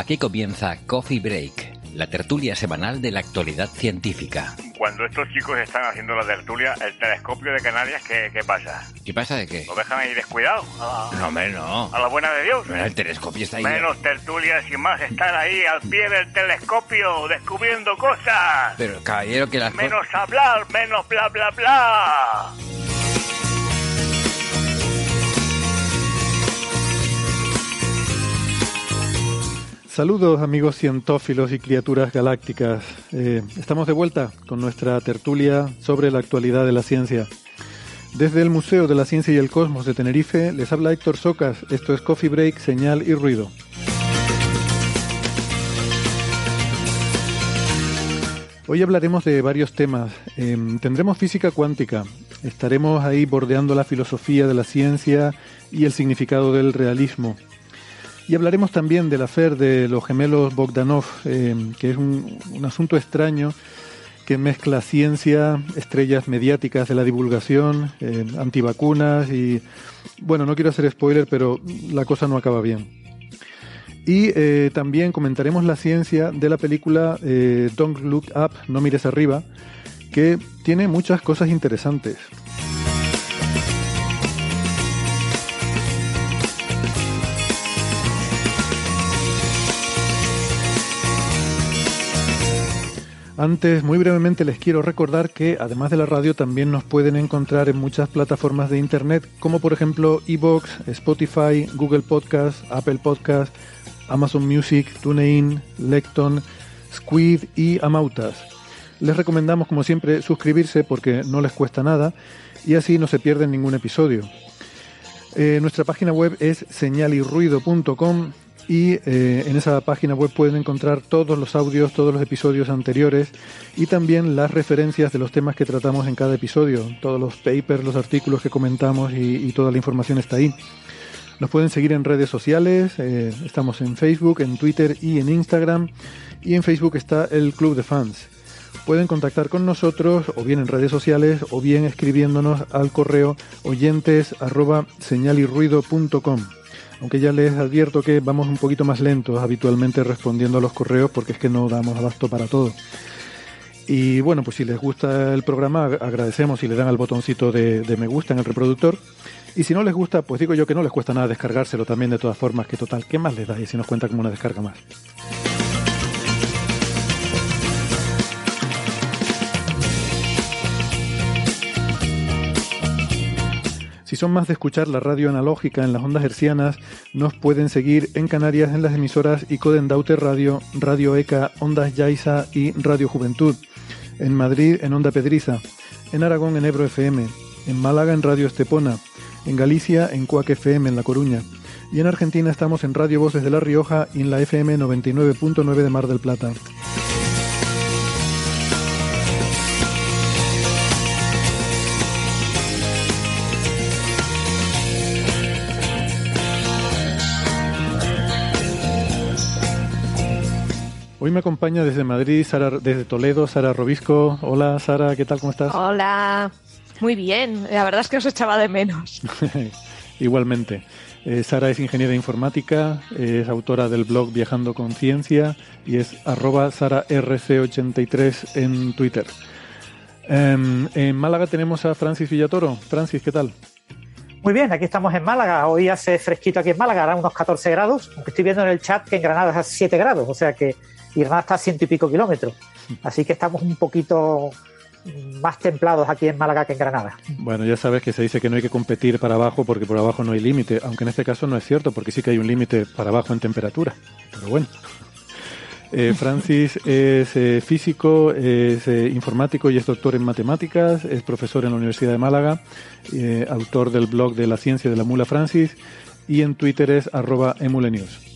Aquí comienza Coffee Break, la tertulia semanal de la actualidad científica. Cuando estos chicos están haciendo la tertulia, el telescopio de Canarias, ¿qué, qué pasa? ¿Qué pasa de qué? ¿Lo dejan ahí descuidado? A, No, hombre, no. a la buena de Dios. Bueno, el telescopio está ahí. Menos tertulias y más estar ahí al pie del telescopio descubriendo cosas. Pero, caballero, que las cosas... Menos hablar, menos bla bla bla. Saludos amigos cientófilos y criaturas galácticas. Eh, estamos de vuelta con nuestra tertulia sobre la actualidad de la ciencia. Desde el Museo de la Ciencia y el Cosmos de Tenerife les habla Héctor Socas. Esto es Coffee Break, Señal y Ruido. Hoy hablaremos de varios temas. Eh, tendremos física cuántica. Estaremos ahí bordeando la filosofía de la ciencia y el significado del realismo. Y hablaremos también del afer de los gemelos Bogdanov, eh, que es un, un, asunto extraño que mezcla ciencia, estrellas mediáticas de la divulgación, eh, antivacunas y, bueno, no quiero hacer spoiler, pero la cosa no acaba bien. Y eh, también comentaremos la ciencia de la película Don't Look Up, No Mires Arriba, que tiene muchas cosas interesantes. Antes, muy brevemente, les quiero recordar que además de la radio también nos pueden encontrar en muchas plataformas de Internet, como por ejemplo Evox, Spotify, Google Podcast, Apple Podcast, Amazon Music, TuneIn, Lecton, Squid y Amautas. Les recomendamos, como siempre, suscribirse porque no les cuesta nada y así no se pierden ningún episodio. Eh, nuestra página web es señalirruido.com y eh, en esa página web pueden encontrar todos los audios, todos los episodios anteriores y también las referencias de los temas que tratamos en cada episodio, todos los papers, los artículos que comentamos y, toda la información está ahí. Nos pueden seguir en redes sociales, eh, estamos en Facebook, en Twitter y en Instagram y en Facebook está el Club de Fans. Pueden contactar con nosotros o bien en redes sociales o bien escribiéndonos al correo oyentes señalirruido.com aunque ya les advierto que vamos un poquito más lentos habitualmente respondiendo a los correos porque es que no damos abasto para todo. Y bueno, pues si les gusta el programa, agradecemos si le dan al botoncito de, de, me gusta en el reproductor. Y si no les gusta, pues digo yo que no les cuesta nada descargárselo también de todas formas, que total, ¿qué más les da? Y si nos cuenta como una descarga más. Si son más de escuchar la radio analógica en las ondas hercianas, nos pueden seguir en Canarias en las emisoras Icoden Daute Radio, Radio ECA, Ondas Yaiza y Radio Juventud. En Madrid en Onda Pedriza. En Aragón en Ebro FM. En Málaga en Radio Estepona. En Galicia en Cuac FM en La Coruña. Y en Argentina estamos en Radio Voces de La Rioja y en la FM 99.9 de Mar del Plata. Hoy me acompaña desde Madrid, Sara, desde Toledo, Sara Robisco. Hola Sara, ¿qué tal? ¿Cómo estás? Hola, muy bien. La verdad es que os echaba de menos. Igualmente. Eh, Sara es ingeniera informática, es autora del blog Viajando con Ciencia y es arroba sararc83 en Twitter. Um, en Málaga tenemos a Francis Villatoro. Francis, ¿qué tal? Muy bien, aquí estamos en Málaga. Hoy hace fresquito aquí en Málaga, hará unos 14 grados, aunque estoy viendo en el chat que en Granada es a 7 grados, o sea que y Granada está a ciento y pico kilómetros. Así que estamos un poquito más templados aquí en Málaga que en Granada. Bueno, ya sabes que se dice que no hay que competir para abajo porque por abajo no hay límite, aunque en este caso no es cierto, porque sí que hay un límite para abajo en temperatura. Pero bueno. Eh, Francis es eh, físico, es eh, informático y es doctor en matemáticas, es profesor en la Universidad de Málaga, autor del blog de la ciencia de la mula Francis y en Twitter es arroba emulenews.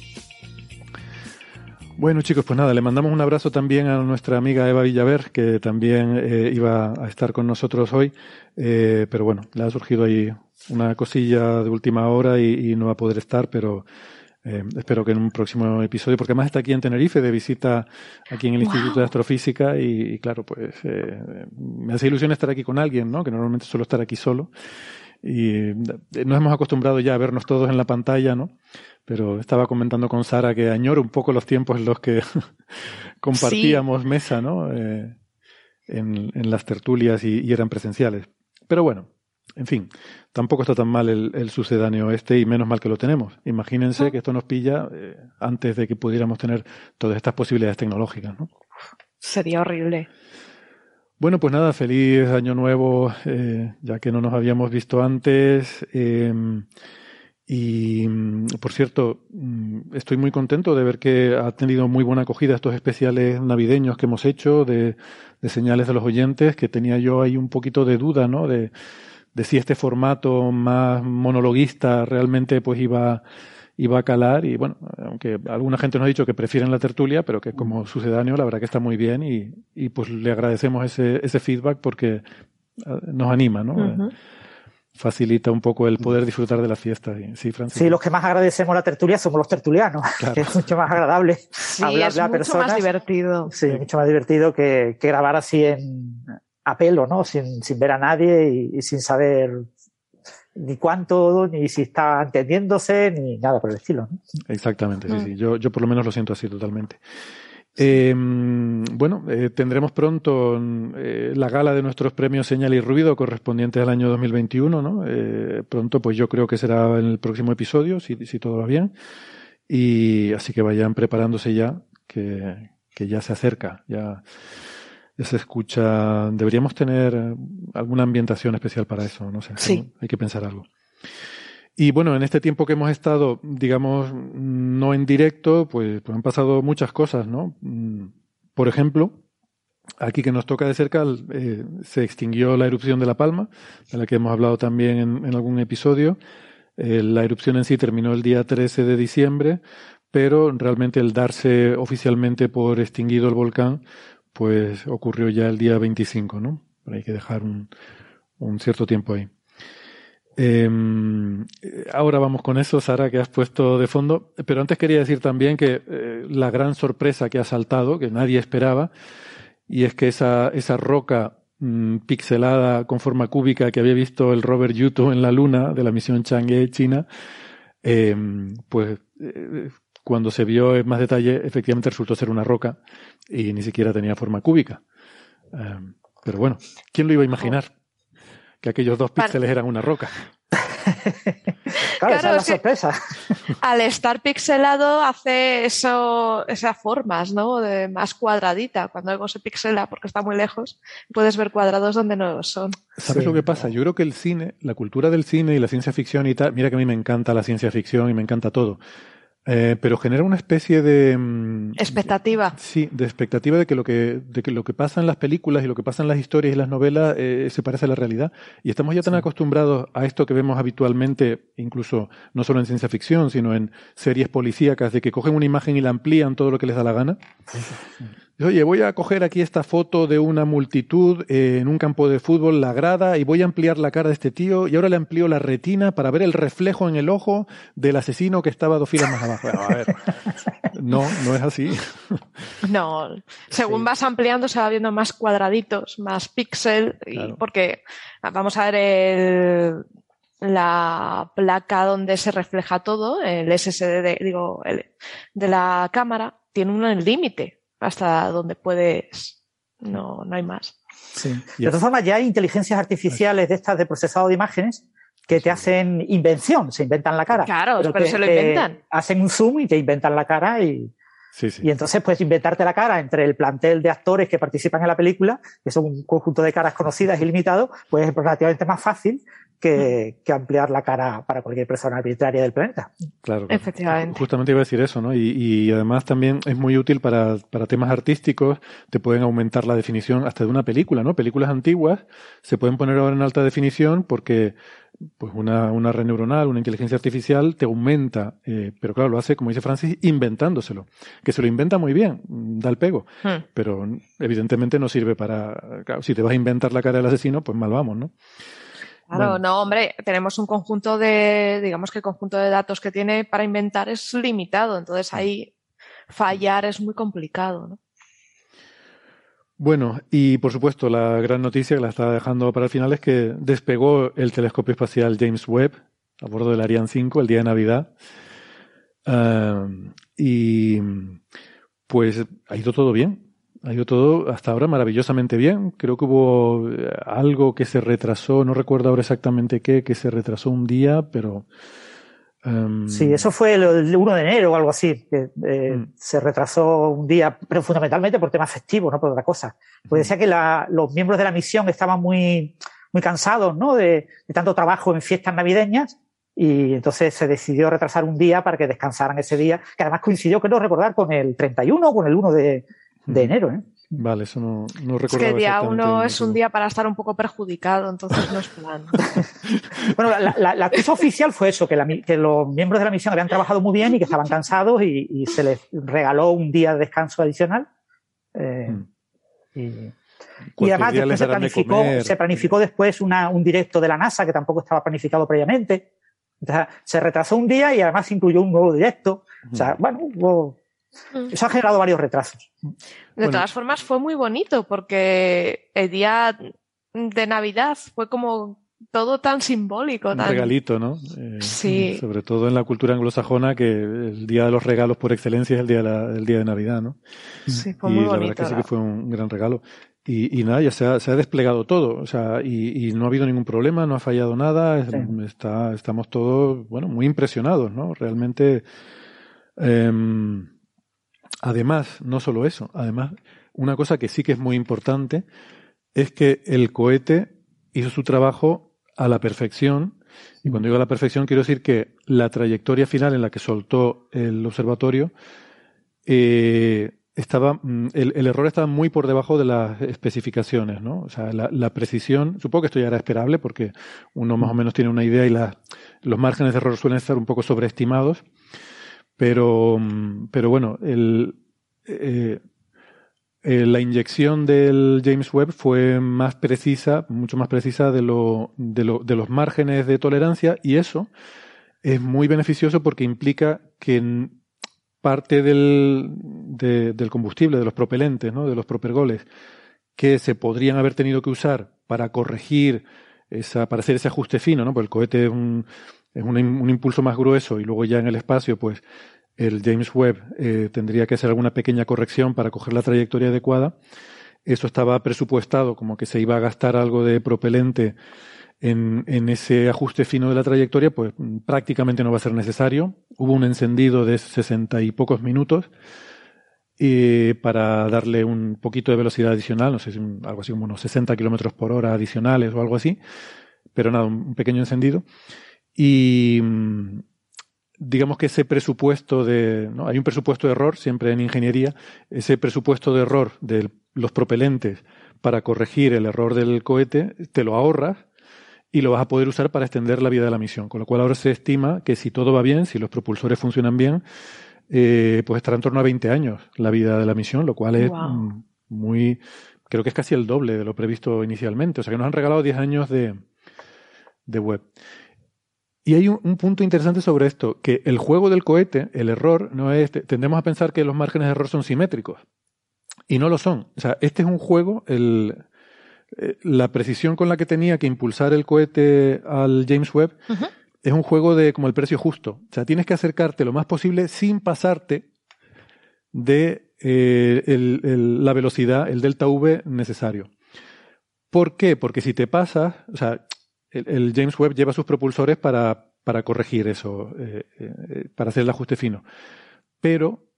Bueno, chicos, pues nada, le mandamos un abrazo también a nuestra amiga Eva Villaver, que también eh, iba a estar con nosotros hoy, eh, pero bueno, le ha surgido ahí una cosilla de última hora y, y no va a poder estar, pero eh, espero que en un próximo episodio, porque además está aquí en Tenerife de visita aquí en el Instituto de Astrofísica y, y claro, pues eh, me hace ilusión estar aquí con alguien, ¿no? Que normalmente suelo estar aquí solo y eh, nos hemos acostumbrado ya a vernos todos en la pantalla, ¿no? Pero estaba comentando con Sara que añoro un poco los tiempos en los que compartíamos mesa, ¿no? Eh, en, en, las tertulias y, y eran presenciales. Pero bueno, en fin, tampoco está tan mal el, el, sucedáneo este y menos mal que lo tenemos. Imagínense que esto nos pilla eh, antes de que pudiéramos tener todas estas posibilidades tecnológicas, ¿no? Sería horrible. Bueno, pues nada, feliz año nuevo, eh, ya que no nos habíamos visto antes. Eh, y, por cierto, mm, estoy muy contento de ver que ha tenido muy buena acogida estos especiales navideños que hemos hecho de, de señales de los oyentes, que tenía yo ahí un poquito de duda, ¿no? De, de si este formato más monologuista realmente pues iba, iba a calar y bueno, aunque alguna gente nos ha dicho que prefieren la tertulia, pero que como sucedáneo la verdad que está muy bien y, y pues le agradecemos ese, ese feedback porque nos anima, ¿no? Uh -huh. Facilita un poco el poder disfrutar de la fiesta. Sí, Francis. Sí, los que más agradecemos la tertulia somos los tertulianos, claro. que es mucho más agradable sí, hablar es de la mucho personas. más divertido. Sí, sí, mucho más divertido que, que grabar así en, a pelo, ¿no? Sin, sin ver a nadie y, y, sin saber ni cuánto, ni si está entendiéndose, ni nada por el estilo. ¿no? Exactamente, sí, mm. sí. Yo, yo por lo menos lo siento así totalmente. Eh, bueno, eh, tendremos pronto eh, la gala de nuestros premios Señal y Ruido correspondientes al año 2021, ¿no? Eh, pronto, pues yo creo que será en el próximo episodio, si, si todo va bien. Y así que vayan preparándose ya, que, que ya se acerca, ya se escucha. Deberíamos tener alguna ambientación especial para eso, no sé. Sí. Hay que pensar algo. Y bueno, en este tiempo que hemos estado, digamos, no en directo, pues, pues han pasado muchas cosas, ¿no? Por ejemplo, aquí que nos toca de cerca, eh, se extinguió la erupción de La Palma, de la que hemos hablado también en, algún episodio. Eh, la erupción en sí terminó el día 13 de diciembre, pero realmente el darse oficialmente por extinguido el volcán pues ocurrió ya el día 25, ¿no? Pero hay que dejar un cierto tiempo ahí. Eh, ahora vamos con eso, Sara, que has puesto de fondo. Pero antes quería decir también que eh, la gran sorpresa que ha saltado, que nadie esperaba, y es que esa, esa roca mmm, pixelada con forma cúbica que había visto el rover Yuto en la Luna de la misión Chang'e China, eh, pues eh, cuando se vio en más detalle, efectivamente resultó ser una roca y ni siquiera tenía forma cúbica. Um, pero bueno, ¿quién lo iba a imaginar? Que aquellos dos píxeles eran una roca. claro, claro, esa es la sorpresa. Al estar pixelado hace eso, esas formas, ¿no? De más cuadradita. Cuando algo se pixela porque está muy lejos, puedes ver cuadrados donde no son. ¿Sabes sí. lo que pasa? Yo creo que el cine, la cultura del cine y la ciencia ficción y tal, mira que a mí me encanta la ciencia ficción y me encanta todo. Eh, pero genera una especie de mm, expectativa. Sí, de expectativa de que lo que de que lo que pasa en las películas y lo que pasa en las historias y las novelas eh, se parece a la realidad. Y estamos ya tan sí. acostumbrados a esto que vemos habitualmente, incluso no solo en ciencia ficción, sino en series policíacas, de que cogen una imagen y la amplían todo lo que les da la gana. Sí, Oye, voy a coger aquí esta foto de una multitud eh, en un campo de fútbol, la grada, y voy a ampliar la cara de este tío, y ahora le amplío la retina para ver el reflejo en el ojo del asesino que estaba dos filas más abajo. Bueno, a ver, no, no es así. No, según sí. vas ampliando se va viendo más cuadraditos, más píxel, claro. porque vamos a ver el, la placa donde se refleja todo, el SSD, de, digo, el, de la cámara, tiene un límite hasta donde puedes, no, no hay más. Sí. De todas formas, ya hay inteligencias artificiales de estas de procesado de imágenes que te hacen invención, se inventan la cara. Claro, pero, pero se lo inventan. Hacen un zoom y te inventan la cara y, Sí, sí. Y entonces puedes inventarte la cara entre el plantel de actores que participan en la película, que son un conjunto de caras conocidas y limitado, pues es relativamente más fácil que, que, ampliar la cara para cualquier persona arbitraria del planeta. Claro, claro. efectivamente. Justamente iba a decir eso, ¿no? Y, y, además también es muy útil para, para temas artísticos, te pueden aumentar la definición hasta de una película, ¿no? Películas antiguas se pueden poner ahora en alta definición porque pues una, una red neuronal, una inteligencia artificial, te aumenta, eh, pero claro, lo hace, como dice Francis, inventándoselo, que se lo inventa muy bien, da el pego, hmm. pero evidentemente no sirve para, claro, si te vas a inventar la cara del asesino, pues mal vamos, ¿no? Claro, no, hombre, tenemos un conjunto de, digamos que el conjunto de datos que tiene para inventar es limitado, entonces ahí fallar es muy complicado, ¿no? Bueno, y por supuesto, la gran noticia que la estaba dejando para el final es que despegó el telescopio espacial James Webb a bordo del Ariane 5 el día de Navidad. Ah, y pues ha ido todo bien. Ha ido todo hasta ahora maravillosamente bien. Creo que hubo eh, algo que se retrasó, no recuerdo ahora exactamente qué, que se retrasó un día, pero Em, sí, eso fue el 1 de enero o algo así, que eh, mm. se retrasó un día, pero fundamentalmente por temas festivos, no por otra cosa. Pues decía que los miembros de la misión estaban muy, muy cansados ¿no? de, tanto trabajo en fiestas navideñas y entonces se decidió retrasar un día para que descansaran ese día, que además coincidió, creo recordar, con el 31 o con el 1 de, de enero. ¿eh? Vale, eso no, no recuerdo. Es que día uno es un día para estar un poco perjudicado, entonces no es plan. bueno, la, la, cosa oficial fue eso, que, los miembros de la misión habían trabajado muy bien y que estaban cansados y, se les regaló un día de descanso adicional. Eh, hmm. y, además después se planificó, se planificó después un directo de la NASA que tampoco estaba planificado previamente. Entonces, se retrasó un día y además incluyó un nuevo directo. O sea, bueno, hubo, Mm. Eso ha generado varios retrasos. De todas formas, fue muy bonito porque el día de Navidad fue como todo tan simbólico. Un regalito, ¿no? Eh, sí. Sobre todo en la cultura anglosajona, que el día de los regalos por excelencia es el día de, día de Navidad, ¿no? Sí, fue muy bonito. La verdad que sí que fue un gran regalo. Y, nada, ya se ha, desplegado todo, o sea, y, no ha habido ningún problema, no ha fallado nada, está, estamos todos, bueno, muy impresionados, ¿no? Realmente, em, Además, no solo eso, además, una cosa que sí que es muy importante es que el cohete hizo su trabajo a la perfección. Y cuando digo a la perfección, quiero decir que la trayectoria final en la que soltó el observatorio eh, estaba, mm, el, error estaba muy por debajo de las especificaciones, ¿no? O sea, la, precisión, supongo que esto ya era esperable porque uno más o menos tiene una idea y los márgenes de error suelen estar un poco sobreestimados. Pero, mm, pero bueno, el, eh, eh, la inyección del James Webb fue más precisa, mucho más precisa de, lo, de, lo, de los márgenes de tolerancia y eso es muy beneficioso porque implica que parte del, del combustible, de los propelentes, ¿no? de los propergoles, que se podrían haber tenido que usar para corregir, esa, para hacer ese ajuste fino, ¿no? porque el cohete es un, es un, un, impulso más grueso y luego ya en el espacio, pues el James Webb eh, tendría que hacer alguna pequeña corrección para coger la trayectoria adecuada. Eso estaba presupuestado como que se iba a gastar algo de propelente en, en, ese ajuste fino de la trayectoria, pues prácticamente no va a ser necesario. Hubo un encendido de sesenta y pocos minutos eh, para darle un poquito de velocidad adicional, no sé algo así como unos 60 kilómetros por hora adicionales o algo así, pero nada, un pequeño encendido. Y, digamos que ese presupuesto de, ¿no? hay un presupuesto de error siempre en ingeniería, ese presupuesto de error de los propelentes para corregir el error del cohete, te lo ahorras y lo vas a poder usar para extender la vida de la misión. Con lo cual ahora se estima que si todo va bien, si los propulsores funcionan bien, eh, pues estará en torno a 20 años la vida de la misión, lo cual es muy, creo que es casi el doble de lo previsto inicialmente. O sea que nos han regalado 10 años de, de web. Y hay un, punto interesante sobre esto, que el juego del cohete, el error, no es, tendemos a pensar que los márgenes de error son simétricos. Y no lo son. O sea, este es un juego, el, eh, la precisión con la que tenía que impulsar el cohete al James Webb es un juego de como el precio justo. O sea, tienes que acercarte lo más posible sin pasarte de eh, la velocidad, el delta V necesario. ¿Por qué? Porque si te pasas, o sea, el, James Webb lleva sus propulsores para, para corregir eso, eh, eh, para hacer el ajuste fino. Pero,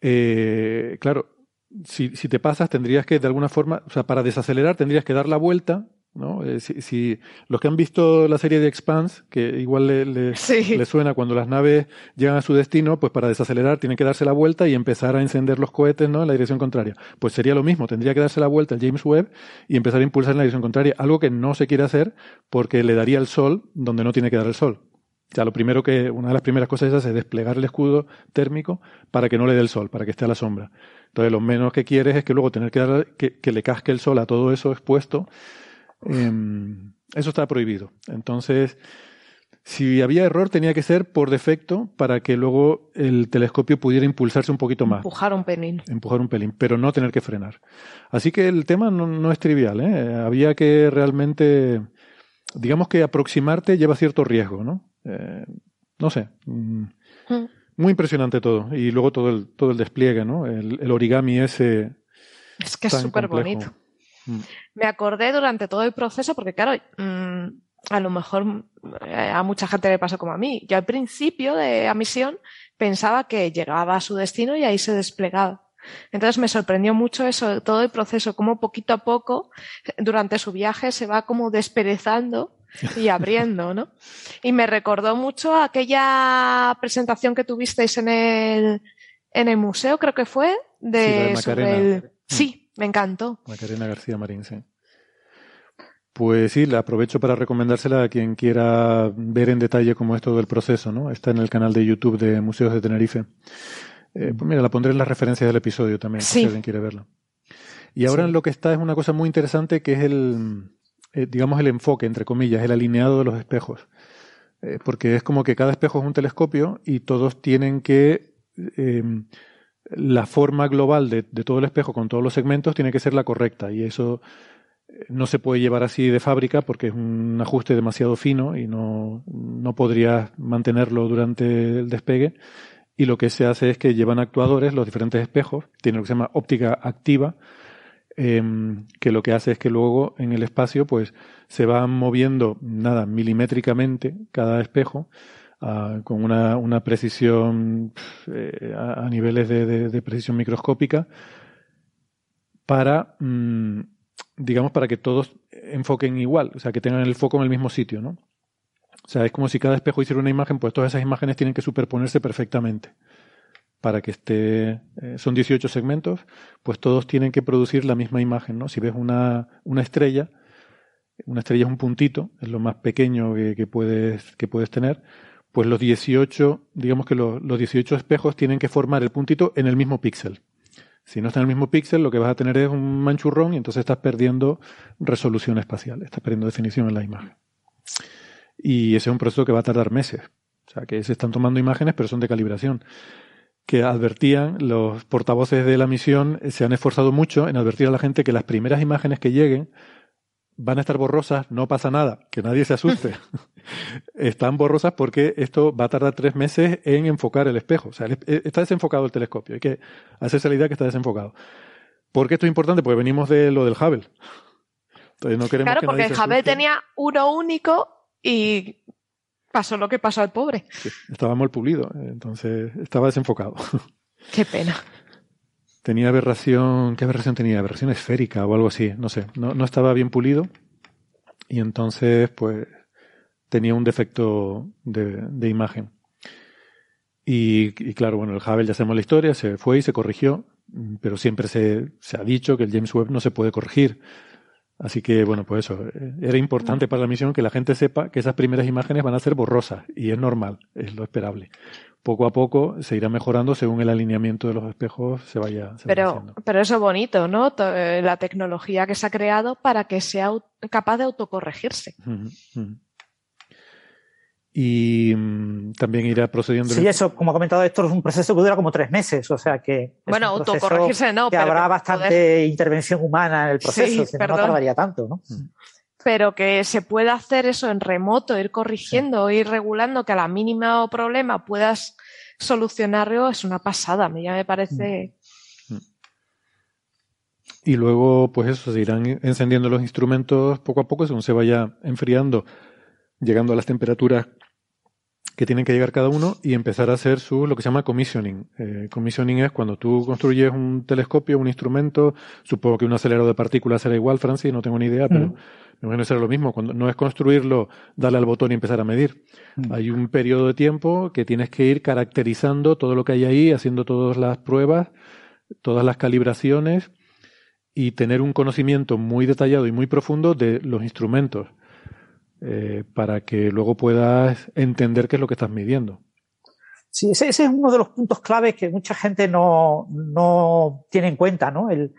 eh, claro, si, si, te pasas tendrías que de alguna forma, o sea, para desacelerar tendrías que dar la vuelta ¿no? Eh, si, los que han visto la serie de Expanse, que igual le, le, suena cuando las naves llegan a su destino, pues para desacelerar tienen que darse la vuelta y empezar a encender los cohetes ¿no? en la dirección contraria. Pues sería lo mismo, tendría que darse la vuelta el James Webb y empezar a impulsar en la dirección contraria, algo que no se quiere hacer porque le daría el sol donde no tiene que dar el sol. O sea, lo primero que, una de las primeras cosas es desplegar el escudo térmico para que no le dé el sol, para que esté a la sombra. Entonces, lo menos que quieres es que luego tener que, dar, que le casque el sol a todo eso expuesto Em, eso está prohibido. Entonces, si había error, tenía que ser por defecto para que luego el telescopio pudiera impulsarse un poquito más. Empujar un pelín. Empujar un pelín, pero no tener que frenar. Así que el tema no, es trivial. ¿eh? Había que realmente, digamos que aproximarte lleva cierto riesgo, ¿no? Eh, no sé. Mm, mm. Muy impresionante todo. Y luego todo el, todo el despliegue, ¿no? El, el origami ese. Es que es súper bonito. Mm. Me acordé durante todo el proceso, porque claro, mm, a lo mejor eh, a mucha gente le pasó como a mí. Yo al principio de la misión pensaba que llegaba a su destino y ahí se desplegaba. Entonces me sorprendió mucho eso, todo el proceso, como poquito a poco, durante su viaje se va como desperezando y abriendo, ¿no? Y me recordó mucho aquella presentación que tuvisteis en el, en el museo, creo que fue, de, sí, el, sí, me encantó. Macarena García Marín, sí. Pues sí, la aprovecho para recomendársela a quien quiera ver en detalle cómo es todo el proceso, ¿no? Está en el canal de YouTube de Museos de Tenerife. Eh, pues mira, la pondré en las referencias del episodio también, si alguien quiere verla. Y ahora en lo que está es una cosa muy interesante que es el, eh, digamos, el enfoque, entre comillas, el alineado de los espejos. Eh, porque es como que cada espejo es un telescopio y todos tienen que la forma global de, todo el espejo con todos los segmentos tiene que ser la correcta y eso eh, no se puede llevar así de fábrica porque es un ajuste demasiado fino y no, no podrías mantenerlo durante el despegue. Y lo que se hace es que llevan actuadores los diferentes espejos, tiene lo que se llama óptica activa, em, que lo que hace es que luego en el espacio pues se van moviendo nada milimétricamente cada espejo con una, una precisión eh, a, niveles de, de, precisión microscópica para, mm, digamos, para que todos enfoquen igual, o sea, que tengan el foco en el mismo sitio, ¿no? O sea, es como si cada espejo hiciera una imagen, pues todas esas imágenes tienen que superponerse perfectamente para que esté, eh, son 18 segmentos, pues todos tienen que producir la misma imagen, ¿no? Si ves una, una estrella, una estrella es un puntito, es lo más pequeño que, que, puedes, que puedes tener, pues los 18, digamos que los, 18 espejos tienen que formar el puntito en el mismo píxel. Si no está en el mismo píxel, lo que vas a tener es un manchurrón y entonces estás perdiendo resolución espacial, estás perdiendo definición en la imagen. Y ese es un proceso que va a tardar meses. O sea, que se están tomando imágenes, pero son de calibración. Que advertían, los portavoces de la misión se han esforzado mucho en advertir a la gente que las primeras imágenes que lleguen van a estar borrosas, no pasa nada, que nadie se asuste. Están borrosas porque esto va a tardar tres meses en enfocar el espejo. O sea, eh, está desenfocado el telescopio. Hay que hacerse la idea que está desenfocado. ¿Por qué esto es importante? Porque venimos de lo del Hubble. Entonces no queremos claro, porque el Hubble tenía uno único y pasó lo que pasó al pobre. estaba mal pulido, entonces estaba desenfocado. Qué pena. Tenía aberración, ¿qué aberración tenía? Aberración esférica o algo así, no sé, no, no estaba bien pulido y entonces pues tenía un defecto de, de imagen. Y, claro, bueno, el Hubble ya sabemos la historia, se fue y se corrigió, pero siempre se, se ha dicho que el James Webb no se puede corregir. Así que, bueno, pues eso, eh, era importante para la misión que la gente sepa que esas primeras imágenes van a ser borrosas, y es normal, es lo esperable poco a poco se irá mejorando según el alineamiento de los espejos se vaya. pero, pero eso es bonito, ¿no? Eh, la tecnología que se ha creado para que sea capaz de autocorregirse. Y mm, también irá procediendo. Sí, eso, como ha comentado Héctor, es un proceso que dura como tres meses, o sea que. Bueno, autocorregirse no. Que habrá bastante intervención humana en el proceso, si no, no tardaría tanto, ¿no? pero que se pueda hacer eso en remoto, ir corrigiendo, ir regulando, que a la mínima problema puedas solucionarlo, es una pasada. A mí ya me parece. Mm. Y luego, pues eso, se irán encendiendo los instrumentos poco a poco según se vaya enfriando, llegando a las temperaturas que tienen que llegar cada uno y empezar a hacer su lo que se llama commissioning. Eh, commissioning es cuando tú construyes un telescopio, un instrumento, supongo que un acelerador de partículas será igual, Francis, no tengo ni idea, pero me imagino que será lo mismo. Cuando no es construirlo, darle al botón y empezar a medir. Hay un periodo de tiempo que tienes que ir caracterizando todo lo que hay ahí, haciendo todas las pruebas, todas las calibraciones y tener un conocimiento muy detallado y muy profundo de los instrumentos eh, para que luego puedas entender qué es lo que estás midiendo. Sí, ese, es uno de los puntos claves que mucha gente no, no tiene en cuenta, ¿no? el,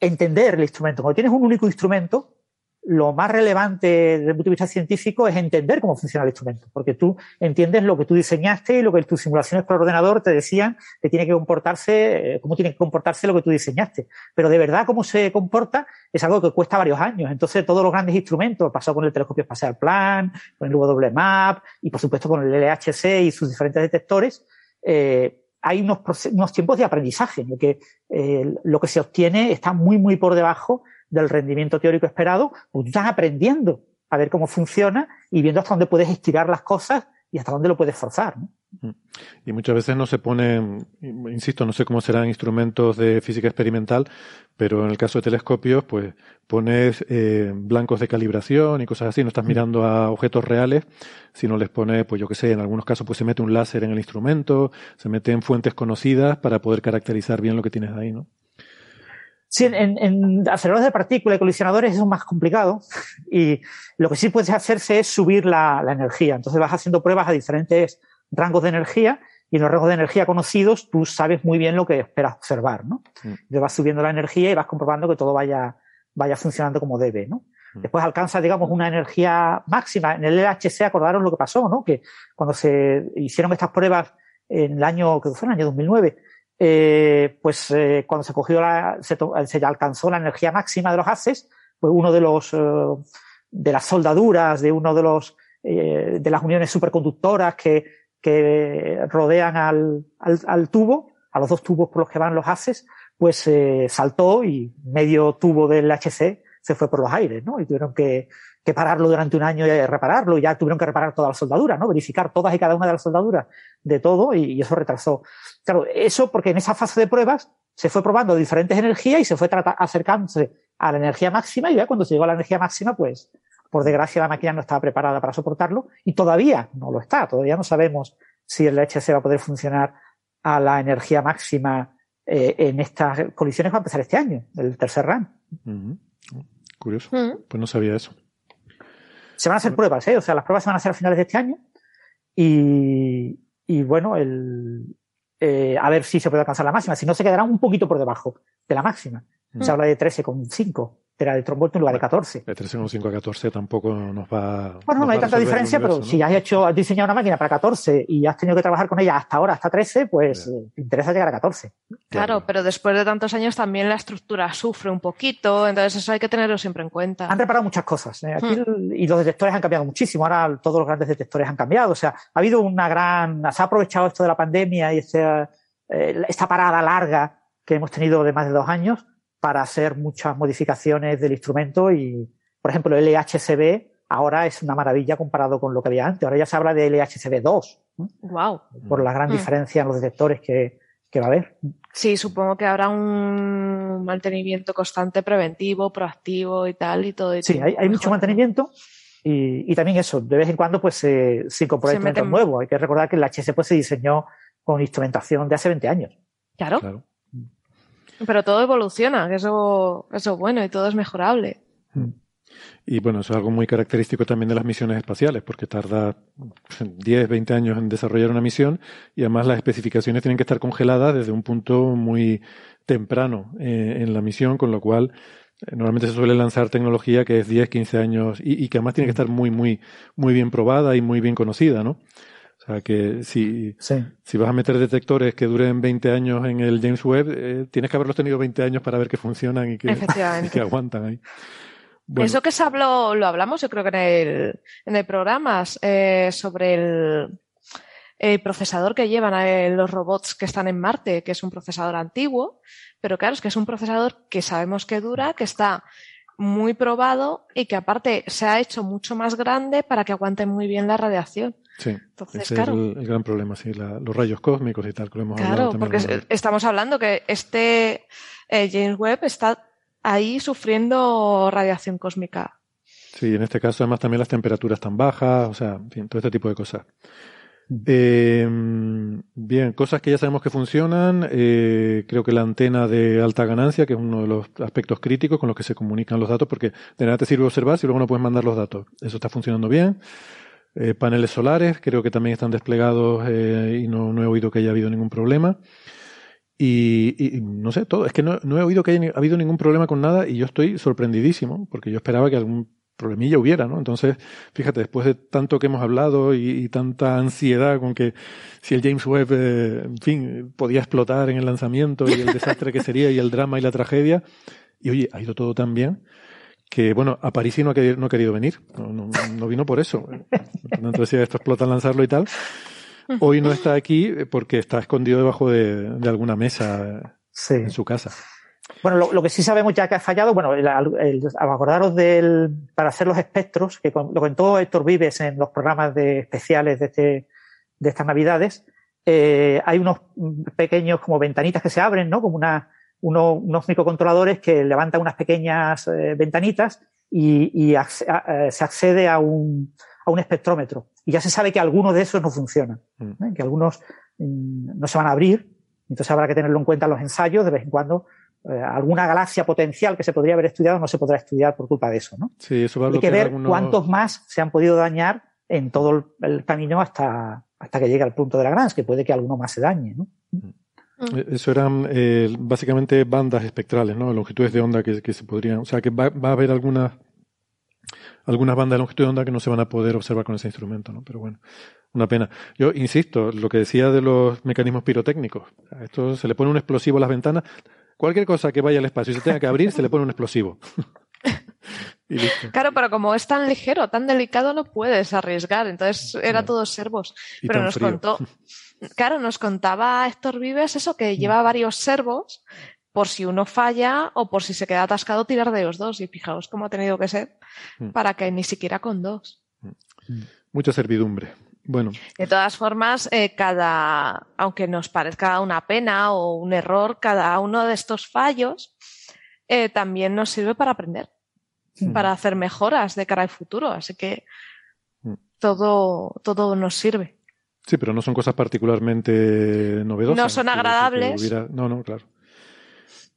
entender el instrumento. Cuando tienes un único instrumento, lo más relevante desde el punto de vista científico es entender cómo funciona el instrumento, porque tú entiendes lo que tú diseñaste y lo que tus simulaciones por ordenador te decían que tiene que comportarse, eh, cómo tiene que comportarse lo que tú diseñaste. Pero de verdad cómo se comporta es algo que cuesta varios años. Entonces todos los grandes instrumentos, pasó con el telescopio espacial Plan, con el WMAP y por supuesto con el LHC y sus diferentes detectores, eh, hay unos, tiempos de aprendizaje en que eh, lo que se obtiene está muy, muy por debajo del rendimiento teórico esperado, pues tú estás aprendiendo a ver cómo funciona y viendo hasta dónde puedes estirar las cosas y hasta dónde lo puedes forzar. Mm. Y muchas veces no se ponen, insisto, no sé cómo serán instrumentos de física experimental, pero en el caso de telescopios, pues pones eh, blancos de calibración y cosas así, no estás mm. mirando a objetos reales, sino les pones, pues yo qué sé, en algunos casos pues se mete un láser en el instrumento, se meten fuentes conocidas para poder caracterizar bien lo que tienes ahí, ¿no? Sí, en, en, aceleradores de partículas y colisionadores es más complicado y lo que sí puedes hacerse es subir la, la, energía. Entonces vas haciendo pruebas a diferentes rangos de energía y en los rangos de energía conocidos tú sabes muy bien lo que esperas observar, ¿no? Mm. vas subiendo la energía y vas comprobando que todo vaya, vaya funcionando como debe, ¿no? Mm. Después alcanza, digamos, una energía máxima. En el LHC acordaron lo que pasó, ¿no? Que cuando se hicieron estas pruebas en el año, que fue en el año 2009, eh, pues eh, cuando se cogió la, se, se, alcanzó la energía máxima de los haces, pues uno de los, eh, de las soldaduras, de uno de los, eh, de las uniones superconductoras que, que rodean al, al, al, tubo, a los dos tubos por los que van los haces, pues saltó y medio tubo del HC se fue por los aires, ¿no? Y tuvieron que, que pararlo durante un año y repararlo, y ya tuvieron que reparar toda la soldadura, ¿no? Verificar todas y cada una de las soldaduras de todo, y, eso retrasó. Claro, eso porque en esa fase de pruebas se fue probando diferentes energías y se fue acercándose a la energía máxima, y ya cuando se llegó a la energía máxima, pues, por desgracia la máquina no estaba preparada para soportarlo, y todavía no lo está, todavía no sabemos si el HC va a poder funcionar a la energía máxima eh, en estas colisiones va a empezar este año, el tercer run. Curioso. Pues no sabía eso. Se van a hacer pruebas, ¿eh? O sea, las pruebas se van a hacer a finales de este año. Y, y bueno, el, eh, a ver si se puede alcanzar la máxima. Si no, se quedará un poquito por debajo de la máxima. Se habla de 13,5 era de tromboto en lugar de 14. De 13,5 a 14 tampoco nos va. Bueno, no, hay tanta diferencia, pero si has hecho, has diseñado una máquina para 14 y has tenido que trabajar con ella hasta ahora, hasta 13, pues eh, te interesa llegar a 14. Claro, pero después de tantos años también la estructura sufre un poquito, entonces eso hay que tenerlo siempre en cuenta. Han reparado muchas cosas. ¿eh? Aquí hmm. y los detectores han cambiado muchísimo. Ahora todos los grandes detectores han cambiado. O sea, ha habido una gran. Se ha aprovechado esto de la pandemia y este, esta parada larga que hemos tenido de más de dos años para hacer muchas modificaciones del instrumento y, por ejemplo, el LHCb ahora es una maravilla comparado con lo que había antes. Ahora ya se habla de LHCb 2. Wow. Por la gran mm. diferencia en los detectores que, que va a haber. Sí, supongo que habrá un mantenimiento constante preventivo, proactivo y tal y todo. sí, hay, hay mucho mantenimiento y, y, también eso, de vez en cuando pues se, se incorpora instrumentos nuevos. Hay que recordar que el LHC pues, se diseñó con instrumentación de hace 20 años. Claro. claro. Pero todo evoluciona, que eso, eso es bueno y todo es mejorable. Mm. Y bueno, eso es algo muy característico también de las misiones espaciales, porque tarda 10, 20 años en desarrollar una misión y además las especificaciones tienen que estar congeladas desde un punto muy temprano eh, en la misión, con lo cual eh, normalmente se suele lanzar tecnología que es 10, 15 años y, y, que además tiene que estar muy, muy, muy bien probada y muy bien conocida, ¿no? O sea que si, si vas a meter detectores que duren 20 años en el James Webb, eh, tienes que haberlos tenido 20 años para ver que funcionan y que, que aguantan ahí. Eso que se habló, lo hablamos yo creo que en el, en el programa eh, sobre el, el, procesador que llevan eh, los robots que están en Marte, que es un procesador antiguo, pero claro, es que es un procesador que sabemos que dura, que está muy probado y que aparte se ha hecho mucho más grande para que aguante muy bien la radiación. Sí, Entonces, ese es el, gran problema, sí, los rayos cósmicos y tal, que lo hemos claro, porque estamos hablando que este eh, James Webb está ahí sufriendo radiación cósmica. Sí, en este caso además también las temperaturas tan bajas, o sea, todo este tipo de cosas. Eh, bien, cosas que ya sabemos que funcionan. Eh, creo que la antena de alta ganancia, que es uno de los aspectos críticos con los que se comunican los datos, porque de nada te sirve observar si luego no puedes mandar los datos. Eso está funcionando bien. Eh, paneles solares, creo que también están desplegados y no, he oído que haya habido ningún problema. Y, no sé, todo. Es que no, no he oído que haya habido ningún problema con nada y yo estoy sorprendidísimo, porque yo esperaba que algún problemilla hubiera, ¿no? Entonces, fíjate, después de tanto que hemos hablado y, tanta ansiedad con que si el James Webb, eh, en fin, podía explotar en el lanzamiento y el desastre que sería y el drama y la tragedia, y oye, ha ido todo tan bien que, bueno, a París no ha querido, no ha querido venir, no, no, vino por eso. Entonces decía, esto explota lanzarlo y tal. Hoy no está aquí porque está escondido debajo de, de alguna mesa en su casa. Bueno, lo, que sí sabemos ya que ha fallado, bueno, el, acordaros del, para hacer los espectros, que lo contó Héctor Vives en los programas de especiales de, este, de estas navidades, eh, hay unos pequeños como ventanitas que se abren, ¿no? Como una, unos microcontroladores que levantan unas pequeñas eh, ventanitas y, eh, se accede a un, a un espectrómetro. Y ya se sabe que algunos de esos no funcionan, mm. que algunos mm, no se van a abrir, entonces habrá que tenerlo en cuenta en los ensayos de vez en cuando eh, alguna galaxia potencial que se podría haber estudiado no se podrá estudiar por culpa de eso, ¿no? Sí, eso va a Hay que ver cuántos más se han podido dañar en todo el, camino hasta, hasta que llegue al punto de la Lagrange, que puede que alguno más se dañe, ¿no? Mm. Eso eran eh, básicamente bandas espectrales, ¿no? Longitudes de onda que, se podrían. O sea, que va, a haber algunas algunas bandas de longitud de onda que no se van a poder observar con ese instrumento, ¿no? Pero bueno, una pena. Yo insisto, lo que decía de los mecanismos pirotécnicos. esto se le pone un explosivo a las ventanas. Cualquier cosa que vaya al espacio y se tenga que abrir, se le pone un explosivo. Claro, pero como es tan ligero, tan delicado, no puedes arriesgar. Entonces era todo servos. pero nos contó, claro, nos contaba Héctor Vives eso, que lleva varios servos por si uno falla o por si se queda atascado, tirar de los dos. Y fijaos cómo ha tenido que ser mm. para que ni siquiera con dos. Mm. Mucha servidumbre. Bueno. De todas formas, eh, cada, aunque nos parezca una pena o un error, cada uno de estos fallos eh, también nos sirve para aprender, para hacer mejoras de cara al futuro. Así que mm. todo, todo nos sirve. Sí, pero no son cosas particularmente novedosas. No son agradables. No, no, claro.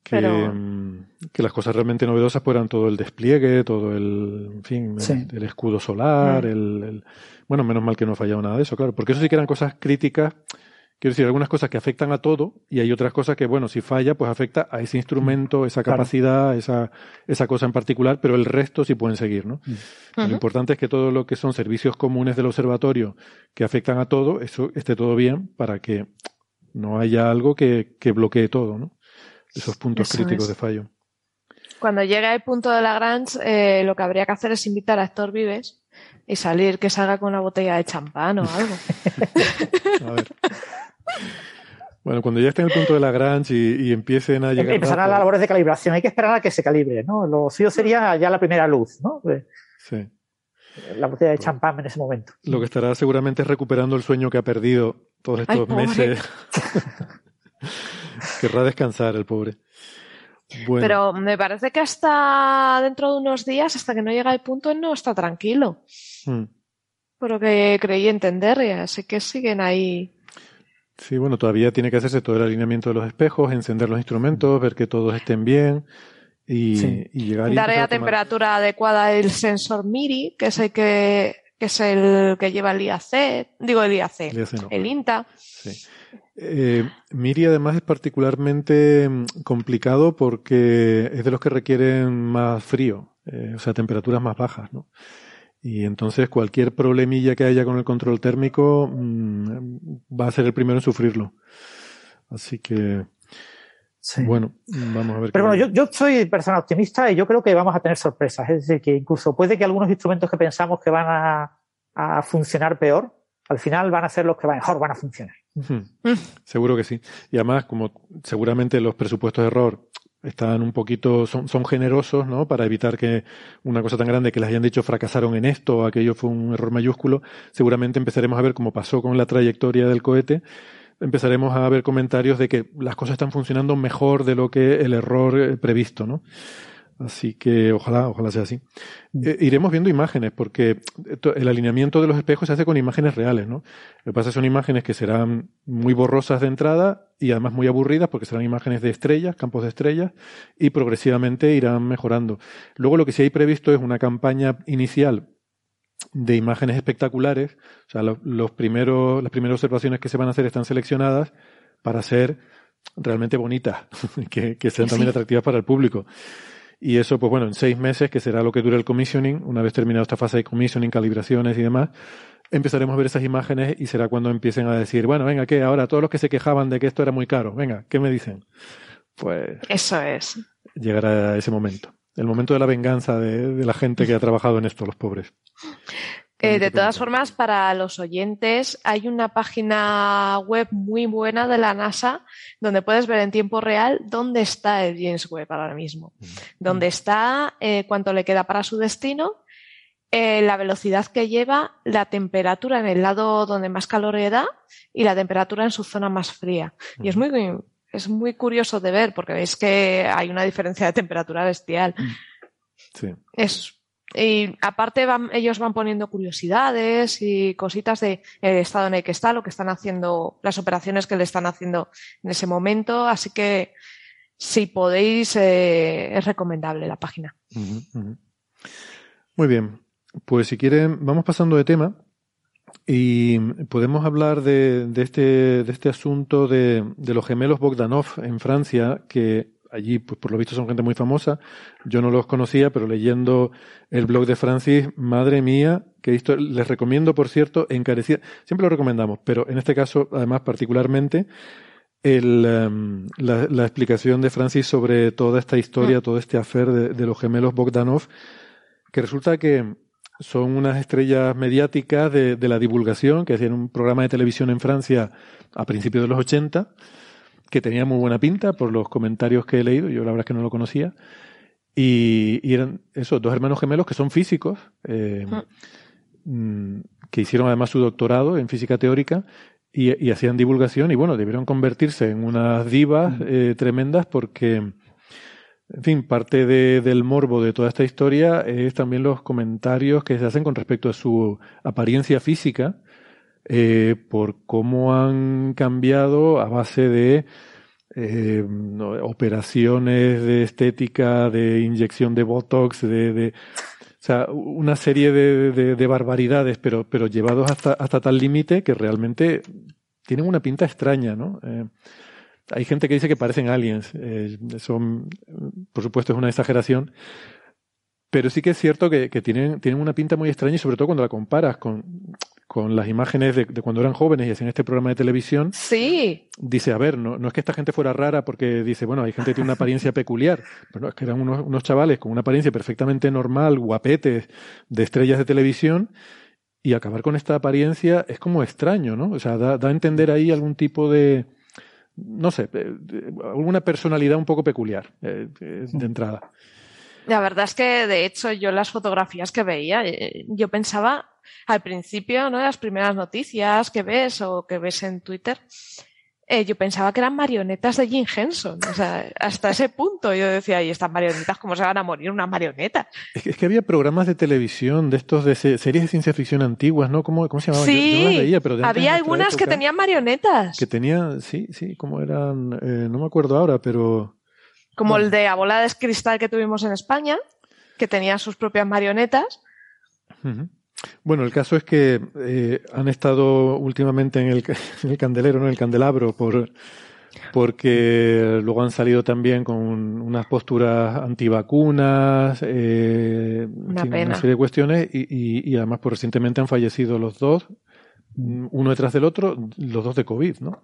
Mm, que, las cosas realmente novedosas fueran todo el despliegue, todo el, en fin, el, escudo solar, el bueno, menos mal que no ha fallado nada de eso, claro, porque eso sí que eran cosas críticas. Quiero decir, algunas cosas que afectan a todo y hay otras cosas que, bueno, si falla, pues afecta a ese instrumento, esa capacidad, esa, esa cosa en particular, pero el resto sí pueden seguir, ¿no? Lo importante es que todo lo que son servicios comunes del observatorio que afectan a todo, eso esté todo bien para que no haya algo que, que bloquee todo, ¿no? Esos puntos críticos de fallo. Cuando llega el punto de Lagrange, eh, lo que habría que hacer es invitar a Héctor Vives y salir, que salga con una botella de champán o algo. a ver. Bueno, cuando ya esté en el punto de Lagrange y, y empiecen a llegar. Empezarán las labores de calibración. Hay que esperar a que se calibre, ¿no? Lo suyo sería ya la primera luz, ¿no? Sí. La botella de champán en ese momento. Lo que estará seguramente es recuperando el sueño que ha perdido todos estos meses. Querrá descansar el pobre. Pero me parece que hasta dentro de unos días, hasta que no llega el punto, no está tranquilo. Hmm. Por lo que creí entender, así que siguen ahí. Sí, bueno, todavía tiene que hacerse todo el alineamiento de los espejos, encender los instrumentos, ver que todos estén bien y, llegar Daré a, temperatura adecuada el sensor MIRI, que es el que, que es el que lleva el IAC, digo el IAC, el INTA. Sí. Eh, Miri además es particularmente mm, complicado porque es de los que requieren más frío, eh, o sea, temperaturas más bajas, ¿no? Y entonces cualquier problemilla que haya con el control térmico mm, va a ser el primero en sufrirlo. Así que, bueno, vamos a ver. Pero bueno, yo, yo soy persona optimista y yo creo que vamos a tener sorpresas. Es decir, que incluso puede que algunos instrumentos que pensamos que van a, a funcionar peor, al final van a ser los que mejor van a funcionar. Seguro que sí. Y además, como seguramente los presupuestos de error están un poquito, son, son generosos, ¿no? Para evitar que una cosa tan grande que les hayan dicho fracasaron en esto o aquello fue un error mayúsculo. Seguramente empezaremos a ver, como pasó con la trayectoria del cohete, empezaremos a ver comentarios de que las cosas están funcionando mejor de lo que el error eh, previsto, ¿no? Así que ojalá, ojalá sea así. Mm. Eh, iremos viendo imágenes, porque el alineamiento de los espejos se hace con imágenes reales, ¿no? Lo que pasa son imágenes que serán muy borrosas de entrada y además muy aburridas, porque serán imágenes de estrellas, campos de estrellas, y progresivamente irán mejorando. Luego lo que sí hay previsto es una campaña inicial de imágenes espectaculares. O sea, los primeros, las primeras observaciones que se van a hacer están seleccionadas para ser realmente bonitas, que, que sean también atractivas para el público. Y eso, pues bueno, en seis meses, que será lo que dure el commissioning, una vez terminada esta fase de commissioning, calibraciones y demás, empezaremos a ver esas imágenes y será cuando empiecen a decir, bueno, venga, ¿qué? Ahora todos los que se quejaban de que esto era muy caro, venga, ¿qué me dicen? Pues. Eso es. Llegará ese momento. El momento de la venganza de, de la gente que ha trabajado en esto, los pobres. Eh, de todas formas, para los oyentes, hay una página web muy buena de la NASA donde puedes ver en tiempo real dónde está el James Webb ahora mismo, mm. dónde está, eh, cuánto le queda para su destino, eh, la velocidad que lleva, la temperatura en el lado donde más calor le da y la temperatura en su zona más fría. Y es mm. muy, es muy curioso de ver porque veis que hay una diferencia de temperatura bestial. Sí. Es y aparte van, ellos van poniendo curiosidades y cositas de el estado en el que está, lo que están haciendo, las operaciones que le están haciendo en ese momento. Así que si podéis, eh, es recomendable la página. Muy bien. Pues si quieren, vamos pasando de tema y podemos hablar de, de, este, de este asunto de, de los gemelos Bogdanov en Francia, que allí, pues por lo visto son gente muy famosa. Yo no los conocía, pero leyendo el blog de Francis, madre mía, que esto les recomiendo, por cierto, encarecida. Siempre lo recomendamos, pero en este caso, además, particularmente, el, em, la, explicación de Francis sobre toda esta historia, mm. todo este afer de, los gemelos Bogdanov, que resulta que son unas estrellas mediáticas de, de la divulgación que hacían un programa de televisión en Francia a principios de los 80 que tenía muy buena pinta por los comentarios que he leído, yo la verdad es que no lo conocía, y, eran esos dos hermanos gemelos que son físicos, eh, mm, que hicieron además su doctorado en física teórica y, hacían divulgación y bueno, debieron convertirse en unas divas eh, tremendas porque, en fin, parte del morbo de toda esta historia es también los comentarios que se hacen con respecto a su apariencia física eh, por cómo han cambiado a base de eh, operaciones de estética, de inyección de Botox, de, o sea, una serie de, de, barbaridades, pero, pero llevados hasta, hasta tal límite que realmente tienen una pinta extraña, ¿no? Eh, hay gente que dice que parecen aliens. Eh, son, por supuesto, es una exageración. Pero sí que es cierto que, que, tienen, tienen una pinta muy extraña y sobre todo cuando la comparas con, con las imágenes de, cuando eran jóvenes y hacían este programa de televisión. Sí. Dice, a ver, no, no es que esta gente fuera rara porque dice, bueno, hay gente que tiene una apariencia peculiar, pero no, es que eran unos, unos chavales con una apariencia perfectamente normal, guapetes, de estrellas de televisión, y acabar con esta apariencia es como extraño, ¿no? O sea, da, da a entender ahí algún tipo de, no sé, alguna personalidad un poco peculiar eh, de entrada. La verdad es que, de hecho, yo las fotografías que veía, eh, yo pensaba al principio, ¿no? Las primeras noticias que ves o que ves en Twitter, eh, yo pensaba que eran marionetas de Jim Henson. O sea, hasta ese punto yo decía, ¿y estas marionetas cómo se van a morir una marioneta? Es que, había programas de televisión de estos de series de ciencia ficción antiguas, ¿no? ¿Cómo, cómo se llamaban? Sí, pero había algunas que tenían marionetas. Que tenían, sí, sí, como eran, eh, no me acuerdo ahora, pero... Como el de a bola de cristal que tuvimos en España, que tenía sus propias marionetas. Bueno, el caso es que eh, han estado últimamente en el, en el, candelero, no en el candelabro, por, porque luego han salido también con unas posturas antivacunas, eh, una, una, serie de cuestiones, y, y, y, además, pues recientemente han fallecido los dos, uno detrás del otro, los dos de COVID, ¿no?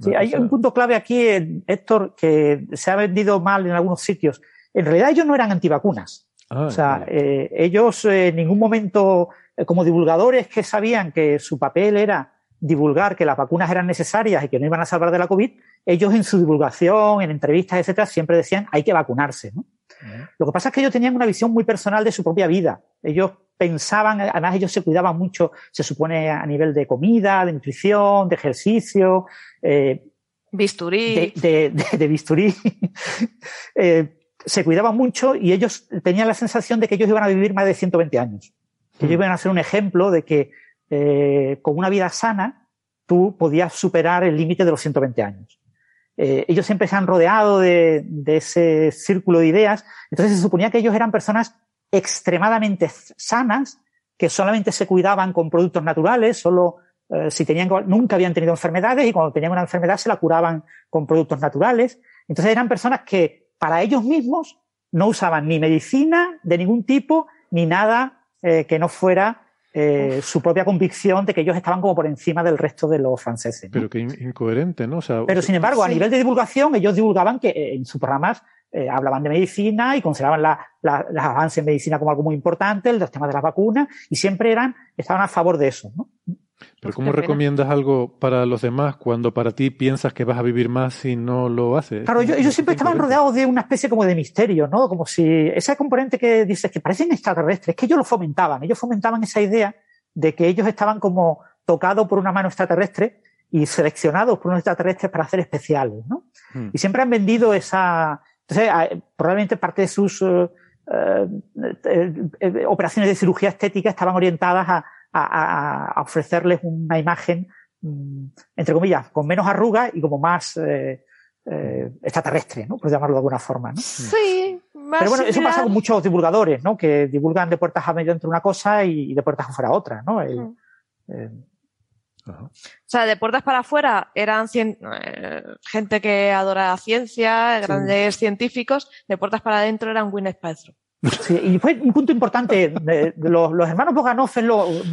Sí, hay un punto clave aquí, Héctor, que se ha vendido mal en algunos sitios. En realidad ellos no eran antivacunas. Ah, o sea, eh, ellos eh, en ningún momento, eh, como divulgadores que sabían que su papel era divulgar que las vacunas eran necesarias y que no iban a salvar de la COVID, ellos en su divulgación, en entrevistas, etcétera, siempre decían hay que vacunarse. ¿no? Lo que pasa es que ellos tenían una visión muy personal de su propia vida. Ellos pensaban, además ellos se cuidaban mucho, se supone, a nivel de comida, de nutrición, de ejercicio. Eh, bisturí. De, de, bisturí. se cuidaban mucho y ellos tenían la sensación de que ellos iban a vivir más de 120 años. Que ellos iban a ser un ejemplo de que eh, con una vida sana tú podías superar el límite de los 120 años. Eh, ellos siempre se han rodeado de, de, ese círculo de ideas, entonces se suponía que ellos eran personas extremadamente sanas, que solamente se cuidaban con productos naturales, solo eh, si tenían, nunca habían tenido enfermedades y cuando tenían una enfermedad se la curaban con productos naturales. Entonces eran personas que para ellos mismos no usaban ni medicina de ningún tipo ni nada eh, que no fuera eh, su propia convicción de que ellos estaban como por encima del resto de los franceses. Pero que incoherente, ¿no? Pero sin embargo, a nivel de divulgación, ellos divulgaban que eh, en sus programas eh, hablaban de medicina y consideraban la, la, los avances en medicina como algo muy importante, los temas de las vacunas, y siempre eran, estaban a favor de eso, ¿no? Pero ¿cómo recomiendas algo para los demás cuando para ti piensas que vas a vivir más si no lo haces? Claro, ellos, siempre estaban rodeados de una especie como de misterio, ¿no? Como si ese componente que dices que parecen extraterrestres, es que ellos lo fomentaban, ellos fomentaban esa idea de que ellos estaban como tocados por una mano extraterrestre y seleccionados por unos extraterrestres para hacer especiales, ¿no? Hmm. Y siempre han vendido esa, entonces, probablemente parte de sus eh, eh, eh, operaciones de cirugía estética estaban orientadas a, a, a ofrecerles una imagen, mm, entre comillas, con menos arrugas y como más eh, eh, extraterrestre, ¿no? Por llamarlo de alguna forma, ¿no? Sí. Más Pero bueno, eso pasa con muchos divulgadores, ¿no? Que divulgan de puertas a medio entre una cosa y, de puertas afuera otra, ¿no? El, mm. eh, o sea, de puertas para afuera eran eh, gente que adora la ciencia, grandes científicos, de puertas para adentro eran Gwyneth Paltrow. Sí, y fue un punto importante. los, los, hermanos Boganov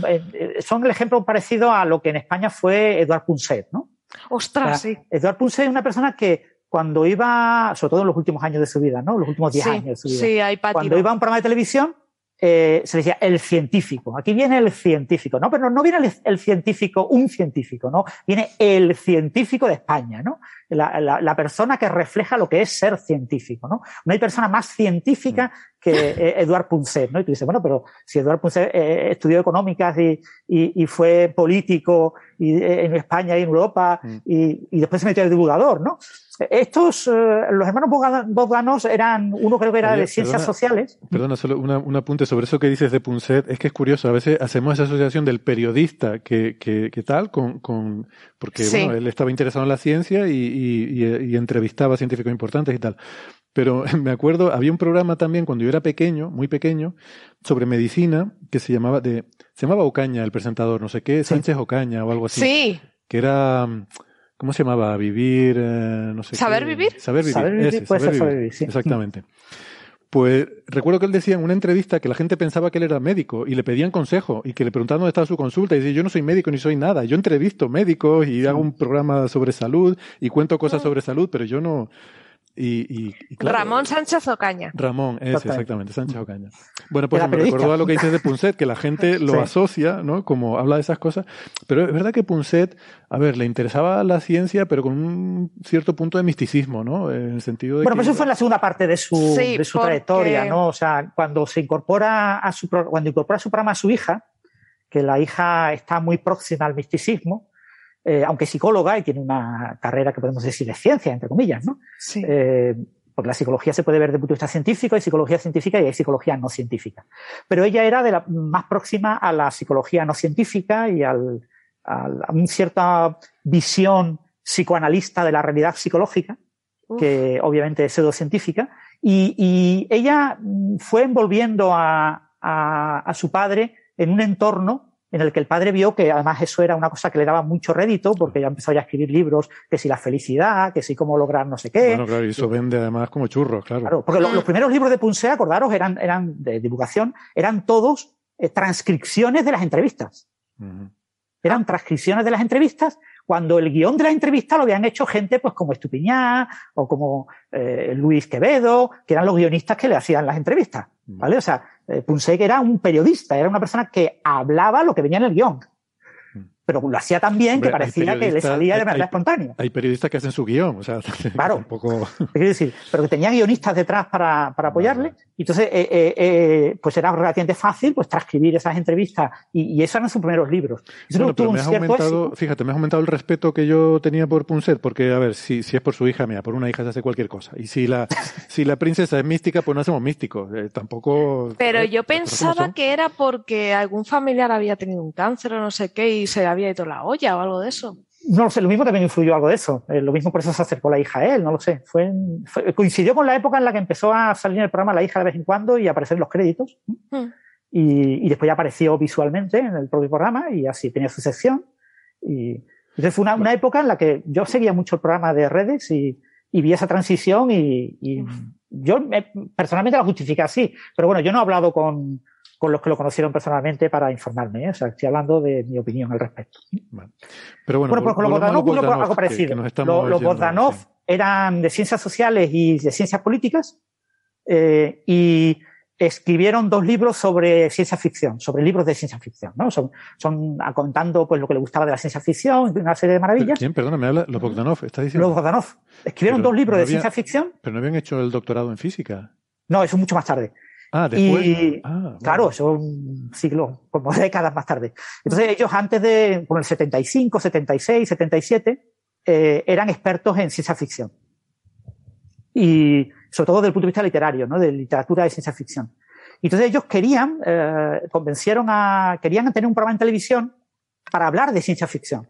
eh, son el ejemplo parecido a lo que en España fue Eduard Punset, ¿no? Ostras, sí. Eduard Punset es una persona que cuando iba, sobre todo en los últimos años de su vida, ¿no? Los últimos 10 años de su vida. Sí, hay Cuando iba a un programa de televisión, eh, se decía el científico. Aquí viene el científico, ¿no? Pero no, viene el, científico, un científico, ¿no? Viene el científico de España, ¿no? La, la, la, persona que refleja lo que es ser científico, ¿no? No hay persona más científica que eh, Eduard Punset, ¿no? Y tú dices, bueno, pero si Eduard Punset eh, estudió económicas y, y, y, fue político y, eh, en España y en Europa mm. y, y, después se metió el divulgador, ¿no? Estos, los hermanos Bogdanos eran, uno creo que era de ciencias sociales. Perdona, solo una, un apunte sobre eso que dices de Punset. Es que es curioso, a veces hacemos esa asociación del periodista que, que, que tal con, con porque bueno, él estaba interesado en la ciencia y, y, entrevistaba a científicos importantes y tal. Pero me acuerdo, había un programa también cuando yo era pequeño, muy pequeño, sobre medicina, que se llamaba de, se llamaba Ocaña, el presentador, no sé qué, Sánchez Ocaña o algo así. Sí. Que era, ¿cómo se llamaba? Vivir, eh, no sé ¿Saber vivir? Saber vivir. Saber vivir, puede ser saber vivir, sí. Exactamente. Pues recuerdo que él decía en una entrevista que la gente pensaba que él era médico y le pedían consejo y que le preguntaban dónde estaba su consulta y decía, yo no soy médico ni soy nada, yo entrevisto médicos y hago un programa sobre salud y cuento cosas ah. sobre salud, pero yo no, y, y, Ramón Sánchez Ocaña. Ramón, ese, exactamente, Sánchez Ocaña. Bueno, pues me recordó a lo que dices de Punset, que la gente lo asocia, ¿no? Como habla de esas cosas. Pero es verdad que Punset, a ver, le interesaba la ciencia, pero con un cierto punto de misticismo, ¿no? En el sentido de. Bueno, pues eso fue en la segunda parte de su, de su trayectoria, ¿no? O sea, cuando se incorpora a su, cuando incorpora a su programa a su hija, que la hija está muy próxima al misticismo, eh, aunque psicóloga y tiene una carrera que podemos decir de ciencia, entre comillas, ¿no? Sí. Eh, porque la psicología se puede ver desde el punto de vista científico, hay psicología científica y hay psicología no científica. Pero ella era de la, más próxima a la psicología no científica y al, al, a una cierta visión psicoanalista de la realidad psicológica, Uf. que obviamente es pseudocientífica, y, y ella fue envolviendo a, a, a su padre en un entorno en el que el padre vio que además eso era una cosa que le daba mucho rédito, porque ya empezó a escribir libros, que si la felicidad, que si cómo lograr no sé qué. Bueno, claro, y eso vende además como churros, claro. Claro, porque los, los primeros libros de Punce, acordaros, eran, eran de divulgación, eran todos eh, transcripciones de las entrevistas. Uh -huh. Eran transcripciones de las entrevistas cuando el guion de la entrevista lo habían hecho gente pues como Estupiñá o como eh, Luis Quevedo, que eran los guionistas que le hacían las entrevistas. ¿Vale? O sea, eh, Punset era un periodista, era una persona que hablaba lo que venía en el guion. Pero lo hacía tan bien que parecía que le salía de manera espontánea. Hay periodistas que hacen su guion, o sea, claro. Tampoco... decir, pero que tenía guionistas detrás para, para apoyarle. Y entonces, eh, eh, eh, pues era relativamente fácil pues transcribir esas entrevistas y, y esos eran sus primeros libros. Bueno, pero me has aumentado, fíjate, me has aumentado el respeto que yo tenía por Punset, porque, a ver, si, si es por su hija, mía, por una hija se hace cualquier cosa. Y si la, si la princesa es mística, pues no hacemos místicos. tampoco. Pero yo pensaba que era porque algún familiar había tenido un cáncer o no sé qué y se había ido la olla o algo de eso. No lo sé, lo mismo también influyó algo de eso. Eh, lo mismo por eso se acercó la hija a él, no lo sé. Fue, coincidió con la época en la que empezó a salir en el programa la hija de vez en cuando y aparecer en los créditos. Hmm. Y, después ya apareció visualmente en el propio programa y así tenía su sección. Y entonces fue una, época en la que yo seguía mucho el programa de redes y, vi esa transición y, y yo personalmente la justifiqué así. Pero bueno, yo no he hablado con, con los que lo conocieron personalmente para informarme. ¿eh? O sea, estoy hablando de mi opinión al respecto. Pero bueno, pues con los Bogdanov algo parecido. los, Bogdanov eran de ciencias sociales y de ciencias políticas eh, y escribieron dos libros sobre ciencia ficción, sobre libros de ciencia ficción, ¿no? Son, son contando pues lo que le gustaba de la ciencia ficción, una serie de maravillas. ¿Quién? Perdona, me habla los Bogdanov, ¿está diciendo? Los Bogdanov. Escribieron dos libros de ciencia ficción. Pero no habían hecho el doctorado en física. No, eso mucho más tarde. Ah, después. Y, ah, claro, eso un siglo, como décadas más tarde. Entonces ellos antes de, con el 75, 76, 77, eh, eran expertos en ciencia ficción. Y sobre todo desde el punto de vista literario, ¿no? De literatura de ciencia ficción. Y entonces ellos querían, eh, convencieron a, querían tener un programa en televisión para hablar de ciencia ficción.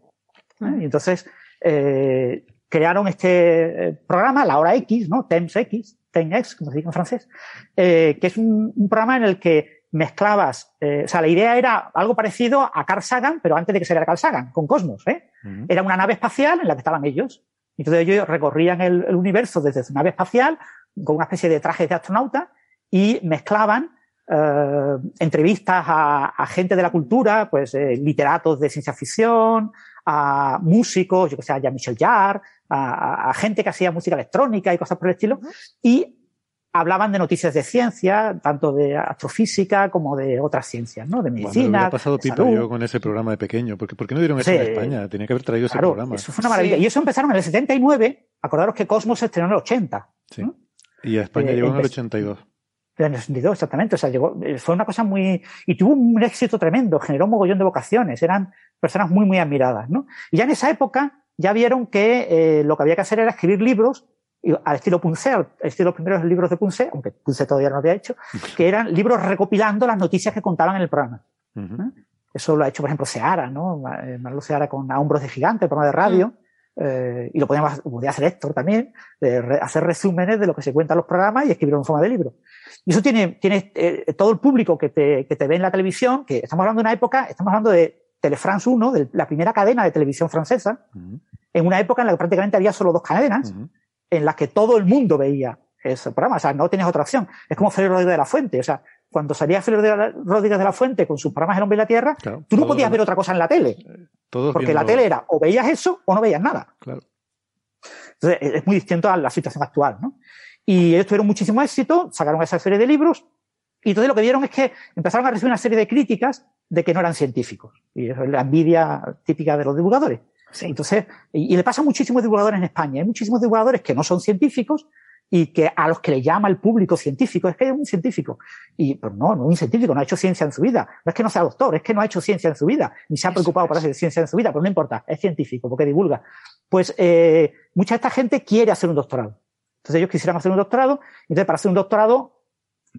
¿eh? Y entonces, eh, crearon este programa, la hora X, ¿no? Temps X, X, como se dice en francés, eh, que es un, programa en el que mezclabas, eh, o sea, la idea era algo parecido a Carl Sagan, pero antes de que saliera Carl Sagan, con Cosmos, ¿eh? Era una nave espacial en la que estaban ellos. Entonces ellos recorrían el, universo desde su nave espacial con una especie de traje de astronauta y mezclaban eh, entrevistas a, gente de la cultura, pues literatos de ciencia ficción, a músicos, yo que sé, a Jean-Michel Jarre, a, gente que hacía música electrónica y cosas por el estilo, y hablaban de noticias de ciencia, tanto de astrofísica como de otras ciencias, ¿no? De medicina. Bueno, pasado pipa yo con ese programa de pequeño, porque ¿por qué no dieron eso en España? Tenía que haber traído ese programa. Eso fue una maravilla. Y eso empezaron en el 79, acordaros que Cosmos se estrenó en el 80. Sí. Y a España eh, llegó en el 82. En el 82, exactamente. O sea, llegó, eh, fue una cosa muy. Y tuvo un éxito tremendo, generó un mogollón de vocaciones. Eran personas muy, muy admiradas, ¿no? Y ya en esa época ya vieron que eh, lo que había que hacer era escribir libros al estilo Punce, al estilo los primeros libros de Punce, aunque Punce todavía no había hecho, que eran libros recopilando las noticias que contaban en el programa. Eso lo ha hecho, por ejemplo, Seara, ¿no? Eh, Marlo Seara con A Hombros de Gigante, el programa de radio, mm. eh, y lo podía, podía, hacer Héctor también, de hacer resúmenes de lo que se cuenta en los programas y escribirlo en forma de libro. Y eso tiene, tiene todo el público que te, que te ve en la televisión, que estamos hablando de una época, estamos hablando de Telefrance 1, de la primera cadena de televisión francesa, en una época en la que prácticamente había solo dos cadenas, en las que todo el mundo veía ese programa. O sea, no tenías otra opción. Es como Félix Rodríguez de la Fuente. O sea, cuando salía Félix Rodríguez de la Fuente con sus programas El Hombre y la Tierra, tú no podías ver otra cosa en la tele. Eh, porque la tele era o veías eso o no veías nada. Entonces, es muy distinto a la situación actual, ¿no? Y ellos tuvieron muchísimo éxito, sacaron esa serie de libros, y entonces lo que vieron es que empezaron a recibir una serie de críticas de que no eran científicos. Y eso es la envidia típica de los divulgadores. Entonces, y, le pasa a muchísimos divulgadores en España. Hay muchísimos divulgadores que no son científicos y que a los que le llama el público científico, es que es un científico. Y, pero no, no es un científico, no ha hecho ciencia en su vida. No es que no sea doctor, es que no ha hecho ciencia en su vida, ni se ha preocupado por hacer ciencia en su vida, pero no importa, es científico, porque divulga. Pues, eh, mucha de esta gente quiere hacer un doctorado. Entonces ellos quisieran hacer un doctorado, entonces para hacer un doctorado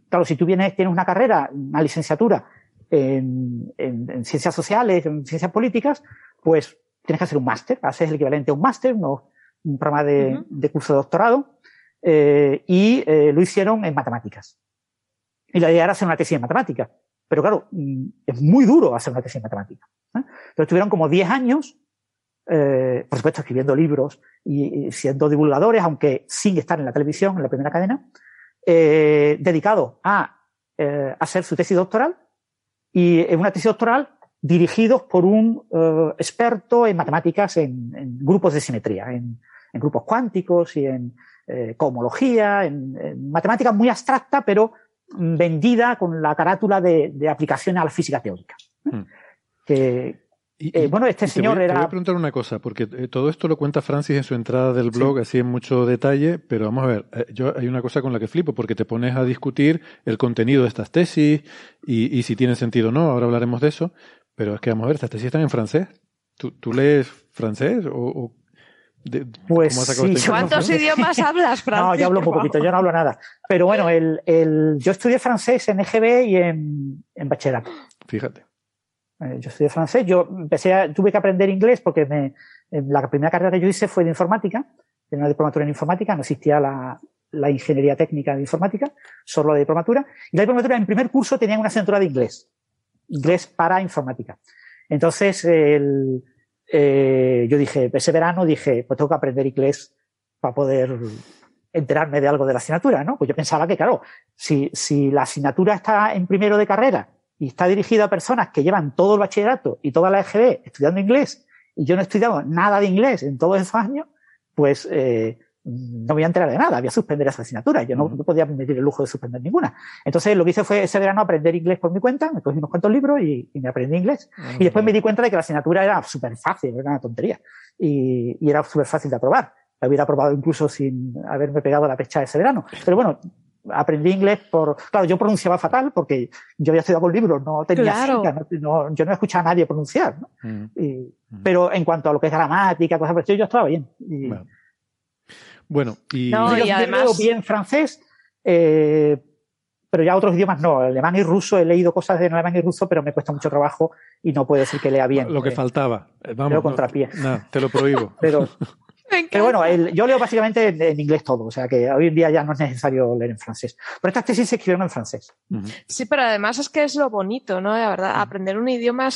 claro, si tú vienes, tienes una carrera, una licenciatura en, ciencias sociales, en ciencias políticas, pues tienes que hacer un máster, haces el equivalente a un máster, un programa de, curso de doctorado, eh, y eh, lo hicieron en matemáticas. Y la idea era hacer una tesis en matemáticas. Pero claro, mm, es muy duro hacer una tesis en matemáticas. ¿eh? Entonces estuvieron como 10 años, por supuesto, escribiendo libros y, siendo divulgadores, aunque sin estar en la televisión, en la primera cadena, eh, dedicado a eh, hacer su tesis doctoral y en una tesis doctoral dirigidos por un eh, experto en matemáticas en, grupos de simetría, en, grupos cuánticos y en eh, cohomología, en, matemática muy abstracta, pero vendida con la carátula de, aplicación a la física teórica. Que, eh, bueno, este señor era. Te voy a preguntar una cosa, porque eh, todo esto lo cuenta Francis en su entrada del blog, así en mucho detalle, pero vamos a ver, eh, yo hay una cosa con la que flipo, porque te pones a discutir el contenido de estas tesis y, y si tiene sentido o no, ahora hablaremos de eso, pero es que vamos a ver, estas tesis están en francés. ¿Tú, tú lees francés o, pues sí, ¿Cuántos idiomas hablas, Francis? No, yo hablo un poquito, yo no hablo nada. Pero bueno, el, el, yo estudié francés en EGB y en, en bachillerato. Fíjate. Eh, yo estudié francés, yo empecé a, tuve que aprender inglés porque me, la primera carrera que yo hice fue de informática, de una diplomatura en informática, no existía la, la ingeniería técnica de informática, solo la diplomatura. Y la diplomatura en primer curso tenía una asignatura de inglés, inglés para informática. Entonces, el, eh, yo dije, ese verano dije, pues tengo que aprender inglés para poder enterarme de algo de la asignatura, ¿no? Pues yo pensaba que, claro, si, si la asignatura está en primero de carrera y está dirigida a personas que llevan todo el bachillerato y toda la EGB estudiando inglés y yo no he estudiado nada de inglés en todos esos años, pues eh, no me voy a enterar de nada, voy a suspender esa asignatura. Yo no, podía permitir el lujo de suspender ninguna. Entonces lo que hice fue ese verano aprender inglés por mi cuenta, me cogí unos cuantos libros y, me aprendí inglés. Ah, y después me di cuenta de que la asignatura era súper fácil, era una tontería. Y, y era súper fácil de aprobar. La hubiera aprobado incluso sin haberme pegado la pecha ese verano. Pero bueno, aprendí inglés por, claro, yo pronunciaba fatal porque yo había estudiado con libros, no tenía claro. no, yo no escuchaba a nadie pronunciar, ¿no? Mm. Y, mm. Pero en cuanto a lo que es gramática, cosas por yo estaba bien. Y, bueno, y, no, y además... bien francés, eh, pero ya otros idiomas no. Alemán y ruso, he leído cosas de alemán y ruso, pero me cuesta mucho trabajo y no puede decir que lea bien. Lo que eh, faltaba. Vamos, leo contrapié. No, te lo prohíbo. pero, pero bueno, yo leo básicamente en, inglés todo, o sea que hoy en día ya no es necesario leer en francés. Pero estas tesis se escribieron en francés. Sí, pero además es que es lo bonito, ¿no? La verdad, aprender un idioma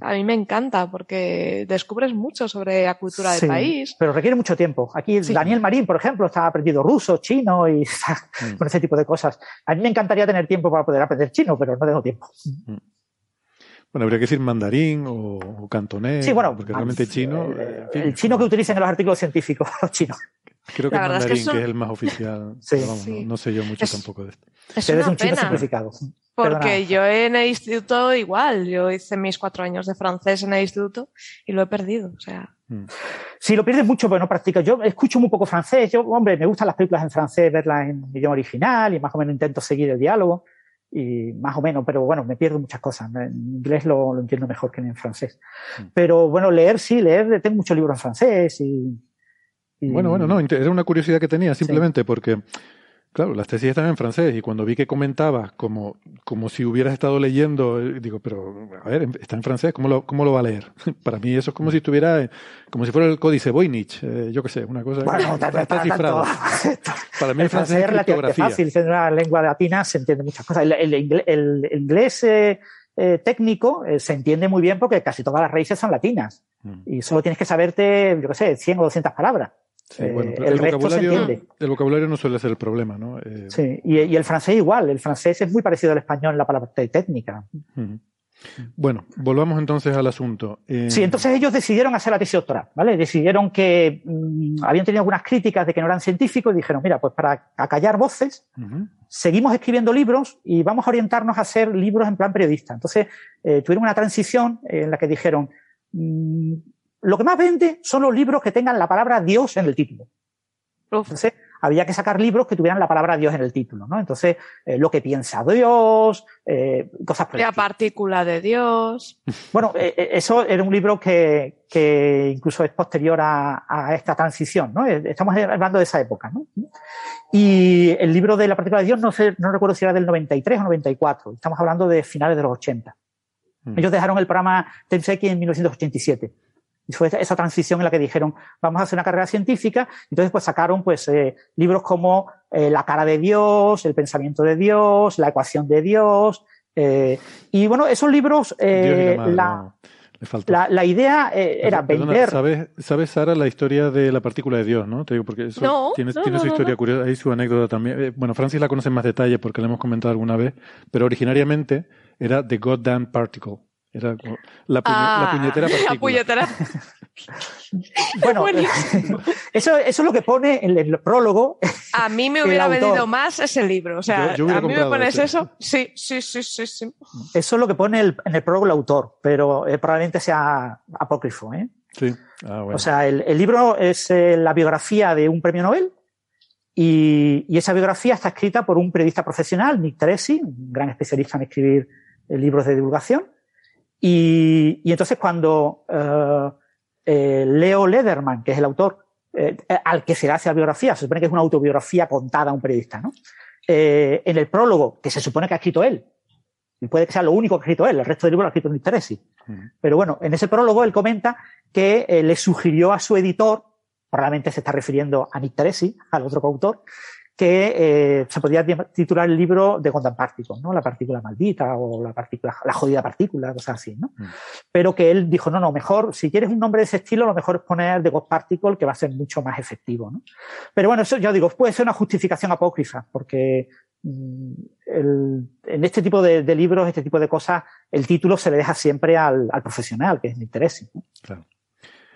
a mí me encanta porque descubres mucho sobre la cultura del país. Pero requiere mucho tiempo. Aquí Daniel Marín, por ejemplo, está aprendiendo ruso, chino y con ese tipo de cosas. A mí me encantaría tener tiempo para poder aprender chino, pero no tengo tiempo. Bueno, habría que decir mandarín o, cantonés. Sí, bueno, porque realmente chino. Eh, el, chino que utilizan en los artículos científicos, los chinos. Creo que mandarín, que, es, el más oficial. sí, vamos, No, sé yo mucho tampoco de esto. Es, una un chino simplificado. Porque yo en el instituto igual, yo hice mis cuatro años de francés en el instituto y lo he perdido, o sea. Mm. Sí, lo pierdes mucho, pero no practicas. Yo escucho muy poco francés. Yo, hombre, me gustan las películas en francés, verlas en idioma original y más o menos intento seguir el diálogo y más o menos, pero bueno, me pierdo muchas cosas. En inglés lo, lo entiendo mejor que en francés. Mm. Pero bueno, leer sí, leer, tengo muchos libros en francés y... y... Bueno, bueno, no, era una curiosidad que tenía simplemente porque Claro, las tesis están en francés y cuando vi que comentabas como, como si hubieras estado leyendo, eh, digo, pero a ver, está en francés, ¿cómo lo, cómo lo va a leer? Para mí eso es como si estuviera, como si fuera el códice Voynich, eh, yo qué sé, una cosa bueno, está, está, cifrado. Para mí el, francés, es relativamente fácil, es una lengua latina, se entiende muchas cosas. El, el, el inglés eh, eh, técnico se entiende muy bien porque casi todas las raíces son latinas mm. y solo tienes que saberte, yo qué sé, 100 o 200 palabras. Sí, bueno, eh, el, vocabulario, el vocabulario no suele ser el problema, ¿no? Eh, sí, y, y, el francés igual. El francés es muy parecido al español en la palabra técnica. Bueno, volvamos entonces al asunto. Eh... Sí, entonces ellos decidieron hacer la tesis doctoral, ¿vale? Decidieron que mmm, habían tenido algunas críticas de que no eran científicos y dijeron, mira, pues para acallar voces, uh -huh. seguimos escribiendo libros y vamos a orientarnos a hacer libros en plan periodista. Entonces, eh, tuvieron una transición en la que dijeron, mmm, lo que más vende son los libros que tengan la palabra Dios en el título. Entonces, había que sacar libros que tuvieran la palabra Dios en el título, ¿no? Entonces, eh, lo que piensa Dios, eh, cosas por La partícula de Dios. Bueno, eh, eso era un libro que, que incluso es posterior a, a, esta transición, ¿no? Estamos hablando de esa época, ¿no? Y el libro de la partícula de Dios, no sé, no recuerdo si era del 93 o 94. Estamos hablando de finales de los 80. Mm. Ellos dejaron el programa Tenseki en 1987. Y fue esa transición en la que dijeron, vamos a hacer una carrera científica. Entonces, pues sacaron pues eh, libros como eh, La cara de Dios, El pensamiento de Dios, La ecuación de Dios. Eh, y bueno, esos libros, eh, la. La, la, idea eh, era Perdona, vender. ¿sabes, ¿Sabes, Sara, la historia de la partícula de Dios, no? Te digo porque eso no, tiene, no, tiene no, su historia curiosa, hay su anécdota también. Eh, bueno, Francis la conoce en más detalle porque la hemos comentado alguna vez, pero originariamente era The Goddamn Particle Era la, ah, puñetera La puñetera. bueno, eso, eso es lo que pone en el prólogo. A mí me hubiera vendido más ese libro. O sea, a mí me pones eso. Sí, sí, sí, sí, sí. Eso es lo que pone en el prólogo el autor, pero eh, probablemente sea apócrifo. ¿eh? Sí. Ah, bueno. O sea, el, libro es eh, la biografía de un premio Nobel y, esa biografía está escrita por un periodista profesional, Nick Teresi, un gran especialista en escribir libros de divulgación. Y, entonces cuando eh, eh, Leo Lederman, que es el autor eh, al que se le hace la biografía, se supone que es una autobiografía contada a un periodista, ¿no? en el prólogo, que se supone que ha escrito él, y puede que sea lo único que ha escrito él, el resto del libro lo ha escrito Nick Teresi. Pero bueno, en ese prólogo él comenta que le sugirió a su editor, probablemente se está refiriendo a Nick Teresi, al otro coautor, que eh, se podía titular el libro de Quantum Particles, ¿no? La partícula maldita o la partícula, la jodida partícula, cosas así, ¿no? Mm. Pero que él dijo, no, no, mejor, si quieres un nombre de ese estilo, lo mejor es poner The God Particle, que va a ser mucho más efectivo, ¿no? Pero bueno, eso ya digo, puede ser una justificación apócrifa, porque mm, en este tipo de, libros, este tipo de cosas, el título se le deja siempre al, profesional, que es el interés, ¿no? Claro.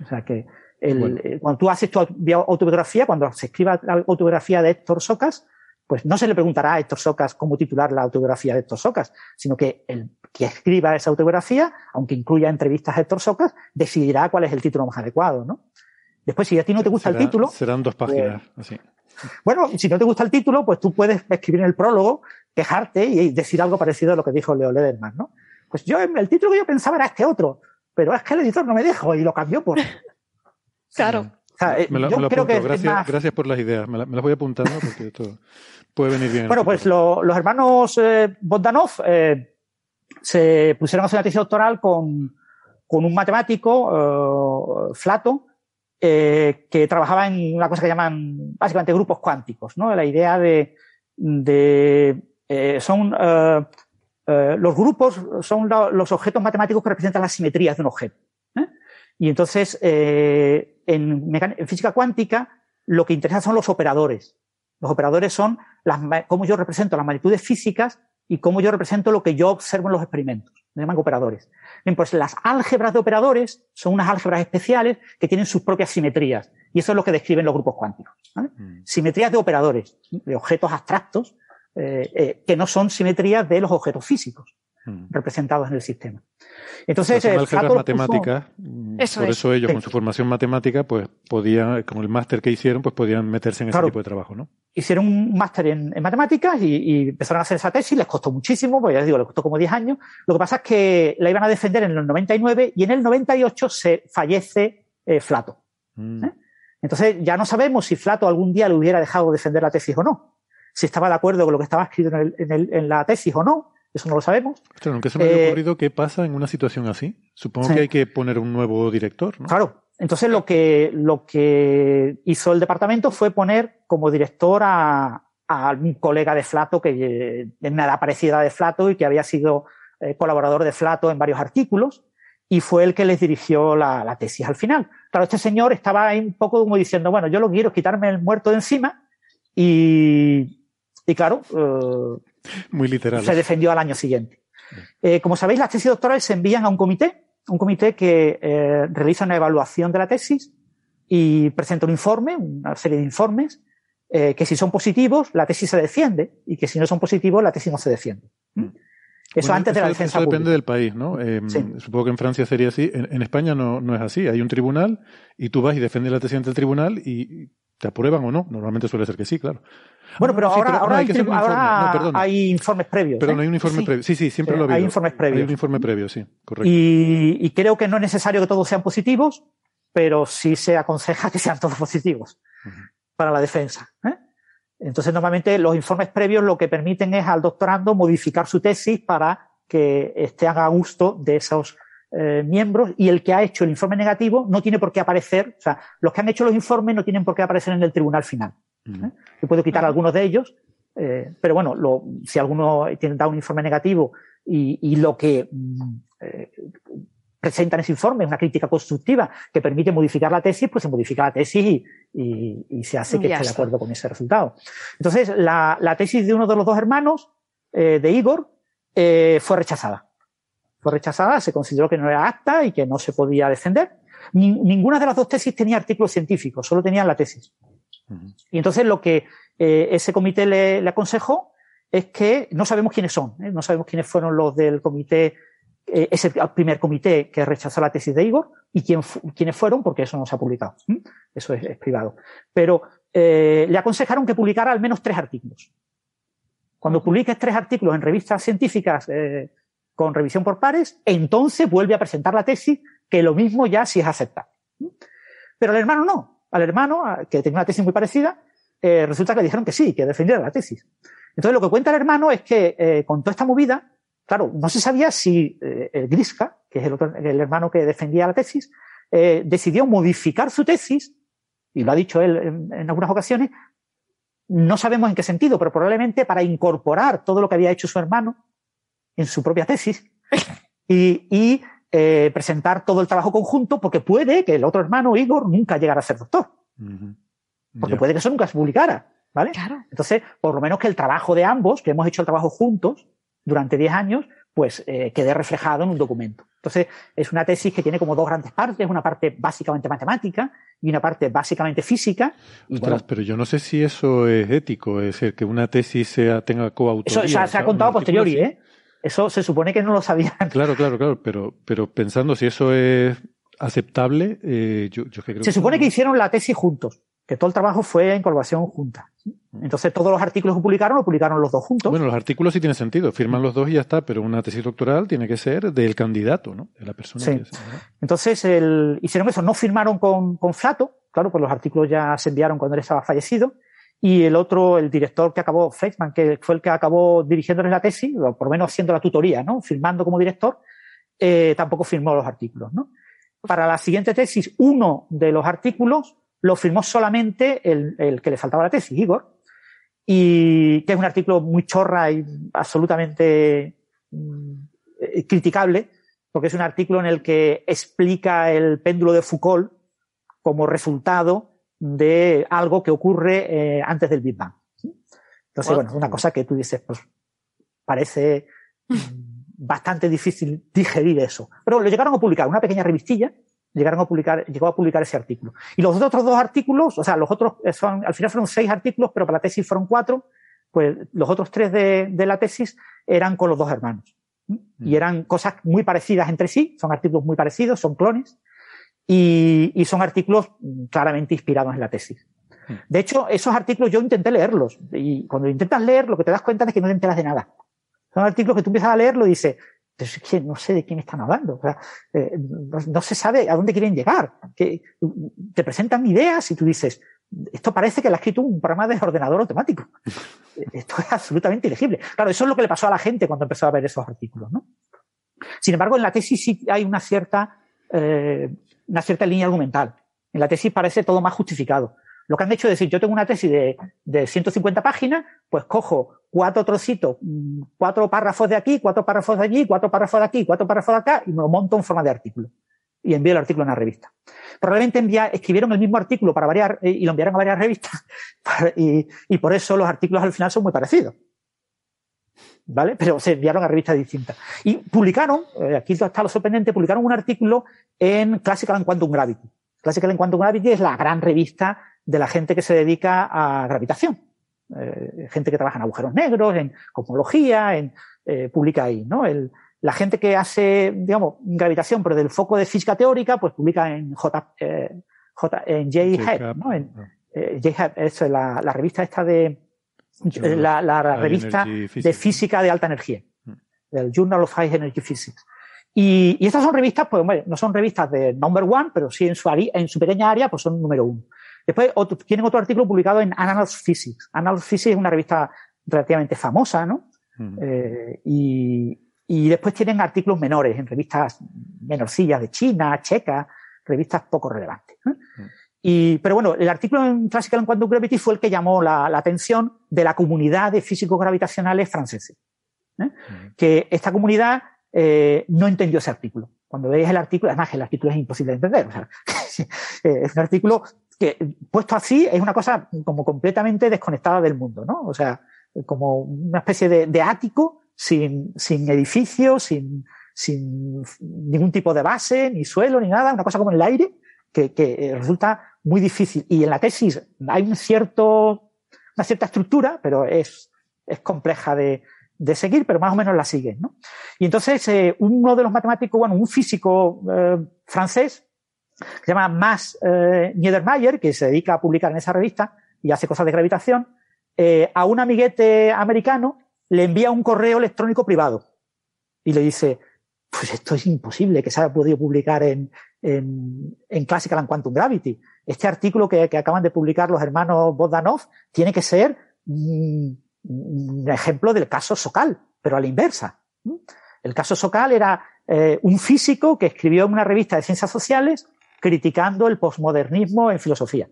O sea que, eh, cuando tú haces tu autobiografía, cuando se escriba la autobiografía de Héctor Socas, pues no se le preguntará a Héctor Socas cómo titular la autobiografía de Héctor Socas, sino que el que escriba esa autobiografía, aunque incluya entrevistas a Héctor Socas, decidirá cuál es el título más adecuado, ¿no? Después, si a ti no te gusta el título. Serán dos páginas, pues, así. Bueno, si no te gusta el título, pues tú puedes escribir en el prólogo, quejarte y decir algo parecido a lo que dijo Leo Lederman, ¿no? Pues yo, el título que yo pensaba era este otro, pero es que el editor no me dejó y lo cambió por, Claro. gracias, por las ideas. Me, las voy apuntando porque esto puede venir bien. Bueno, pues los hermanos eh, Bogdanov eh, se pusieron a hacer una tesis doctoral con, un matemático, eh, Flato, que trabajaba en una cosa que llaman básicamente grupos cuánticos, ¿no? La idea de, son los grupos son los objetos matemáticos que representan las simetrías de un objeto. Y entonces, en, física cuántica lo que interesa son los operadores. Los operadores son las, cómo yo represento las magnitudes físicas y cómo yo represento lo que yo observo en los experimentos. Se llaman operadores. Bien, pues las álgebras de operadores son unas álgebras especiales que tienen sus propias simetrías. Y eso es lo que describen los grupos cuánticos. Mm. Simetrías de operadores, de objetos abstractos, eh, eh, que no son simetrías de los objetos físicos. Mm. representados en el sistema. Entonces, las álgebras matemáticas, por eso ellos con su formación matemática, pues podían, como el máster que hicieron, pues podían meterse en ese tipo de trabajo, ¿no? Hicieron un máster en, matemáticas y, empezaron a hacer esa tesis, les costó muchísimo, pues ya les digo, les costó como 10 años. Lo que pasa es que la iban a defender en el 99 y en el 98 se fallece eh, Flato. Mm. ¿eh? Entonces ya no sabemos si Flato algún día le hubiera dejado defender la tesis o no, si estaba de acuerdo con lo que estaba escrito en la tesis o no, eso no lo sabemos. Nunca se me había eh, ocurrido qué pasa en una situación así. Supongo que hay que poner un nuevo director, ¿no? Claro. Entonces lo que, lo que hizo el departamento fue poner como director a, a un colega de Flato que en una edad parecida de Flato y que había sido eh, colaborador de Flato en varios artículos y fue el que les dirigió la, la, tesis al final. Claro, este señor estaba ahí un poco como diciendo, bueno, yo lo quiero quitarme el muerto de encima y, y claro, eh, muy literal. Se defendió al año siguiente. Eh, como sabéis, las tesis doctorales se envían a un comité, un comité que eh, realiza una evaluación de la tesis y presenta un informe, una serie de informes, eh, que si son positivos, la tesis se defiende y que si no son positivos, la tesis no se defiende. ¿Mm? Eso antes de la defensa. Eso depende del país, ¿no? Supongo que en Francia sería así. En, España no, no, es así. Hay un tribunal y tú vas y defiendes la tesis ante el tribunal y te aprueban o no. Normalmente suele ser que sí, claro. Bueno, pero ahora, hay, informes previos. Pero no hay un informe previo. Sí, sí, siempre lo Hay informes previos. Hay un informe previo, sí, correcto. Y, creo que no es necesario que todos sean positivos, pero sí se aconseja que sean todos positivos para la defensa. ¿eh? Entonces, normalmente los informes previos lo que permiten es al doctorando modificar su tesis para que esté a gusto de esos eh, miembros y el que ha hecho el informe negativo no tiene por qué aparecer, o sea, los que han hecho los informes no tienen por qué aparecer en el tribunal final. ¿Eh? Yo puedo quitar algunos de ellos, eh, pero bueno, lo, si alguno tiene dado un informe negativo y, y lo que mm, eh, presenta en ese informe es una crítica constructiva que permite modificar la tesis, pues se modifica la tesis y, y, se hace que esté de acuerdo con ese resultado. Entonces, la, la, tesis de uno de los dos hermanos, eh, de Igor, fue rechazada. fue rechazada, se consideró que no era apta y que no se podía defender. ninguna de las dos tesis tenía artículos científicos, solo tenían la tesis. Y entonces lo que eh, ese comité le, aconsejó es que no sabemos quiénes son, ¿eh? no sabemos quiénes fueron los del comité, eh, ese primer comité que rechazó la tesis de Igor y quién, quiénes fueron, porque eso no se ha publicado. Eso es, privado. Pero le aconsejaron que publicara al menos tres artículos. Cuando publiques tres artículos en revistas científicas con revisión por pares, entonces vuelve a presentar la tesis, que lo mismo ya si es aceptable. Pero al hermano no. Al hermano, que tenía una tesis muy parecida, eh, resulta que le dijeron que sí, que defendiera la tesis. Entonces lo que cuenta el hermano es que eh, con toda esta movida, claro, no se sabía si eh, el Griska, que es el, otro, el, hermano que defendía la tesis, decidió modificar su tesis, y lo ha dicho él en algunas ocasiones, no sabemos en qué sentido, pero probablemente para incorporar todo lo que había hecho su hermano en su propia tesis y, eh, presentar todo el trabajo conjunto, porque puede que el otro hermano, Igor, nunca llegara a ser doctor. Porque puede que eso nunca se publicara. ¿Vale? Entonces, por lo menos que el trabajo de ambos, que hemos hecho el trabajo juntos durante 10 años, pues eh, quede reflejado en un documento. Entonces, es una tesis que tiene como dos grandes partes, una parte básicamente matemática y una parte básicamente física. pero yo no sé si eso es ético, es decir, que una tesis sea, tenga coautoría. Eso se ha contado a posteriori, ¿eh? Eso se supone que no lo sabían. Claro, claro, claro, pero, pero pensando si eso es aceptable, eh, yo, yo creo Se supone que hicieron la tesis juntos, que todo el trabajo fue en colaboración junta. Entonces todos los artículos que publicaron lo publicaron los dos juntos. Bueno, los artículos sí tienen sentido, firman los dos y ya está, pero una tesis doctoral tiene que ser del candidato, ¿no? De la persona. Sí. Entonces el, hicieron eso, no firmaron con, con Flato, claro, pues los artículos ya se enviaron cuando él estaba fallecido, y el otro, el director que acabó, Fleischmann, que fue el que acabó dirigiéndoles la tesis, o por lo menos haciendo la tutoría, ¿no? Firmando como director, eh, tampoco firmó los artículos, ¿no? Para la siguiente tesis, uno de los artículos lo firmó solamente el, el que le faltaba la tesis, Igor, y que es un artículo muy chorra y absolutamente mm, criticable, porque es un artículo en el que explica el péndulo de Foucault como resultado de algo que ocurre eh, antes del Big Bang. Entonces, bueno, una cosa que tú dices, pues parece mm, bastante difícil digerir eso. Pero lo llegaron a publicar, una pequeña revistilla, llegaron a publicar, llegó a publicar ese artículo. Y los otros dos artículos, o sea, los otros eh, son, al final fueron seis artículos, pero para la tesis fueron cuatro, pues los otros tres de, de la tesis eran con los dos hermanos. Y mm. eran cosas muy parecidas entre sí, son artículos muy parecidos, son clones, y, y son artículos claramente inspirados en la tesis. Hmm. De hecho, esos artículos yo intenté leerlos y cuando intentas leer lo que te das cuenta es que no te enteras de nada. Son artículos que tú empiezas a leerlo y dices, es que no sé de quién están hablando. O sea, eh, no, se sabe a dónde quieren llegar. Que, te presentan ideas y tú dices, esto parece que lo ha escrito un programa de ordenador automático. esto es absolutamente ilegible. Claro, eso es lo que le pasó a la gente cuando empezó a ver esos artículos, ¿no? Sin embargo, en la tesis sí hay una cierta eh, una cierta línea argumental. En la tesis parece todo más justificado. Lo que han hecho es decir, yo tengo una tesis de, de 150 páginas, pues cojo cuatro trocitos, mm, cuatro párrafos de aquí, cuatro párrafos de allí, cuatro párrafos de aquí, cuatro párrafos de acá, y me lo monto en forma de artículo. Y envío el artículo a una revista. Probablemente envía, escribieron el mismo artículo para variar eh, y lo enviaron a varias revistas, y, y por eso los artículos al final son muy parecidos. ¿Vale? Pero se enviaron a revistas distintas. Y publicaron, eh, aquí está lo sorprendente, publicaron un artículo en Classical and Quantum Gravity. Classical and Quantum Gravity es la gran revista de la gente que se dedica a gravitación. Eh, gente que trabaja en agujeros negros, en cosmología, en, eh, publica ahí, ¿no? El, la gente que hace, digamos, gravitación, pero del foco de física teórica, pues publica en J, eh, J en J-Hab, ¿no? En, eh, J-Hab, es la, la revista esta de, la, la, revista de física de alta energía, mm. el Journal of High Energy Physics. Y, y estas son revistas, pues bueno, no son revistas de number one, pero sí en su, en su pequeña área, pues son número uno. Después otro, tienen otro artículo publicado en Annals Physics. Annals Physics es una revista relativamente famosa, ¿no? Mm. Eh, y, y después tienen artículos menores en revistas menorcillas de China, checa, revistas poco relevantes. ¿eh? Mm. Y, pero bueno, el artículo en Classical Quantum Gravity fue el que llamó la, la atención de la comunidad de físicos gravitacionales franceses. ¿eh? Que esta comunidad eh, no entendió ese artículo. Cuando veis el artículo, además el artículo es imposible de entender. O sea, eh, es un artículo que, puesto así, es una cosa como completamente desconectada del mundo, ¿no? O sea, como una especie de, de ático sin, sin edificios, sin, sin ningún tipo de base, ni suelo, ni nada, una cosa como en el aire, que, que resulta muy difícil. Y en la tesis hay un cierto, una cierta estructura, pero es, es compleja de, de seguir, pero más o menos la siguen. ¿no? Y entonces eh, uno de los matemáticos, bueno, un físico eh, francés, que se llama Max eh, Niedermayer, que se dedica a publicar en esa revista y hace cosas de gravitación, eh, a un amiguete americano le envía un correo electrónico privado y le dice, pues esto es imposible que se haya podido publicar en, en, en Classical and Quantum Gravity. Este artículo que, que acaban de publicar los hermanos Bogdanov tiene que ser mm, un ejemplo del caso Sokal, pero a la inversa. El caso Sokal era eh, un físico que escribió en una revista de ciencias sociales criticando el posmodernismo en filosofía.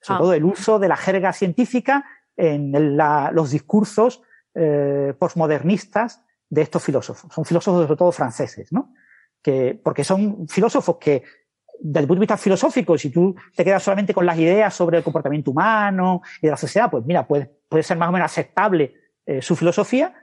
Sobre ah. todo el uso de la jerga científica en la, los discursos eh, posmodernistas de estos filósofos. Son filósofos sobre todo franceses, ¿no? Que, porque son filósofos que desde el punto de vista filosófico, si tú te quedas solamente con las ideas sobre el comportamiento humano y de la sociedad, pues mira, puede, puede ser más o menos aceptable eh, su filosofía,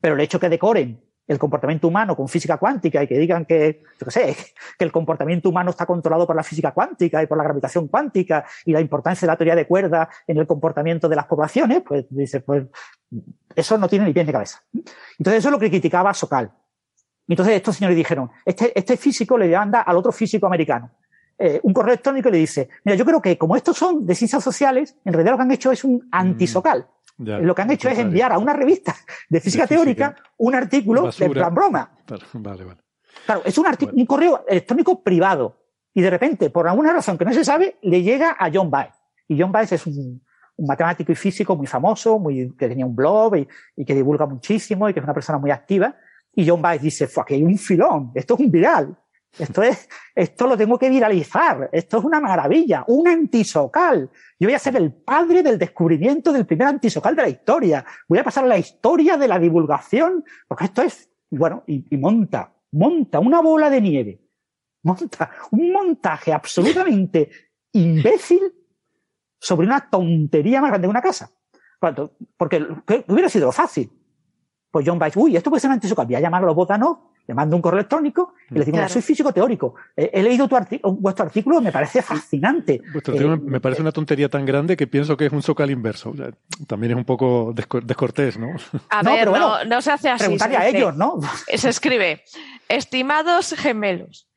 pero el hecho que decoren el comportamiento humano con física cuántica y que digan que, yo qué sé, que el comportamiento humano está controlado por la física cuántica y por la gravitación cuántica y la importancia de la teoría de cuerdas en el comportamiento de las poblaciones, pues dice, pues eso no tiene ni pie ni cabeza. Entonces eso es lo que criticaba Sokal. Entonces estos señores dijeron, este, este físico le manda al otro físico americano eh, un correo electrónico y le dice, mira, yo creo que como estos son de ciencias sociales, en realidad lo que han hecho es un mm. antisocal. lo que han hecho es enviar a una revista de física, teórica un artículo de plan broma. Vale, vale. Claro, es un, un correo electrónico privado. Y de repente, por alguna razón que no se sabe, le llega a John Baez. Y John Baez es un, un matemático y físico muy famoso, muy, que tenía un blog y, y, que divulga muchísimo y que es una persona muy activa. Y John Baez dice, aquí hay un filón, esto es un viral. Esto es, esto lo tengo que viralizar. Esto es una maravilla, un antisocal. Yo voy a ser el padre del descubrimiento del primer antisocal de la historia. Voy a pasar a la historia de la divulgación, porque esto es, bueno, y, y monta, monta una bola de nieve. Monta un montaje absolutamente imbécil sobre una tontería más grande que una casa. Porque hubiera sido fácil. Pues John Weiss, uy, esto puede ser un antisocal. Voy a llamarlo a Botanov le mando un correo electrónico y le digo, soy físico teórico. He, leído tu vuestro artículo, me parece fascinante. Vuestro artículo me parece una tontería tan grande que pienso que es un socal inverso. también es un poco descortés, ¿no? A ver, no, se hace así. Preguntarle a ellos, ¿no? Se escribe, estimados gemelos,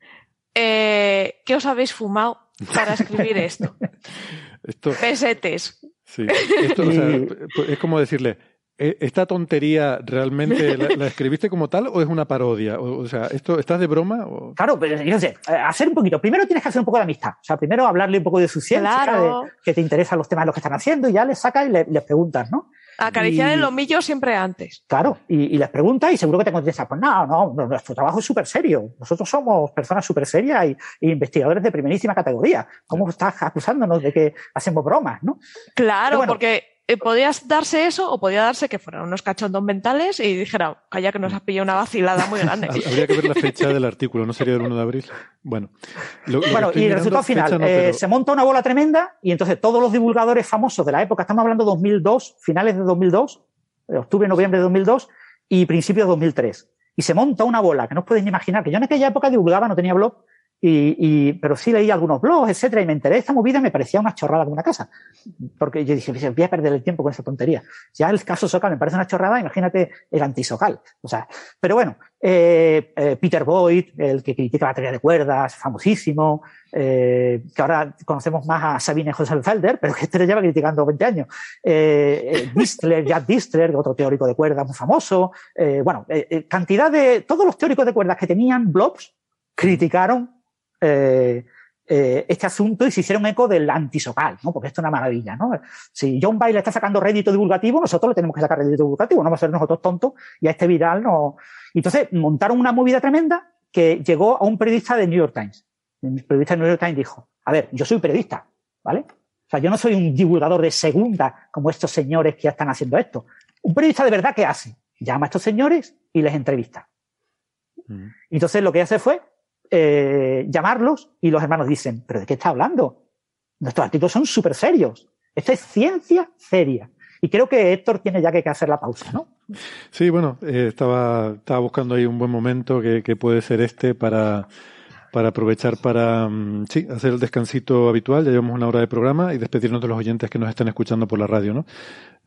eh, ¿qué os habéis fumado para escribir esto? esto Pesetes. Sí, esto, es como decirle, ¿E-, ¿Esta tontería realmente la, escribiste como tal o es una parodia? O, sea, ¿esto estás de broma? O... Claro, pero yo sé, eh, hacer un poquito. Primero tienes que hacer un poco de amistad. O sea, primero hablarle un poco de su ciencia, que te interesan los temas de los que están haciendo y ya les sacas y les, preguntas, ¿no? Acariciar el lomillo siempre antes. Claro, y, les preguntas y seguro que te contestas, pues no, no, nuestro trabajo es súper serio. Nosotros somos personas súper serias y, investigadores de primerísima categoría. ¿Cómo estás acusándonos de que hacemos bromas, no? Claro, porque eh, podías darse eso o podía darse que fueran unos cachondos mentales y dijera, calla que nos has pillado una vacilada muy grande. Habría que ver la fecha del artículo, ¿no sería el 1 de abril? Bueno, bueno y el resultado final, eh, se monta una bola tremenda y entonces todos los divulgadores famosos de la época, estamos hablando de 2002, finales de 2002, octubre, noviembre de 2002 y principios de 2003. Y se monta una bola que no os podéis ni imaginar, que yo en aquella época divulgaba, no tenía blog, y, y, pero sí leí algunos blogs, etcétera, y me enteré de esta movida me parecía una chorrada como una casa. Porque yo dije, voy a perder el tiempo con esa tontería. Ya el caso Socal me parece una chorrada, imagínate el antisocal. O sea, pero bueno, eh, eh, Peter Boyd, el que critica la teoría de cuerdas, famosísimo, eh, que ahora conocemos más a Sabine Hosselfelder, pero que este le lleva criticando 20 años. Eh, eh Distler, Jack Distler, otro teórico de cuerdas muy famoso. Bueno, cantidad de, todos los teóricos de cuerdas que tenían blogs criticaron eh, eh, este asunto y se hicieron eco del antisocal, ¿no? Porque esto es una maravilla, ¿no? Si John Bailey está sacando rédito divulgativo, nosotros le tenemos que sacar rédito divulgativo, no vamos a ser nosotros tontos y a este viral no. Entonces montaron una movida tremenda que llegó a un periodista de New York Times. El periodista de New York Times dijo, a ver, yo soy periodista, ¿vale? O sea, yo no soy un divulgador de segunda como estos señores que ya están haciendo esto. Un periodista de verdad, ¿qué hace? Llama a estos señores y les entrevista. Mm. Entonces lo que hace fue eh, llamarlos y los hermanos dicen, ¿pero de qué está hablando? Nuestros artículos son súper serios. Esto es ciencia seria. Y creo que Héctor tiene ya que hacer la pausa, ¿no? Sí, bueno, eh, estaba, estaba buscando ahí un buen momento que, puede ser este para, para aprovechar para mm, sí, hacer el descansito habitual. Ya llevamos una hora de programa y despedirnos de los oyentes que nos están escuchando por la radio, ¿no?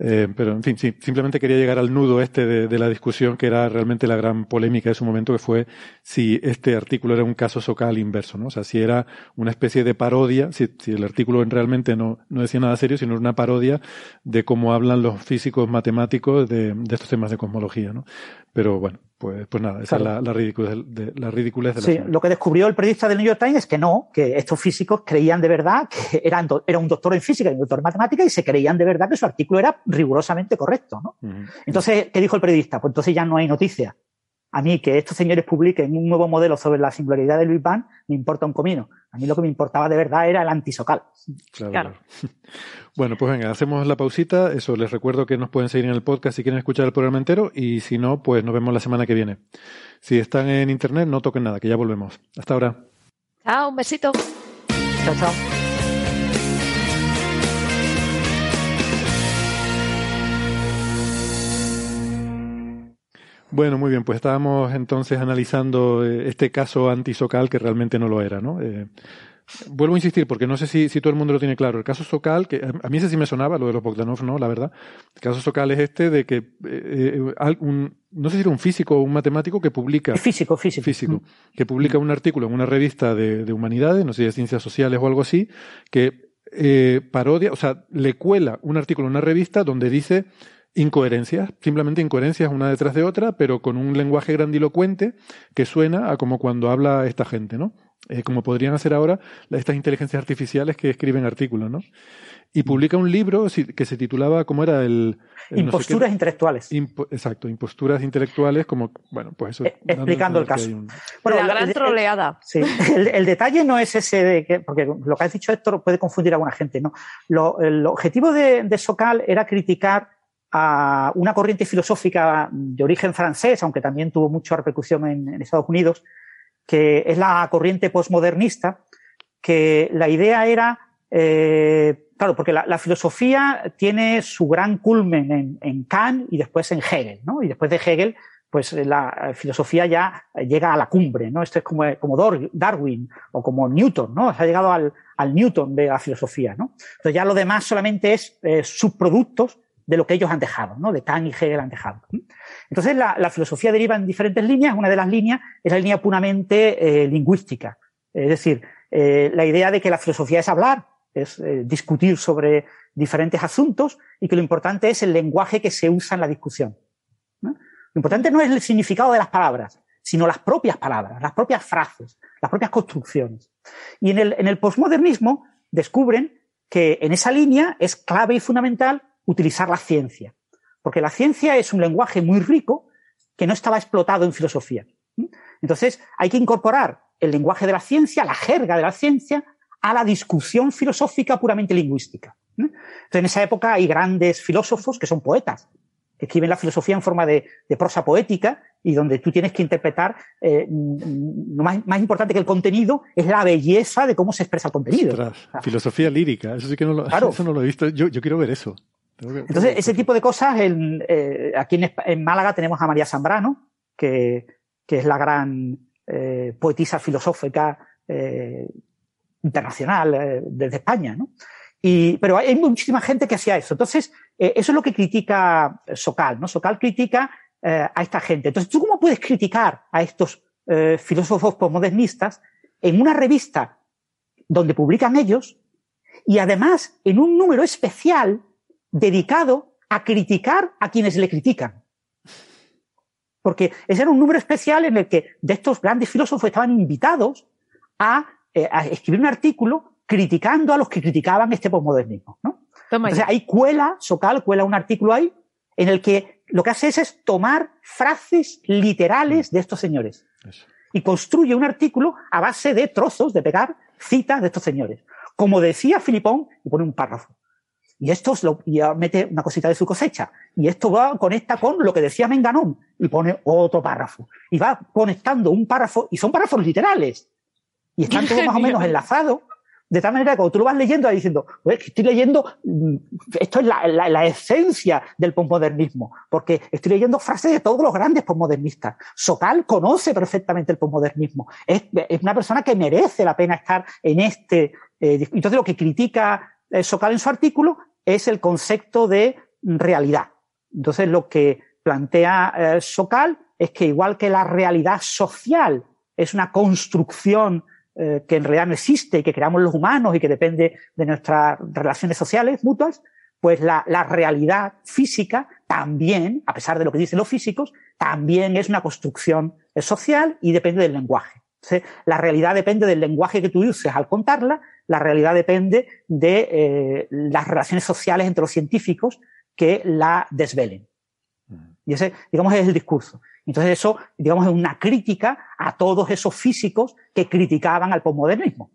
Eh, pero, en fin, sí, simplemente quería llegar al nudo este de, la discusión que era realmente la gran polémica de su momento, que fue si este artículo era un caso socal inverso, ¿no? O sea, si era una especie de parodia, si, si el artículo realmente no, no decía nada serio, sino una parodia de cómo hablan los físicos matemáticos de, de estos temas de cosmología, ¿no? Pero bueno, pues, pues nada, esa es la, la, ridiculez de la, ridiculez de Sí, lo que descubrió el periodista del New York Times es que no, que estos físicos creían de verdad que eran, era un doctor en física y un doctor en matemática y se creían de verdad que su artículo era rigurosamente correcto, ¿no? Entonces, ¿qué dijo el periodista? Pues entonces ya no hay noticia. A mí que estos señores publiquen un nuevo modelo sobre la singularidad del Big Bang me importa un comino. A mí lo que me importaba de verdad era el antisocal. Claro, Bueno, pues venga, hacemos la pausita. Eso, les recuerdo que nos pueden seguir en el podcast si quieren escuchar el programa entero y si no, pues nos vemos la semana que viene. Si están en internet, no toquen nada, que ya volvemos. Hasta ahora. Chao, un besito. Chao, chao. Bueno, muy bien, pues estábamos entonces analizando eh, este caso anti-Socal que realmente no lo era, ¿no? Eh, vuelvo a insistir, porque no sé si, si, todo el mundo lo tiene claro. El caso Socal, que a mí ese sí me sonaba, lo de los Bogdanov, no, la verdad. El caso Socal es este de que eh, un, no sé si era un físico o un matemático que publica. Físico, físico. Físico. Mm. Que publica un artículo en una revista de, de humanidades, no sé, de ciencias sociales o algo así, que eh, parodia, o sea, le cuela un artículo en una revista donde dice incoherencias, simplemente incoherencias una detrás de otra, pero con un lenguaje grandilocuente que suena a como cuando habla esta gente, ¿no? Eh, como podrían hacer ahora estas inteligencias artificiales que escriben artículos, ¿no? Y publica un libro que se titulaba, ¿cómo era? El, imposturas intelectuales. exacto, imposturas intelectuales, como, bueno, pues eso. Eh, explicando el caso. Bueno, la gran troleada. sí, el, detalle no es ese de que, porque lo que has dicho Héctor puede confundir a alguna gente, ¿no? el objetivo de, de Socal era criticar a una corriente filosófica de origen francés, aunque también tuvo mucha repercusión en, Estados Unidos, que es la corriente postmodernista, que la idea era, eh, claro, porque la, filosofía tiene su gran culmen en, Kant y después en Hegel, ¿no? Y después de Hegel, pues la filosofía ya llega a la cumbre, ¿no? Esto es como, como Darwin o como Newton, ¿no? Se ha llegado al, al Newton de la filosofía, ¿no? Entonces ya lo demás solamente es eh, subproductos de lo que ellos han dejado, ¿no? De Kant y Hegel han dejado. Entonces, la, filosofía deriva en diferentes líneas. Una de las líneas es la línea puramente eh, lingüística. Es decir, eh, la idea de que la filosofía es hablar, es eh, discutir sobre diferentes asuntos y que lo importante es el lenguaje que se usa en la discusión. Lo importante no es el significado de las palabras, sino las propias palabras, las propias frases, las propias construcciones. Y en el, en el posmodernismo descubren que en esa línea es clave y fundamental utilizar la ciencia. Porque la ciencia es un lenguaje muy rico que no estaba explotado en filosofía. Entonces, hay que incorporar el lenguaje de la ciencia, la jerga de la ciencia, a la discusión filosófica puramente lingüística. Entonces, en esa época hay grandes filósofos que son poetas, que escriben la filosofía en forma de, prosa poética y donde tú tienes que interpretar, eh, lo más, importante que el contenido es la belleza de cómo se expresa el contenido. filosofía lírica, eso sí que no lo, eso no lo he visto. Yo, yo quiero ver eso. Entonces, ese tipo de cosas, eh, aquí en, Málaga tenemos a María Zambrano, que, es la gran eh, poetisa filosófica eh, internacional desde España, ¿no? Y, pero hay muchísima gente que hacía eso. Entonces, eso es lo que critica Socal, ¿no? Socal critica a esta gente. Entonces, ¿tú cómo puedes criticar a estos filósofos postmodernistas en una revista donde publican ellos y además en un número especial dedicado a criticar a quienes le critican. Porque ese era un número especial en el que de estos grandes filósofos estaban invitados a, eh, escribir un artículo criticando a los que criticaban este posmodernismo. ¿no? Entonces ahí cuela, Socal cuela un artículo ahí en el que lo que hace es, tomar frases literales de estos señores. Y construye un artículo a base de trozos, de pegar citas de estos señores. Como decía Filipón, y pone un párrafo. Y esto lo, ya mete una cosita de su cosecha. Y esto va, conecta con lo que decía Menganón. Y pone otro párrafo. Y va conectando un párrafo, y son párrafos literales. Y están todos más o menos enlazados, De tal manera que cuando tú lo vas leyendo, vas diciendo, pues que estoy leyendo, mm, esto es la, la, esencia del posmodernismo, porque estoy leyendo frases de todos los grandes posmodernistas. Sokal conoce perfectamente el posmodernismo. Es, es una persona que merece la pena estar en este. Eh, entonces, lo que critica eh, Sokal en su artículo es el concepto de realidad. Entonces, lo que plantea eh, Sokal es que igual que la realidad social es una construcción eh, que en realidad no existe y que creamos los humanos y que depende de nuestras relaciones sociales mutuas, pues la, la, realidad física también, a pesar de lo que dicen los físicos, también es una construcción social y depende del lenguaje. la realidad depende del lenguaje que tú uses al contarla, la realidad depende de eh, las relaciones sociales entre los científicos que la desvelen. Y ese, digamos, es el discurso. Entonces eso, digamos, es una crítica a todos esos físicos que criticaban al posmodernismo.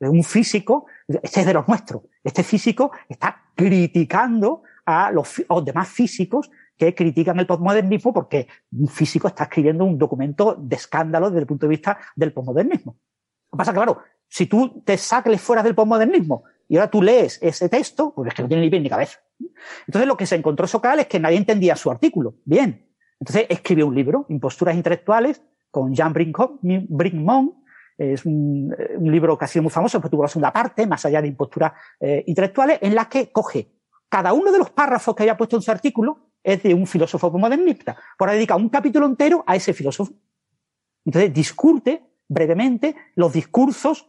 Un físico, este es de los nuestros, este físico está criticando a los, demás físicos que critican el posmodernismo porque un físico está escribiendo un documento de escándalo desde el punto de vista del posmodernismo. Lo que pasa, claro, si tú te sacles fuera del posmodernismo y ahora tú lees ese texto, pues es que no tiene ni pie ni cabeza. Entonces lo que se encontró Socal es que nadie entendía su artículo. Bien. Entonces escribió un libro, Imposturas Intelectuales, con Jean Brinkmont. Es un, libro que ha sido muy famoso, porque tuvo la segunda parte, más allá de imposturas eh, intelectuales, en la que coge cada uno de los párrafos que haya puesto en su artículo es de un filósofo modernista. Por ahí dedica un capítulo entero a ese filósofo. Entonces discute brevemente los discursos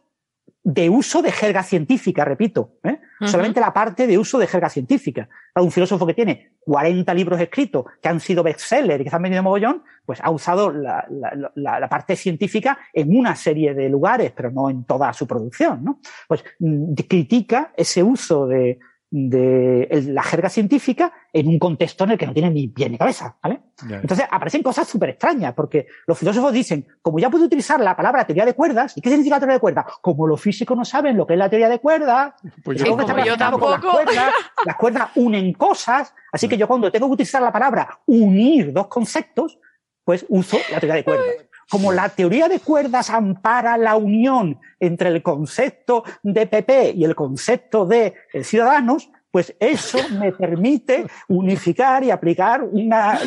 de uso de jerga científica, repito, ¿eh? solamente la parte de uso de jerga científica. Un filósofo que tiene 40 libros escritos que han sido bestsellers y que se han vendido mogollón, pues ha usado la, la, la, parte científica en una serie de lugares, pero no en toda su producción. ¿no? Pues mm, critica ese uso de, de la jerga científica en un contexto en el que no tiene ni pie ni cabeza, ¿vale? Entonces aparecen cosas súper extrañas, porque los filósofos dicen, como ya puedo utilizar la palabra teoría de cuerdas, ¿y qué significa la teoría de cuerdas? Como los físicos no saben lo que es la teoría de cuerdas, pues yo, tampoco. Las cuerdas, las cuerdas unen cosas, así que yo cuando tengo que utilizar la palabra unir dos conceptos, pues uso la teoría de cuerdas como la teoría de cuerdas ampara la unión entre el concepto de PP y el concepto de eh, ciudadanos, pues eso me permite unificar y aplicar una,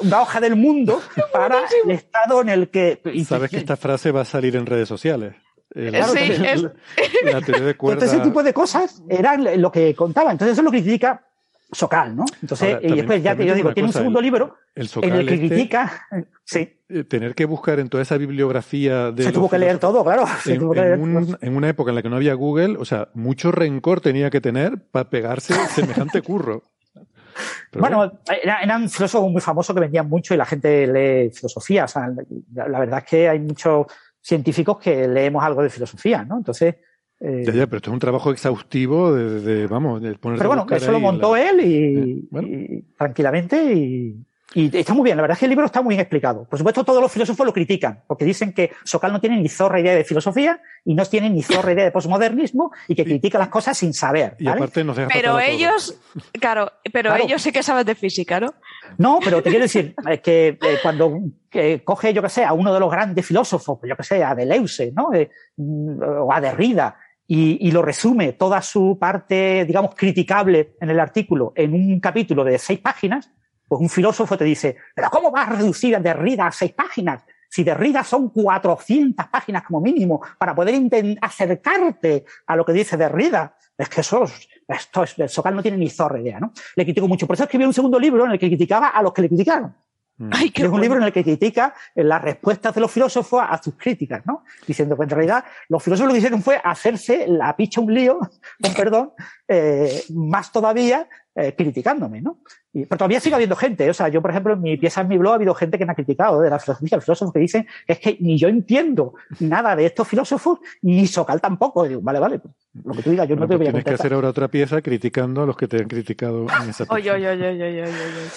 una hoja del mundo para el estado en el que... Sabes que esta frase va a salir en redes sociales. sí, la teoría de cuerdas... Entonces ese tipo de cosas eran lo que contaba. Entonces eso es lo que critica Socal, ¿no? Entonces, y después ya que yo digo, tiene un segundo libro en el que este, critica, sí. Eh, tener que buscar en toda esa bibliografía de... Se tuvo que leer todo, claro. En, una época en la que no había Google, o sea, mucho rencor tenía que tener para pegarse semejante curro. bueno, eran filósofos muy famosos que vendían mucho y la gente lee filosofía. O sea, la verdad es que hay muchos científicos que leemos algo de filosofía, ¿no? Entonces, eh, ya, ya, pero esto es un trabajo exhaustivo de, vamos, de poner. Pero bueno, eso lo montó él y, eh, tranquilamente y, está muy bien. La verdad es que el libro está muy bien explicado. Por supuesto, todos los filósofos lo critican, porque dicen que Sokal no tiene ni zorra idea de filosofía y no tiene ni zorra idea de posmodernismo y que critica las cosas sin saber. Y aparte nos deja Pero ellos, claro, pero ellos sí que saben de física, ¿no? No, pero te quiero decir eh, que cuando coge, yo que sé, a uno de los grandes filósofos, yo que sé, a Deleuze, ¿no? Mm, o a Derrida, y, lo resume toda su parte, digamos, criticable en el artículo en un capítulo de seis páginas, pues un filósofo te dice, pero ¿cómo vas a reducir a Derrida a seis páginas? Si Derrida son 400 páginas como mínimo para poder acercarte a lo que dice Derrida, es que eso, esto es, Socal no tiene ni zorra idea, ¿no? Le critico mucho. Por eso escribió un segundo libro en el que criticaba a los que le criticaron. Mm. es un libro en el que critica eh, las respuestas de los filósofos a sus críticas, ¿no? Diciendo que en realidad los filósofos lo que hicieron fue hacerse la picha un lío, con perdón, eh, más todavía eh, criticándome, ¿no? pero todavía sigue habiendo gente. O sea, yo, por ejemplo, en mi pieza, en mi blog, ha habido gente que me ha criticado de la filosofía, filósofos que dicen es que ni yo entiendo nada de estos filósofos, ni Socal tampoco. digo, vale, vale, pues, lo que tú digas, yo no te voy a Tienes que hacer ahora otra pieza criticando a los que te han criticado en esa pieza.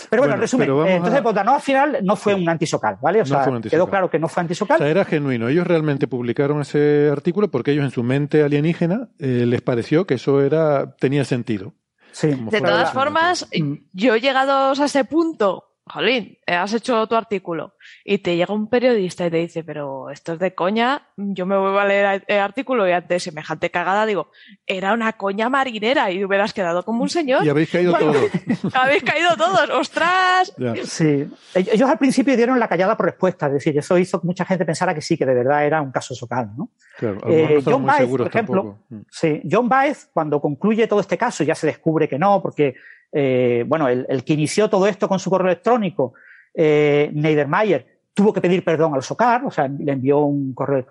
pero bueno, en resumen, entonces, pues, no, al final no fue un antisocal, ¿vale? O sea, quedó claro que no fue antisocal. O sea, era genuino. Ellos realmente publicaron ese artículo porque ellos en su mente alienígena eh, les pareció que eso era tenía sentido. De todas formas, mm. yo llegados a ese punto Jolín, has hecho tu artículo y te llega un periodista y te dice, pero esto es de coña, yo me vuelvo a leer el artículo y ante semejante cagada digo, era una coña marinera y hubieras quedado como un señor. Y habéis caído todos. habéis caído todos, ostras. Sí, ellos al principio dieron la callada por respuesta, es decir, eso hizo que mucha gente pensara que sí, que de verdad era un caso socal, ¿no? Claro, eh, John Baez, por ejemplo, mm. sí, John Baez, cuando concluye todo este caso, ya se descubre que no, porque eh, bueno, el, que inició todo esto con su correo electrónico, eh, Neidermayer, tuvo que pedir perdón a los SOCAL, o sea, le envió un correo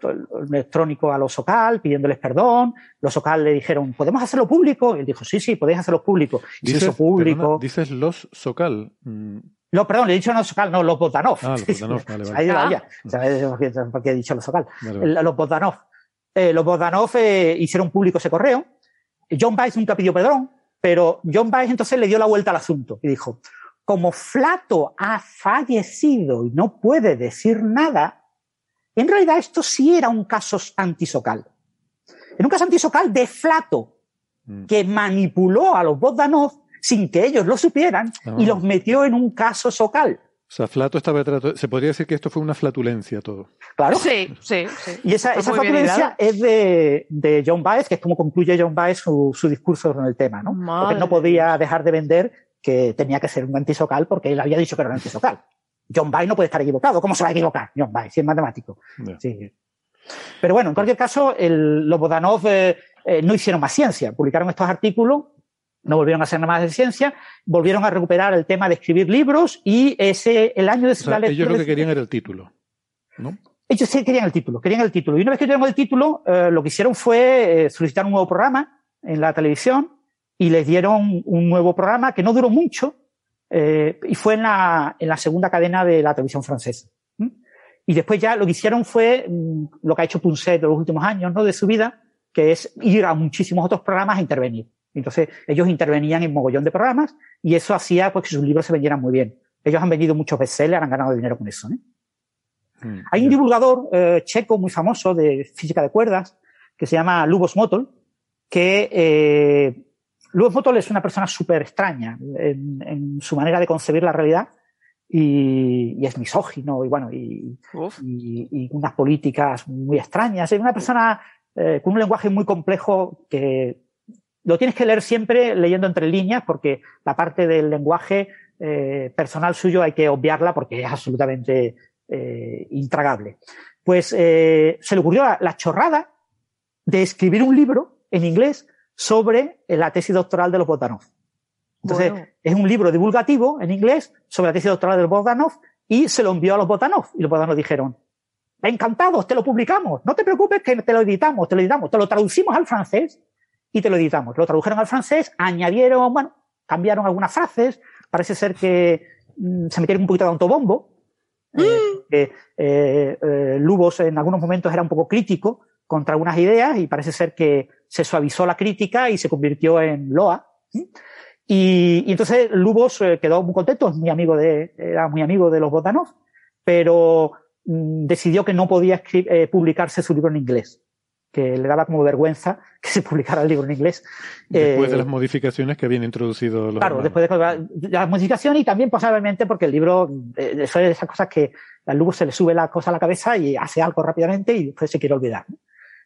electrónico a los SOCAL pidiéndoles perdón. Los SOCAL le dijeron, ¿podemos hacerlo público? Y él dijo, sí, sí, podéis hacerlo público. Dices, público. dices los SOCAL. Mm. No, perdón, le he dicho no SOCAL, no, los Botanov. Ah, los Botanov, vale, vale. Ahí ah. ¿Por qué he dicho los SOCAL? Los Botanov. Eh, los Botanov eh, hicieron público ese correo. John Bice nunca pidió perdón. Pero John Baez entonces le dio la vuelta al asunto y dijo, como Flato ha fallecido y no puede decir nada, en realidad esto sí era un caso antisocal. Era un caso antisocal de Flato, mm. que manipuló a los Bogdanov sin que ellos lo supieran y ah. los metió en un caso socal. O sea, Flato estaba se podría decir que esto fue una flatulencia todo. Claro. Sí, sí, Y esa, esa flatulencia es de, de, John Baez, que es como concluye John Baez su, su discurso con el tema, ¿no? Porque no podía dejar de vender que tenía que ser un antisocal porque él había dicho que era un antisocal. John Baez no puede estar equivocado. ¿Cómo se va a equivocar? John Baez, si es matemático. Sí. Pero bueno, en cualquier caso, el, los Bodanov eh, eh, no hicieron más ciencia. Publicaron estos artículos no volvieron a hacer nada más de ciencia, volvieron a recuperar el tema de escribir libros y ese, el año de o Ellos lo que querían era el título, ¿no? Ellos sí querían el título, querían el título. Y una vez que tuvieron el título, eh, lo que hicieron fue eh, solicitar un nuevo programa en la televisión y les dieron un nuevo programa que no duró mucho eh, y fue en la, en la segunda cadena de la televisión francesa. Y después ya lo que hicieron fue mm, lo que ha hecho Punset en los últimos años ¿no? de su vida, que es ir a muchísimos otros programas a intervenir. Entonces, ellos intervenían en mogollón de programas y eso hacía pues, que sus libros se vendieran muy bien. Ellos han vendido muchos bestsellers, han ganado dinero con eso. ¿eh? Mm, Hay un divulgador eh, checo muy famoso de física de cuerdas que se llama Lubos Motol, que eh, Lubos Motol es una persona súper extraña en, su manera de concebir la realidad y, es misógino y bueno, y, y, unas políticas muy extrañas. Es una persona eh, con un lenguaje muy complejo que lo tienes que leer siempre leyendo entre líneas porque la parte del lenguaje eh, personal suyo hay que obviarla porque es absolutamente eh, intragable. Pues eh, se le ocurrió la, chorrada de escribir un libro en inglés sobre la tesis doctoral de los Bogdanov. Entonces, es un libro divulgativo en inglés sobre la tesis doctoral de los Bogdanov y se lo envió a los Bogdanov y los Bogdanov dijeron, encantados, te lo publicamos, no te preocupes que te lo editamos, te lo editamos, te lo traducimos al francés y te lo editamos. Lo tradujeron al francés, añadieron, bueno, cambiaron algunas frases, parece ser que mm, se metieron un poquito de autobombo. Eh, mm. eh, eh, Lubos en algunos momentos era un poco crítico contra algunas ideas y parece ser que se suavizó la crítica y se convirtió en loa. Y, entonces Lubos quedó muy contento, es muy amigo de, era muy amigo de los Botanov, pero mm, decidió que no podía publicarse su libro en inglés que le daba como vergüenza que se publicara el libro en inglés. Después de eh, las modificaciones que habían introducido los Claro, después de, las modificaciones y también posiblemente porque el libro, eh, es de esas cosas que al luego se le sube la cosa a la cabeza y hace algo rápidamente y después se quiere olvidar.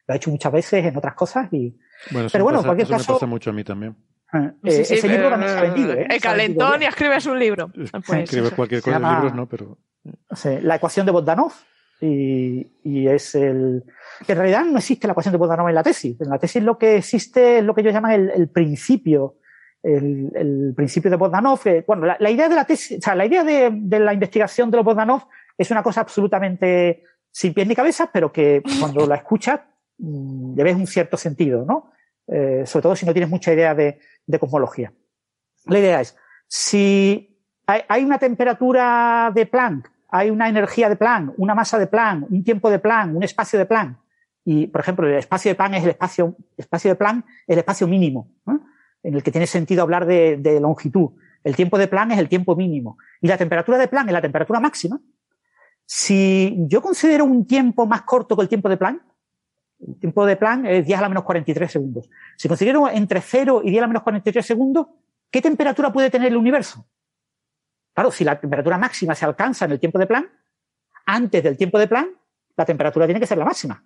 Lo ha hecho muchas veces en otras cosas y... Bueno, Pero bueno, en cualquier caso... Me pasa mucho a mí también. Eh, ese libro también se ha vendido. ¿eh? El calentón y escribes un libro. Pues, escribes cualquier cosa de libros, ¿no? Pero... la ecuación de Bogdanov y, y es el en realidad no existe la ecuación de Bogdanov en la tesis. En la tesis lo que existe es lo que ellos llaman el, el principio, el, el, principio de Bogdanov. bueno, la, idea de la tesis, o sea, la idea de, de, la investigación de los Bogdanov es una cosa absolutamente sin pies ni cabeza, pero que cuando la escuchas mm, le ves un cierto sentido, ¿no? Eh, sobre todo si no tienes mucha idea de, de cosmología. La idea es, si hay una temperatura de Planck hay una energía de Planck, una masa de Planck, un tiempo de Planck, un espacio de Planck. Y, por ejemplo, el espacio de Planck es el espacio, espacio de Planck es el espacio mínimo, en el que tiene sentido hablar de, de, longitud. El tiempo de Planck es el tiempo mínimo. Y la temperatura de Planck es la temperatura máxima. Si yo considero un tiempo más corto que el tiempo de Planck, el tiempo de Planck es 10 a la menos 43 segundos. Si considero entre 0 y 10 a la menos 43 segundos, ¿qué temperatura puede tener el universo? Claro, si la temperatura máxima se alcanza en el tiempo de Planck, antes del tiempo de Planck, la temperatura tiene que ser la máxima.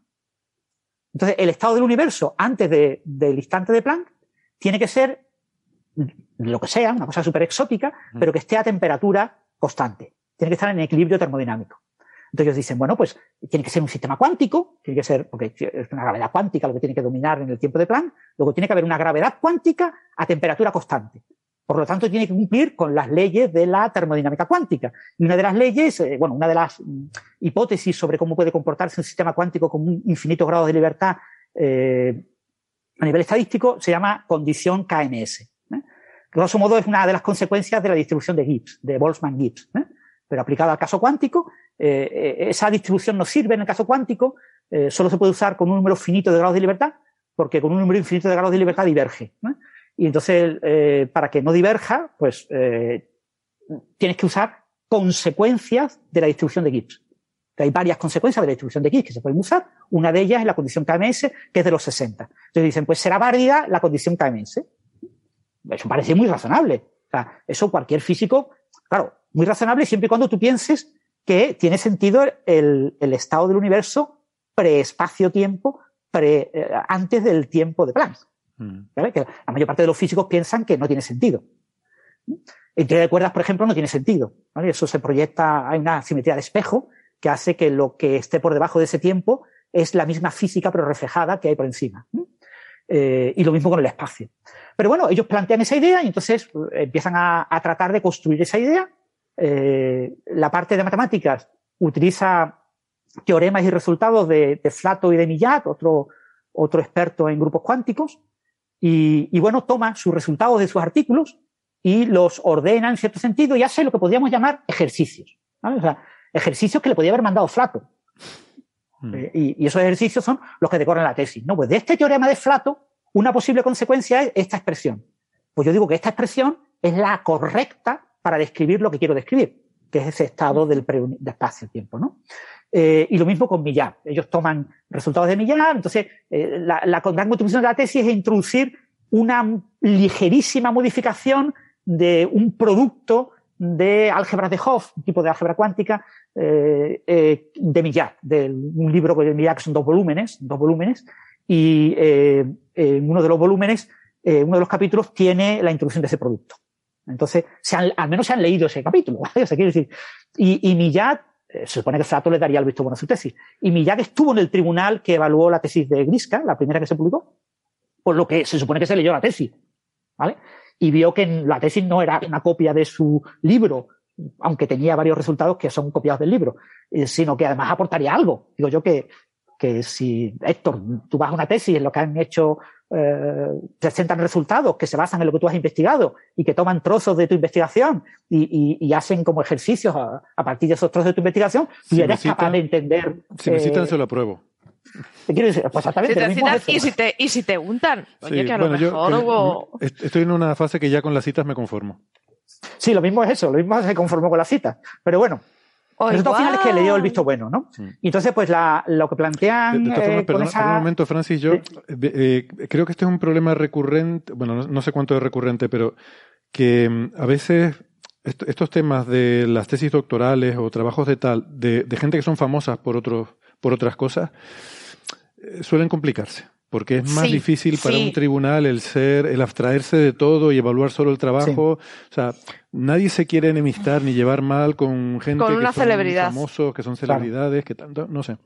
Entonces, el estado del universo antes del instante de Planck tiene que ser lo que sea, una cosa súper exótica, pero que esté a temperatura constante. Tiene que estar en equilibrio termodinámico. Entonces ellos dicen, bueno, pues tiene que ser un sistema cuántico, tiene que ser, porque es una gravedad cuántica lo que tiene que dominar en el tiempo de Planck, luego tiene que haber una gravedad cuántica a temperatura constante. Por lo tanto, tiene que cumplir con las leyes de la termodinámica cuántica. Y una de las leyes, eh, bueno, una de las mm, hipótesis sobre cómo puede comportarse un sistema cuántico con un infinito grado de libertad eh, a nivel estadístico se llama condición KNS. ¿eh? Grosso modo es una de las consecuencias de la distribución de Gibbs, de Boltzmann-Gibbs. ¿eh? Pero aplicada al caso cuántico, eh, esa distribución no sirve en el caso cuántico, solo se puede usar con un número finito de grados de libertad, porque con un número infinito de grados de libertad diverge. Y entonces, para que no diverja, pues tienes que usar consecuencias de la distribución de Gibbs. hay varias consecuencias de la distribución de Gibbs que se pueden usar. Una de ellas es la condición KMS, que es de los 60. Entonces dicen, pues será válida la condición KMS. Eso parece muy razonable. Eso cualquier físico, claro, muy razonable siempre y cuando tú pienses que tiene sentido el, estado del universo preespacio-tiempo, pre, eh, antes del tiempo de Planck. Mm. Que la mayor parte de los físicos piensan que no tiene sentido. En teoría de cuerdas, por ejemplo, no tiene sentido. Eso se proyecta, hay una simetría de espejo que hace que lo que esté por debajo de ese tiempo es la misma física pero reflejada que hay por encima. Eh, y lo mismo con el espacio. Pero bueno, ellos plantean esa idea y entonces eh, empiezan a, tratar de construir esa idea. Eh, la parte de matemáticas utiliza teoremas y resultados de, Flato y de Millat, otro, otro experto en grupos cuánticos, y, bueno, toma sus resultados de sus artículos y los ordena en cierto sentido y hace lo que podríamos llamar ejercicios. O sea, ejercicios que le podía haber mandado Flato. Hmm. Eh, y, esos ejercicios son los que decoran la tesis. ¿no? Pues de este teorema de Flato, una posible consecuencia es esta expresión. Pues yo digo que esta expresión es la correcta para describir lo que quiero describir, que es ese estado del de espacio-tiempo, ¿no? Eh, y lo mismo con Millar. Ellos toman resultados de Millar, entonces eh, la, la gran contribución de la tesis es introducir una ligerísima modificación de un producto de álgebras de Hopf, un tipo de álgebra cuántica, eh, eh, de Millat, de un libro de Millat que son dos volúmenes, dos volúmenes, y eh, en uno de los volúmenes, uno de los capítulos tiene la introducción de ese producto. Entonces, se han, al menos se han leído ese capítulo, ¿vale? O sea, quiero decir, y, y Millat, se supone que Flato le daría el visto bueno a su tesis, y Millat estuvo en el tribunal que evaluó la tesis de Griska, la primera que se publicó, por lo que se supone que se leyó la tesis, ¿vale? Y vio que la tesis no era una copia de su libro, aunque tenía varios resultados que son copiados del libro, eh, sino que además aportaría algo. Digo yo que, que si, Héctor, tú vas a una tesis en lo que han hecho, eh, presentan resultados que se basan en lo que tú has investigado y que toman trozos de tu investigación y, y, hacen como ejercicios a, partir de esos trozos de tu investigación, y eres capaz de entender. Si me citan, se lo apruebo. Te quiero decir, pues exactamente. y, si te, y si te untan. Oye, que a lo mejor Estoy en una fase que ya con las citas me conformo. Sí, lo mismo es eso, lo mismo se conformó con la cita. Pero bueno, el resultado final es que le dio el visto bueno, ¿no? Y entonces, pues lo que plantean. De, perdón, un momento, Francis, yo eh, creo que este es un problema recurrente, bueno, no, sé cuánto es recurrente, pero que mm, a veces estos temas de las tesis doctorales o trabajos de tal, de, gente que son famosas por, otros, por otras cosas, eh, suelen complicarse porque es más difícil para un tribunal el ser, el abstraerse de todo y evaluar solo el trabajo. O sea, nadie se quiere enemistar ni llevar mal con gente que son famosos, que son celebridades, que tanto, no sé.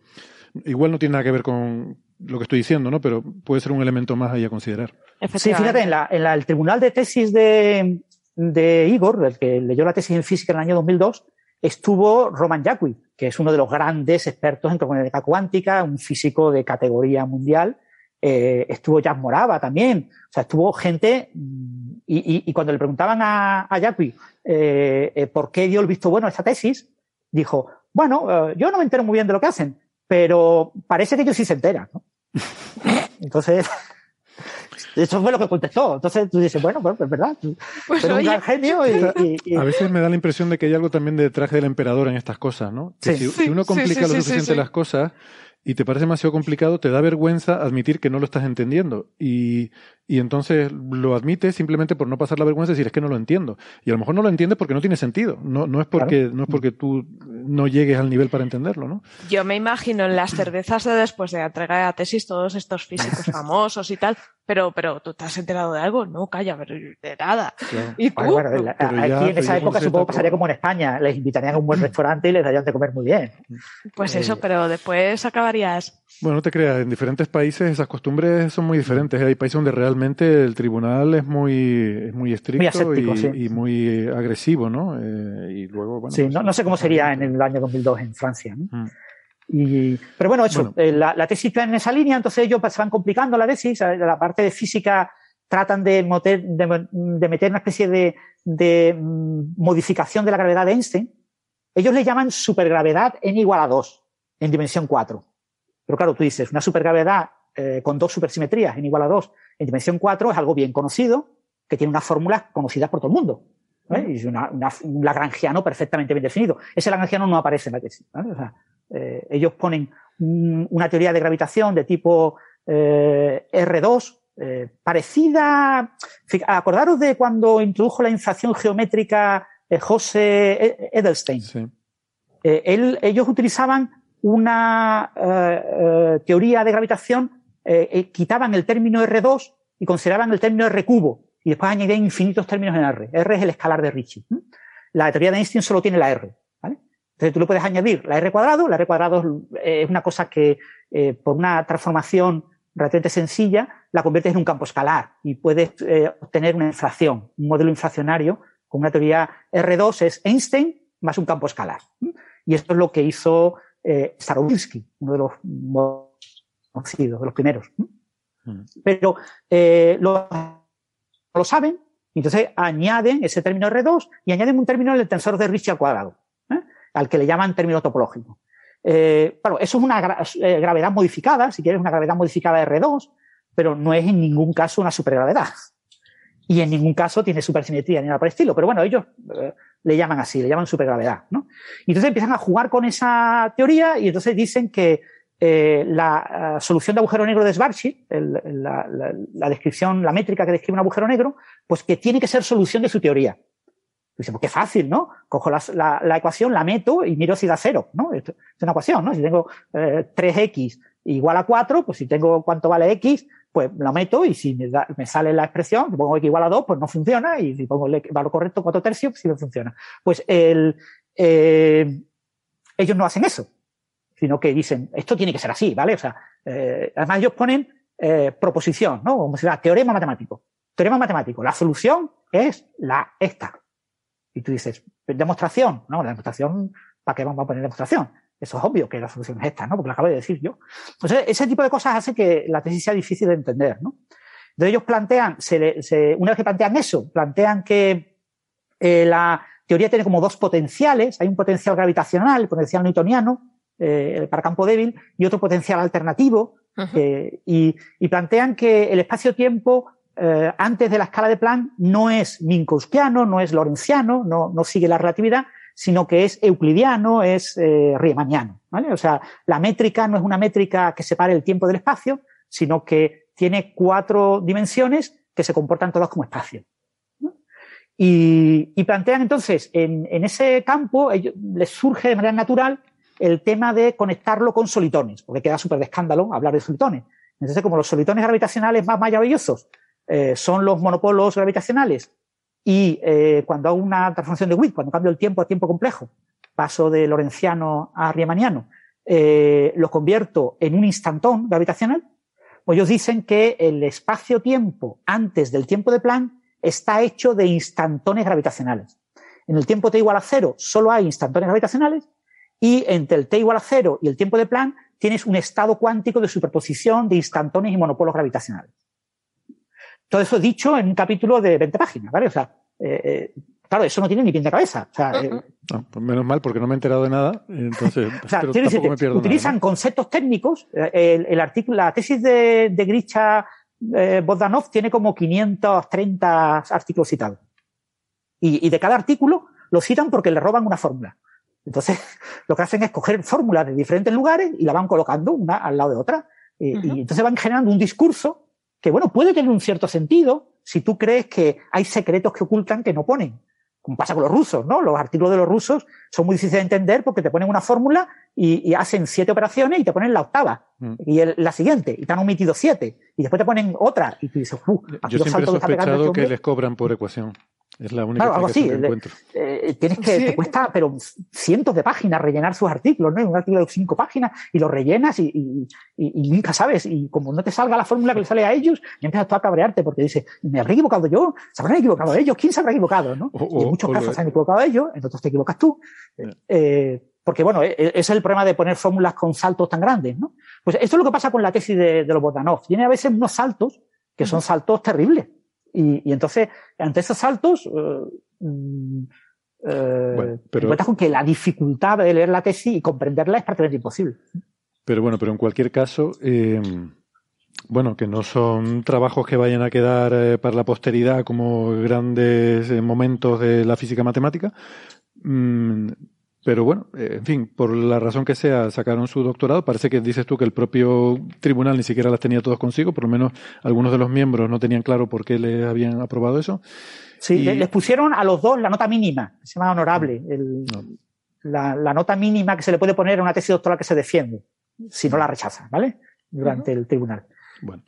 Igual no tiene nada que ver con lo que estoy diciendo, ¿no? Pero puede ser un elemento más ahí a considerar. Sí, fíjate, en, la, en el tribunal de tesis de, de Igor, el que leyó la tesis en física en el año 2002, estuvo Roman Jacqui, que es uno de los grandes expertos en mecánica cuántica, un físico de categoría mundial, eh, estuvo Jack Morava también, o sea, estuvo gente, mm, y, cuando le preguntaban a, a Jacqui eh, eh, por qué dio el visto bueno a esta tesis, dijo, bueno, yo no me entero muy bien de lo que hacen, pero parece que ellos sí se enteran, ¿no? Entonces, eso fue lo que contestó. Entonces tú dices, bueno, pues es verdad. Pues un gran genio A veces me da la impresión de que hay algo también de traje del emperador en estas cosas, ¿no? si, uno complica lo suficiente las cosas, y te parece demasiado complicado, te da vergüenza admitir que no lo estás entendiendo. Y, y entonces lo admites simplemente por no pasar la vergüenza y decir es que no lo entiendo. Y a lo mejor no lo entiendes porque no tiene sentido. No, no es porque, no es porque tú no llegues al nivel para entenderlo, ¿no? Yo me imagino en las cervezas de después de entregar la tesis todos estos físicos famosos y tal, pero, pero tú te has enterado de algo, no, calla, pero de nada. Y tú, bueno, aquí en esa época supongo que pasaría como en España, les invitarían a un buen restaurante y les darían de comer muy bien. Pues eso, eh, pero después acabarías. Bueno, no te creas, en diferentes países esas costumbres son muy diferentes. Hay países donde realmente el tribunal es muy, muy estricto y, muy agresivo, ¿no? Eh, y luego, bueno, sí, pues no, sé cómo sería en el año 2002 en Francia. ¿no? Mm. Y, pero bueno, eso, eh, la, la, tesis va en esa línea, entonces ellos se van complicando la tesis, la parte de física tratan de, meter, de, meter una especie de, de, mm, modificación de la gravedad de Einstein. Ellos le llaman supergravedad n igual a 2 en dimensión 4. Pero claro, tú dices, una supergravedad eh, con dos supersimetrías n igual a 2 en dimensión 4 es algo bien conocido, que tiene unas fórmulas conocidas por todo el mundo. Y es una, un lagrangiano perfectamente bien definido. Ese lagrangiano no aparece en la tesis. O sea, eh, ellos ponen una teoría de gravitación de tipo eh, R2, eh, parecida. Acordaros de cuando introdujo la inflación geométrica José Edelstein. ellos utilizaban una teoría de gravitación, quitaban el término R2 y consideraban el término R cubo y después añadían infinitos términos en R. R es el escalar de Ricci. La teoría de Einstein solo tiene la R. Entonces tú le puedes añadir la R cuadrado. La R cuadrado es una cosa que eh, por una transformación relativamente sencilla la conviertes en un campo escalar y puedes eh, obtener una inflación, un modelo inflacionario con una teoría R2 es Einstein más un campo escalar. Y esto es lo que hizo eh, Starobinsky, uno de los conocidos, de los primeros. Mm. Pero eh, lo, lo saben, entonces añaden ese término R2 y añaden un término del tensor de Ricci al cuadrado al que le llaman término topológico. Eh, claro, eso es una eh, gravedad modificada, si quieres una gravedad modificada de R2, pero no es en ningún caso una supergravedad. Y en ningún caso tiene supersimetría ni nada por el estilo. Pero bueno, ellos eh, le llaman así, le llaman supergravedad. ¿no? Y entonces empiezan a jugar con esa teoría y entonces dicen que la solución de agujero negro de Schwarzschild, la, la, descripción, la métrica que describe un agujero negro, pues que tiene que ser solución de su teoría. Dice, pues qué fácil, ¿no? Cojo la, la, ecuación, la meto y miro si da cero, ¿no? Es una ecuación, ¿no? Si tengo eh, 3x igual a 4, pues si tengo cuánto vale x, pues lo meto y si me, me sale la expresión, si pongo x igual a 2, pues no funciona y si pongo el valor correcto 4 tercios, pues sí no funciona. Pues el, eh, ellos no hacen eso, sino que dicen, esto tiene que ser así, ¿vale? O sea, eh, además ellos ponen eh, proposición, ¿no? Como si fuera teorema matemático. Teorema matemático. La solución es la esta. Y tú dices, demostración. No, la demostración, ¿para qué vamos a poner demostración? Eso es obvio que la solución es esta, ¿no? Porque lo acabo de decir yo. Entonces, ese tipo de cosas hace que la tesis sea difícil de entender, ¿no? Entonces ellos plantean, se, se, una vez que plantean eso, plantean que eh, la teoría tiene como dos potenciales. Hay un potencial gravitacional, el potencial newtoniano, eh, para campo débil, y otro potencial alternativo. eh, y, y, plantean que el espacio-tiempo eh, antes de la escala de Planck no es minkowskiano, no es lorenciano, no, no sigue la relatividad, sino que es euclidiano, es eh, riemanniano. ¿vale? O sea, la métrica no es una métrica que separe el tiempo del espacio, sino que tiene cuatro dimensiones que se comportan todas como espacio. Y, y, plantean entonces, en, en ese campo, ellos, les surge de manera natural el tema de conectarlo con solitones, porque queda súper de escándalo hablar de solitones. Entonces, como los solitones gravitacionales más maravillosos eh, son los monopolos gravitacionales y eh, cuando hago una transformación de Witt, cuando cambio el tiempo a tiempo complejo, paso de lorenciano a riemanniano, eh, lo convierto en un instantón gravitacional, pues ellos dicen que el espacio-tiempo antes del tiempo de Planck está hecho de instantones gravitacionales. En el tiempo t igual a cero solo hay instantones gravitacionales y entre el t igual a cero y el tiempo de Planck tienes un estado cuántico de superposición de instantones y monopolos gravitacionales. Todo eso dicho en un capítulo de 20 páginas, ¿vale? O sea, eh, eh, claro, eso no tiene ni pie de cabeza. O sea, eh, pues menos mal, porque no me he enterado de nada. Entonces, o sea, tampoco me pierdo utilizan conceptos técnicos. El, el, artículo, la tesis de, de Grisha eh, Bogdanov tiene como 530 artículos citados. Y, y, de cada artículo lo citan porque le roban una fórmula. Entonces, lo que hacen es coger fórmulas de diferentes lugares y la van colocando una al lado de otra. Y entonces van generando un discurso que, bueno, puede tener un cierto sentido si tú crees que hay secretos que ocultan que no ponen como pasa con los rusos, ¿no? Los artículos de los rusos son muy difíciles de entender porque te ponen una fórmula y, hacen siete operaciones y te ponen la octava mm. y la siguiente y te han omitido siete y después te ponen otra y tú dices, Yo siempre he sospechado este que les cobran por ecuación. Es la única claro, algo así. Eh, tienes que, te cuesta, pero cientos de páginas rellenar sus artículos, ¿no? Un artículo de cinco páginas y lo rellenas y, nunca sabes. Y como no te salga la fórmula que le sale a ellos, y empiezas tú a cabrearte porque dices, ¿me habré equivocado yo? ¿Se habrán equivocado ellos? ¿Quién se habrá equivocado? ¿no? y en muchos casos se han equivocado ellos, entonces te equivocas tú. Eh, porque bueno, e, e, es el problema de poner fórmulas con saltos tan grandes, ¿no? Pues esto es lo que pasa con la tesis de, de los Botanov. Tiene a veces unos saltos que son saltos terribles. Y, entonces, ante esos saltos, eh, mm, eh, con que la dificultad de leer la tesis y comprenderla es prácticamente imposible. Pero bueno, pero en cualquier caso, eh, bueno, que no son trabajos que vayan a quedar eh, para la posteridad como grandes momentos de la física matemática. Mm, pero bueno, eh, en fin, por la razón que sea, sacaron su doctorado. Parece que dices tú que el propio tribunal ni siquiera las tenía todos consigo, por lo menos algunos de los miembros no tenían claro por qué le habían aprobado eso. Sí, les pusieron a los dos la nota mínima, se llama honorable, la, nota mínima que se le puede poner a una tesis doctoral que se defiende, si no la rechaza, ¿vale? Durante el tribunal.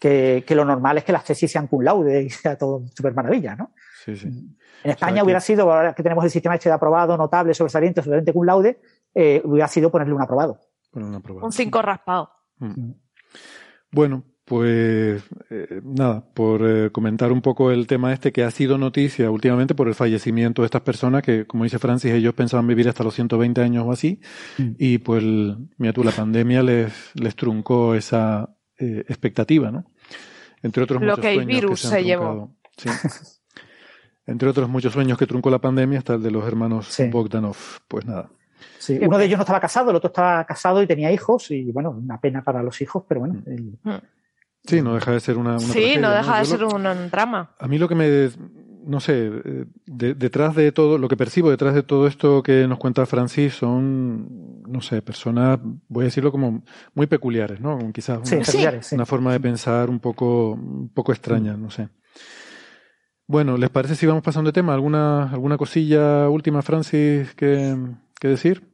Que, que, lo normal es que las tesis sean cum laude y sea todo súper maravilla, ¿no? Sí, sí. En España hubiera sido, ahora que tenemos el sistema este de aprobado, notable, sobresaliente, sobresaliente cum laude, eh, hubiera sido ponerle un aprobado. Un 5 raspado. Mm. Mm. Bueno, pues eh, nada, por eh, comentar un poco el tema este que ha sido noticia últimamente por el fallecimiento de estas personas que, como dice Francis, ellos pensaban vivir hasta los 120 años o así, mm. y pues, mira tú, la pandemia les, les truncó esa expectativa, ¿no? Entre otros Lo que el virus se, llevó. Sí. Entre otros muchos sueños que truncó la pandemia, está el de los hermanos Bogdanov. Pues nada. Sí, uno de ellos no estaba casado, el otro estaba casado y tenía hijos, y bueno, una pena para los hijos, pero bueno. Mm. Sí, no deja de ser una. sí, no deja de ser un, drama. A mí lo que me. No sé, detrás de todo, lo que percibo detrás de todo esto que nos cuenta Francis son, no sé, personas, voy a decirlo como muy peculiares, ¿no? Quizás una, una forma de pensar un poco, un poco extraña, no sé. Bueno, ¿les parece si vamos pasando de tema? ¿Alguna, alguna cosilla última, Francis, que, que decir?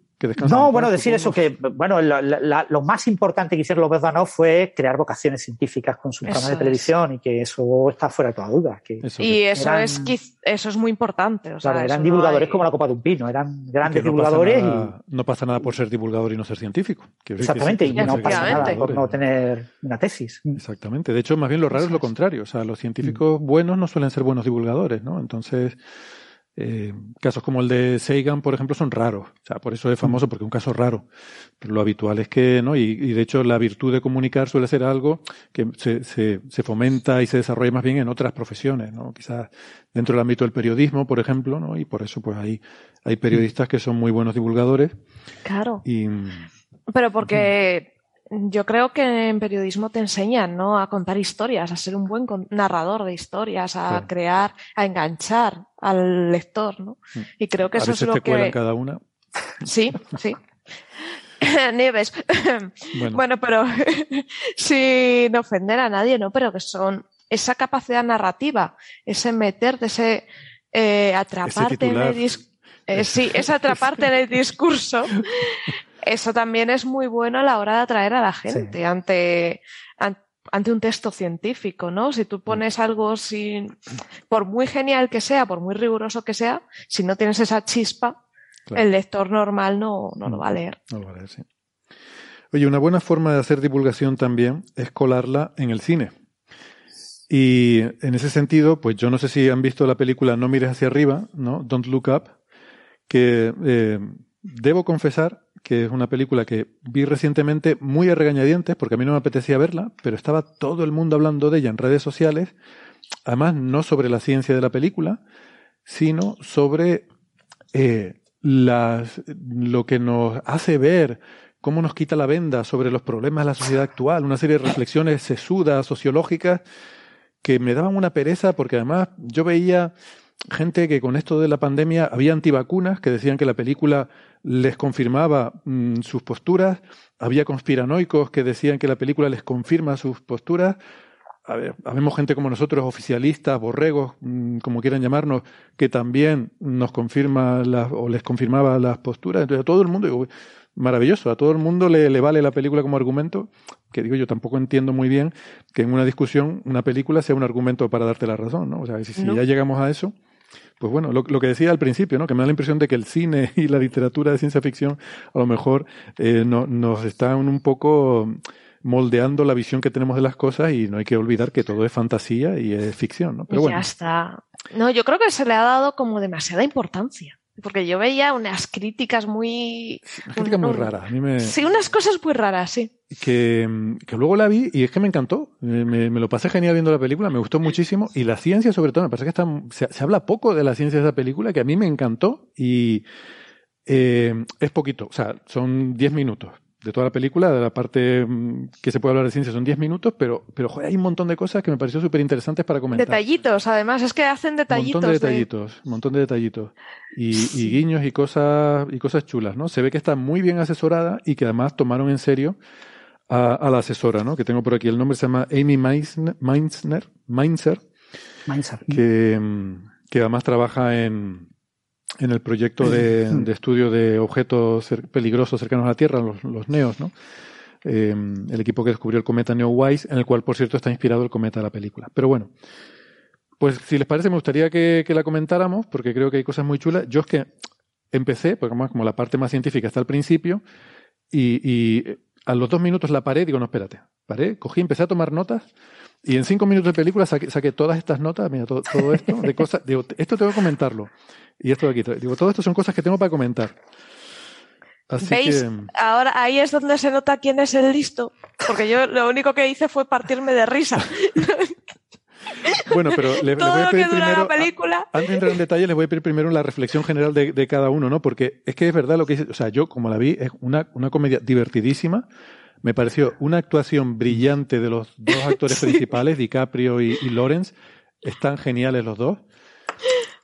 No, bueno, decir eso, que bueno, lo más importante que hicieron los Bezdanov fue crear vocaciones científicas con su programa de televisión y que eso está fuera de toda duda. Que y eso es eso es muy importante. eran divulgadores como la copa de un pino, eran grandes divulgadores. No pasa nada por ser divulgador y no ser científico. Exactamente, y no pasa nada por no tener una tesis. Exactamente. De hecho, más bien lo raro es lo contrario. O sea, los científicos mm. buenos no suelen ser buenos divulgadores, ¿no? Entonces, eh, casos como el de Sagan, por ejemplo, son raros. O sea, por eso es famoso, porque es un caso raro. Pero lo habitual es que, ¿no? Y, de hecho, la virtud de comunicar suele ser algo que se, se, se, fomenta y se desarrolla más bien en otras profesiones, ¿no? Quizás dentro del ámbito del periodismo, por ejemplo, ¿no? Y por eso, pues, hay, hay periodistas que son muy buenos divulgadores. Claro. Pero porque yo creo que en periodismo te enseñan, ¿no? A contar historias, a ser un buen narrador de historias, a crear, a enganchar al lector, ¿no? Mm. Y creo que eso es lo te cada una. Sí, sí. Nieves. Bueno. pero sin ofender a nadie, ¿no? Pero que son esa capacidad narrativa, ese meterte, ese eh, atraparte en el discurso. Eh, sí, es atraparte en el discurso eso también es muy bueno a la hora de atraer a la gente ante, ante un texto científico, ¿no? Si tú pones algo sin, por muy genial que sea, por muy riguroso que sea, si no tienes esa chispa, el lector normal no, no lo va a leer. No lo va a leer, sí. Oye, una buena forma de hacer divulgación también es colarla en el cine. Y en ese sentido, pues yo no sé si han visto la película No mires hacia arriba, ¿no? Don't Look Up, que eh, debo confesar que es una película que vi recientemente muy a regañadientes, porque a mí no me apetecía verla, pero estaba todo el mundo hablando de ella en redes sociales, además no sobre la ciencia de la película, sino sobre eh, las, lo que nos hace ver cómo nos quita la venda sobre los problemas de la sociedad actual, una serie de reflexiones sesudas, sociológicas, que me daban una pereza porque además yo veía gente que con esto de la pandemia había antivacunas que decían que la película les confirmaba mm, sus posturas, había conspiranoicos que decían que la película les confirma sus posturas. A ver, habemos gente como nosotros, oficialistas, borregos, mm, como quieran llamarnos, que también nos confirma o les confirmaba las posturas. Entonces, a todo el mundo, maravilloso, a todo el mundo le, vale la película como argumento, que digo yo tampoco entiendo muy bien que en una discusión una película sea un argumento para darte la razón, ¿no? O sea, si, si ya llegamos a eso, pues bueno, lo, que decía al principio, ¿no? que me da la impresión de que el cine y la literatura de ciencia ficción a lo mejor eh, no, nos están un poco moldeando la visión que tenemos de las cosas y no hay que olvidar que todo es fantasía y es ficción, ¿no? Pero bueno. Ya está. No, yo creo que se le ha dado como demasiada importancia. Porque yo veía unas críticas muy. críticas muy raras. Sí, unas cosas muy raras, sí. Que, que, luego la vi y es que me encantó. Me, me, lo pasé genial viendo la película, me gustó muchísimo. Y la ciencia, sobre todo, me parece que está, se, se habla poco de la ciencia de esa película, que a mí me encantó. Y eh, es poquito, o sea, son 10 minutos de toda la película, de la parte mm, que se puede hablar de ciencia son 10 minutos, pero, pero joder, hay un montón de cosas que me pareció súper interesantes para comentar. Detallitos, además, es que hacen detallitos. Un montón de detallitos, un montón de detallitos. Y, y, guiños y cosas, y cosas chulas, ¿no? Se ve que está muy bien asesorada y que además tomaron en serio a, a la asesora, ¿no? Que tengo por aquí el nombre, se llama Amy Meissner, Meissner, Meinzer, Que, mm, que además trabaja en, en el proyecto de, estudio de objetos peligrosos cercanos a la Tierra, los, NEOS, ¿no? Em, el equipo que descubrió el cometa NEO-WISE, en el cual, por cierto, está inspirado el cometa de la película. Pero bueno, pues si les parece, me gustaría que, la comentáramos, porque creo que hay cosas muy chulas. Yo es que empecé, porque como la parte más científica está al principio, y, a los dos minutos la paré, digo, no, espérate, paré, cogí, empecé a tomar notas, y en cinco minutos de película saqué, todas estas notas, mira, todo, todo esto, de cosas, digo, esto tengo que comentarlo. Y esto de aquí. Digo, todo esto son cosas que tengo para comentar. ¿Veis? Ahora ahí es donde se nota quién es el listo, porque yo lo único que hice fue partirme de risa. Bueno, pero le, voy a pedir primero, película... antes de entrar en detalle, les voy a pedir primero la reflexión general de, cada uno, ¿no? Porque es que es verdad lo que dice, o sea, yo como la vi, es una, una comedia divertidísima, me pareció una actuación brillante de los dos actores principales, DiCaprio y, y Lawrence, están geniales los dos.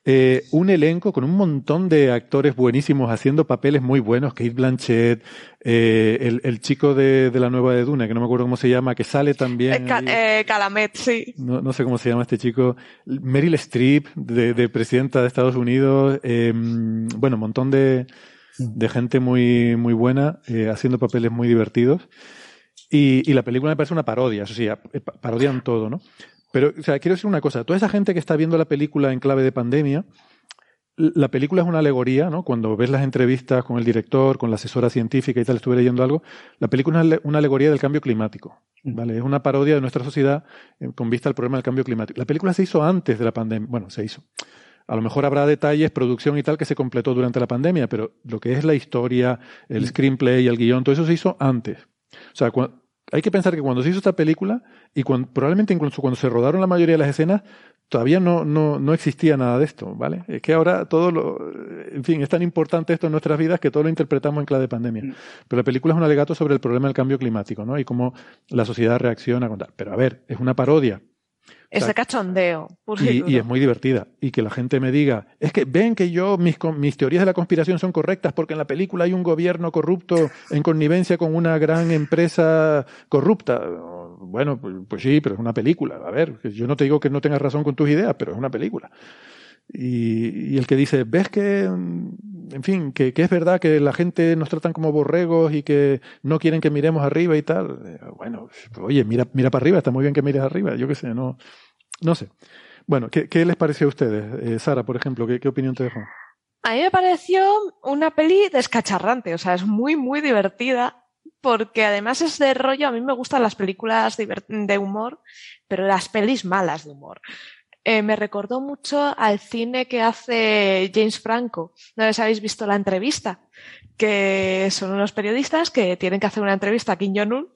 Eh, un elenco con un montón de actores buenísimos haciendo papeles muy buenos, Kate Blanchett, eh, el, chico de, la nueva de Duna, que no me acuerdo cómo se llama, que sale también. Eh, Calamet, sí. No, sé cómo se llama este chico. Meryl Streep, de, presidenta de Estados Unidos. bueno, un montón de, gente muy, muy buena, haciendo papeles muy divertidos. Y, y, la película me parece una parodia, eso sí, parodian todo, ¿no? Pero, o sea, quiero decir una cosa. Toda esa gente que está viendo la película en clave de pandemia, la película es una alegoría, ¿no? Cuando ves las entrevistas con el director, con la asesora científica y tal, estuve leyendo algo, la película es una alegoría del cambio climático, mm. ¿vale? Es una parodia de nuestra sociedad eh, con vista al problema del cambio climático. La película se hizo antes de la pandemia, bueno, se hizo. A lo mejor habrá detalles, producción y tal que se completó durante la pandemia, pero lo que es la historia, el mm. screenplay, el guion, todo eso se hizo antes. O sea, hay que pensar que cuando se hizo esta película, y cuando, probablemente incluso cuando se rodaron la mayoría de las escenas, todavía no, no, no existía nada de esto, ¿vale? Es que ahora todo lo, en fin, es tan importante esto en nuestras vidas que todo lo interpretamos en clave de pandemia. Mm. Pero la película es un alegato sobre el problema del cambio climático, ¿no? Y cómo la sociedad reacciona a contar. Pero a ver, es una parodia ese cachondeo. Y, es muy divertida. Y que la gente me diga, es que ven que yo, mis, mis teorías de la conspiración son correctas porque en la película hay un gobierno corrupto en connivencia con una gran empresa corrupta. Bueno, pues, pues sí, pero es una película. A ver, yo no te digo que no tengas razón con tus ideas, pero es una película. Y, el que dice, ves que, en fin, que, es verdad que la gente nos tratan como borregos y que no quieren que miremos arriba y tal. Eh, bueno, oye, mira, mira para arriba, está muy bien que mires arriba, yo qué sé, no, no sé. Bueno, ¿qué, qué les pareció a ustedes? Eh, Sara, por ejemplo, ¿qué, ¿qué opinión te dejó? A mí me pareció una peli descacharrante, o sea, es muy, muy divertida, porque además es de rollo, a mí me gustan las películas de humor, pero las pelis malas de humor. Eh, me recordó mucho al cine que hace James Franco. No les habéis visto la entrevista, que son unos periodistas que tienen que hacer una entrevista a Kim Jong-un,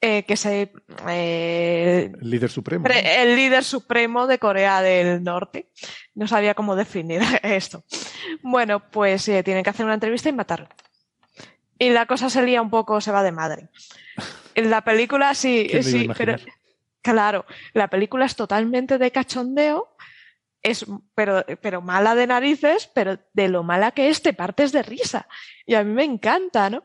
eh, que se... Eh, el líder supremo. El líder supremo de Corea del Norte. No sabía cómo definir esto. Bueno, pues tienen que hacer una entrevista y matarlo. Y la cosa se lía un poco, se va de madre. En la película sí, sí, pero Claro, la película es totalmente de cachondeo es, pero, pero mala de narices, pero de lo mala que es te partes de risa. Y a mí me encanta, ¿no?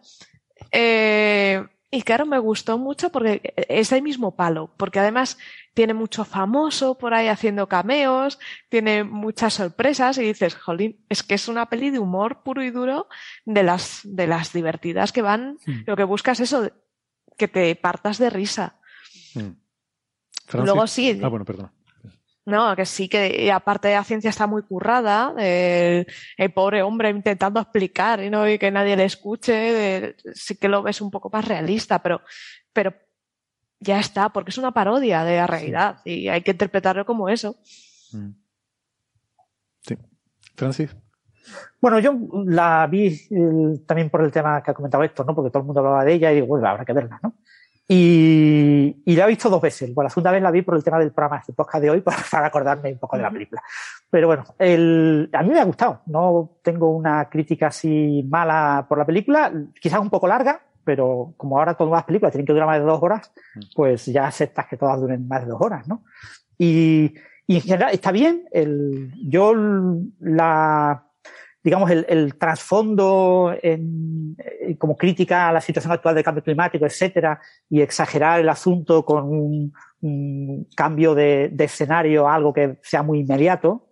Eh, y claro, me gustó mucho porque es el mismo palo, porque además tiene mucho famoso por ahí haciendo cameos, tiene muchas sorpresas y dices, jolín, es que es una peli de humor puro y duro de las, de las divertidas que van, hmm. lo que buscas es eso, que te partas de risa. Luego sí. Ah, bueno, perdón. No, que sí, que aparte de la ciencia está muy currada, el, pobre hombre intentando explicar y, ¿no? y que nadie le escuche, sí que lo ves un poco más realista, pero, pero ya está, porque es una parodia de la realidad y hay que interpretarlo como eso. Mm. Sí. Francis. Bueno, yo la vi también por el tema que ha comentado esto, ¿no? Porque todo el mundo hablaba de ella y digo, bueno, habrá que verla, ¿no? Y, la he visto dos veces. Bueno, la segunda vez la vi por el tema del programa de podcast de hoy para, acordarme un poco de la película. Pero bueno, el, a mí me ha gustado. No tengo una crítica así mala por la película, quizás un poco larga, pero como ahora todas las películas tienen que durar más de dos horas, pues ya aceptas que todas duren más de dos horas, ¿no? Y, y en general está bien. El, yo la digamos, el, el trasfondo en, eh, como crítica a la situación actual del cambio climático, etcétera, y exagerar el asunto con un, cambio de, de, escenario, algo que sea muy inmediato,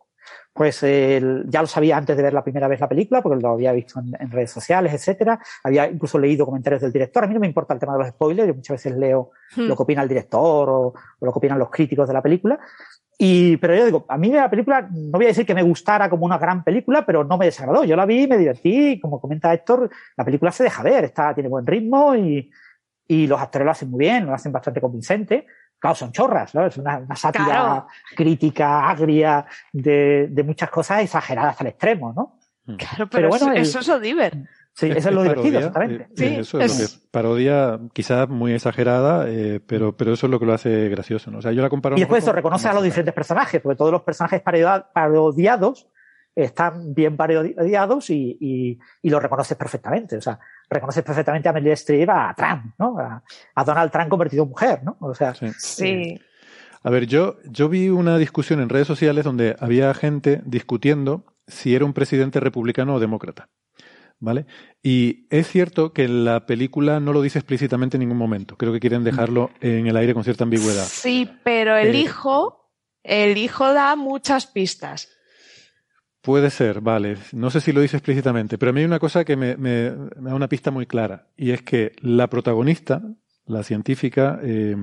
pues ya lo sabía antes de ver la primera vez la película, porque lo había visto en, redes sociales, etcétera. Había incluso leído comentarios del director. A mí no me importa el tema de los spoilers, yo muchas veces leo hmm. lo que opina el director o, o, lo que opinan los críticos de la película. Y, pero yo digo, a mí la película, no voy a decir que me gustara como una gran película, pero no me desagradó. Yo la vi, me divertí, como comenta Héctor, la película se deja ver, está, tiene buen ritmo y, y los actores lo hacen muy bien, lo hacen bastante convincente. Claro, son chorras, ¿no? Es una, una sátira crítica, agria, de, de, muchas cosas exageradas hasta el extremo, ¿no? Claro, pero, bueno, eso, es Odiver. Sí, eso es lo divertido, exactamente. Eh, sí, eso es, lo que parodia, quizás muy exagerada, eh, pero, pero eso es lo que lo hace gracioso. ¿no? O sea, yo la comparo. Y después eso reconoce a los diferentes personajes, porque todos los personajes parodiados están bien parodiados y, y, y los reconoces perfectamente. O sea, reconoces perfectamente a Meryl Streep, a Trump, ¿no? A, Donald Trump convertido en mujer, ¿no? O sea, sí. A ver, yo, yo vi una discusión en redes sociales donde había gente discutiendo si era un presidente republicano o demócrata. ¿Vale? Y es cierto que la película no lo dice explícitamente en ningún momento. Creo que quieren dejarlo en el aire con cierta ambigüedad. Sí, pero el eh, hijo, el hijo da muchas pistas. Puede ser, vale. No sé si lo dice explícitamente, pero a mí hay una cosa que me, da una pista muy clara, y es que la protagonista, la científica, eh,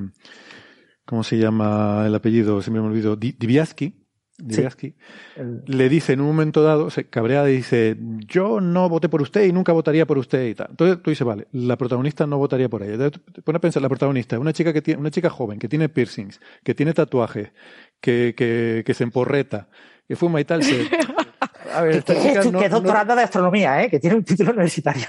¿cómo se llama el apellido? Se me olvidó, Dibiaski, le dice en un momento dado, se cabrea y dice, yo no voté por usted y nunca votaría por usted y tal. Entonces tú dices, vale, la protagonista no votaría por ella. te pones a pensar, la protagonista es una chica que tiene, una chica joven, que tiene piercings, que tiene tatuajes, que, que, que se emporreta, que fuma y tal. A ver, esta chica no, que es doctorada de astronomía, ¿eh? que tiene un título universitario.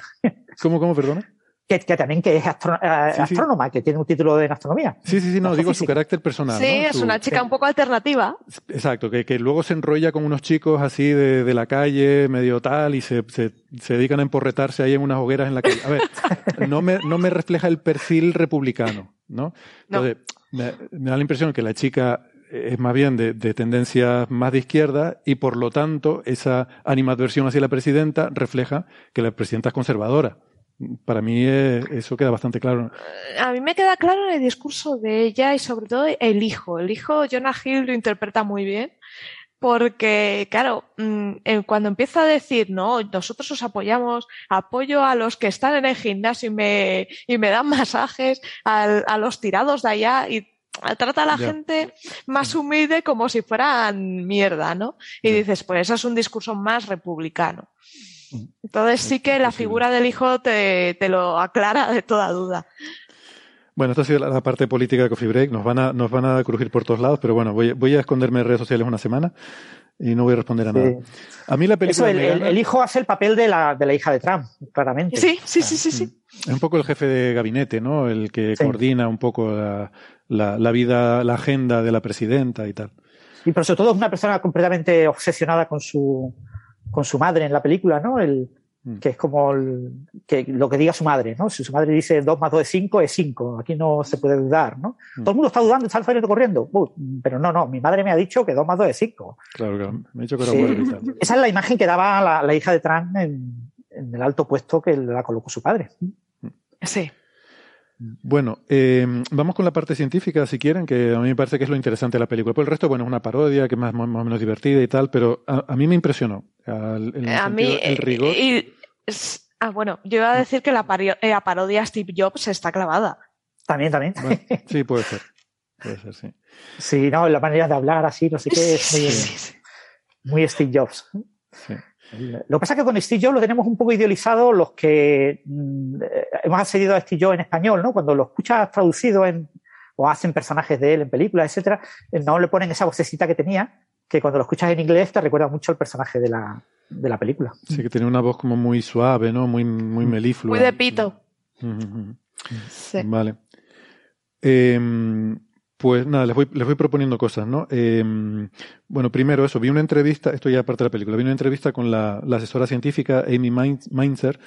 ¿Cómo, cómo, perdona? Que, también que es eh, astrónoma, que tiene un título en astronomía. Sí, sí, sí, no, digo su carácter personal. Sí, es una chica un poco alternativa. Exacto, que, que, luego se enrolla con unos chicos así de, de la calle, medio tal, y se, se, se, dedican a emporretarse ahí en unas hogueras en la calle. A ver, no me, no me refleja el perfil republicano, ¿no? Entonces, Me, me, da la impresión que la chica es más bien de, de tendencia más de izquierda y por lo tanto esa animadversión hacia la presidenta refleja que la presidenta es conservadora. Para mí eh, eso queda bastante claro. A mí me queda claro en el discurso de ella y sobre todo el hijo. El hijo, Jonah Hill, lo interpreta muy bien porque, claro, mm, cuando empieza a decir, no, nosotros os apoyamos, apoyo a los que están en el gimnasio y me, y me dan masajes, a, los tirados de allá y trata a la gente más humilde como si fueran mierda, ¿no? Y dices, pues eso es un discurso más republicano. Entonces sí que la figura del hijo te, lo aclara de toda duda. Bueno, esta ha sido la, parte política de Coffee Break. Nos van a, nos van a crujir por todos lados, pero bueno, voy, a esconderme en redes sociales una semana y no voy a responder a nada. A mí la película. el, hijo hace el papel de la, de la hija de Trump, claramente. Sí, sí, sí, sí, sí. Es un poco el jefe de gabinete, ¿no? El que coordina un poco la, la, vida, la agenda de la presidenta y tal. Y pero sobre todo es una persona completamente obsesionada con su, con su madre en la película, ¿no? El, Mm. que es como que lo que diga su madre, ¿no? Si su madre dice 2 más 2 es 5, es 5. Aquí no se puede dudar, ¿no? Mm. Todo el mundo está dudando, está saliendo corriendo. pero no, no, mi madre me ha dicho que 2 más 2 es 5. Claro, claro. Me ha dicho que era Esa es la imagen que daba la, hija de Trump en, el alto puesto que la colocó su padre. Sí. Bueno, eh, vamos con la parte científica, si quieren, que a mí me parece que es lo interesante de la película. Por el resto, bueno, es una parodia que es más, o menos divertida y tal, pero a, mí me impresionó. A mí, el rigor. ah, bueno, yo iba a decir que la, eh, parodia Steve Jobs está clavada. También, también. sí, puede ser. Puede ser, sí. Sí, no, la manera de hablar así, no sé qué, es muy, muy Steve Jobs. Sí. Lo que pasa es que con Steve Jobs lo tenemos un poco idealizado los que mm, hemos accedido a Steve Jobs en español, ¿no? Cuando lo escuchas traducido en, o hacen personajes de él en películas, etcétera, eh, no le ponen esa vocecita que tenía, que cuando lo escuchas en inglés te recuerda mucho al personaje de la, de la película. Sí, que tiene una voz como muy suave, ¿no? Muy, muy meliflua. Muy de pito. sí. Vale. Eh, pues nada, les voy, les voy proponiendo cosas, ¿no? Em, bueno, primero eso, vi una entrevista, esto ya aparte de la película, vi una entrevista con la, asesora científica Amy Mainzer,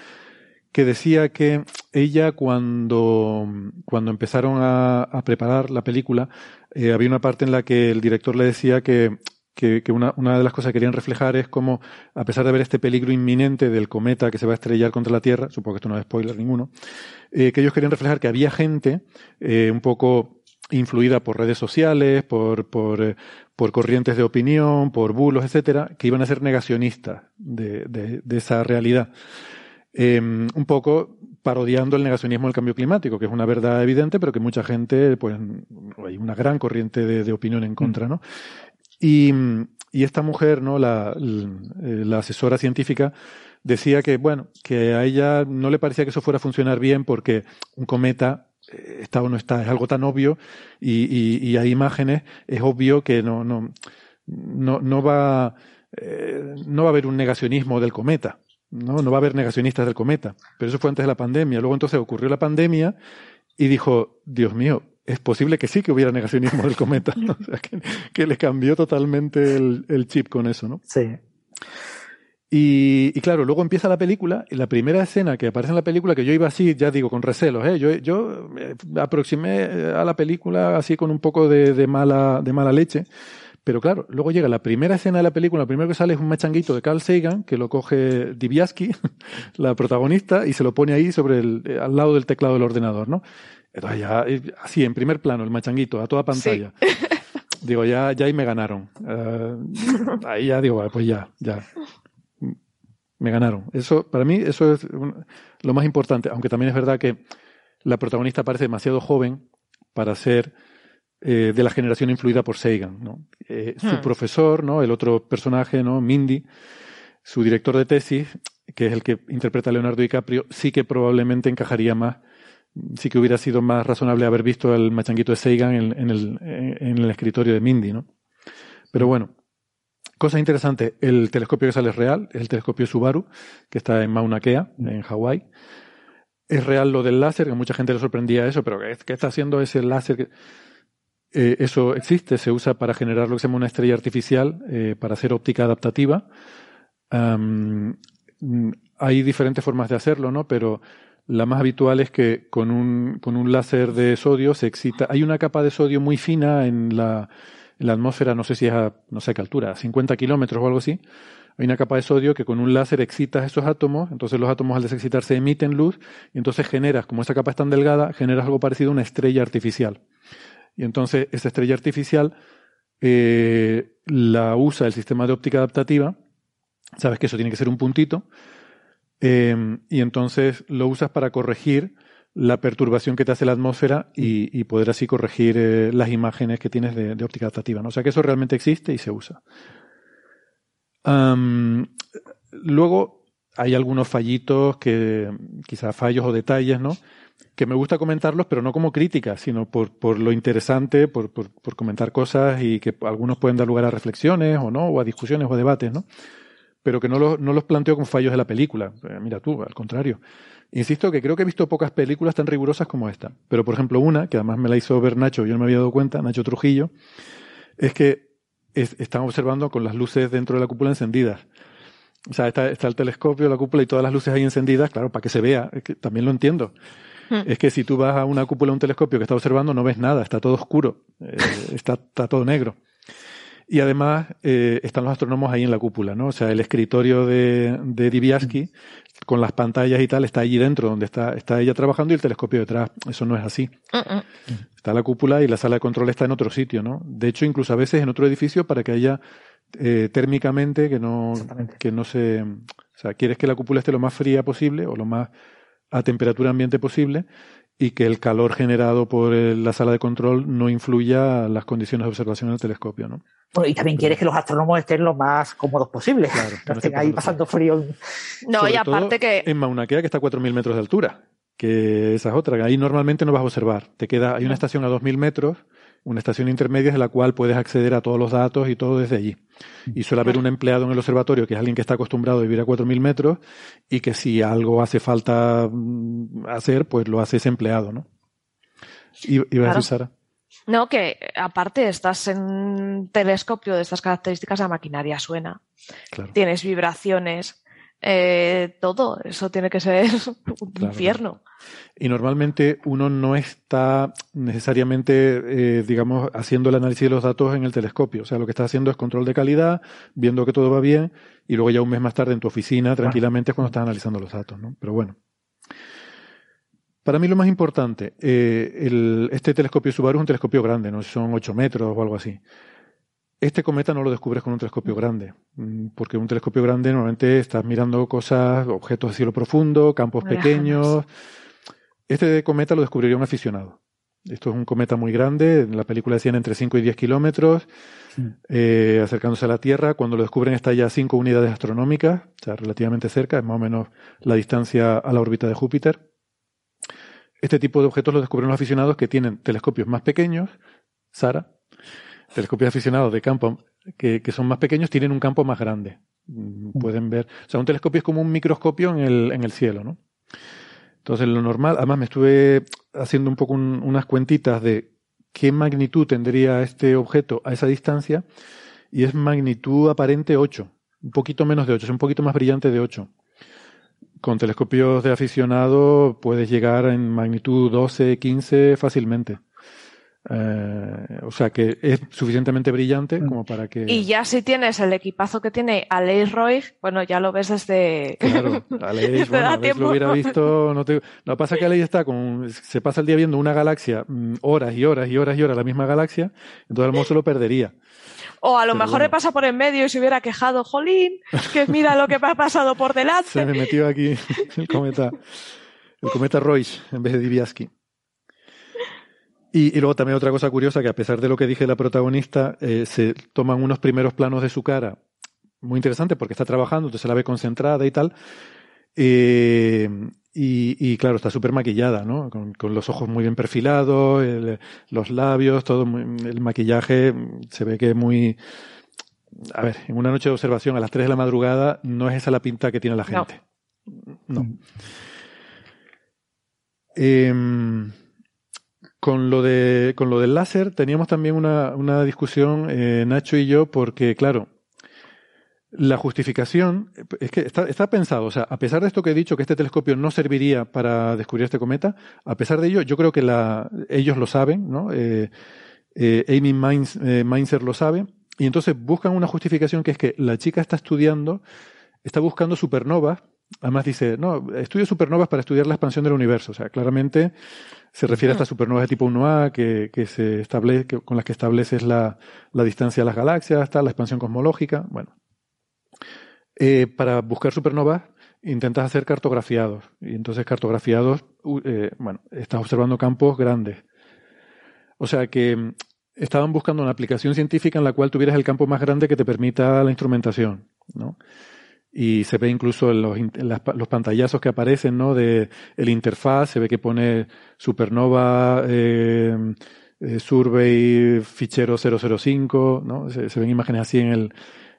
que decía que ella cuando, cuando empezaron a, preparar la película, eh, había una parte en la que el director le decía que, que, una, una, de las cosas que querían reflejar es como, a pesar de ver este peligro inminente del cometa que se va a estrellar contra la Tierra, supongo que esto no es spoiler ninguno, eh, que ellos querían reflejar que había gente eh, un poco influida por redes sociales, por, por, eh, por, corrientes de opinión, por bulos, etcétera, que iban a ser negacionistas de, de, esa realidad. Un poco parodiando el negacionismo del cambio climático, que es una verdad evidente, pero que mucha gente, pues, hay una gran corriente de, opinión en contra, ¿no? Y, esta mujer, ¿no? La, la asesora científica, decía que, bueno, que a ella no le parecía que eso fuera a funcionar bien porque un cometa eh, está o no está, es algo tan obvio y, hay imágenes, es obvio que no, no, no, no va, eh, no va a haber un negacionismo del cometa, ¿no? no va a haber negacionistas del cometa, pero eso fue antes de la pandemia. Luego entonces ocurrió la pandemia y dijo, Dios mío, es posible que sí que hubiera negacionismo del cometa, o sea, que, que, le cambió totalmente el, el chip con eso, ¿no? Sí. Y, y, claro, luego empieza la película, y la primera escena que aparece en la película, que yo iba así, ya digo, con recelos, ¿eh? yo, yo me aproximé a la película así con un poco de, de, mala, de mala leche, pero claro, luego llega la primera escena de la película, lo primero que sale es un machanguito de Carl Sagan, que lo coge Dibiaski, la protagonista, y se lo pone ahí sobre el, al lado del teclado del ordenador, ¿no? Entonces ya, así, en primer plano, el machanguito, a toda pantalla. Digo, ya, ya ahí me ganaron. Uh, ahí ya digo, pues ya, ya me ganaron. Eso, para mí, eso es lo más importante, aunque también es verdad que la protagonista parece demasiado joven para ser eh, de la generación influida por Sagan, ¿no? Eh, su hmm. profesor, ¿no? El otro personaje, ¿no? Mindy, su director de tesis, que es el que interpreta a Leonardo DiCaprio, sí que probablemente encajaría más, sí que hubiera sido más razonable haber visto al machanguito de el, en el escritorio de Mindy, ¿no? Pero bueno, Cosa interesante, el telescopio que sale es real, es el telescopio Subaru, que está en Mauna Kea, en Hawái. Es real lo del láser, que mucha gente le sorprendía eso, pero ¿qué, está haciendo ese láser? Eh, eso existe, se usa para generar lo que se llama una estrella artificial, eh, para hacer óptica adaptativa. hay diferentes formas de hacerlo, ¿no? Pero la más habitual es que con un, con un láser de sodio se excita. Hay una capa de sodio muy fina en la, en la atmósfera, no sé si es a, no sé qué altura, 50 kilómetros o algo así, hay una capa de sodio que con un láser excitas esos átomos, entonces los átomos al desexcitarse emiten luz, y entonces generas, como esa capa es tan delgada, generas algo parecido a una estrella artificial. Y entonces esa estrella artificial eh, la usa el sistema de óptica adaptativa, sabes que eso tiene que ser un puntito, eh, y entonces lo usas para corregir la perturbación que te hace la atmósfera y, poder así corregir eh, las imágenes que tienes de, óptica adaptativa. ¿no? O sea que eso realmente existe y se usa. luego hay algunos fallitos que, quizás fallos o detalles, ¿no? Que me gusta comentarlos, pero no como crítica, sino por, lo interesante, por, por, comentar cosas y que algunos pueden dar lugar a reflexiones o no, o a discusiones o debates, ¿no? Pero que no, los, no los planteo como fallos de la película. Mira tú, al contrario. Insisto que creo que he visto pocas películas tan rigurosas como esta. Pero, por ejemplo, una, que además me la hizo ver Nacho, yo no me había dado cuenta, Nacho Trujillo, es que están observando con las luces dentro de la cúpula encendidas. o sea, está, está, el telescopio, la cúpula y todas las luces ahí encendidas, claro, para que se vea, que también lo entiendo. Hmm. Es que si tú vas a una cúpula, un telescopio que está observando, no ves nada, está todo oscuro, eh, está, está todo negro. Y además eh, están los astrónomos ahí en la cúpula, ¿no? O sea, el escritorio de, de Dibiaski, con las pantallas y tal, está allí dentro, donde está, está ella trabajando y el telescopio detrás. Eso no es así. Está la cúpula y la sala de control está en otro sitio, ¿no? De hecho, incluso a veces en otro edificio para que haya eh, térmicamente que no, que no se... O sea, quieres que la cúpula esté lo más fría posible o lo más a temperatura ambiente posible y que el calor generado por la sala de control no influya en las condiciones de observación del telescopio, ¿no? Bueno, y también quieres que los astrónomos estén lo más cómodos posible. Claro, no estén ahí pasando frío. No, y aparte que... En Mauna Kea, que está a 4.000 metros de altura, que esa es otra. Ahí normalmente no vas a observar. Te queda, hay una estación a 2.000 metros una estación intermedia en la cual puedes acceder a todos los datos y todo desde allí. Y suele haber un empleado en el observatorio que es alguien que está acostumbrado a vivir a 4.000 metros y que si algo hace falta mm, hacer, pues lo hace ese empleado, ¿no? Y, a decir, Sara. No, que aparte estás en un telescopio de estas características, la maquinaria suena. Tienes vibraciones, eh, todo. Eso tiene que ser un infierno. Y normalmente uno no está necesariamente, eh, digamos, haciendo el análisis de los datos en el telescopio. O sea, lo que está haciendo es control de calidad, viendo que todo va bien, y luego ya un mes más tarde en tu oficina, tranquilamente, es cuando estás analizando los datos, ¿no? Pero bueno. Para mí lo más importante, eh, este telescopio Subaru es un telescopio grande, no son 8 metros o algo así. Este cometa no lo descubres con un telescopio grande, mm, porque un telescopio grande normalmente estás mirando cosas, objetos de cielo profundo, campos pequeños. Este cometa lo descubriría un aficionado. Esto es un cometa muy grande, en la película decían entre 5 y 10 kilómetros, eh, acercándose a la Tierra. Cuando lo descubren está ya a 5 unidades astronómicas, o sea, relativamente cerca, es más o menos la distancia a la órbita de Júpiter. Este tipo de objetos lo descubren los aficionados que tienen telescopios más pequeños, Sara, telescopios aficionados de campo que, son más pequeños tienen un campo más grande. Mm, pueden ver, o sea, un telescopio es como un microscopio en el, en el cielo, ¿no? Entonces, lo normal, además me estuve haciendo un poco unas cuentitas de qué magnitud tendría este objeto a esa distancia, y es magnitud aparente 8, un poquito menos de 8, es un poquito más brillante de 8. Con telescopios de aficionado puedes llegar en magnitud 12, 15 fácilmente. Eh, o sea que es suficientemente brillante como para que. Y ya si tienes el equipazo que tiene Aleix Roy, bueno, ya lo ves desde. Claro, Aleix, bueno, lo hubiera visto. No te... Lo que pasa es que Aleix está con. Se pasa el día viendo una galaxia mm, horas y horas y horas y horas, la misma galaxia, entonces lo se lo perdería. O a lo mejor le pasa por en medio y se hubiera quejado, Jolín, que mira lo que me ha pasado por delante. Se me metió aquí el cometa, el cometa Royce en vez de Diviaski. Y, luego también otra cosa curiosa, que a pesar de lo que dije la protagonista, eh, se toman unos primeros planos de su cara, muy interesante porque está trabajando, entonces se la ve concentrada y tal. Eh, y, claro, está súper maquillada, ¿no? Con, los ojos muy bien perfilados, los labios, todo el maquillaje se ve que es muy... A ver, en una noche de observación a las 3 de la madrugada no es esa la pinta que tiene la gente. No. no. Eh, con lo, de, con lo del láser teníamos también una, una discusión, eh, Nacho y yo, porque, claro, la justificación es que está, está, pensado, o sea, a pesar de esto que he dicho, que este telescopio no serviría para descubrir este cometa, a pesar de ello, yo creo que la, ellos lo saben, ¿no? Eh, eh, Amy Mainzer lo sabe, y entonces buscan una justificación que es que la chica está estudiando, está buscando supernovas, además dice, no, estudio supernovas para estudiar la expansión del universo, o sea, claramente se refiere a estas supernovas de tipo 1A que, que se establece, con las que estableces la, la, distancia a las galaxias, está la expansión cosmológica. Bueno, eh, para buscar supernovas intentas hacer cartografiados y entonces cartografiados, eh, bueno, estás observando campos grandes. O sea que mm, estaban buscando una aplicación científica en la cual tuvieras el campo más grande que te permita la instrumentación, ¿no? Y se ve incluso en los, pantallazos que aparecen, ¿no? De el interfaz, se ve que pone Supernova, eh, eh Survey, fichero 005, ¿no? Se, ven imágenes así en el,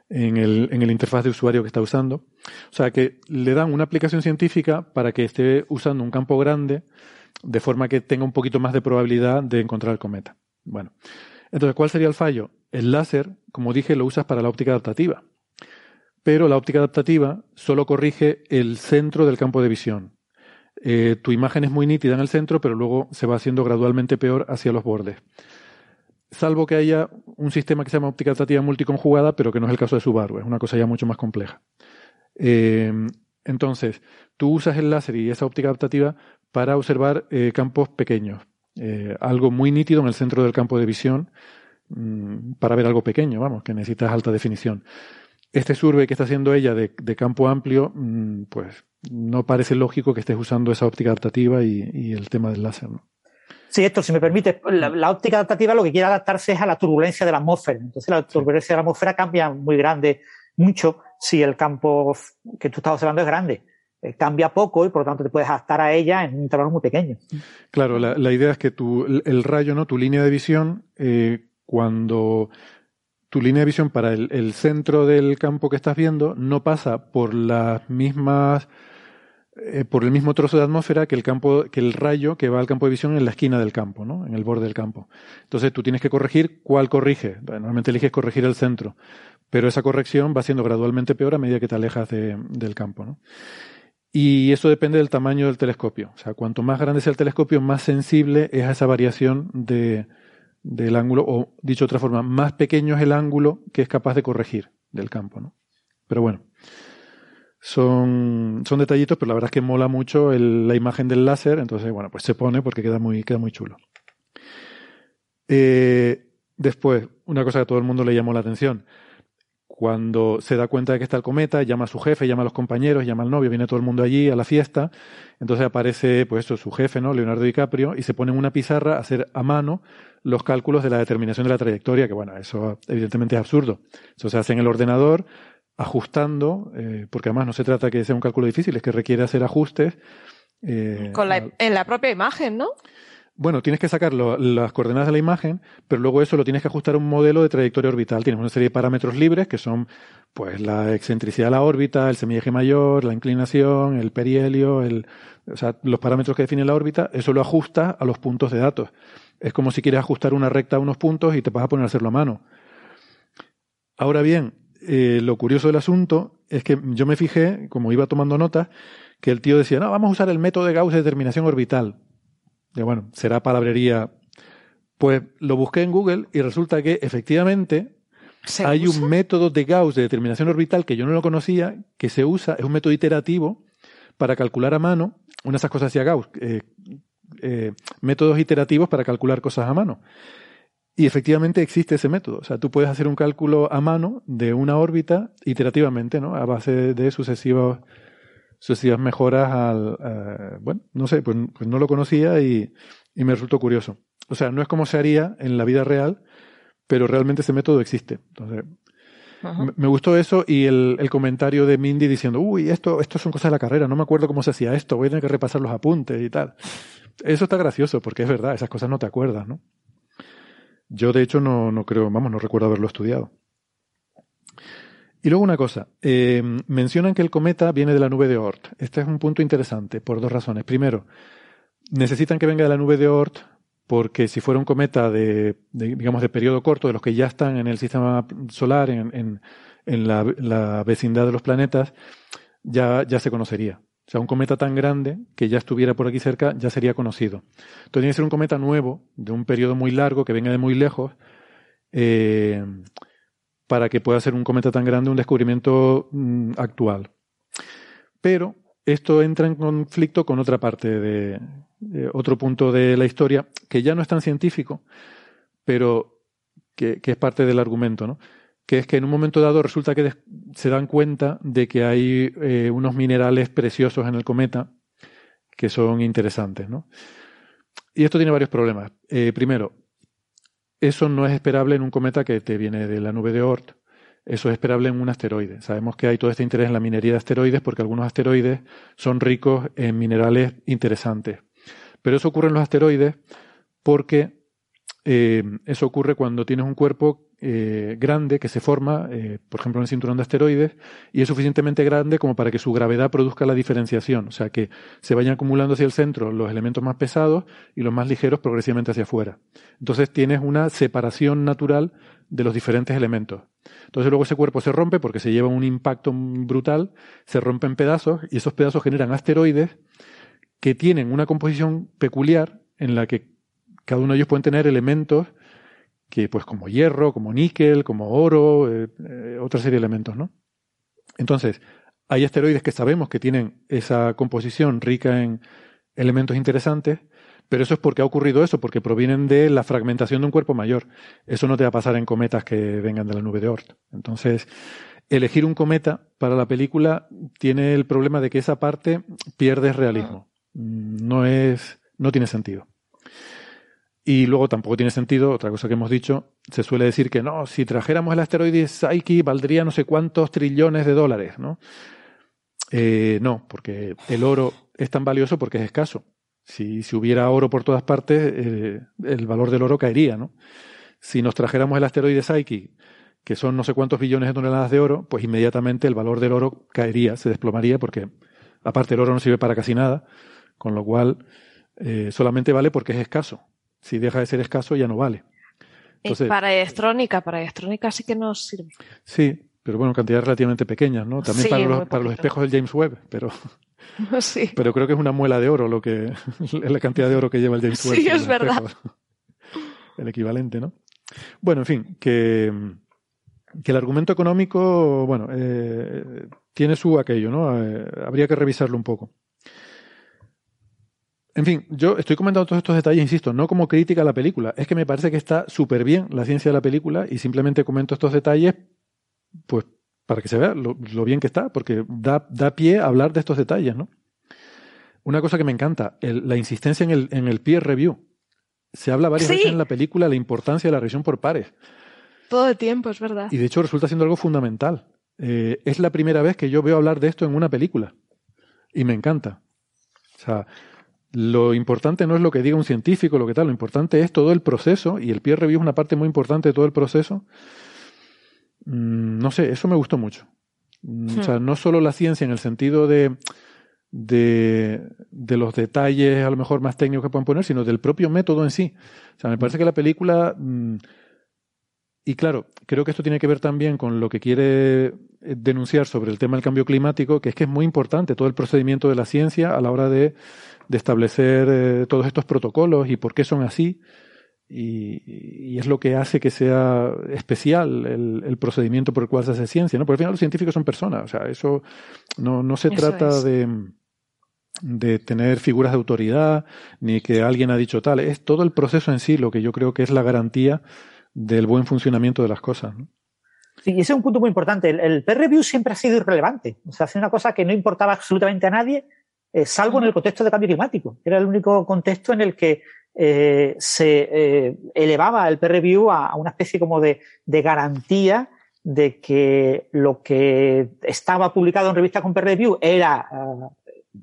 en el, en el interfaz de usuario que está usando. O sea que le dan una aplicación científica para que esté usando un campo grande de forma que tenga un poquito más de probabilidad de encontrar el cometa. Bueno, entonces, ¿cuál sería el fallo? El láser, como dije, lo usas para la óptica adaptativa pero la óptica adaptativa solo corrige el centro del campo de visión. Eh, tu imagen es muy nítida en el centro, pero luego se va haciendo gradualmente peor hacia los bordes. Salvo que haya un sistema que se llama óptica adaptativa multiconjugada, pero que no es el caso de Subaru, es una cosa ya mucho más compleja. Eh, entonces, tú usas el láser y esa óptica adaptativa para observar eh, campos pequeños, algo muy nítido en el centro del campo de visión, mm, para ver algo pequeño, vamos, que necesitas alta definición. Este survey que está haciendo ella de, de campo amplio, mm, pues no parece lógico que estés usando esa óptica adaptativa y, el tema del láser. ¿no? Sí, esto, si me permite, la, óptica adaptativa lo que quiere adaptarse es a la turbulencia de la atmósfera. Entonces, la turbulencia de la atmósfera cambia muy grande, mucho, si el campo que tú estás observando es grande. Eh, cambia poco y por lo tanto te puedes adaptar a ella en un intervalo muy pequeño. Claro, la, idea es que tu, el rayo, ¿no? tu línea de visión, eh, cuando tu línea de visión para el, centro del campo que estás viendo no pasa por las mismas eh, por el mismo trozo de atmósfera que el campo que el rayo que va al campo de visión en la esquina del campo, ¿no? En el borde del campo. Entonces tú tienes que corregir cuál corrige. Normalmente eliges corregir el centro, pero esa corrección va siendo gradualmente peor a medida que te alejas del campo, ¿no? Y eso depende del tamaño del telescopio. O sea, cuanto más grande sea el telescopio, más sensible es a esa variación de, del ángulo, o dicho de otra forma, más pequeño es el ángulo que es capaz de corregir del campo, ¿no? Pero bueno, son, son detallitos, pero la verdad es que mola mucho la imagen del láser, entonces, bueno, pues se pone porque queda muy, queda muy chulo. Eh, después, una cosa que a todo el mundo le llamó la atención, cuando se da cuenta de que está el cometa, llama a su jefe, llama a los compañeros, llama al novio, viene todo el mundo allí a la fiesta, entonces aparece pues eso, su jefe, ¿no? Leonardo DiCaprio, y se pone en una pizarra a hacer a mano los cálculos de la determinación de la trayectoria, que bueno, eso evidentemente es absurdo. Eso se hace en el ordenador, ajustando, eh, porque además no se trata que sea un cálculo difícil, es que requiere hacer ajustes. Eh, en la propia imagen, ¿no? Bueno, tienes que sacar las coordenadas de la imagen, pero luego eso lo tienes que ajustar a un modelo de trayectoria orbital. Tienes una serie de parámetros libres que son pues la excentricidad de la órbita, el semieje mayor, la inclinación, el perihelio, el, o sea, los parámetros que definen la órbita, eso lo ajusta a los puntos de datos. Es como si quieres ajustar una recta a unos puntos y te vas a poner a hacerlo a mano. Ahora bien, eh, lo curioso del asunto es que yo me fijé, como iba tomando notas, que el tío decía, no, vamos a usar el método de Gauss de determinación orbital bueno, será palabrería. Pues lo busqué en Google y resulta que efectivamente hay un método de Gauss de determinación orbital que yo no lo conocía, que se usa, es un método iterativo para calcular a mano, una de esas cosas hacía Gauss, eh, eh, métodos iterativos para calcular cosas a mano. Y efectivamente existe ese método. O sea, tú puedes hacer un cálculo a mano de una órbita iterativamente, ¿no? A base de sucesivos sucesivas mejoras al... Eh, bueno, no sé, pues, pues, no lo conocía y, y, me resultó curioso. O sea, no es como se haría en la vida real, pero realmente ese método existe. Entonces, me, gustó eso y el, el, comentario de Mindy diciendo, uy, esto, esto son cosas de la carrera, no me acuerdo cómo se hacía esto, voy a tener que repasar los apuntes y tal. Eso está gracioso porque es verdad, esas cosas no te acuerdas, ¿no? Yo, de hecho, no, no creo, vamos, no recuerdo haberlo estudiado. Y luego una cosa, eh, mencionan que el cometa viene de la nube de Oort. Este es un punto interesante por dos razones. Primero, necesitan que venga de la nube de Oort porque si fuera un cometa de, digamos, de periodo corto, de los que ya están en el sistema solar, en, la, vecindad de los planetas, ya, ya se conocería. O sea, un cometa tan grande que ya estuviera por aquí cerca ya sería conocido. Entonces tiene que ser un cometa nuevo, de un periodo muy largo, que venga de muy lejos, eh, para que pueda ser un cometa tan grande un descubrimiento mm, actual. Pero esto entra en conflicto con otra parte de, otro punto de la historia que ya no es tan científico, pero que, es parte del argumento, ¿no? Que es que en un momento dado resulta que se dan cuenta de que hay eh, unos minerales preciosos en el cometa que son interesantes, ¿no? Y esto tiene varios problemas. Eh, primero, eso no es esperable en un cometa que te viene de la nube de Oort. Eso es esperable en un asteroide. Sabemos que hay todo este interés en la minería de asteroides porque algunos asteroides son ricos en minerales interesantes. Pero eso ocurre en los asteroides porque eh, eso ocurre cuando tienes un cuerpo eh, grande que se forma, eh, por ejemplo, en el cinturón de asteroides, y es suficientemente grande como para que su gravedad produzca la diferenciación, o sea, que se vayan acumulando hacia el centro los elementos más pesados y los más ligeros progresivamente hacia afuera. Entonces tienes una separación natural de los diferentes elementos. Entonces luego ese cuerpo se rompe porque se lleva un impacto brutal, se rompe en pedazos y esos pedazos generan asteroides que tienen una composición peculiar en la que cada uno de ellos pueden tener elementos que, pues, como hierro, como níquel, como oro, eh, eh, otra serie de elementos, ¿no? Entonces, hay asteroides que sabemos que tienen esa composición rica en elementos interesantes, pero eso es porque ha ocurrido eso, porque provienen de la fragmentación de un cuerpo mayor. Eso no te va a pasar en cometas que vengan de la nube de Oort. Entonces, elegir un cometa para la película tiene el problema de que esa parte pierde realismo. No es, no tiene sentido. Y luego tampoco tiene sentido, otra cosa que hemos dicho, se suele decir que no, si trajéramos el asteroide Psyche valdría no sé cuántos trillones de dólares, ¿no? Eh, no, porque el oro es tan valioso porque es escaso. Si, si hubiera oro por todas partes, eh, el valor del oro caería, ¿no? Si nos trajéramos el asteroide Psyche, que son no sé cuántos billones de toneladas de oro, pues inmediatamente el valor del oro caería, se desplomaría, porque aparte el oro no sirve para casi nada, con lo cual eh, solamente vale porque es escaso. Si deja de ser escaso, ya no vale. Entonces, para electrónica, para electrónica sí que nos sirve. Sí, pero bueno, cantidades relativamente pequeñas, ¿no? También para, los, para los espejos del James Webb, pero Sí. Pero creo que es una muela de oro lo que la cantidad de oro que lleva el James Webb. Sí, es verdad. El equivalente, ¿no? Bueno, en fin, que, que el argumento económico, bueno, eh, tiene su aquello, ¿no? Eh, habría que revisarlo un poco. En fin, yo estoy comentando todos estos detalles, insisto, no como crítica a la película, es que me parece que está súper bien la ciencia de la película y simplemente comento estos detalles, pues para que se vea lo, bien que está, porque da, da, pie a hablar de estos detalles, ¿no? Una cosa que me encanta, la insistencia en el, en el peer review. Se habla varias veces en la película la importancia de la revisión por pares. Todo el tiempo, es verdad. Y de hecho resulta siendo algo fundamental. Eh, es la primera vez que yo veo hablar de esto en una película. Y me encanta. O sea, lo importante no es lo que diga un científico, lo que tal, lo importante es todo el proceso, y el peer review es una parte muy importante de todo el proceso Mm, no sé, eso me gustó mucho. Mm, o sea, hmm. no solo la ciencia en el sentido de, de, de, los detalles a lo mejor más técnicos que pueden poner, sino del propio método en sí. O sea, me parece que la película... Mm, y claro, creo que esto tiene que ver también con lo que quiere eh, denunciar sobre el tema del cambio climático, que es que es muy importante todo el procedimiento de la ciencia a la hora de, de establecer eh, todos estos protocolos y por qué son así y, es lo que hace que sea especial el, procedimiento por el cual se hace ciencia, ¿no? Porque al final los científicos son personas, o sea, eso no, no se trata de, de tener figuras de autoridad, ni que alguien ha dicho tal, es todo el proceso en sí lo que yo creo que es la garantía del buen funcionamiento de las cosas, ¿no? Sí, ese es un punto muy importante. El, peer review siempre ha sido irrelevante. O sea, hace una cosa que no importaba absolutamente a nadie, eh, salvo en el contexto de cambio climático. Era el único contexto en el que eh, se eh, elevaba el peer review a, una especie como de, garantía de que lo que estaba publicado en revista con peer review era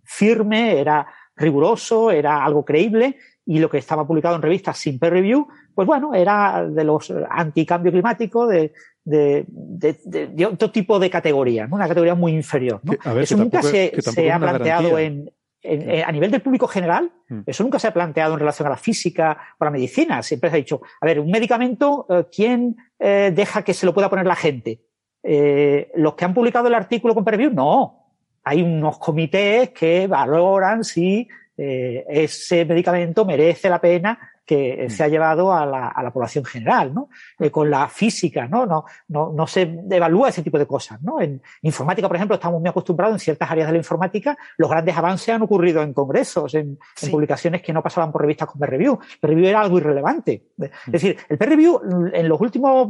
firme, era riguroso, era algo creíble y lo que estaba publicado en revistas sin peer review, pues bueno, era de los anticambio climático, de, de, de, otro tipo de categoría, una categoría muy inferior. Eso nunca se, se ha planteado en, a nivel del público general, mm. eso nunca se ha planteado en relación a la física o a la medicina. Siempre se ha dicho, a ver, un medicamento, eh, ¿quién eh, deja que se lo pueda poner la gente? Eh, ¿Los que han publicado el artículo con preview? No. Hay unos comités que valoran si ese medicamento merece la pena que mm. se ha llevado a la, a la población general, ¿no? Eh, con la física, ¿no? No, ¿no? no se evalúa ese tipo de cosas, ¿no? En informática, por ejemplo, estamos muy acostumbrados en ciertas áreas de la informática, los grandes avances han ocurrido en congresos, en, publicaciones que no pasaban por revistas con peer review. Peer review era algo irrelevante. Es mm. decir, el peer review en los últimos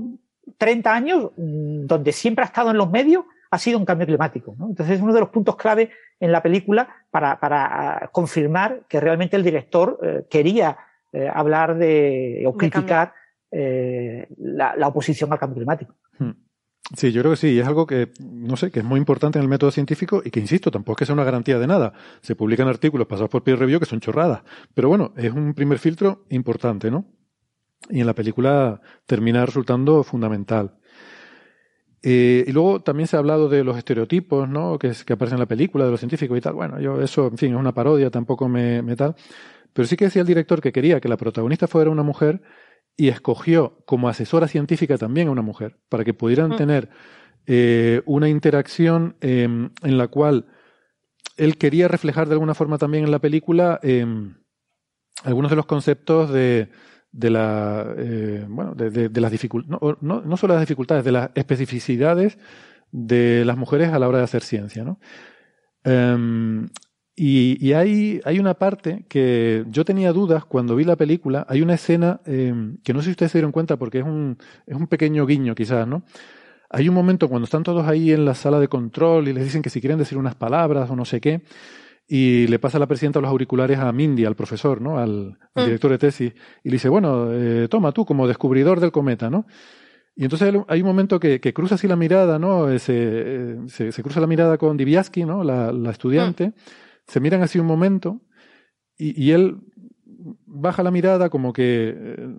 30 años, mm, donde siempre ha estado en los medios, ha sido un cambio climático. ¿no? Entonces es uno de los puntos clave en la película para, para ah, confirmar que realmente el director eh, quería eh, hablar de o criticar eh, la, oposición al cambio climático. Hmm. Sí, yo creo que sí, es algo que, no sé, que es muy importante en el método científico y que, insisto, tampoco es que sea una garantía de nada. Se publican artículos pasados por peer review que son chorradas. Pero bueno, es un primer filtro importante, ¿no? Y en la película termina resultando fundamental. Eh, y luego también se ha hablado de los estereotipos, ¿no? Que, que aparecen en la película, de los científicos y tal. Bueno, yo eso, en fin, es una parodia, tampoco me, me tal. Pero sí que decía el director que quería que la protagonista fuera una mujer y escogió como asesora científica también a una mujer, para que pudieran mm. tener eh, una interacción em, en la cual él quería reflejar de alguna forma también en la película em, algunos de los conceptos de, de la eh, bueno de, de, las dificultades no, no, solo las dificultades de las especificidades de las mujeres a la hora de hacer ciencia ¿no? Em, y, y hay, hay, una parte que yo tenía dudas cuando vi la película. Hay una escena em, que no sé si ustedes se dieron cuenta porque es un, es un pequeño guiño quizás, ¿no? Hay un momento cuando están todos ahí en la sala de control y les dicen que si quieren decir unas palabras o no sé qué, y le pasa la presidenta los auriculares a Mindy, al profesor, ¿no? Al, mm. director de tesis, y le dice, bueno, eh, toma tú como descubridor del cometa, ¿no? Y entonces hay un momento que, que cruza así la mirada, ¿no? Eh, se, se, se, cruza la mirada con Diviaski, ¿no? La, la estudiante. Mm se miran así un momento y, y él baja la mirada como que eh,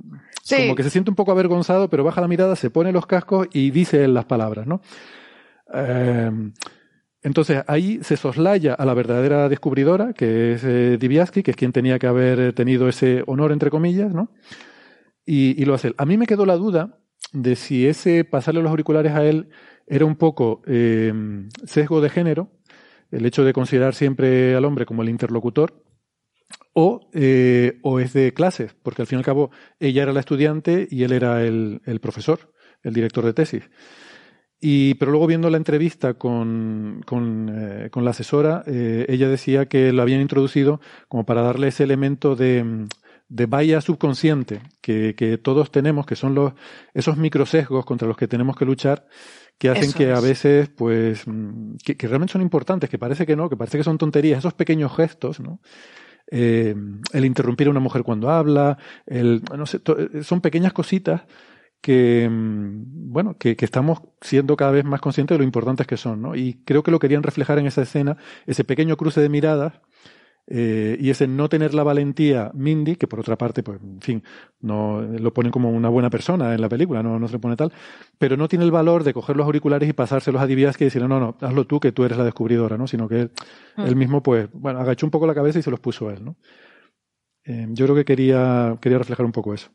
como que se siente un poco avergonzado, pero baja la mirada, se pone los cascos y dice las palabras, ¿no? Eh, entonces ahí se soslaya a la verdadera descubridora, que es eh, Diviaski, que es quien tenía que haber tenido ese honor, entre comillas, ¿no? Y, y, lo hace él. A mí me quedó la duda de si ese pasarle los auriculares a él era un poco eh, sesgo de género, el hecho de considerar siempre al hombre como el interlocutor, o, eh, o es de clases, porque al fin y al cabo ella era la estudiante y él era el, el profesor, el director de tesis. Y, pero luego viendo la entrevista con, con, eh, con la asesora, eh, ella decía que lo habían introducido como para darle ese elemento de, de valla subconsciente que, que todos tenemos, que son los, esos microsesgos contra los que tenemos que luchar que hacen que a veces, pues, mm, que, que, realmente son importantes, que parece que no, que parece que son tonterías, esos pequeños gestos, ¿no? Eh, el interrumpir a una mujer cuando habla, el, no sé, eh, son pequeñas cositas que, mm, bueno, que, que, estamos siendo cada vez más conscientes de lo importantes que son, ¿no? Y creo que lo querían reflejar en esa escena, ese pequeño cruce de miradas, eh, y ese no tener la valentía Mindy, que por otra parte, pues, en fin, no lo ponen como una buena persona en la película, no, no se pone tal, pero no tiene el valor de coger los auriculares y pasárselos a Diviaski y decirle, no, no, hazlo tú, que tú eres la descubridora, ¿no? Sino que él, mm. mismo, pues, bueno, agachó un poco la cabeza y se los puso él, ¿no? Eh, yo creo que quería, quería reflejar un poco eso.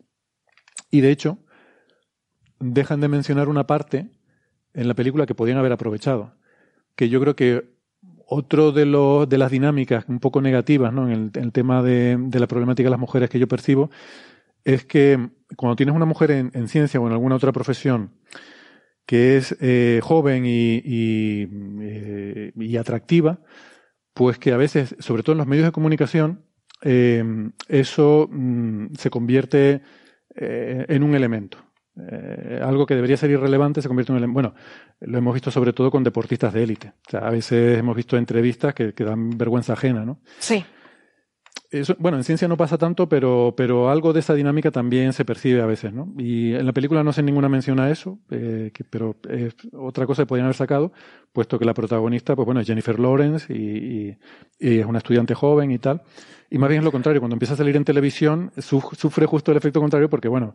Y de hecho, dejan de mencionar una parte en la película que podían haber aprovechado, que yo creo que otro de, los, de las dinámicas un poco negativas ¿no? en, el, tema de, de, la problemática de las mujeres que yo percibo es que cuando tienes una mujer en, en ciencia o en alguna otra profesión que es eh, joven y, y, eh, y, atractiva, pues que a veces, sobre todo en los medios de comunicación, eh, eso mm, se convierte eh, en un elemento. Eh, algo que debería ser irrelevante se convierte en un bueno lo hemos visto sobre todo con deportistas de élite o sea, a veces hemos visto entrevistas que, que dan vergüenza ajena no sí eso, bueno, en ciencia no pasa tanto, pero, pero algo de esa dinámica también se percibe a veces, ¿no? Y en la película no hace ninguna mención a eso, eh, que, pero es otra cosa que podrían haber sacado, puesto que la protagonista, pues bueno, es Jennifer Lawrence y, y, y es una estudiante joven y tal. Y más bien es lo contrario, cuando empieza a salir en televisión, sufre justo el efecto contrario porque, bueno,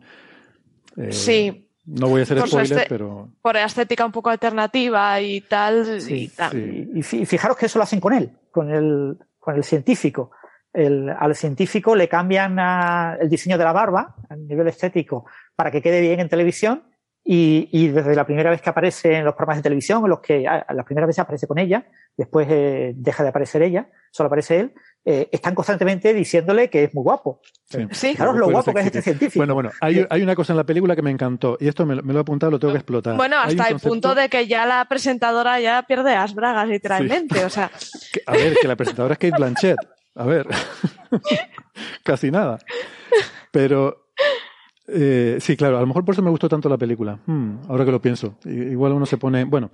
eh, sí. No voy a hacer spoilers, este, pero. Por estética un poco alternativa y tal. Sí, y, tal. Sí. y, fijaros que eso lo hacen con él, con el, con el científico. El, al científico le cambian a, el diseño de la barba a nivel estético para que quede bien en televisión y, y, desde la primera vez que aparece en los programas de televisión, en los que a, la primera vez aparece con ella, después eh, deja de aparecer ella, solo aparece él, eh, están constantemente diciéndole que es muy guapo. Sí, sí. Fijaros lo guapo que es este científico. Bueno, bueno, hay, hay, una cosa en la película que me encantó, y esto me, me lo he apuntado, lo tengo que explotar. Bueno, hasta el concepto... punto de que ya la presentadora ya pierde las bragas, literalmente, sí. o sea. A ver, que la presentadora es Kate Blanchett. A ver. Casi nada. Pero eh, sí, claro, a lo mejor por eso me gustó tanto la película. Hmm, ahora que lo pienso. Igual uno se pone. Bueno,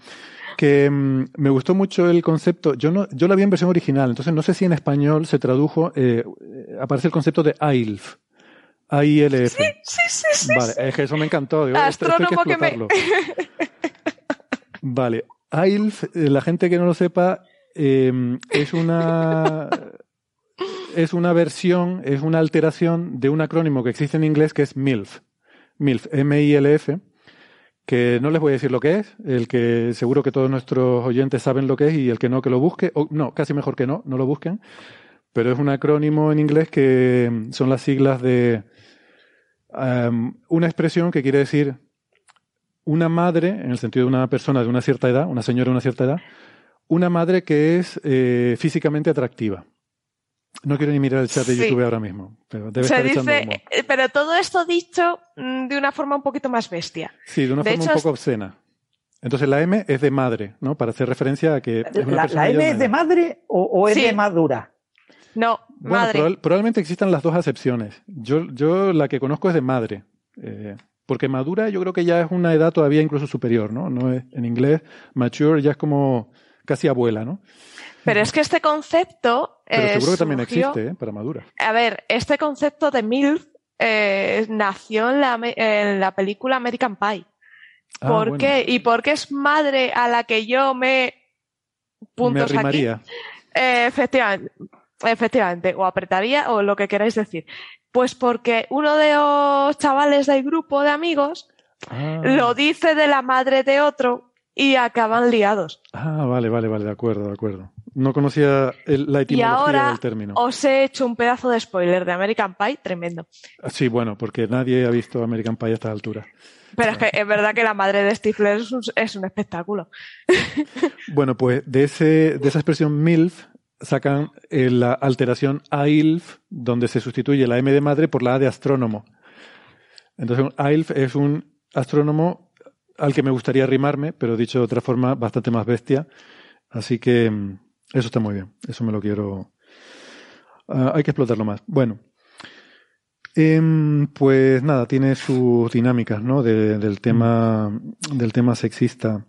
que um, me gustó mucho el concepto. Yo no, yo la vi en versión original, entonces no sé si en español se tradujo. Eh, aparece el concepto de AILF. AILF. Sí, sí, sí, sí. Vale, es que eso me encantó. Digo, Astrónomo que, que me. vale. AILF, eh, la gente que no lo sepa, eh, es una es una versión, es una alteración de un acrónimo que existe en inglés que es MILF. MILF, M-I-L-F, que no les voy a decir lo que es, el que seguro que todos nuestros oyentes saben lo que es y el que no, que lo busque, o no, casi mejor que no, no lo busquen, pero es un acrónimo en inglés que son las siglas de una expresión que quiere decir una madre, en el sentido de una persona de una cierta edad, una señora de una cierta edad, una madre que es eh, físicamente atractiva. No quiero ni mirar el chat de YouTube ahora mismo, pero debe estar dice, eh, Pero todo esto dicho mm, de una forma un poquito más bestia. Sí, de una forma un poco obscena. Entonces la M es de madre, ¿no? Para hacer referencia a que. ¿La, M es de madre o, es de madura? No, madre. probablemente existan las dos acepciones. Yo, yo la que conozco es de madre. Eh, porque madura yo creo que ya es una edad todavía incluso superior, ¿no? no es, en inglés, mature ya es como casi abuela, ¿no? Pero es que este concepto. Pero seguro que también existe, ¿eh? Para madura. A ver, este concepto de MILF eh, nació en la, en la película American Pie. Ah, ¿Por qué? ¿Y porque es madre a la que yo me... Puntos me eh, efectivamente, efectivamente, o apretaría o lo que queráis decir. Pues porque uno de los chavales del grupo de amigos ah. lo dice de la madre de otro y acaban liados. Ah, vale, vale, vale, de acuerdo, de acuerdo. No conocía la etimología y ahora del término. Os he hecho un pedazo de spoiler de American Pie tremendo. Ah, sí, bueno, porque nadie ha visto American Pie a esta altura. Pero es que es verdad que la madre de Stifler es un, espectáculo. Bueno, pues de, ese, de esa expresión MILF sacan eh, la alteración AILF, donde se sustituye la M de madre por la A de astrónomo. Entonces, AILF es un astrónomo al que me gustaría rimarme, pero dicho de otra forma, bastante más bestia. Así que mm, eso está muy bien. Eso me lo quiero. Ah, hay que explotarlo más. Bueno, Em, pues nada, tiene sus dinámicas, ¿no? del tema, del tema sexista.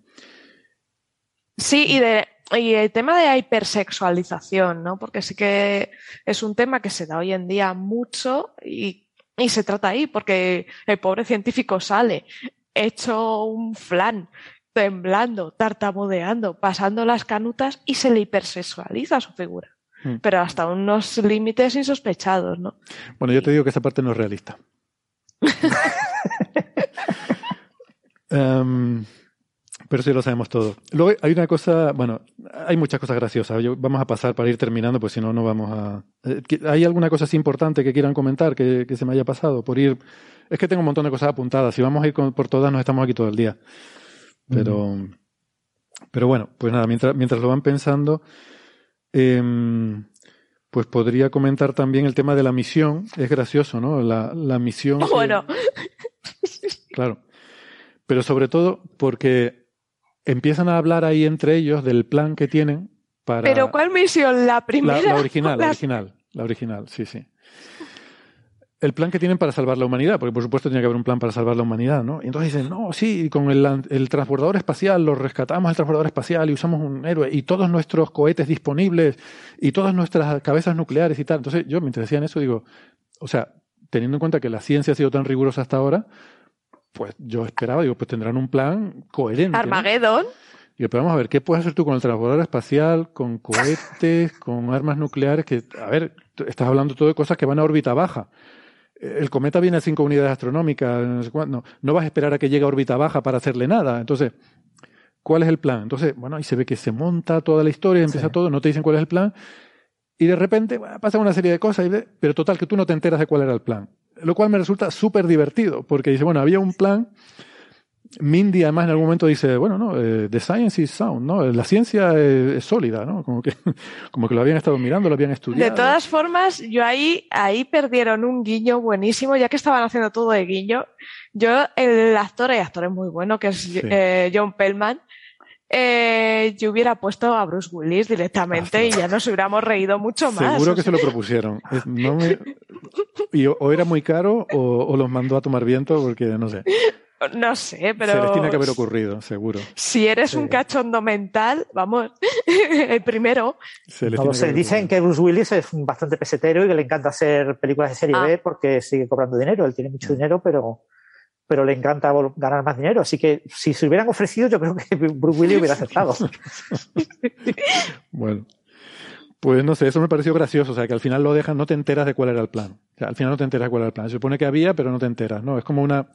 Sí, y de y el tema de hipersexualización, ¿no? Porque sí que es un tema que se da hoy en día mucho y, y se trata ahí, porque el pobre científico sale hecho un flan, temblando, tartamudeando, pasando las canutas y se le hipersexualiza su figura. Mm. pero hasta unos límites insospechados, ¿no? Bueno, yo te digo que esa parte no es realista. Em, pero sí lo sabemos todo. Luego hay una cosa, bueno, hay muchas cosas graciosas. vamos a pasar para ir terminando, pues si no, no vamos a. Eh, ¿Hay alguna cosa así importante que quieran comentar que, se me haya pasado? Por ir. Es que tengo un montón de cosas apuntadas. Si vamos a ir por todas, nos estamos aquí todo el día. Pero. Pero bueno, pues nada, mientras, mientras lo van pensando. Em, pues podría comentar también el tema de la misión. Es gracioso, ¿no? La, la misión. Bueno. Claro. Pero sobre todo porque empiezan a hablar ahí entre ellos del plan que tienen para. ¿Pero cuál misión? ¿La primera? la original, la original. La original, sí, sí el plan que tienen para salvar la humanidad, porque por supuesto tiene que haber un plan para salvar la humanidad, ¿no? Y entonces dicen, no, sí, con el, el transbordador espacial, lo rescatamos el transbordador espacial y usamos un héroe, y todos nuestros cohetes disponibles, y todas nuestras cabezas nucleares y tal. Entonces yo, mientras decían eso, digo, o sea, teniendo en cuenta que la ciencia ha sido tan rigurosa hasta ahora, pues yo esperaba, digo, pues tendrán un plan coherente. Armageddon. Y pero vamos a ver, ¿qué puedes hacer tú con el transbordador espacial, con cohetes, con armas nucleares? Que, a ver, estás hablando todo de cosas que van a órbita baja el cometa viene a cinco unidades astronómicas, no, no vas a esperar a que llegue a órbita baja para hacerle nada. Entonces, ¿cuál es el plan? Entonces, bueno, ahí se ve que se monta toda la historia, empieza todo, no te dicen cuál es el plan, y de repente pasa una serie de cosas, pero total, que tú no te enteras de cuál era el plan. Lo cual me resulta súper divertido, porque dice, bueno, había un plan Mindy además en algún momento dice, bueno, no, eh, the science is sound, ¿no? La ciencia es, sólida, ¿no? Como que, como que lo habían estado mirando, lo habían estudiado. De todas formas, yo ahí, ahí perdieron un guiño buenísimo, ya que estaban haciendo todo de guiño. Yo, el actor, hay actor es muy bueno, que es eh, John Pellman, eh, yo hubiera puesto a Bruce Willis directamente y ya nos hubiéramos reído mucho más. Seguro que se lo propusieron. y o, era muy caro o, o, los mandó a tomar viento porque no sé. No sé, pero. Se les tiene que haber ocurrido, seguro. Si eres un cachondo mental, vamos, el primero. Se, se dicen que Bruce Willis es bastante pesetero y que le encanta hacer películas de serie ah. B porque sigue cobrando dinero. Él tiene mucho mm. dinero, pero, pero le encanta ganar más dinero. Así que si se hubieran ofrecido, yo creo que Bruce Willis hubiera aceptado. bueno. Pues no sé, eso me pareció gracioso, o sea, que al final lo dejan, no te enteras de cuál era el plan. O sea, al final no te enteras de cuál era el plan. Se supone que había, pero no te enteras, ¿no? Es como una, eh,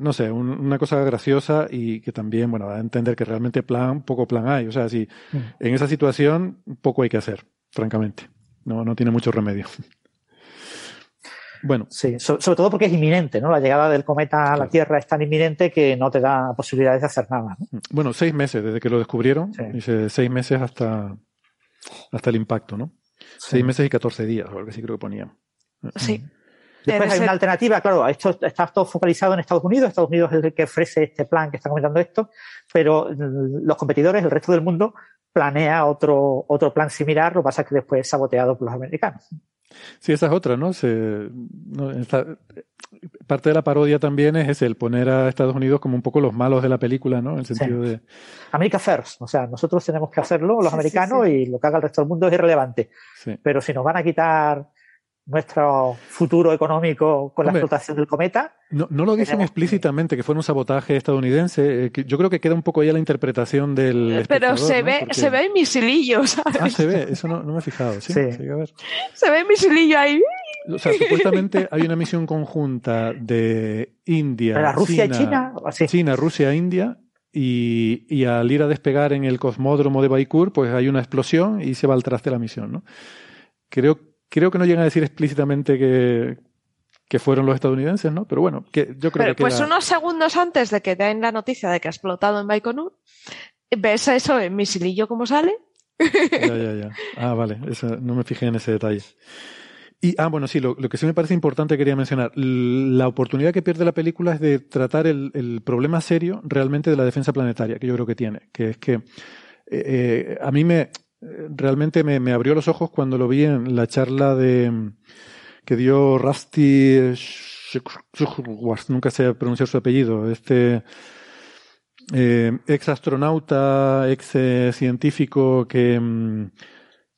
no sé, una cosa graciosa y que también, bueno, da a entender que realmente plan, poco plan hay. O sea, si mm. en esa situación poco hay que hacer, francamente. No, no tiene mucho remedio. Bueno. Sí, sobre, todo porque es inminente, ¿no? La llegada del cometa a la Tierra es tan inminente que no te da posibilidades de hacer nada. Mm, bueno, seis meses desde que lo descubrieron. Dice seis meses hasta, hasta el impacto, ¿no? Seis meses y catorce días, o algo que sí creo que ponían. Sí. Después hay una alternativa, claro, esto está todo focalizado en Estados Unidos, Estados Unidos es el que ofrece este plan que está comentando esto, pero mm, los competidores, el resto del mundo, planea otro, otro plan similar, lo que pasa es que después es saboteado por los americanos. Sí, esa es otra, ¿no? parte de la parodia también es el poner a Estados Unidos como un poco los malos de la película, ¿no? En el sentido de. America First, o sea, nosotros tenemos que hacerlo, los americanos, y lo que haga el resto del mundo es irrelevante. Pero si nos van a quitar nuestro futuro económico con la explotación del cometa. No, no lo dicen explícitamente que fue un sabotaje estadounidense. Eh, yo creo que queda un poco ya la interpretación del. Pero se ve, se ve misilillo, ¿sabes? Ah, se ve, eso no, me he fijado. Sí, Se ve misilillo ahí. O sea, supuestamente hay una misión conjunta de India, la Rusia China, China, China, Rusia, India, y, y, al ir a despegar en el cosmódromo de Baikur, pues hay una explosión y se va al traste la misión, ¿no? Creo creo que no llegan a decir explícitamente que, que fueron los estadounidenses, ¿no? Pero bueno, que yo creo que. Pues unos segundos antes de que den la noticia de que ha explotado en Baikonur, ves eso en misilillo cómo sale. Ya, ya, ya. Ah, vale, no me fijé en ese detalle. Y, ah, bueno, sí, lo, que sí me parece importante quería mencionar. La oportunidad que pierde la película es de tratar el, problema serio realmente de la defensa planetaria, que yo creo que tiene. Que es que eh, eh, a mí me, realmente me, abrió los ojos cuando lo vi en la charla de que dio Rusty nunca sé pronunciar su apellido, este eh, ex astronauta, ex eh, científico que,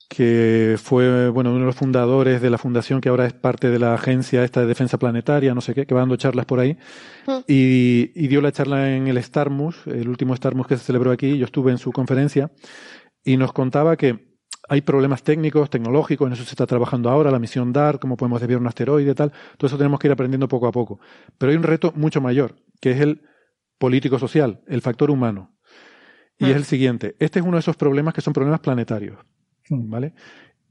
que fue bueno uno de los fundadores de la fundación que ahora es parte de la agencia esta de defensa planetaria, no sé qué, que va dando charlas por ahí, mm. y, y, dio la charla en el Starmus, el último Starmus que se celebró aquí, yo estuve en su conferencia, y nos contaba que hay problemas técnicos, tecnológicos, en eso se está trabajando ahora, la misión DART, cómo podemos desviar un asteroide y tal. Todo eso tenemos que ir aprendiendo poco a poco. Pero hay un reto mucho mayor, que es el político-social, el factor humano. Y es el siguiente. Este es uno de esos problemas que son problemas planetarios. ¿Vale?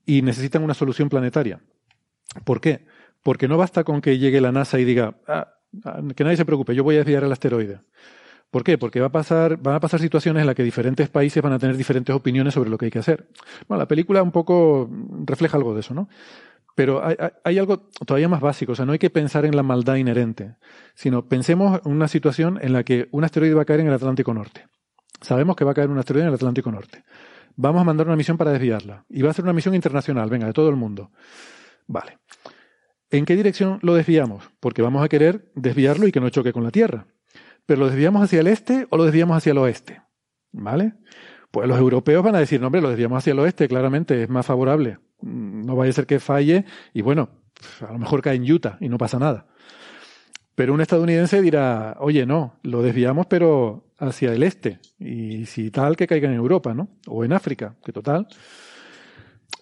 Y necesitan una solución planetaria. ¿Por qué? Porque no basta con que llegue la NASA y diga, ah, ah, que nadie se preocupe, yo voy a desviar el asteroide. ¿Por qué? Porque va a pasar, van a pasar situaciones en las que diferentes países van a tener diferentes opiniones sobre lo que hay que hacer. Bueno, la película un poco refleja algo de eso, ¿no? Pero hay, algo todavía más básico, o sea, no hay que pensar en la maldad inherente, sino pensemos en una situación en la que un asteroide va a caer en el Atlántico Norte. Sabemos que va a caer un asteroide en el Atlántico Norte. Vamos a mandar una misión para desviarla. Y va a ser una misión internacional, venga, de todo el mundo. Vale. ¿En qué dirección lo desviamos? Porque vamos a querer desviarlo y que no choque con la Tierra pero lo desviamos hacia el este o lo desviamos hacia el oeste. ¿Vale? Pues los europeos van a decir, no, hombre, lo desviamos hacia el oeste, claramente, es más favorable. Mm, no vaya a ser que falle y bueno, a lo mejor cae en Utah y no pasa nada. Pero un estadounidense dirá, oye, no, lo desviamos pero hacia el este. Y si tal, que caiga en Europa, ¿no? O en África, que total.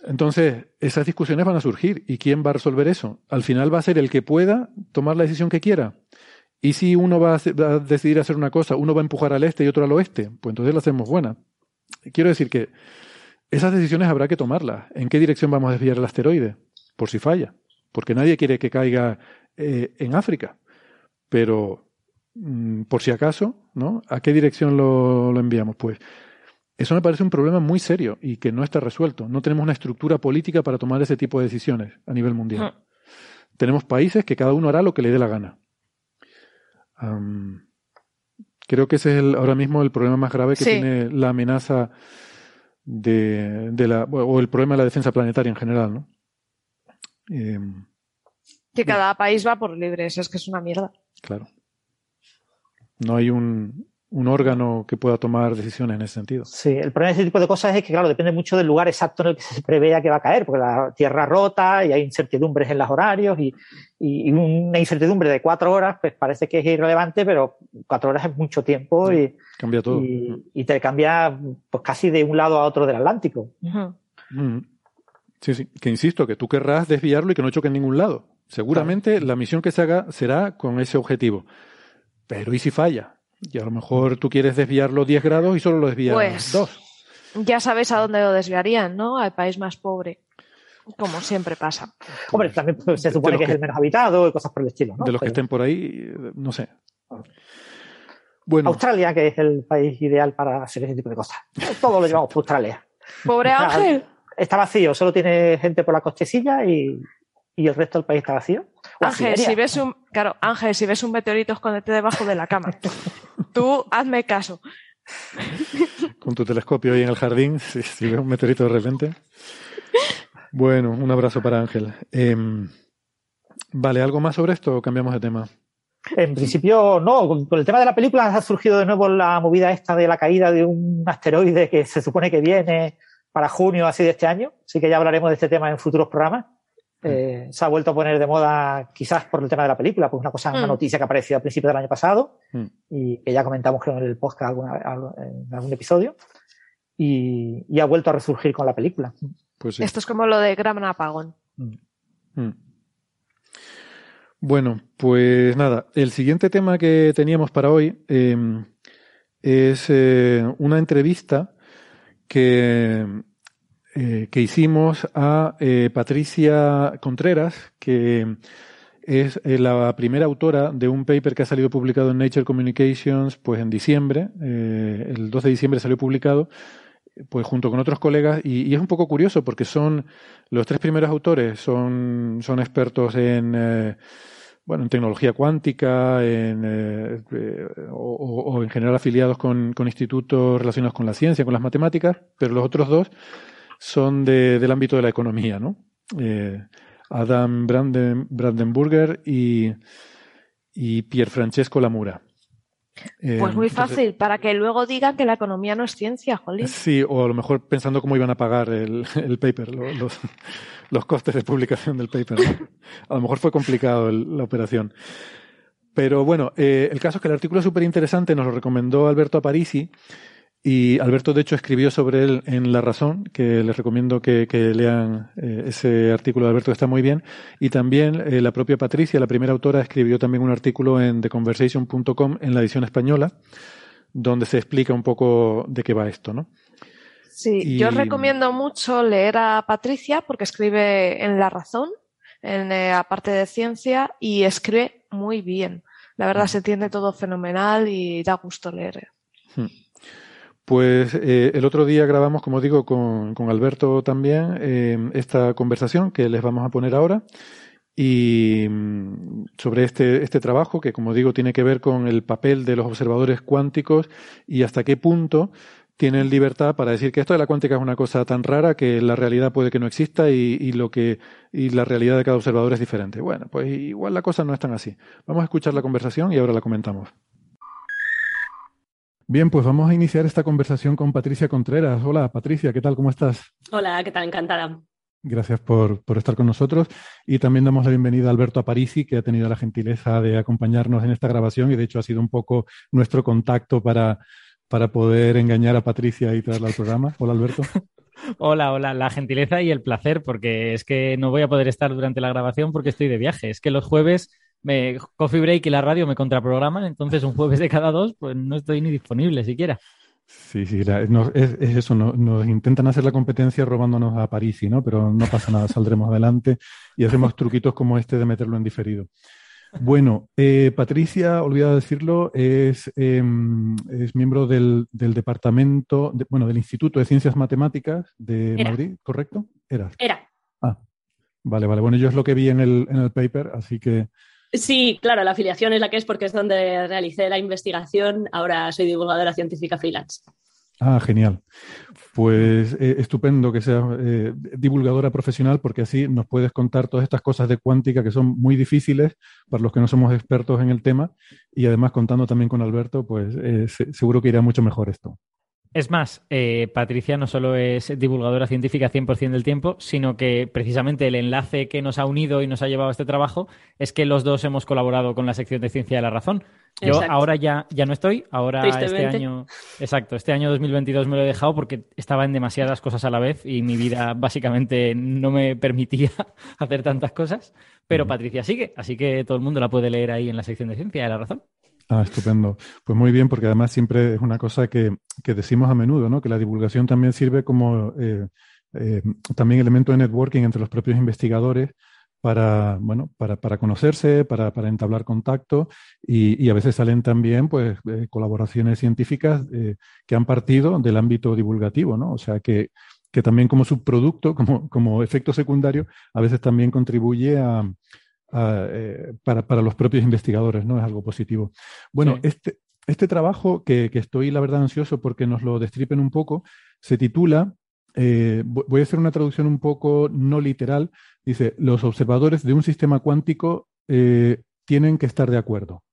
Entonces, esas discusiones van a surgir. ¿Y quién va a resolver eso? Al final va a ser el que pueda tomar la decisión que quiera. Y si uno va a, decidir hacer una cosa, uno va a empujar al este y otro al oeste, pues entonces la hacemos buena. Quiero decir que esas decisiones habrá que tomarlas. ¿En qué dirección vamos a desviar el asteroide? Por si falla. Porque nadie quiere que caiga eh, en África. Pero, mm, por si acaso, ¿no? ¿A qué dirección lo, lo enviamos? Pues eso me parece un problema muy serio y que no está resuelto. No tenemos una estructura política para tomar ese tipo de decisiones a nivel mundial. Tenemos países que cada uno hará lo que le dé la gana creo que ese es el, ahora mismo el problema más grave que tiene la amenaza de, de, la, o el problema de la defensa planetaria en general, ¿no? Em, que cada país va por libre, eso es que es una mierda. Claro. No hay un, un órgano que pueda tomar decisiones en ese sentido. Sí, el problema de ese tipo de cosas es que, claro, depende mucho del lugar exacto en el que se prevea que va a caer, porque la tierra rota y hay incertidumbres en los horarios y, y, una incertidumbre de cuatro horas, pues parece que es irrelevante, pero cuatro horas es mucho tiempo y, cambia todo. Y, te cambia pues casi de un lado a otro del Atlántico. Mm. Sí, sí, que insisto, que tú querrás desviarlo y que no choque en ningún lado. Seguramente la misión que se haga será con ese objetivo. Pero ¿y si falla? Y a lo mejor tú quieres desviarlo 10 grados y solo lo desvías pues, 2. Ya sabes a dónde lo desviarían, ¿no? Al país más pobre. Como siempre pasa. Hombre, también pues, se supone que, es el menos habitado y cosas por el estilo. ¿no? De los que estén por ahí, no sé. Bueno. Australia, que es el país ideal para hacer ese tipo de cosas. Todo lo llevamos por Australia. Pobre Ángel. Está vacío, solo tiene gente por la costecilla y, y el resto del país está vacío. Ángel, si ves un, claro, Ángel, si ves un meteorito, escóndete debajo de la cama. Tú hazme caso. Con tu telescopio ahí en el jardín, si, ves un meteorito de repente. Bueno, un abrazo para Ángel. Em, vale, ¿algo más sobre esto o cambiamos de tema? En principio, no. Con el tema de la película ha surgido de nuevo la movida esta de la caída de un asteroide que se supone que viene para junio así de este año. Así que ya hablaremos de este tema en futuros programas. Eh, se ha vuelto a poner de moda quizás por el tema de la película, pues una cosa, una mm. noticia que apareció al principio del año pasado mm. y que ya comentamos en el podcast en algún episodio y, ha vuelto a resurgir con la película. Pues Esto es como lo de Gran Apagón. Mm. Bueno, pues nada, el siguiente tema que teníamos para hoy em, es eh, una entrevista que eh, que hicimos a eh, Patricia Contreras, que es eh, la primera autora de un paper que ha salido publicado en Nature Communications pues en diciembre, el 12 de diciembre salió publicado, pues junto con otros colegas, y, es un poco curioso porque son los tres primeros autores, son, son expertos en bueno, en tecnología cuántica, en, o, o, en general afiliados con, con, institutos relacionados con la ciencia, con las matemáticas, pero los otros dos son de, del ámbito de la economía, ¿no? Eh, Adam Branden, Brandenburger y, y Francesco Lamura. Eh, pues muy fácil, para que luego digan que la economía no es ciencia, Jolín. Sí, o a lo mejor pensando cómo iban a pagar el, el paper, los, los, costes de publicación del paper. A lo mejor fue complicado la operación. Pero bueno, eh, el caso es que el artículo es súper interesante, nos lo recomendó Alberto Aparici y Alberto, de hecho, escribió sobre él en La Razón, que les recomiendo que, lean eh, ese artículo de Alberto, que está muy bien. Y también eh, la propia Patricia, la primera autora, escribió también un artículo en theconversation.com en la edición española, donde se explica un poco de qué va esto, ¿no? Sí, yo recomiendo mucho leer a Patricia porque escribe en La Razón, en la eh, parte de ciencia, y escribe muy bien. La verdad, se entiende todo fenomenal y da gusto leer. Hmm. Pues eh, el otro día grabamos, como digo, con, con Alberto también eh, esta conversación que les vamos a poner ahora y mm, sobre este, este trabajo que, como digo, tiene que ver con el papel de los observadores cuánticos y hasta qué punto tienen libertad para decir que esto de la cuántica es una cosa tan rara que la realidad puede que no exista y, y, lo que y la realidad de cada observador es diferente. Bueno, pues igual la cosa no es tan así. Vamos a escuchar la conversación y ahora la comentamos. Bien, pues vamos a iniciar esta conversación con Patricia Contreras. Hola, Patricia, ¿qué tal? ¿Cómo estás? Hola, ¿qué tal? Encantada. Gracias por, estar con nosotros. Y también damos la bienvenida a Alberto Aparici, que ha tenido la gentileza de acompañarnos en esta grabación y de hecho ha sido un poco nuestro contacto para, para poder engañar a Patricia y traerla al programa. Hola, Alberto. Hola, hola, la gentileza y el placer, porque es que no voy a poder estar durante la grabación porque estoy de viaje. Es que los jueves me, Coffee Break y la radio me contraprograman, entonces un jueves de cada dos, pues no estoy ni disponible siquiera. Sí, sí, es, eso, nos intentan hacer la competencia robándonos a París, ¿no? Pero no pasa nada, saldremos adelante y hacemos truquitos como este de meterlo en diferido. Bueno, eh, Patricia, olvidado decirlo, es, em, es miembro del, del departamento, bueno, del Instituto de Ciencias Matemáticas de Madrid, ¿correcto? Era. Era. Ah, vale, vale. Bueno, yo es lo que vi en el, en el paper, así que Sí, claro, la afiliación es la que es porque es donde realicé la investigación. Ahora soy divulgadora científica freelance. Ah, genial. Pues eh, estupendo que seas eh, divulgadora profesional porque así nos puedes contar todas estas cosas de cuántica que son muy difíciles para los que no somos expertos en el tema y además contando también con Alberto, pues eh, seguro que irá mucho mejor esto. Es más, eh, Patricia no solo es divulgadora científica 100% del tiempo, sino que precisamente el enlace que nos ha unido y nos ha llevado a este trabajo es que los dos hemos colaborado con la sección de Ciencia de la Razón. Yo ahora ya, ya no estoy, ahora este año, exacto, este año 2022 me lo he dejado porque estaba en demasiadas cosas a la vez y mi vida básicamente no me permitía hacer tantas cosas, pero Patricia sigue, así que todo el mundo la puede leer ahí en la sección de Ciencia de la Razón. Ah, estupendo. Pues muy bien, porque además siempre es una cosa que, que decimos a menudo, ¿no? Que la divulgación también sirve como eh, eh, también elementos de networking entre los propios investigadores para, bueno, para, para conocerse, para, para, entablar contacto y, y, a veces salen también pues, eh, colaboraciones científicas que han partido del ámbito divulgativo, ¿no? O sea, que, que también como subproducto, como, como efecto secundario, a veces también contribuye a, a eh, para, para, los propios investigadores, ¿no? Es algo positivo. Bueno, sí. este, este trabajo, que, que, estoy la verdad ansioso porque nos lo destripen un poco, se titula eh, voy a hacer una traducción un poco no literal. Dice, los observadores de un sistema cuántico eh, tienen que estar de acuerdo.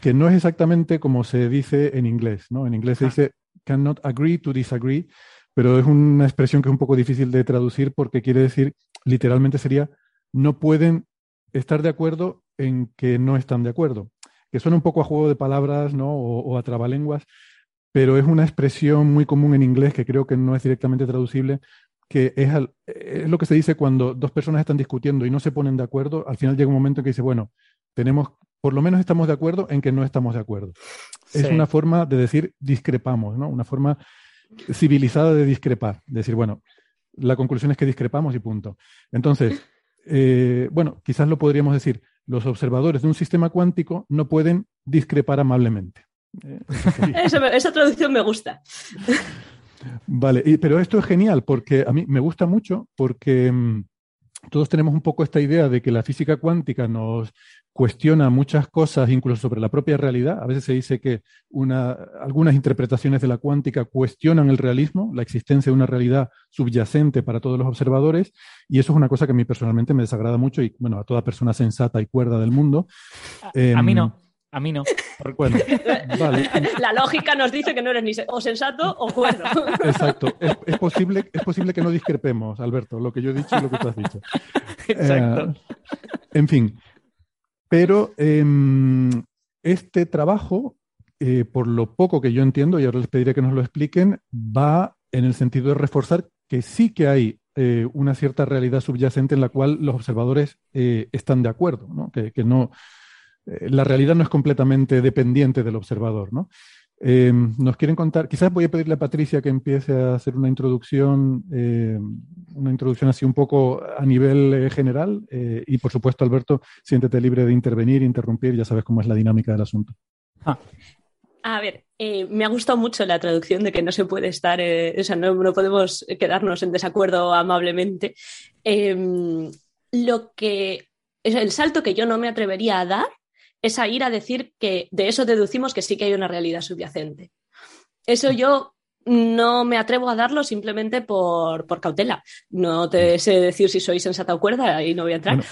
Que no es exactamente como se dice en inglés, ¿no? En inglés se dice cannot agree to disagree, pero es una expresión que es un poco difícil de traducir porque quiere decir, literalmente sería, no pueden estar de acuerdo en que no están de acuerdo. Que suena un poco a juego de palabras, ¿no? O, o a trabalenguas, pero es una expresión muy común en inglés que creo que no es directamente traducible, que es, al, es, lo que se dice cuando dos personas están discutiendo y no se ponen de acuerdo, al final llega un momento en que dice, bueno, tenemos, por lo menos estamos de acuerdo en que no estamos de acuerdo. Sí. Es una forma de decir discrepamos, ¿no? Una forma civilizada de discrepar, decir, bueno, la conclusión es que discrepamos y punto. Entonces, eh, bueno, quizás lo podríamos decir, los observadores de un sistema cuántico no pueden discrepar amablemente. Eso, esa traducción me gusta. Vale, y, pero esto es genial porque a mí me gusta mucho porque mmm, todos tenemos un poco esta idea de que la física cuántica nos cuestiona muchas cosas, incluso sobre la propia realidad. A veces se dice que una, algunas interpretaciones de la cuántica cuestionan el realismo, la existencia de una realidad subyacente para todos los observadores, y eso es una cosa que a mí personalmente me desagrada mucho y, bueno, a toda persona sensata y cuerda del mundo. A, eh, a mí no. A mí no. Bueno, vale. La lógica nos dice que no eres ni o sensato o cuerdo. Exacto. Es, es, posible, es posible que no discrepemos, Alberto, lo que yo he dicho y lo que tú has dicho. Exacto. Eh, en fin. Pero eh, este trabajo, eh, por lo poco que yo entiendo, y ahora les pediré que nos lo expliquen, va en el sentido de reforzar que sí que hay eh, una cierta realidad subyacente en la cual los observadores eh, están de acuerdo, ¿no? Que, que no eh, la realidad no es completamente dependiente del observador, ¿no? Eh, nos quieren contar, quizás voy a pedirle a Patricia que empiece a hacer una introducción, eh, una introducción así un poco a nivel general y por supuesto Alberto, siéntete libre de intervenir, interrumpir, ya sabes cómo es la dinámica del asunto. Ah. A ver, me ha gustado mucho la traducción de que no se puede estar, o sea, no, no, podemos quedarnos en desacuerdo amablemente. Eh, lo que, el salto que yo no me atrevería a dar es a ir a decir que de eso deducimos que sí que hay una realidad subyacente. Eso yo no me atrevo a darlo simplemente por, por cautela. No te sé decir si soy sensata o cuerda y no voy a entrar. Bueno,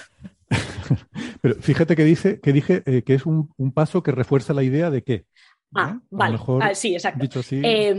pero fíjate que dice que dije eh, que es un, un, paso que refuerza la idea de que Ah, ¿no? vale. Mejor, ah, sí, exacto. Así... Eh,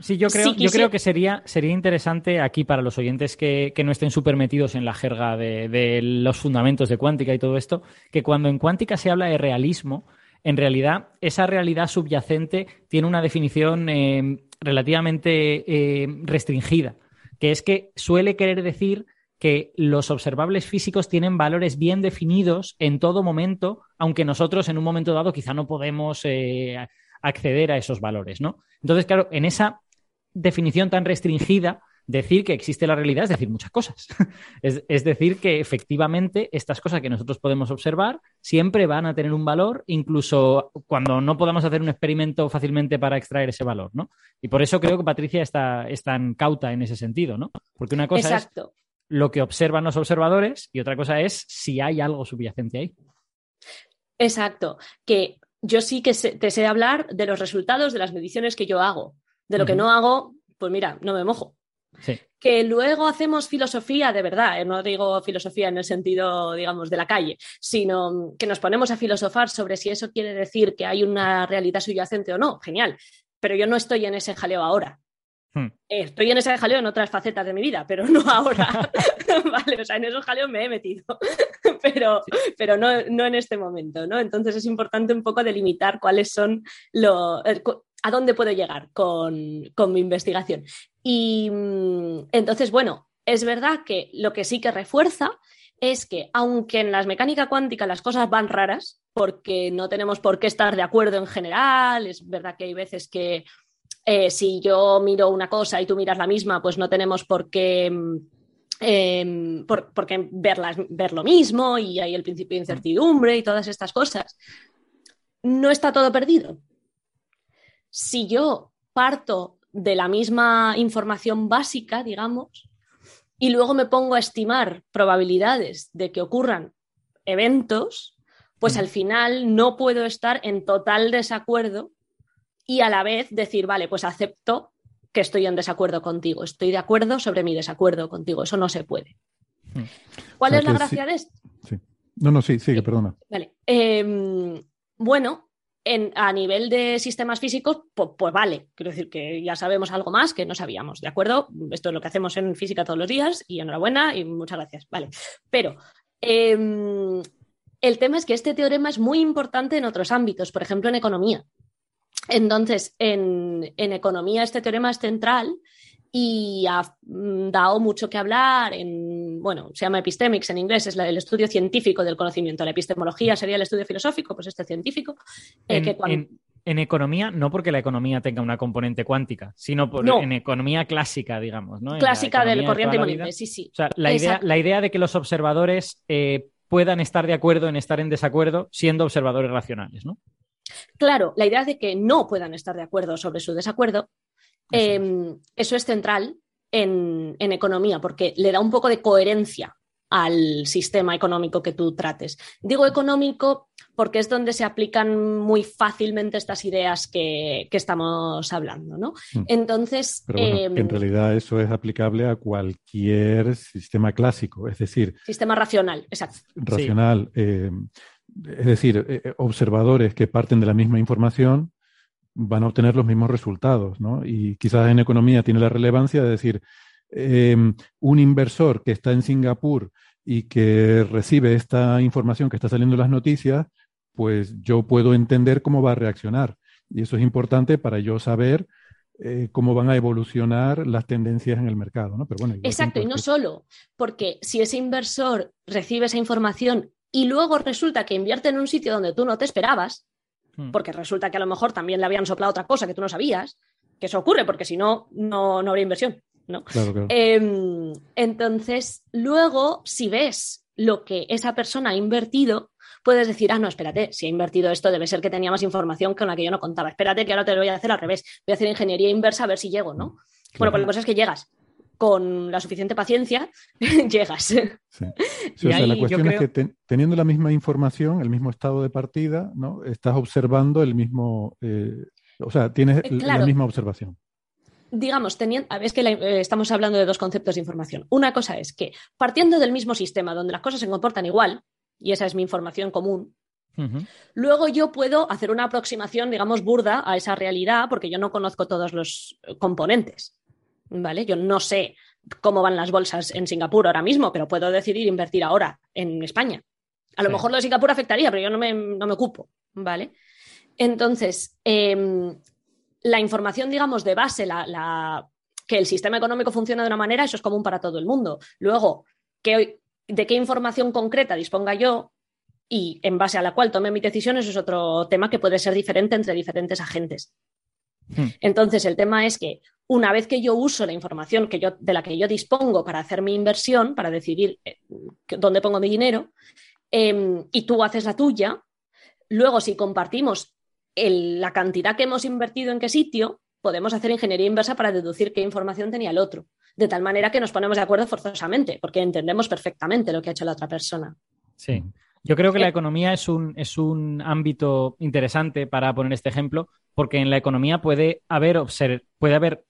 sí, yo creo, sí, yo creo que sería, sería interesante aquí para los oyentes que, que no estén súper metidos en la jerga de, de, los fundamentos de cuántica y todo esto, que cuando en cuántica se habla de realismo, en realidad esa realidad subyacente tiene una definición eh, relativamente eh, restringida, que es que suele querer decir que los observables físicos tienen valores bien definidos en todo momento, aunque nosotros en un momento dado quizá no podemos eh, acceder a esos valores, ¿no? Entonces, claro, en esa definición tan restringida, decir que existe la realidad es decir muchas cosas. es, es, decir, que efectivamente estas cosas que nosotros podemos observar siempre van a tener un valor, incluso cuando no podamos hacer un experimento fácilmente para extraer ese valor, ¿no? Y por eso creo que Patricia está, es tan cauta en ese sentido, ¿no? Porque una cosa Exacto. es lo que observan los observadores y otra cosa es si hay algo subyacente ahí. Exacto, que yo sí que te sé hablar de los resultados de las mediciones que yo hago. De lo uh -huh. que no hago, pues mira, no me mojo. Sí. Que luego hacemos filosofía de verdad, ¿eh? no digo filosofía en el sentido, digamos, de la calle, sino que nos ponemos a filosofar sobre si eso quiere decir que hay una realidad subyacente o no. Genial. Pero yo no estoy en ese jaleo ahora. Hmm. Estoy en ese jaleo en otras facetas de mi vida, pero no ahora. vale, o sea, en esos jaleos me he metido, pero, sí. pero no, no, en este momento, ¿no? Entonces es importante un poco delimitar cuáles son los. a dónde puedo llegar con, con mi investigación. Y mm, entonces, bueno, es verdad que lo que sí que refuerza es que, aunque en la mecánica cuántica las cosas van raras, porque no tenemos por qué estar de acuerdo en general, es verdad que hay veces que eh, si yo miro una cosa y tú miras la misma, pues no tenemos por qué... Em, por, qué ver lo mismo y hay el principio de incertidumbre y todas estas cosas. No está todo perdido. Si yo parto de la misma información básica, digamos, y luego me pongo a estimar probabilidades de que ocurran eventos, pues al final no puedo estar en total desacuerdo y a la vez decir, vale, pues acepto que estoy en desacuerdo contigo, estoy de acuerdo sobre mi desacuerdo contigo, eso no se puede. Hmm. ¿Cuál es la gracia de esto? No, no, sí, sigue, perdona. Vale. Em, bueno, a nivel de sistemas físicos, pues, vale, quiero decir que ya sabemos algo más que no sabíamos, ¿de acuerdo? Esto es lo que hacemos en física todos los días y enhorabuena y muchas gracias, vale. Pero em, el tema es que este teorema es muy importante en otros ámbitos, por ejemplo en economía. Entonces, en, economía este teorema es central y ha mm, dado mucho que hablar en, bueno, se llama epistemics en inglés, es el estudio científico del conocimiento. La epistemología sería el estudio filosófico, pues este científico. Eh, en, economía, no porque la economía tenga una componente cuántica, sino por, en economía clásica, digamos, ¿no? Clásica del corriente monetaria, sí, sí. O sea, la idea, la idea, de que los observadores eh, puedan estar de acuerdo en estar en desacuerdo siendo observadores racionales, ¿no? Claro, la idea de que no puedan estar de acuerdo sobre su desacuerdo, eso, es. Em, central en, economía, porque le da un poco de coherencia al sistema económico que tú trates. Digo económico porque es donde se aplican muy fácilmente estas ideas que, estamos hablando, ¿no? Mm. Entonces... Pero en em, realidad eso es aplicable a cualquier sistema clásico, es decir... Sistema racional, exacto. Racional. Em, es decir, eh, eh, observadores que parten de la misma información van a obtener los mismos resultados, ¿no? Y quizás en economía tiene la relevancia de decir, em, un inversor que está en Singapur y que recibe esta información que está saliendo en las noticias, pues yo puedo entender cómo va a reaccionar. Y eso es importante para yo saber eh, cómo van a evolucionar las tendencias en el mercado. ¿no? Pero bueno, Exacto, y no solo, porque si ese inversor recibe esa información y luego resulta que invierte en un sitio donde tú no te esperabas, hmm. porque resulta que a lo mejor también le habían soplado otra cosa que tú no sabías, que eso ocurre porque si no, no, habría inversión. ¿no? Em, entonces, luego, si ves lo que esa persona ha invertido, puedes decir, ah, no, espérate, si ha invertido esto, debe ser que tenía más información con la que yo no contaba. Espérate que ahora te lo voy a hacer al revés. Voy a hacer ingeniería inversa a ver si llego, ¿no? Bueno, pues la cosa es que llegas con la suficiente paciencia, llegas. Sí. o sea, la cuestión es que teniendo la misma información, el mismo estado de partida, ¿no? Estás observando el mismo, eh, o sea, tienes eh, la misma observación. Digamos, teniendo, es que eh, estamos hablando de dos conceptos de información. Una cosa es que partiendo del mismo sistema donde las cosas se comportan igual, y esa es mi información común, Luego yo puedo hacer una aproximación, digamos, burda a esa realidad porque yo no conozco todos los componentes. ¿Vale? Yo no sé cómo van las bolsas en Singapur ahora mismo, pero puedo decidir invertir ahora en España. A lo mejor lo de Singapur afectaría, pero yo no me, no me ocupo, ¿vale? Entonces, em, la información, digamos, de base, la, que el sistema económico funciona de una manera, eso es común para todo el mundo. Luego, de qué información concreta disponga yo y en base a la cual tome mis decisiones es otro tema que puede ser diferente entre diferentes agentes. Hmm. Entonces, el tema es que una vez que yo uso la información que yo, de la que yo dispongo para hacer mi inversión, para decidir eh, dónde pongo mi dinero, em, y tú haces la tuya, luego si compartimos la cantidad que hemos invertido en qué sitio, podemos hacer ingeniería inversa para deducir qué información tenía el otro, de tal manera que nos ponemos de acuerdo forzosamente, porque entendemos perfectamente lo que ha hecho la otra persona. Sí. Yo creo que la eh, economía es un, es un ámbito interesante para poner este ejemplo, porque en la economía puede haber, puede haber